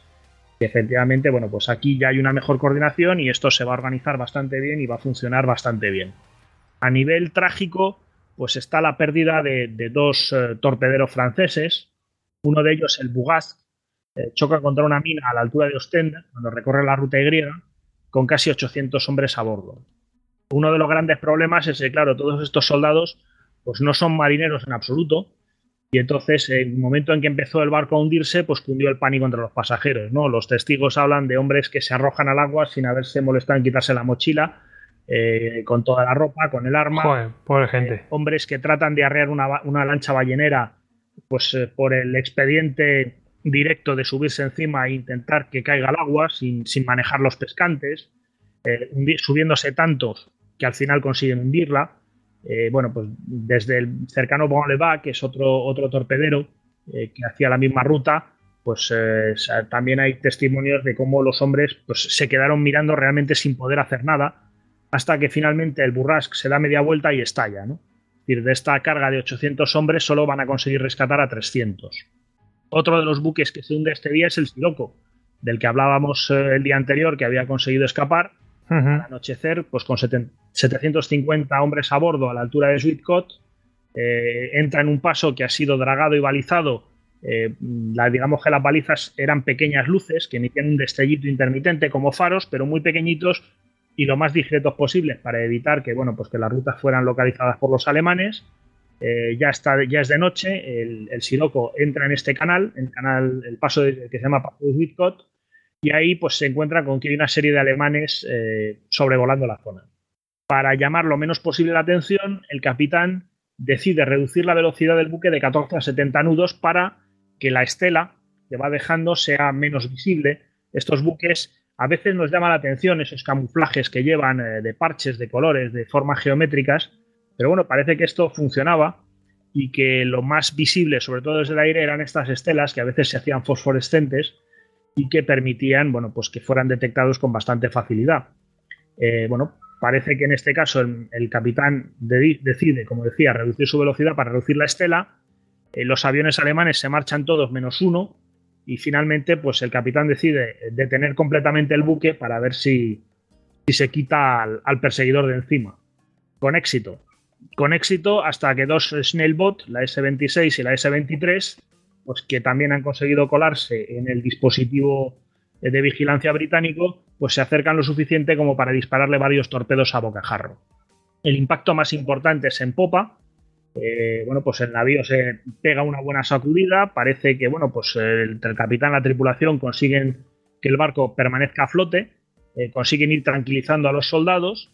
Efectivamente, bueno, pues aquí ya hay una mejor coordinación y esto se va a organizar bastante bien y va a funcionar bastante bien. A nivel trágico, pues está la pérdida de, dos eh, torpederos franceses. Uno de ellos, el Bugas, eh, choca contra una mina a la altura de Ostende, cuando recorre la ruta Y, con casi 800 hombres a bordo. Uno de los grandes problemas es que, claro, todos estos soldados pues no son marineros en absoluto, y entonces, en el momento en que empezó el barco a hundirse, pues cundió el pánico entre los pasajeros. ¿no? Los testigos hablan de hombres que se arrojan al agua sin haberse molestado en quitarse la mochila, eh, con toda la ropa, con el arma. Joder, pobre gente. Eh, hombres que tratan de arrear una, lancha ballenera pues eh, por el expediente directo de subirse encima e intentar que caiga al agua sin, sin manejar los pescantes, subiéndose tantos que al final consiguen hundirla. Eh, bueno, pues desde el cercano Bon que es otro, otro torpedero eh, que hacía la misma ruta, pues eh, también hay testimonios de cómo los hombres pues, se quedaron mirando realmente sin poder hacer nada, hasta que finalmente el Burrasque se da media vuelta y estalla. ¿no? Es decir, de esta carga de 800 hombres solo van a conseguir rescatar a 300. Otro de los buques que se hunde este día es el Siroco, del que hablábamos el día anterior, que había conseguido escapar al anochecer, pues con 750 hombres a bordo a la altura de Sweetcott, eh, entra en un paso que ha sido dragado y balizado la, digamos que las balizas eran pequeñas luces que emitían un destellito intermitente como faros, pero muy pequeñitos y lo más discretos posibles para evitar que, bueno, pues que las rutas fueran localizadas por los alemanes. ya, está, ya es de noche, el, el Siroco entra en este canal, el canal, el paso que se llama Paso de Whitcott, y ahí pues se encuentra con que hay una serie de alemanes eh, sobrevolando la zona. Para llamar lo menos posible la atención, el capitán decide reducir la velocidad del buque de 14 a 70 nudos para que la estela que va dejando sea menos visible. Estos buques a veces nos llama la atención esos camuflajes que llevan eh, de parches, de colores, de formas geométricas, pero bueno, parece que esto funcionaba y que lo más visible, sobre todo desde el aire, eran estas estelas que a veces se hacían fosforescentes y que permitían bueno, pues que fueran detectados con bastante facilidad. Eh, bueno, parece que en este caso el, capitán decide, como decía, reducir su velocidad para reducir la estela. Eh, los aviones alemanes se marchan todos menos uno y finalmente pues el capitán decide detener completamente el buque para ver si, si se quita al, al, perseguidor de encima. Con éxito. Con éxito hasta que dos Snailbot, la S-26 y la S-23, pues que también han conseguido colarse en el dispositivo de vigilancia británico, pues se acercan lo suficiente como para dispararle varios torpedos a bocajarro. El impacto más importante es en popa. Eh, bueno, pues el navío se pega una buena sacudida. Parece que, bueno, pues el, el capitán y la tripulación consiguen que el barco permanezca a flote, eh, consiguen ir tranquilizando a los soldados,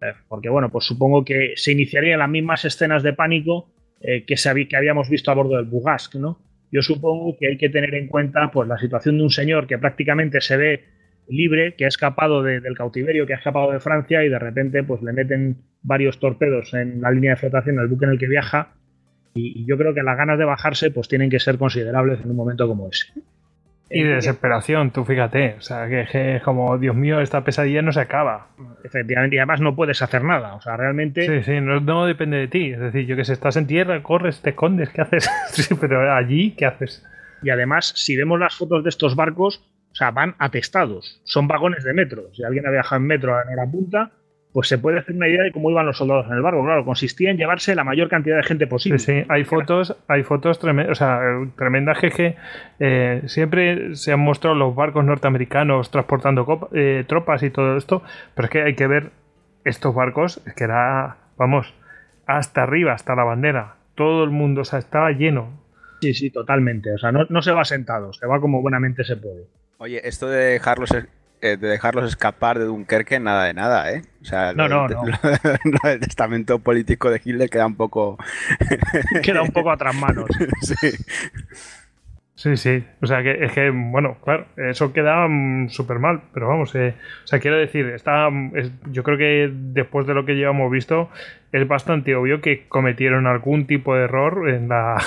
eh, porque, bueno, pues supongo que se iniciarían las mismas escenas de pánico que, que habíamos visto a bordo del Bugask, ¿no? Yo supongo que hay que tener en cuenta pues, la situación de un señor que prácticamente se ve libre, que ha escapado del cautiverio, que ha escapado de Francia y de repente pues, le meten varios torpedos en la línea de flotación del buque en el que viaja y, yo creo que las ganas de bajarse pues, tienen que ser considerables en un momento como ese. Y de desesperación, tú fíjate. O sea, que, es como, Dios mío, esta pesadilla no se acaba. Efectivamente, y además no puedes hacer nada. O sea, realmente. Sí, sí, no, depende de ti. Es decir, yo que sé, estás en tierra, corres, te escondes, ¿qué haces? sí, pero allí, ¿qué haces? Y además, si vemos las fotos de estos barcos, o sea, van atestados. Son vagones de metro. Si alguien ha viajado en metro en la punta, pues se puede hacer una idea de cómo iban los soldados en el barco. Claro, consistía en llevarse la mayor cantidad de gente posible. Sí, sí. hay fotos, hay fotos tremendas, o sea, tremendas que, eh, siempre se han mostrado los barcos norteamericanos transportando eh, tropas y todo esto, pero es que hay que ver estos barcos, es que era, vamos, hasta arriba, hasta la bandera. Todo el mundo, o sea, estaba lleno. Sí, sí, totalmente. O sea, no, no se va sentado, se va como buenamente se puede. Oye, esto de dejarlos eh, de dejarlos escapar de Dunkerque, nada de nada, ¿eh? O sea, no, no, no. el testamento político de Hitler queda un poco. queda un poco a tras manos. sí. Sí, sí. O sea, que es que, bueno, claro, eso queda mm, súper mal, pero vamos, eh, o sea, quiero decir, está, yo creo que después de lo que llevamos visto, es bastante obvio que cometieron algún tipo de error en la.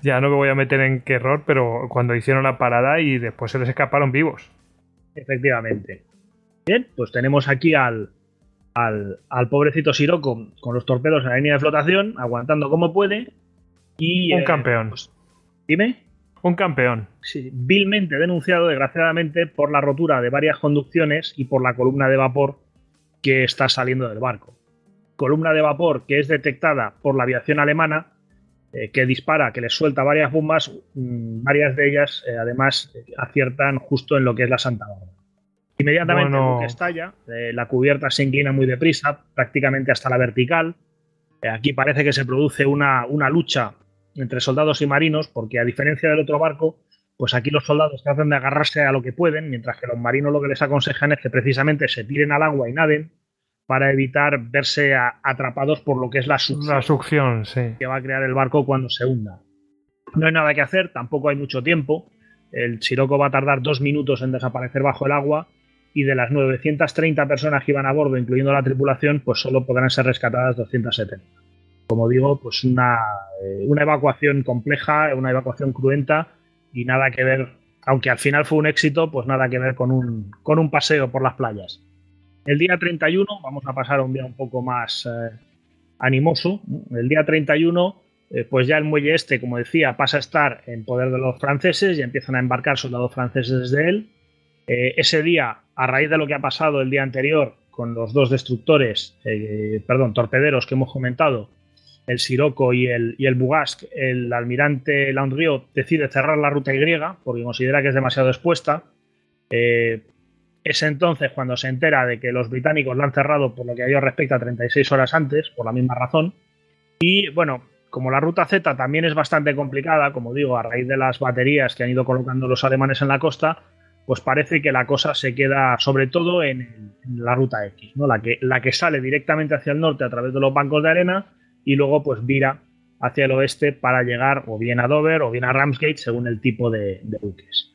ya no me voy a meter en qué error, pero cuando hicieron la parada y después se les escaparon vivos. Efectivamente. Bien, pues tenemos aquí al, al, pobrecito Siroco con los torpedos en la línea de flotación, aguantando como puede. Y, Un eh, campeón. Pues, dime. Un campeón. Sí, vilmente denunciado, desgraciadamente, por la rotura de varias conducciones y por la columna de vapor que está saliendo del barco. Columna de vapor que es detectada por la aviación alemana eh, que dispara, que les suelta varias bombas, mm, varias de ellas eh, además aciertan justo en lo que es la Santa Bárbara. Inmediatamente buque estalla, eh, la cubierta se inclina muy deprisa, prácticamente hasta la vertical. aquí parece que se produce una, una, lucha entre soldados y marinos, porque a diferencia del otro barco, pues aquí los soldados tratan de agarrarse a lo que pueden, mientras que los marinos lo que les aconsejan es que precisamente se tiren al agua y naden para evitar verse atrapados por lo que es la succión, la succión sí. que va a crear el barco cuando se hunda. No hay nada que hacer, tampoco hay mucho tiempo. El Siroco va a tardar dos minutos en desaparecer bajo el agua y de las 930 personas que iban a bordo, incluyendo la tripulación, pues solo podrán ser rescatadas 270. Como digo, pues una, eh, una evacuación compleja, una evacuación cruenta y nada que ver, aunque al final fue un éxito, pues nada que ver con un, con un paseo por las playas. El día 31, vamos a pasar a un día un poco más eh, animoso. El día 31, eh, pues ya el muelle este, como decía, pasa a estar en poder de los franceses y empiezan a embarcar soldados franceses desde él. Eh, ese día, a raíz de lo que ha pasado el día anterior con los dos destructores, perdón, torpederos que hemos comentado, el Siroco y el, y el el almirante Landriot decide cerrar la ruta Y porque considera que es demasiado expuesta. Es entonces cuando se entera de que los británicos la han cerrado por lo que a ellos respecta 36 horas antes, por la misma razón. Y bueno, como la ruta Z también es bastante complicada, como digo, a raíz de las baterías que han ido colocando los alemanes en la costa, pues parece que la cosa se queda sobre todo en, la ruta X, ¿no? la, que, la que sale directamente hacia el norte a través de los bancos de arena y luego pues vira hacia el oeste para llegar o bien a Dover o bien a Ramsgate según el tipo de, buques.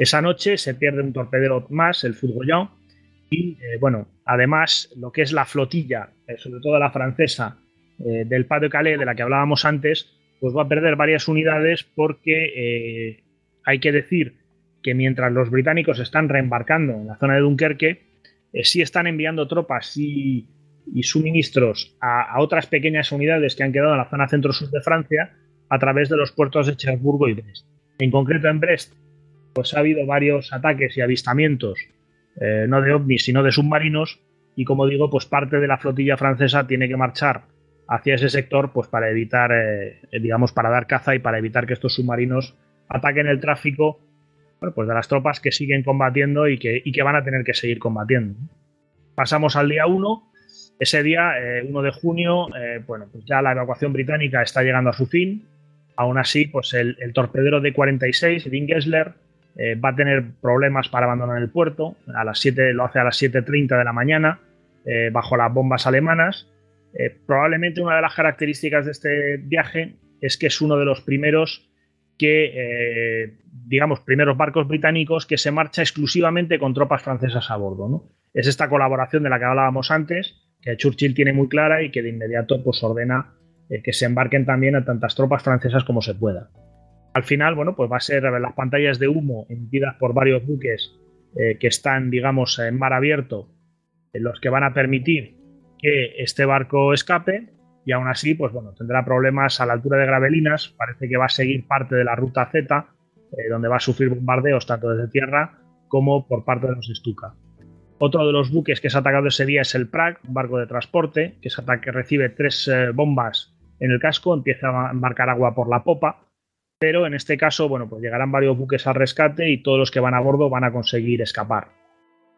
Esa noche se pierde un torpedero más, el Foudroyant, y eh, bueno, además lo que es la flotilla, eh, sobre todo la francesa, eh, del Pas de Calais, de la que hablábamos antes, pues va a perder varias unidades porque hay que decir que mientras los británicos están reembarcando en la zona de Dunkerque, sí están enviando tropas y, suministros a, otras pequeñas unidades que han quedado en la zona centro-sur de Francia a través de los puertos de Cherburgo y Brest. En concreto en Brest, pues ha habido varios ataques y avistamientos, eh, no de ovnis, sino de submarinos, y como digo, pues parte de la flotilla francesa tiene que marchar hacia ese sector pues para evitar, eh, digamos, para dar caza y para evitar que estos submarinos ataquen el tráfico pues de las tropas que siguen combatiendo y que, que van a tener que seguir combatiendo. Pasamos al día 1. Ese día, 1 eh, de junio, eh, bueno, pues ya la evacuación británica está llegando a su fin. Aún así, pues el, torpedero de 46, el Gessler, eh, va a tener problemas para abandonar el puerto. A las 7, lo hace a las 7.30 de la mañana, bajo las bombas alemanas. probablemente una de las características de este viaje es que es uno de los primeros que, eh, digamos, primeros barcos británicos que se marcha exclusivamente con tropas francesas a bordo. Es esta colaboración de la que hablábamos antes, que Churchill tiene muy clara y que de inmediato pues, ordena eh, que se embarquen también a tantas tropas francesas como se pueda. Al final, bueno, pues va a ser las pantallas de humo emitidas por varios buques eh, que están, digamos, en mar abierto, los que van a permitir que este barco escape y aún así, pues bueno, tendrá problemas a la altura de Gravelinas. Parece que va a seguir parte de la ruta Z, eh, donde va a sufrir bombardeos tanto desde tierra como por parte de los Stuka. Otro de los buques que es atacado ese día es el Prague, un barco de transporte, que, que recibe tres eh, bombas en el casco, empieza a embarcar agua por la popa, pero en este caso, bueno, pues llegarán varios buques al rescate y todos los que van a bordo van a conseguir escapar.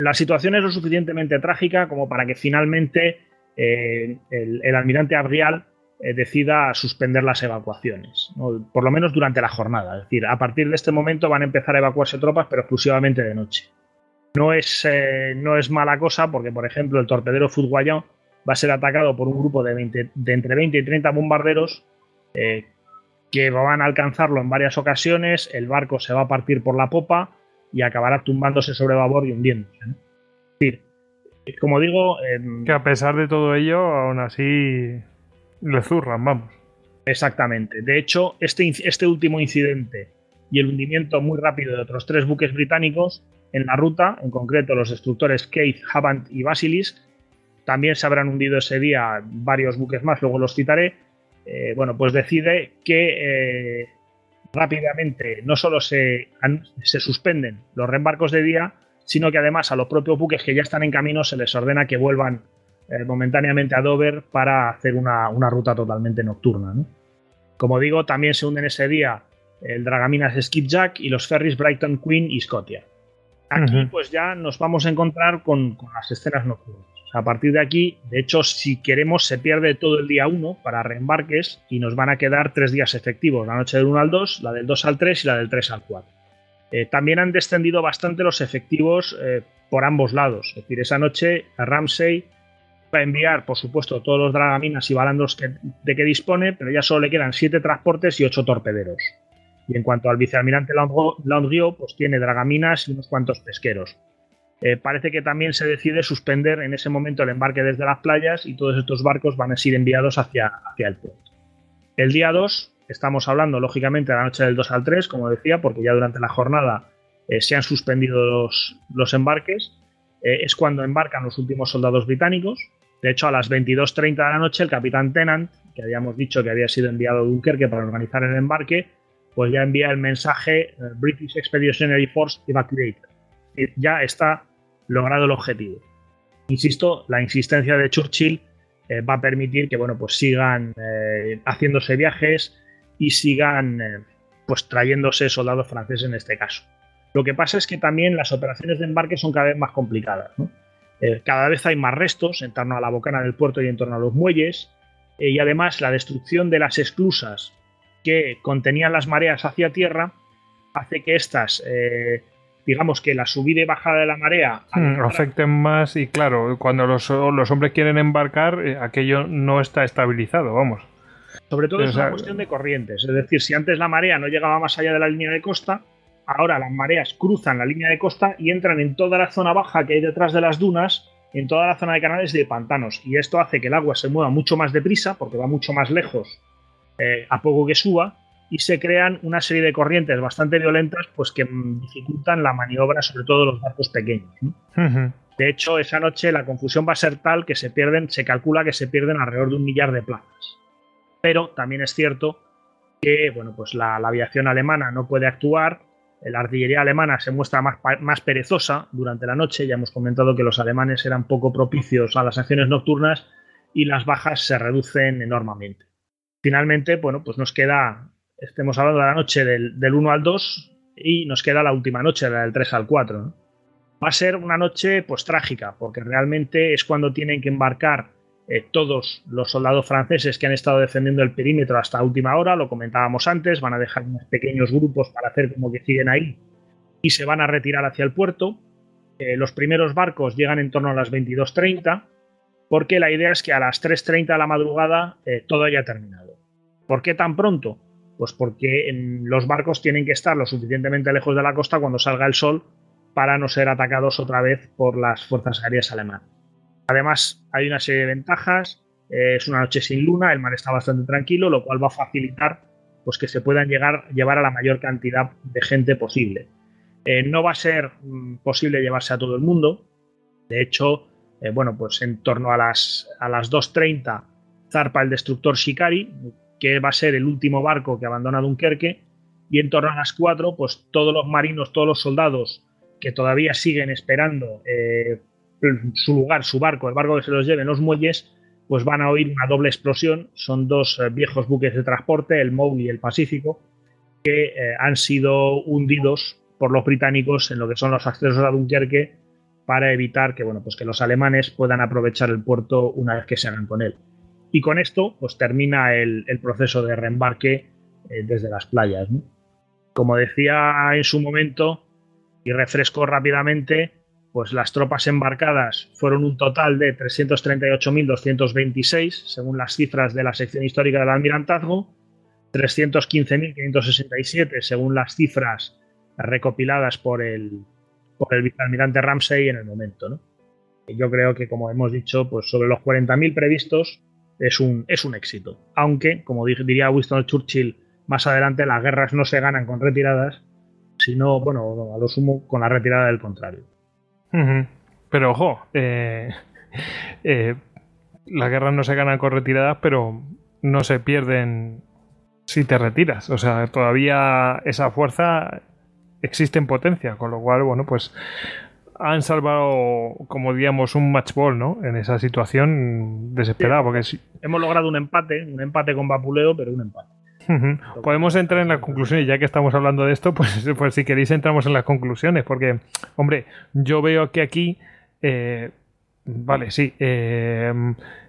La situación es lo suficientemente trágica como para que finalmente eh, el, almirante Abrial eh, decida suspender las evacuaciones, por lo menos durante la jornada. Es decir, a partir de este momento van a empezar a evacuarse tropas, pero exclusivamente de noche. No es, eh, no es mala cosa porque, por ejemplo, el torpedero Foudroyant va a ser atacado por un grupo de, de entre 20 y 30 bombarderos que van a alcanzarlo en varias ocasiones, el barco se va a partir por la popa y acabará tumbándose sobre babor y hundiéndose. Es decir, como digo... que a pesar de todo ello, aún así le zurran, vamos. Exactamente. De hecho, este, este último incidente y el hundimiento muy rápido de otros tres buques británicos en la ruta, en concreto los destructores Keith, Havant y Basilisk, también se habrán hundido ese día varios buques más, luego los citaré. Eh, bueno, pues decide que eh, rápidamente no solo se, se suspenden los reembarcos de día, sino que además a los propios buques que ya están en camino se les ordena que vuelvan eh, momentáneamente a Dover para hacer una, ruta totalmente nocturna. Como digo, también se hunden ese día el Dragaminas Skipjack y los ferries Brighton Queen y Scotia. Aquí pues ya nos vamos a encontrar con, las escenas nocturnas. A partir de aquí, de hecho, si queremos, se pierde todo el día 1 para reembarques y nos van a quedar tres días efectivos, la noche del 1 al 2, la del 2 al 3 y la del 3 al 4. Eh, también han descendido bastante los efectivos eh, por ambos lados. Es decir, esa noche Ramsey va a enviar, por supuesto, todos los dragaminas y balandos de que dispone, pero ya solo le quedan siete transportes y ocho torpederos. Y en cuanto al vicealmirante Landrieu, pues tiene dragaminas y unos cuantos pesqueros. Eh, parece que también se decide suspender en ese momento el embarque desde las playas y todos estos barcos van a ser enviados hacia, hacia el puerto. El día 2 Estamos hablando, lógicamente, de la noche del 2 al 3, como decía, porque ya durante la jornada eh, se han suspendido los, embarques. Eh, es cuando embarcan los últimos soldados británicos. De hecho, a las 22.30 de la noche, el capitán Tennant, que habíamos dicho que había sido enviado a Dunkerque para organizar el embarque, pues ya envía el mensaje British Expeditionary Force Evacuated. Ya está logrado el objetivo. Insisto, la insistencia de Churchill va a permitir que bueno, pues sigan haciéndose viajes y sigan pues trayéndose soldados franceses en este caso. Lo que pasa es que también las operaciones de embarque son cada vez más complicadas. cada vez hay más restos en torno a la bocana del puerto y en torno a los muelles. y además la destrucción de las esclusas que contenían las mareas hacia tierra hace que estas, eh, digamos que la subida y bajada de la marea hmm, afecten más y claro, cuando los, hombres quieren embarcar, eh, aquello no está estabilizado, vamos. Sobre todo es una cuestión de corrientes, es decir, si antes la marea no llegaba más allá de la línea de costa, ahora las mareas cruzan la línea de costa y entran en toda la zona baja que hay detrás de las dunas, en toda la zona de canales y de pantanos, y esto hace que el agua se mueva mucho más deprisa, porque va mucho más lejos eh, a poco que suba, y se crean una serie de corrientes bastante violentas pues que dificultan la maniobra sobre todo de los barcos pequeños. De hecho, esa noche la confusión va a ser tal que se pierden, se calcula que se pierden alrededor de un millar de plazas. Pero también es cierto que bueno, pues la, aviación alemana no puede actuar, la artillería alemana se muestra más, más, perezosa durante la noche, ya hemos comentado que los alemanes eran poco propicios a las acciones nocturnas y las bajas se reducen enormemente. Finalmente, bueno, pues nos queda estemos hablando de la noche del, 1 al 2 y nos queda la última noche, la del 3 al 4. Va a ser una noche pues trágica, porque realmente es cuando tienen que embarcar eh, todos los soldados franceses que han estado defendiendo el perímetro hasta última hora, lo comentábamos antes, van a dejar unos pequeños grupos para hacer como que siguen ahí y se van a retirar hacia el puerto. Eh, los primeros barcos llegan en torno a las 22.30, porque la idea es que a las 3.30 de la madrugada eh, todo haya terminado. ¿Por qué tan pronto? Pues porque los barcos tienen que estar lo suficientemente lejos de la costa cuando salga el sol para no ser atacados otra vez por las fuerzas aéreas alemanas. Además, hay una serie de ventajas. Eh, es una noche sin luna, el mar está bastante tranquilo, lo cual va a facilitar pues, que se puedan llegar, llevar a la mayor cantidad de gente posible. Eh, no va a ser mm, posible llevarse a todo el mundo. De hecho, eh, bueno, pues en torno a las, a las 2.30 zarpa el destructor Shikari, que va a ser el último barco que abandona Dunkerque, y en torno a las 4, pues todos los marinos, todos los soldados que todavía siguen esperando eh, su lugar, su barco, el barco que se los lleve en los muelles, pues van a oír una doble explosión. Son dos eh, viejos buques de transporte, el Mowgli y el Pacífico, que eh, han sido hundidos por los británicos en lo que son los accesos a Dunkerque para evitar que, bueno, pues que los alemanes puedan aprovechar el puerto una vez que se hagan con él. Y con esto, pues termina el, proceso de reembarque eh, desde las playas. Como decía en su momento, y refresco rápidamente, pues las tropas embarcadas fueron un total de 338.226, según las cifras de la sección histórica del Almirantazgo, 315.567, según las cifras recopiladas por el, por el vicealmirante Ramsey en el momento. yo creo que, como hemos dicho, pues sobre los 40.000 previstos, es un, es un éxito. Aunque, como diría Winston Churchill más adelante, las guerras no se ganan con retiradas, sino, bueno, a lo sumo con la retirada del contrario. Pero ojo, eh, eh, las guerras no se ganan con retiradas, pero no se pierden si te retiras. O sea, todavía esa fuerza existe en potencia, con lo cual, bueno, pues han salvado, como diríamos, un match ball, ¿no? En esa situación desesperada. porque Hemos logrado un empate, un empate con Vapuleo, pero un empate. Podemos entrar en las conclusiones, ya que estamos hablando de esto, pues, pues si queréis entramos en las conclusiones, porque, hombre, yo veo que aquí, eh, vale, sí, eh,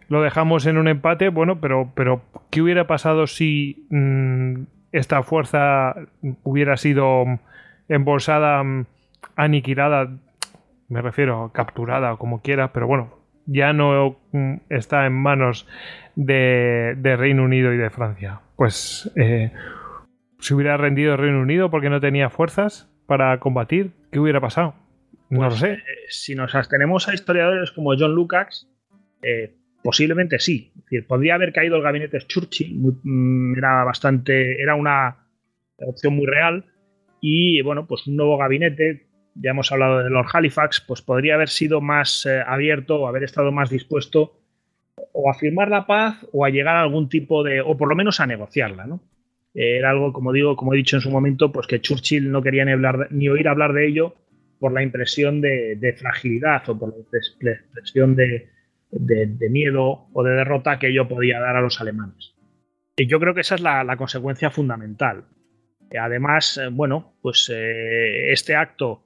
lo dejamos en un empate, bueno, pero, pero ¿qué hubiera pasado si mm, esta fuerza hubiera sido embolsada, mm, aniquilada me refiero capturada o como quiera, pero bueno, ya no mm, está en manos de, Reino Unido y de Francia. Pues eh, si hubiera rendido Reino Unido porque no tenía fuerzas para combatir, ¿qué hubiera pasado? No lo pues, sé. Eh, si nos abstenemos a historiadores como John Lucas, eh, posiblemente sí. Es decir, podría haber caído el gabinete Churchill, mm, era bastante, era una opción muy real. Y bueno, pues un nuevo gabinete ya hemos hablado de Lord Halifax, pues podría haber sido más eh, abierto o haber estado más dispuesto o a firmar la paz o a llegar a algún tipo de, o por lo menos a negociarla, ¿no? Era algo, como digo, como he dicho en su momento, pues que Churchill no quería ni, hablar, ni oír hablar de ello por la impresión de, fragilidad o por la impresión de, de, miedo o de derrota que ello podía dar a los alemanes. Y yo creo que esa es la, consecuencia fundamental. Además, bueno, pues este acto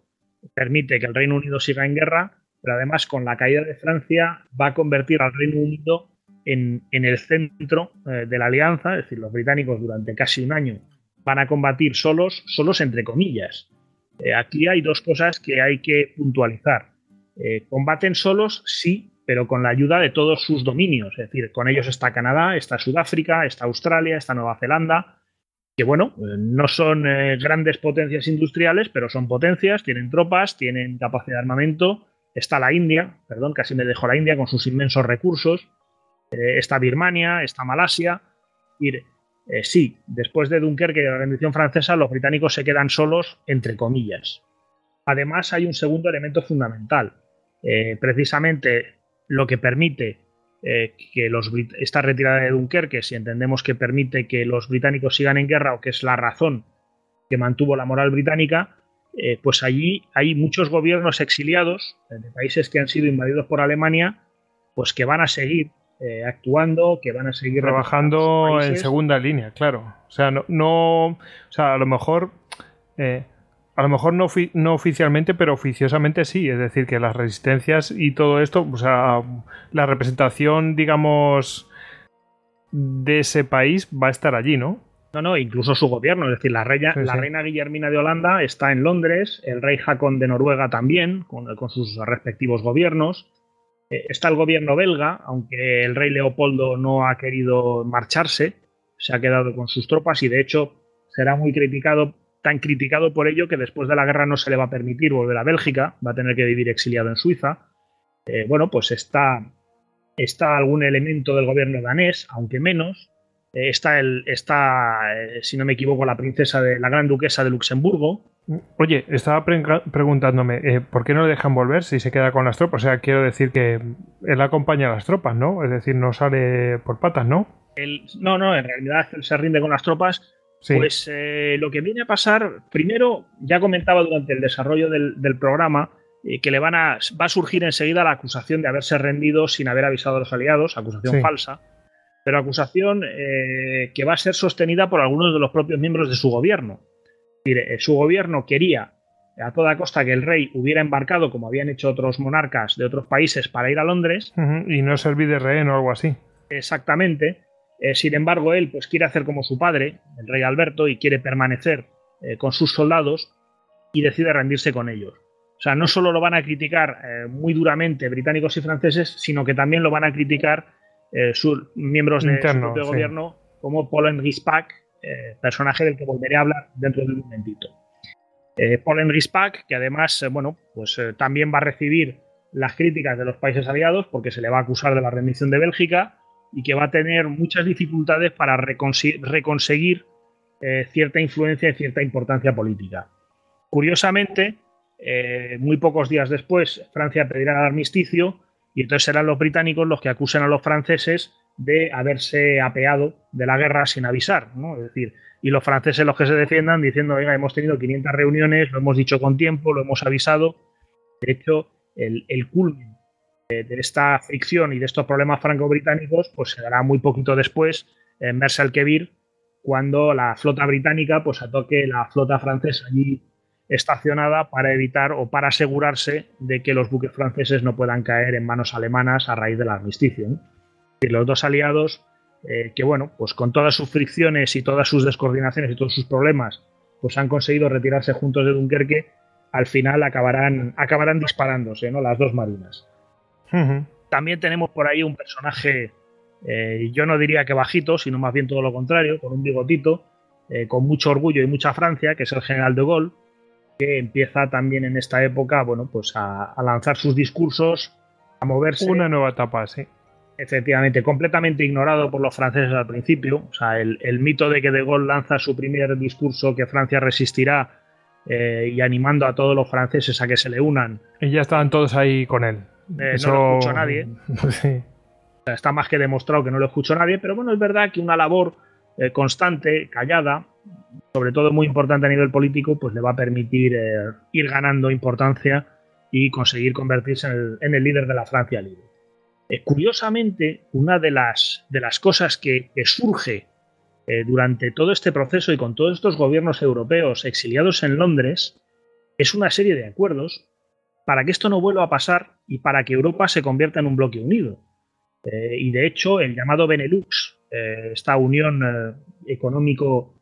permite que el Reino Unido siga en guerra, pero además con la caída de Francia va a convertir al Reino Unido en, el centro eh, de la alianza, es decir, los británicos durante casi un año van a combatir solos, solos entre comillas. Eh, aquí hay dos cosas que hay que puntualizar. Eh, combaten solos, sí, pero con la ayuda de todos sus dominios. Es decir, con ellos está Canadá, está Sudáfrica, está Australia, está Nueva Zelanda, que bueno, no son grandes potencias industriales, pero son potencias, tienen tropas, tienen capacidad de armamento. Está la India, perdón, casi me dejó la India con sus inmensos recursos. Eh, está Birmania, está Malasia. Eh, sí, después de Dunkerque y la rendición francesa, los británicos se quedan solos, entre comillas. Además, hay un segundo elemento fundamental. Eh, precisamente lo que permite que los, esta retirada de Dunkerque, si entendemos que permite que los británicos sigan en guerra o que es la razón que mantuvo la moral británica, pues allí hay muchos gobiernos exiliados de países que han sido invadidos por Alemania, pues que van a seguir eh, actuando, que van a seguir trabajando en segunda línea, claro. O sea, no, no o sea, a lo mejor, eh, a lo mejor no, no oficialmente, pero oficiosamente sí. Es decir, que las resistencias y todo esto, o sea, la representación, digamos, de ese país va a estar allí, ¿no? No, no, incluso su gobierno, es decir, la reina, la reina Guillermina de Holanda está en Londres, el rey Jacón de Noruega también, con, con sus respectivos gobiernos. Eh, está el gobierno belga, aunque el rey Leopoldo no ha querido marcharse, se ha quedado con sus tropas y de hecho será muy criticado, tan criticado por ello que después de la guerra no se le va a permitir volver a Bélgica, va a tener que vivir exiliado en Suiza. Eh, bueno, pues está, está algún elemento del gobierno danés, aunque menos. Eh, está, el, está si no me equivoco, la princesa de la gran duquesa de Luxemburgo, Oye, estaba preguntándome, eh, ¿por qué no le dejan volver si se queda con las tropas? O sea, quiero decir que él acompaña a las tropas, ¿no? Es decir, no sale por patas, ¿no? no, no, en realidad él se rinde con las tropas. Pues eh, lo que viene a pasar, primero, ya comentaba durante el desarrollo del, programa, eh, que le van a, va a surgir enseguida la acusación de haberse rendido sin haber avisado a los aliados, acusación falsa, pero acusación que va a ser sostenida por algunos de los propios miembros de su gobierno. Eh, su gobierno quería a toda costa que el rey hubiera embarcado, como habían hecho otros monarcas de otros países, para ir a Londres. y no servir de rehén o algo así. Exactamente. Eh, sin embargo, él pues, quiere hacer como su padre, el rey Alberto, y quiere permanecer eh, con sus soldados y decide rendirse con ellos. O sea, no solo lo van a criticar muy duramente británicos y franceses, sino que también lo van a criticar sus miembros de su propio gobierno, como Paul eh, personaje del que volveré a hablar dentro de un momentito. Eh, Paul Henry que además, eh, bueno, pues también va a recibir las críticas de los países aliados porque se le va a acusar de la rendición de Bélgica y que va a tener muchas dificultades para reconseguir cierta influencia y cierta importancia política. Curiosamente, muy pocos días después, Francia pedirá el armisticio y entonces serán los británicos los que acusen a los franceses de haberse apeado de la guerra sin avisar, ¿no? Es decir, y los franceses los que se defiendan diciendo, venga, hemos tenido 500 reuniones, lo hemos dicho con tiempo, lo hemos avisado. De hecho, el, el culmen de, esta fricción y de estos problemas franco-británicos, pues se dará muy poquito después en Mersa el Kebir, cuando la flota británica pues atoque la flota francesa allí estacionada para evitar o para asegurarse de que los buques franceses no puedan caer en manos alemanas a raíz del armisticio. y los dos aliados, eh, que bueno, pues con todas sus fricciones y todas sus descoordinaciones y todos sus problemas, pues han conseguido retirarse juntos de Dunkerque, al final acabarán, acabarán disparándose, ¿no? Las dos marinas. También tenemos por ahí un personaje, eh, yo no diría que bajito, sino más bien todo lo contrario, con un bigotito, eh, con mucho orgullo y mucha Francia, que es el general de Gaulle, que empieza también en esta época, bueno, pues a, a lanzar sus discursos, a moverse. Una nueva etapa, sí efectivamente, completamente ignorado por los franceses al principio. O sea, el, mito de que De Gaulle lanza su primer discurso que Francia resistirá eh, y animando a todos los franceses a que se le unan. Y ya estaban todos ahí con él. Eh, no lo escuchó nadie. está más que demostrado que no lo escuchó nadie, pero bueno, es verdad que una labor eh, constante, callada, sobre todo muy importante a nivel político, pues le va a permitir ir ganando importancia y conseguir convertirse en el líder de la Francia libre. Eh, curiosamente, una de las, de las cosas que, surge eh, durante todo este proceso y con todos estos gobiernos europeos exiliados en Londres es una serie de acuerdos para que esto no vuelva a pasar y para que Europa se convierta en un bloque unido. Eh, y de hecho, el llamado Benelux, esta unión económico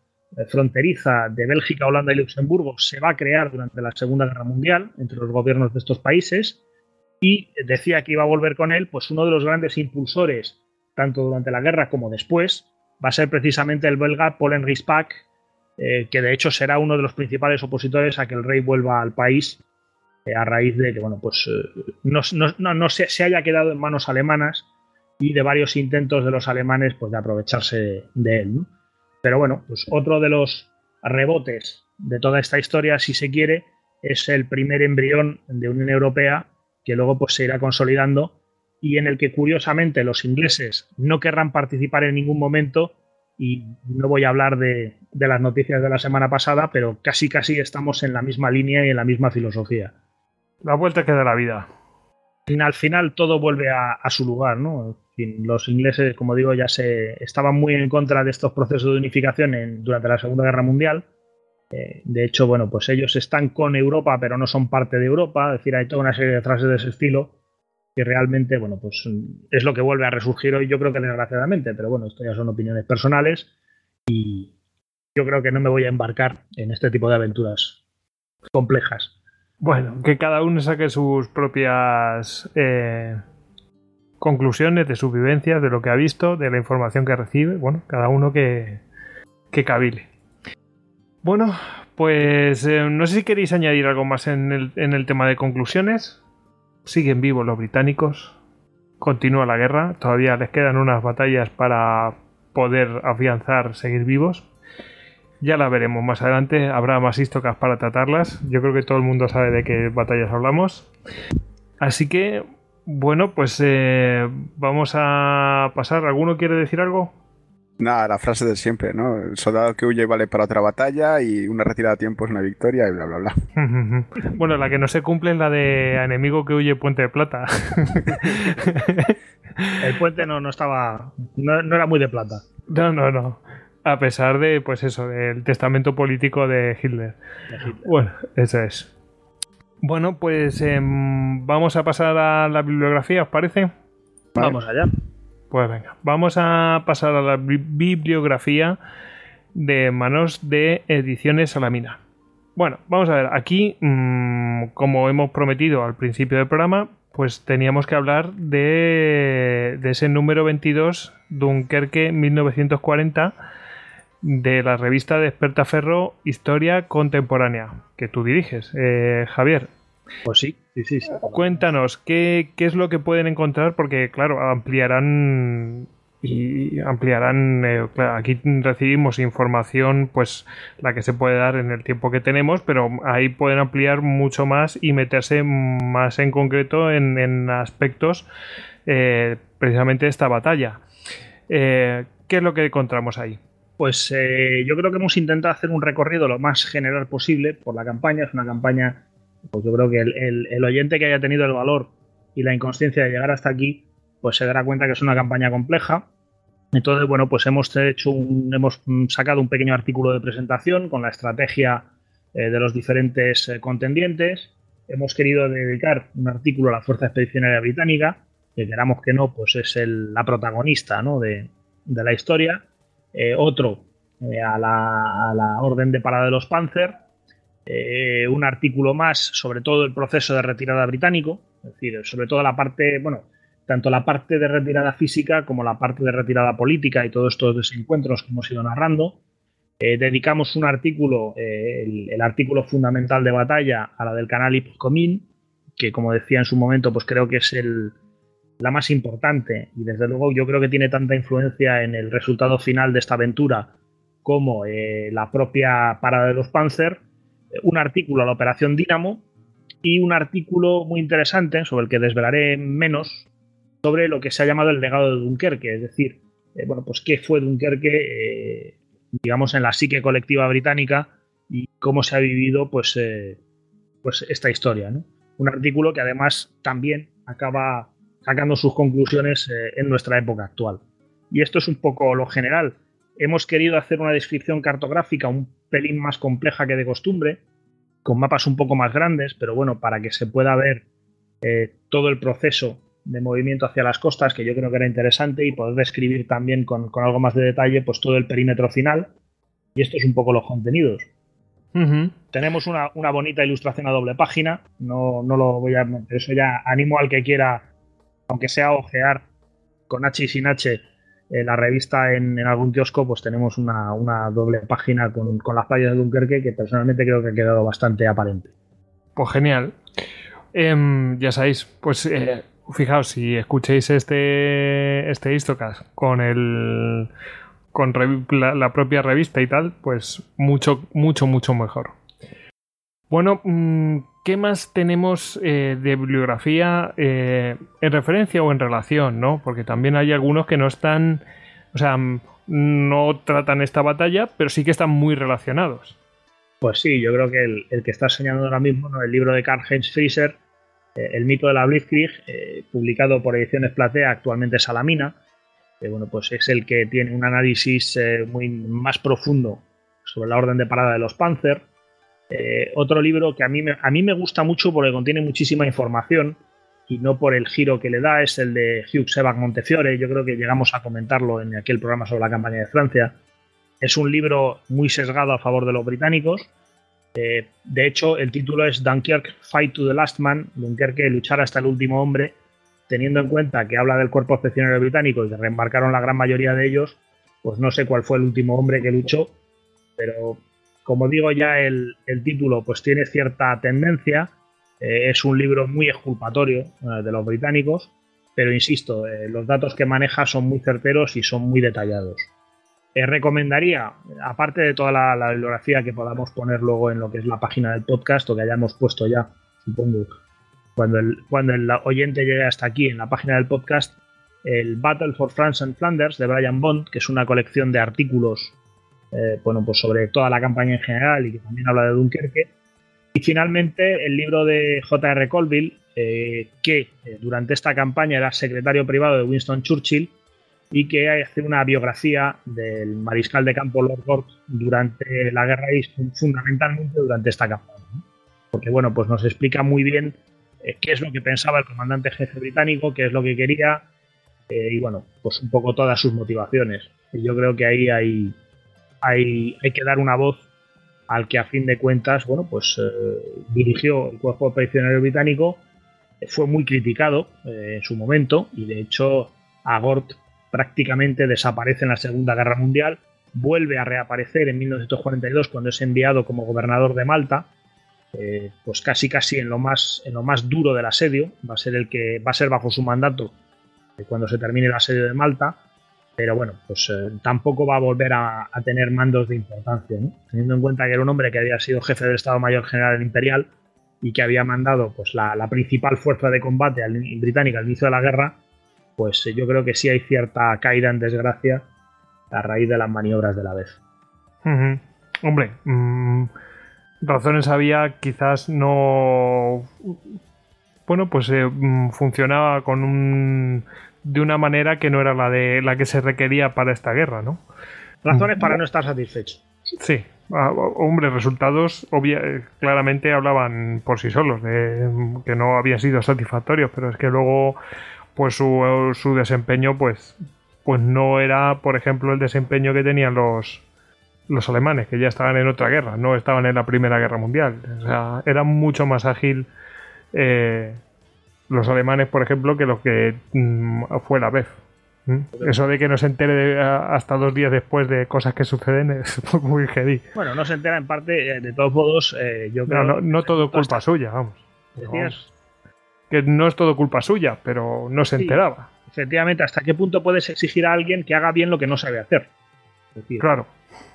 fronteriza de Bélgica, Holanda y Luxemburgo, se va a crear durante la Segunda Guerra Mundial entre los gobiernos de estos países y decía que iba a volver con él, pues uno de los grandes impulsores, tanto durante la guerra como después, va a ser precisamente el belga Paul Henri Spack, eh, que de hecho será uno de los principales opositores a que el rey vuelva al país eh, a raíz de que bueno, pues, eh, no, se, haya quedado en manos alemanas y de varios intentos de los alemanes pues, de aprovecharse de él. Pero bueno, pues otro de los rebotes de toda esta historia, si se quiere, es el primer embrión de Unión Europea que luego pues, se irá consolidando y en el que curiosamente los ingleses no querrán participar en ningún momento y no voy a hablar de, las noticias de la semana pasada, pero casi casi estamos en la misma línea y en la misma filosofía. La vuelta que da la vida. Al final todo vuelve a, su lugar, ¿no? los ingleses, como digo, ya se estaban muy en contra de estos procesos de unificación durante la Segunda Guerra Mundial eh, de hecho, bueno, pues ellos están con Europa, pero no son parte de Europa. Es decir, hay toda una serie de frases de ese estilo que realmente, bueno, pues es lo que vuelve a resurgir hoy, yo creo que desgraciadamente, pero bueno, esto ya son opiniones personales y yo creo que no me voy a embarcar en este tipo de aventuras complejas. Bueno, que cada uno saque sus propias eh, conclusiones de sus vivencias, de lo que ha visto, de la información que recibe. Bueno, cada uno que, que cabile. Bueno, pues eh, no sé si queréis añadir algo más en el, tema de conclusiones. Siguen vivos los británicos. Continúa la guerra. Todavía les quedan unas batallas para poder afianzar, seguir vivos. Ya la veremos más adelante. Habrá más histocas para tratarlas. Yo creo que todo el mundo sabe de qué batallas hablamos. Así que, bueno, pues eh, vamos a pasar. ¿Alguno quiere decir algo? Nada, la frase de siempre, ¿no? El soldado que huye vale para otra batalla y una retirada a tiempo es una victoria y bla, bla, bla. bueno, la que no se cumple es la de enemigo que huye Puente de Plata. El puente no, no estaba. No, era muy de plata. No, no, no. A pesar de, pues eso, del testamento político de Hitler. Bueno, eso es. Bueno, pues em, vamos a pasar a la bibliografía, ¿os parece? Vamos allá. Pues venga, vamos a pasar a la bibliografía de manos de Ediciones Salamina. Bueno, vamos a ver, aquí, mm, como hemos prometido al principio del programa, pues teníamos que hablar de, ese número 22, Dunkerque 1940, de la revista de Ferro Historia Contemporánea, que tú diriges, eh, Javier. Pues sí, sí, sí. Cuéntanos, ¿qué, es lo que pueden encontrar? Porque, claro, ampliarán y ampliarán. Eh, aquí recibimos información, pues la que se puede dar en el tiempo que tenemos, pero ahí pueden ampliar mucho más y meterse más en concreto en, aspectos eh, precisamente de esta batalla. ¿Qué es lo que encontramos ahí? Pues yo creo que hemos intentado hacer un recorrido lo más general posible por la campaña. Es una campaña pues yo creo que el, oyente que haya tenido el valor y la inconsciencia de llegar hasta aquí, pues se dará cuenta que es una campaña compleja. Entonces, bueno, pues hemos hecho hemos sacado un pequeño artículo de presentación con la estrategia eh, de los diferentes eh, contendientes. Hemos querido dedicar un artículo a la Fuerza Expedicionaria Británica, que queramos que no, pues es la protagonista de, la historia. Eh, otro a la, a, la, Orden de Parada de los Panzer eh, un artículo más sobre todo el proceso de retirada británico, es decir, sobre todo la parte, bueno, tanto la parte de retirada física como la parte de retirada política y todos estos desencuentros que hemos ido narrando. Eh, dedicamos un artículo, eh, el, artículo fundamental de batalla, a la del canal Ipscomin, que como decía en su momento, pues creo que es el, la más importante. Y desde luego yo creo que tiene tanta influencia en el resultado final de esta aventura como la propia parada de los Panzer un artículo a la Operación Dínamo y un artículo muy interesante sobre el que desvelaré menos sobre lo que se ha llamado el legado de Dunkerque, es decir, eh, bueno, pues qué fue Dunkerque, eh, digamos, en la psique colectiva británica y cómo se ha vivido, pues, eh, pues esta historia, Un artículo que además también acaba sacando sus conclusiones eh, en nuestra época actual. Y esto es un poco lo general. Hemos querido hacer una descripción cartográfica un pelín más compleja que de costumbre, con mapas un poco más grandes, pero bueno, para que se pueda ver eh, todo el proceso de movimiento hacia las costas, que yo creo que era interesante, y poder describir también con, algo más de detalle pues todo el perímetro final. Y esto es un poco los contenidos. Tenemos una, bonita ilustración a doble página. No, no lo voy a. Eso ya animo al que quiera, aunque sea ojear con H y sin H, eh, la revista en, algún kiosco, pues tenemos una, doble página con, las playas de Dunkerque que personalmente creo que ha quedado bastante aparente. Pues genial. Em, ya sabéis, pues eh, fijaos, si escuchéis este, este Histocast con el con la, propia revista y tal, pues mucho, mucho, mucho mejor. Bueno, mm, ¿qué más tenemos eh, de bibliografía eh, en referencia o en relación, no? Porque también hay algunos que no están, o sea, no tratan esta batalla, pero sí que están muy relacionados. Pues sí, yo creo que el, que está señalando ahora mismo, ¿no? el libro de Karl-Heinz Frieser, eh, El mito de la Blitzkrieg, publicado por Ediciones Platea, actualmente Salamina, bueno, pues es el que tiene un análisis muy más profundo sobre la orden de parada de los Panzer. Eh, otro libro que a mí, me, a mí me gusta mucho porque contiene muchísima información y no por el giro que le da, es el de Hugh Sebag Montefiore. Yo creo que llegamos a comentarlo en aquel programa sobre la campaña de Francia. Es un libro muy sesgado a favor de los británicos. Eh, de hecho, el título es Dunkirk Fight to the Last Man, Dunkerque luchar hasta el último hombre, teniendo en cuenta que habla del cuerpo excepcional británico y que reembarcaron la gran mayoría de ellos, pues no sé cuál fue el último hombre que luchó, pero como digo ya el, título pues tiene cierta tendencia, eh, es un libro muy exculpatorio eh, de los británicos, pero insisto, eh, los datos que maneja son muy certeros y son muy detallados. recomendaría, aparte de toda la, la, bibliografía que podamos poner luego en lo que es la página del podcast o que hayamos puesto ya, supongo, cuando el, cuando el oyente llegue hasta aquí en la página del podcast, el Battle for France and Flanders de Brian Bond, que es una colección de artículos eh, bueno, pues sobre toda la campaña en general y que también habla de Dunkerque. Y finalmente el libro de J.R. Colville, eh, que eh, durante esta campaña era secretario privado de Winston Churchill y que hace una biografía del mariscal de campo Lord Gort durante la guerra y fundamentalmente durante esta campaña. Porque bueno, pues nos explica muy bien eh, qué es lo que pensaba el comandante jefe británico, qué es lo que quería eh, y bueno, pues un poco todas sus motivaciones. Yo creo que ahí hay, hay, que dar una voz al que a fin de cuentas, bueno, pues eh, dirigió el cuerpo prisionero británico, fue muy criticado en su momento y de hecho Agort prácticamente desaparece en la Segunda Guerra Mundial, vuelve a reaparecer en 1942 cuando es enviado como gobernador de Malta eh, pues casi casi en lo más en lo más duro del asedio va a ser el que va a ser bajo su mandato eh, cuando se termine el asedio de Malta pero bueno pues eh, tampoco va a volver a, tener mandos de importancia teniendo en cuenta que era un hombre que había sido jefe del Estado Mayor General Imperial y que había mandado pues la, principal fuerza de combate británica al inicio de la guerra pues yo creo que sí hay cierta caída en desgracia a raíz de las maniobras de la vez hombre mm, razones había, quizás no. Bueno, pues eh, mm, funcionaba con un. De una manera que no era la de la que se requería para esta guerra, ¿no? Razones para no estar satisfecho. Sí, ah, hombre, resultados eh, claramente hablaban por sí solos, de que no había sido satisfactorios, pero es que luego, pues su, su desempeño, pues, pues no era, por ejemplo, el desempeño que tenían los, los alemanes, que ya estaban en otra guerra, no estaban en la Primera Guerra Mundial. O sea, era mucho más ágil eh, los alemanes, por ejemplo, que lo que mm, fue la vez. Eso de que no se entere hasta dos días después de cosas que suceden es muy heavy. Bueno, no se entera en parte, eh, de todos modos, eh, yo creo... No, no, todo culpa suya, vamos. Que no es todo culpa suya, pero no se enteraba. Efectivamente, ¿hasta qué punto puedes exigir a alguien que haga bien lo que no sabe hacer? claro.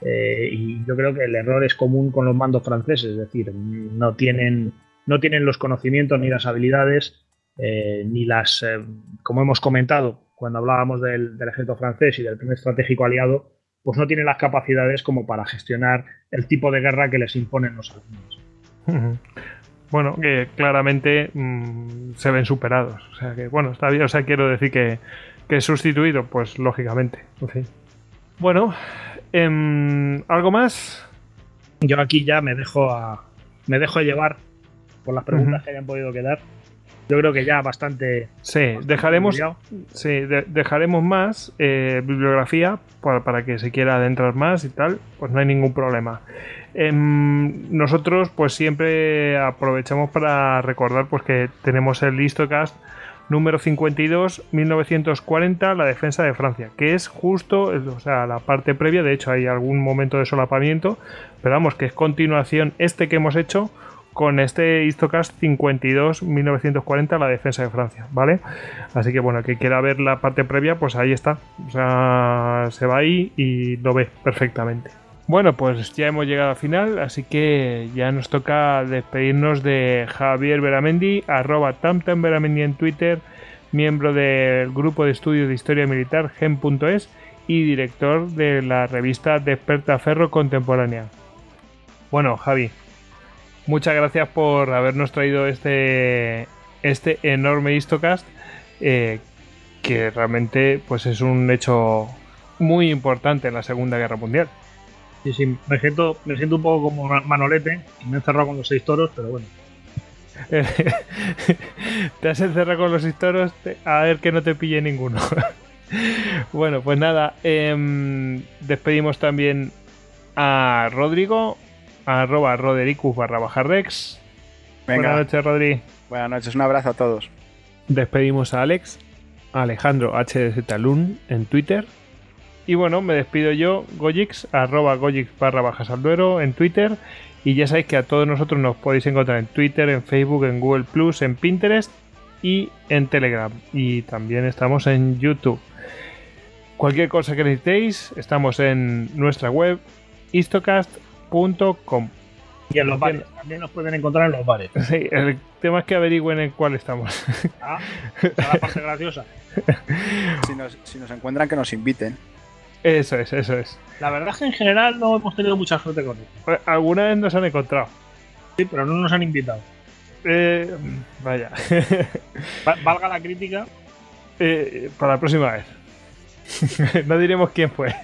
Eh, y yo creo que el error es común con los mandos franceses, es decir, no tienen, no tienen los conocimientos ni las habilidades, eh, ni las, eh, como hemos comentado cuando hablábamos del, ejército francés y del primer estratégico aliado, pues no tienen las capacidades como para gestionar el tipo de guerra que les imponen los alemanes. bueno, que claramente mm, se ven superados. O sea que, bueno, está bien. O sea, quiero decir que, que sustituido, pues lógicamente. Bueno, em, ¿algo más? Yo aquí ya me dejo a, me dejo llevar por las preguntas que hayan podido quedar. Yo creo que ya bastante. Sí, dejaremos, sí, dejaremos más eh, bibliografía para, para, que se quiera adentrar más y tal, pues no hay ningún problema. Em, nosotros, pues siempre aprovechamos para recordar pues que tenemos el Listocast número 52, 1940, la defensa de Francia, que es justo, o sea, la parte previa, de hecho hay algún momento de solapamiento, pero vamos, que es continuación este que hemos hecho con este Histocast 52 1940 la defensa de Francia, ¿vale? Así que bueno, que quiera ver la parte previa, pues ahí está. O sea, se va ahí y lo ve perfectamente. Bueno, pues ya hemos llegado al final, así que ya nos toca despedirnos de Javier Beramendi, arroba tamtamberamendi en Twitter, miembro del grupo de estudios de historia militar gen.es y director de la revista Desperta Ferro Contemporánea. Bueno, Javi, muchas gracias por habernos traído este, este enorme histocast eh, que realmente pues es un hecho muy importante en la Segunda Guerra Mundial. Sí, sí, me siento, me siento un poco como Manolete, me he encerrado con los seis toros, pero bueno. te has encerrado con los seis toros, a ver que no te pille ninguno. bueno, pues nada, em, despedimos también a Rodrigo, arroba rodericus barra baja rex. Buenas noches, Rodri. Buenas noches, un abrazo a todos. Despedimos a Alex, Alejandro HDZ Talún en Twitter y bueno, me despido yo, Gojix, arroba Gojix barra bajas al duero en Twitter. Y ya sabéis que a todos nosotros nos podéis encontrar en Twitter, en Facebook, en Google Plus, en Pinterest y en Telegram. Y también estamos en YouTube. Cualquier cosa que necesitéis, estamos en nuestra web Y en los bares, también nos pueden encontrar en los bares. Sí, el tema es que averigüen en cuál estamos. Ah, la parte graciosa. Si nos, si nos encuentran, que nos inviten. Eso es, eso es. La verdad es que en general no hemos tenido mucha suerte con él. Alguna vez nos han encontrado. Sí, pero no nos han invitado. Eh, vaya. Valga la crítica. Eh, para la próxima vez. no diremos quién fue.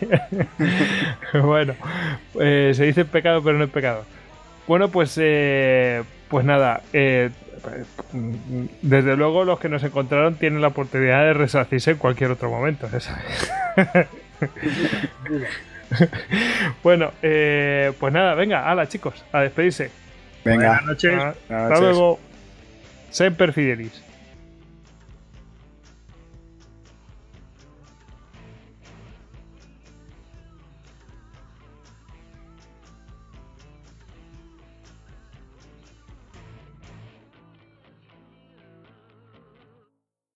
bueno, eh, se dice pecado, pero no es pecado. Bueno, pues, eh, pues nada. desde luego, los que nos encontraron tienen la oportunidad de resarcirse en cualquier otro momento. bueno, eh, pues nada, venga, hala chicos, a despedirse. Venga. Buenas noches. Hasta luego. Semper Fidelis.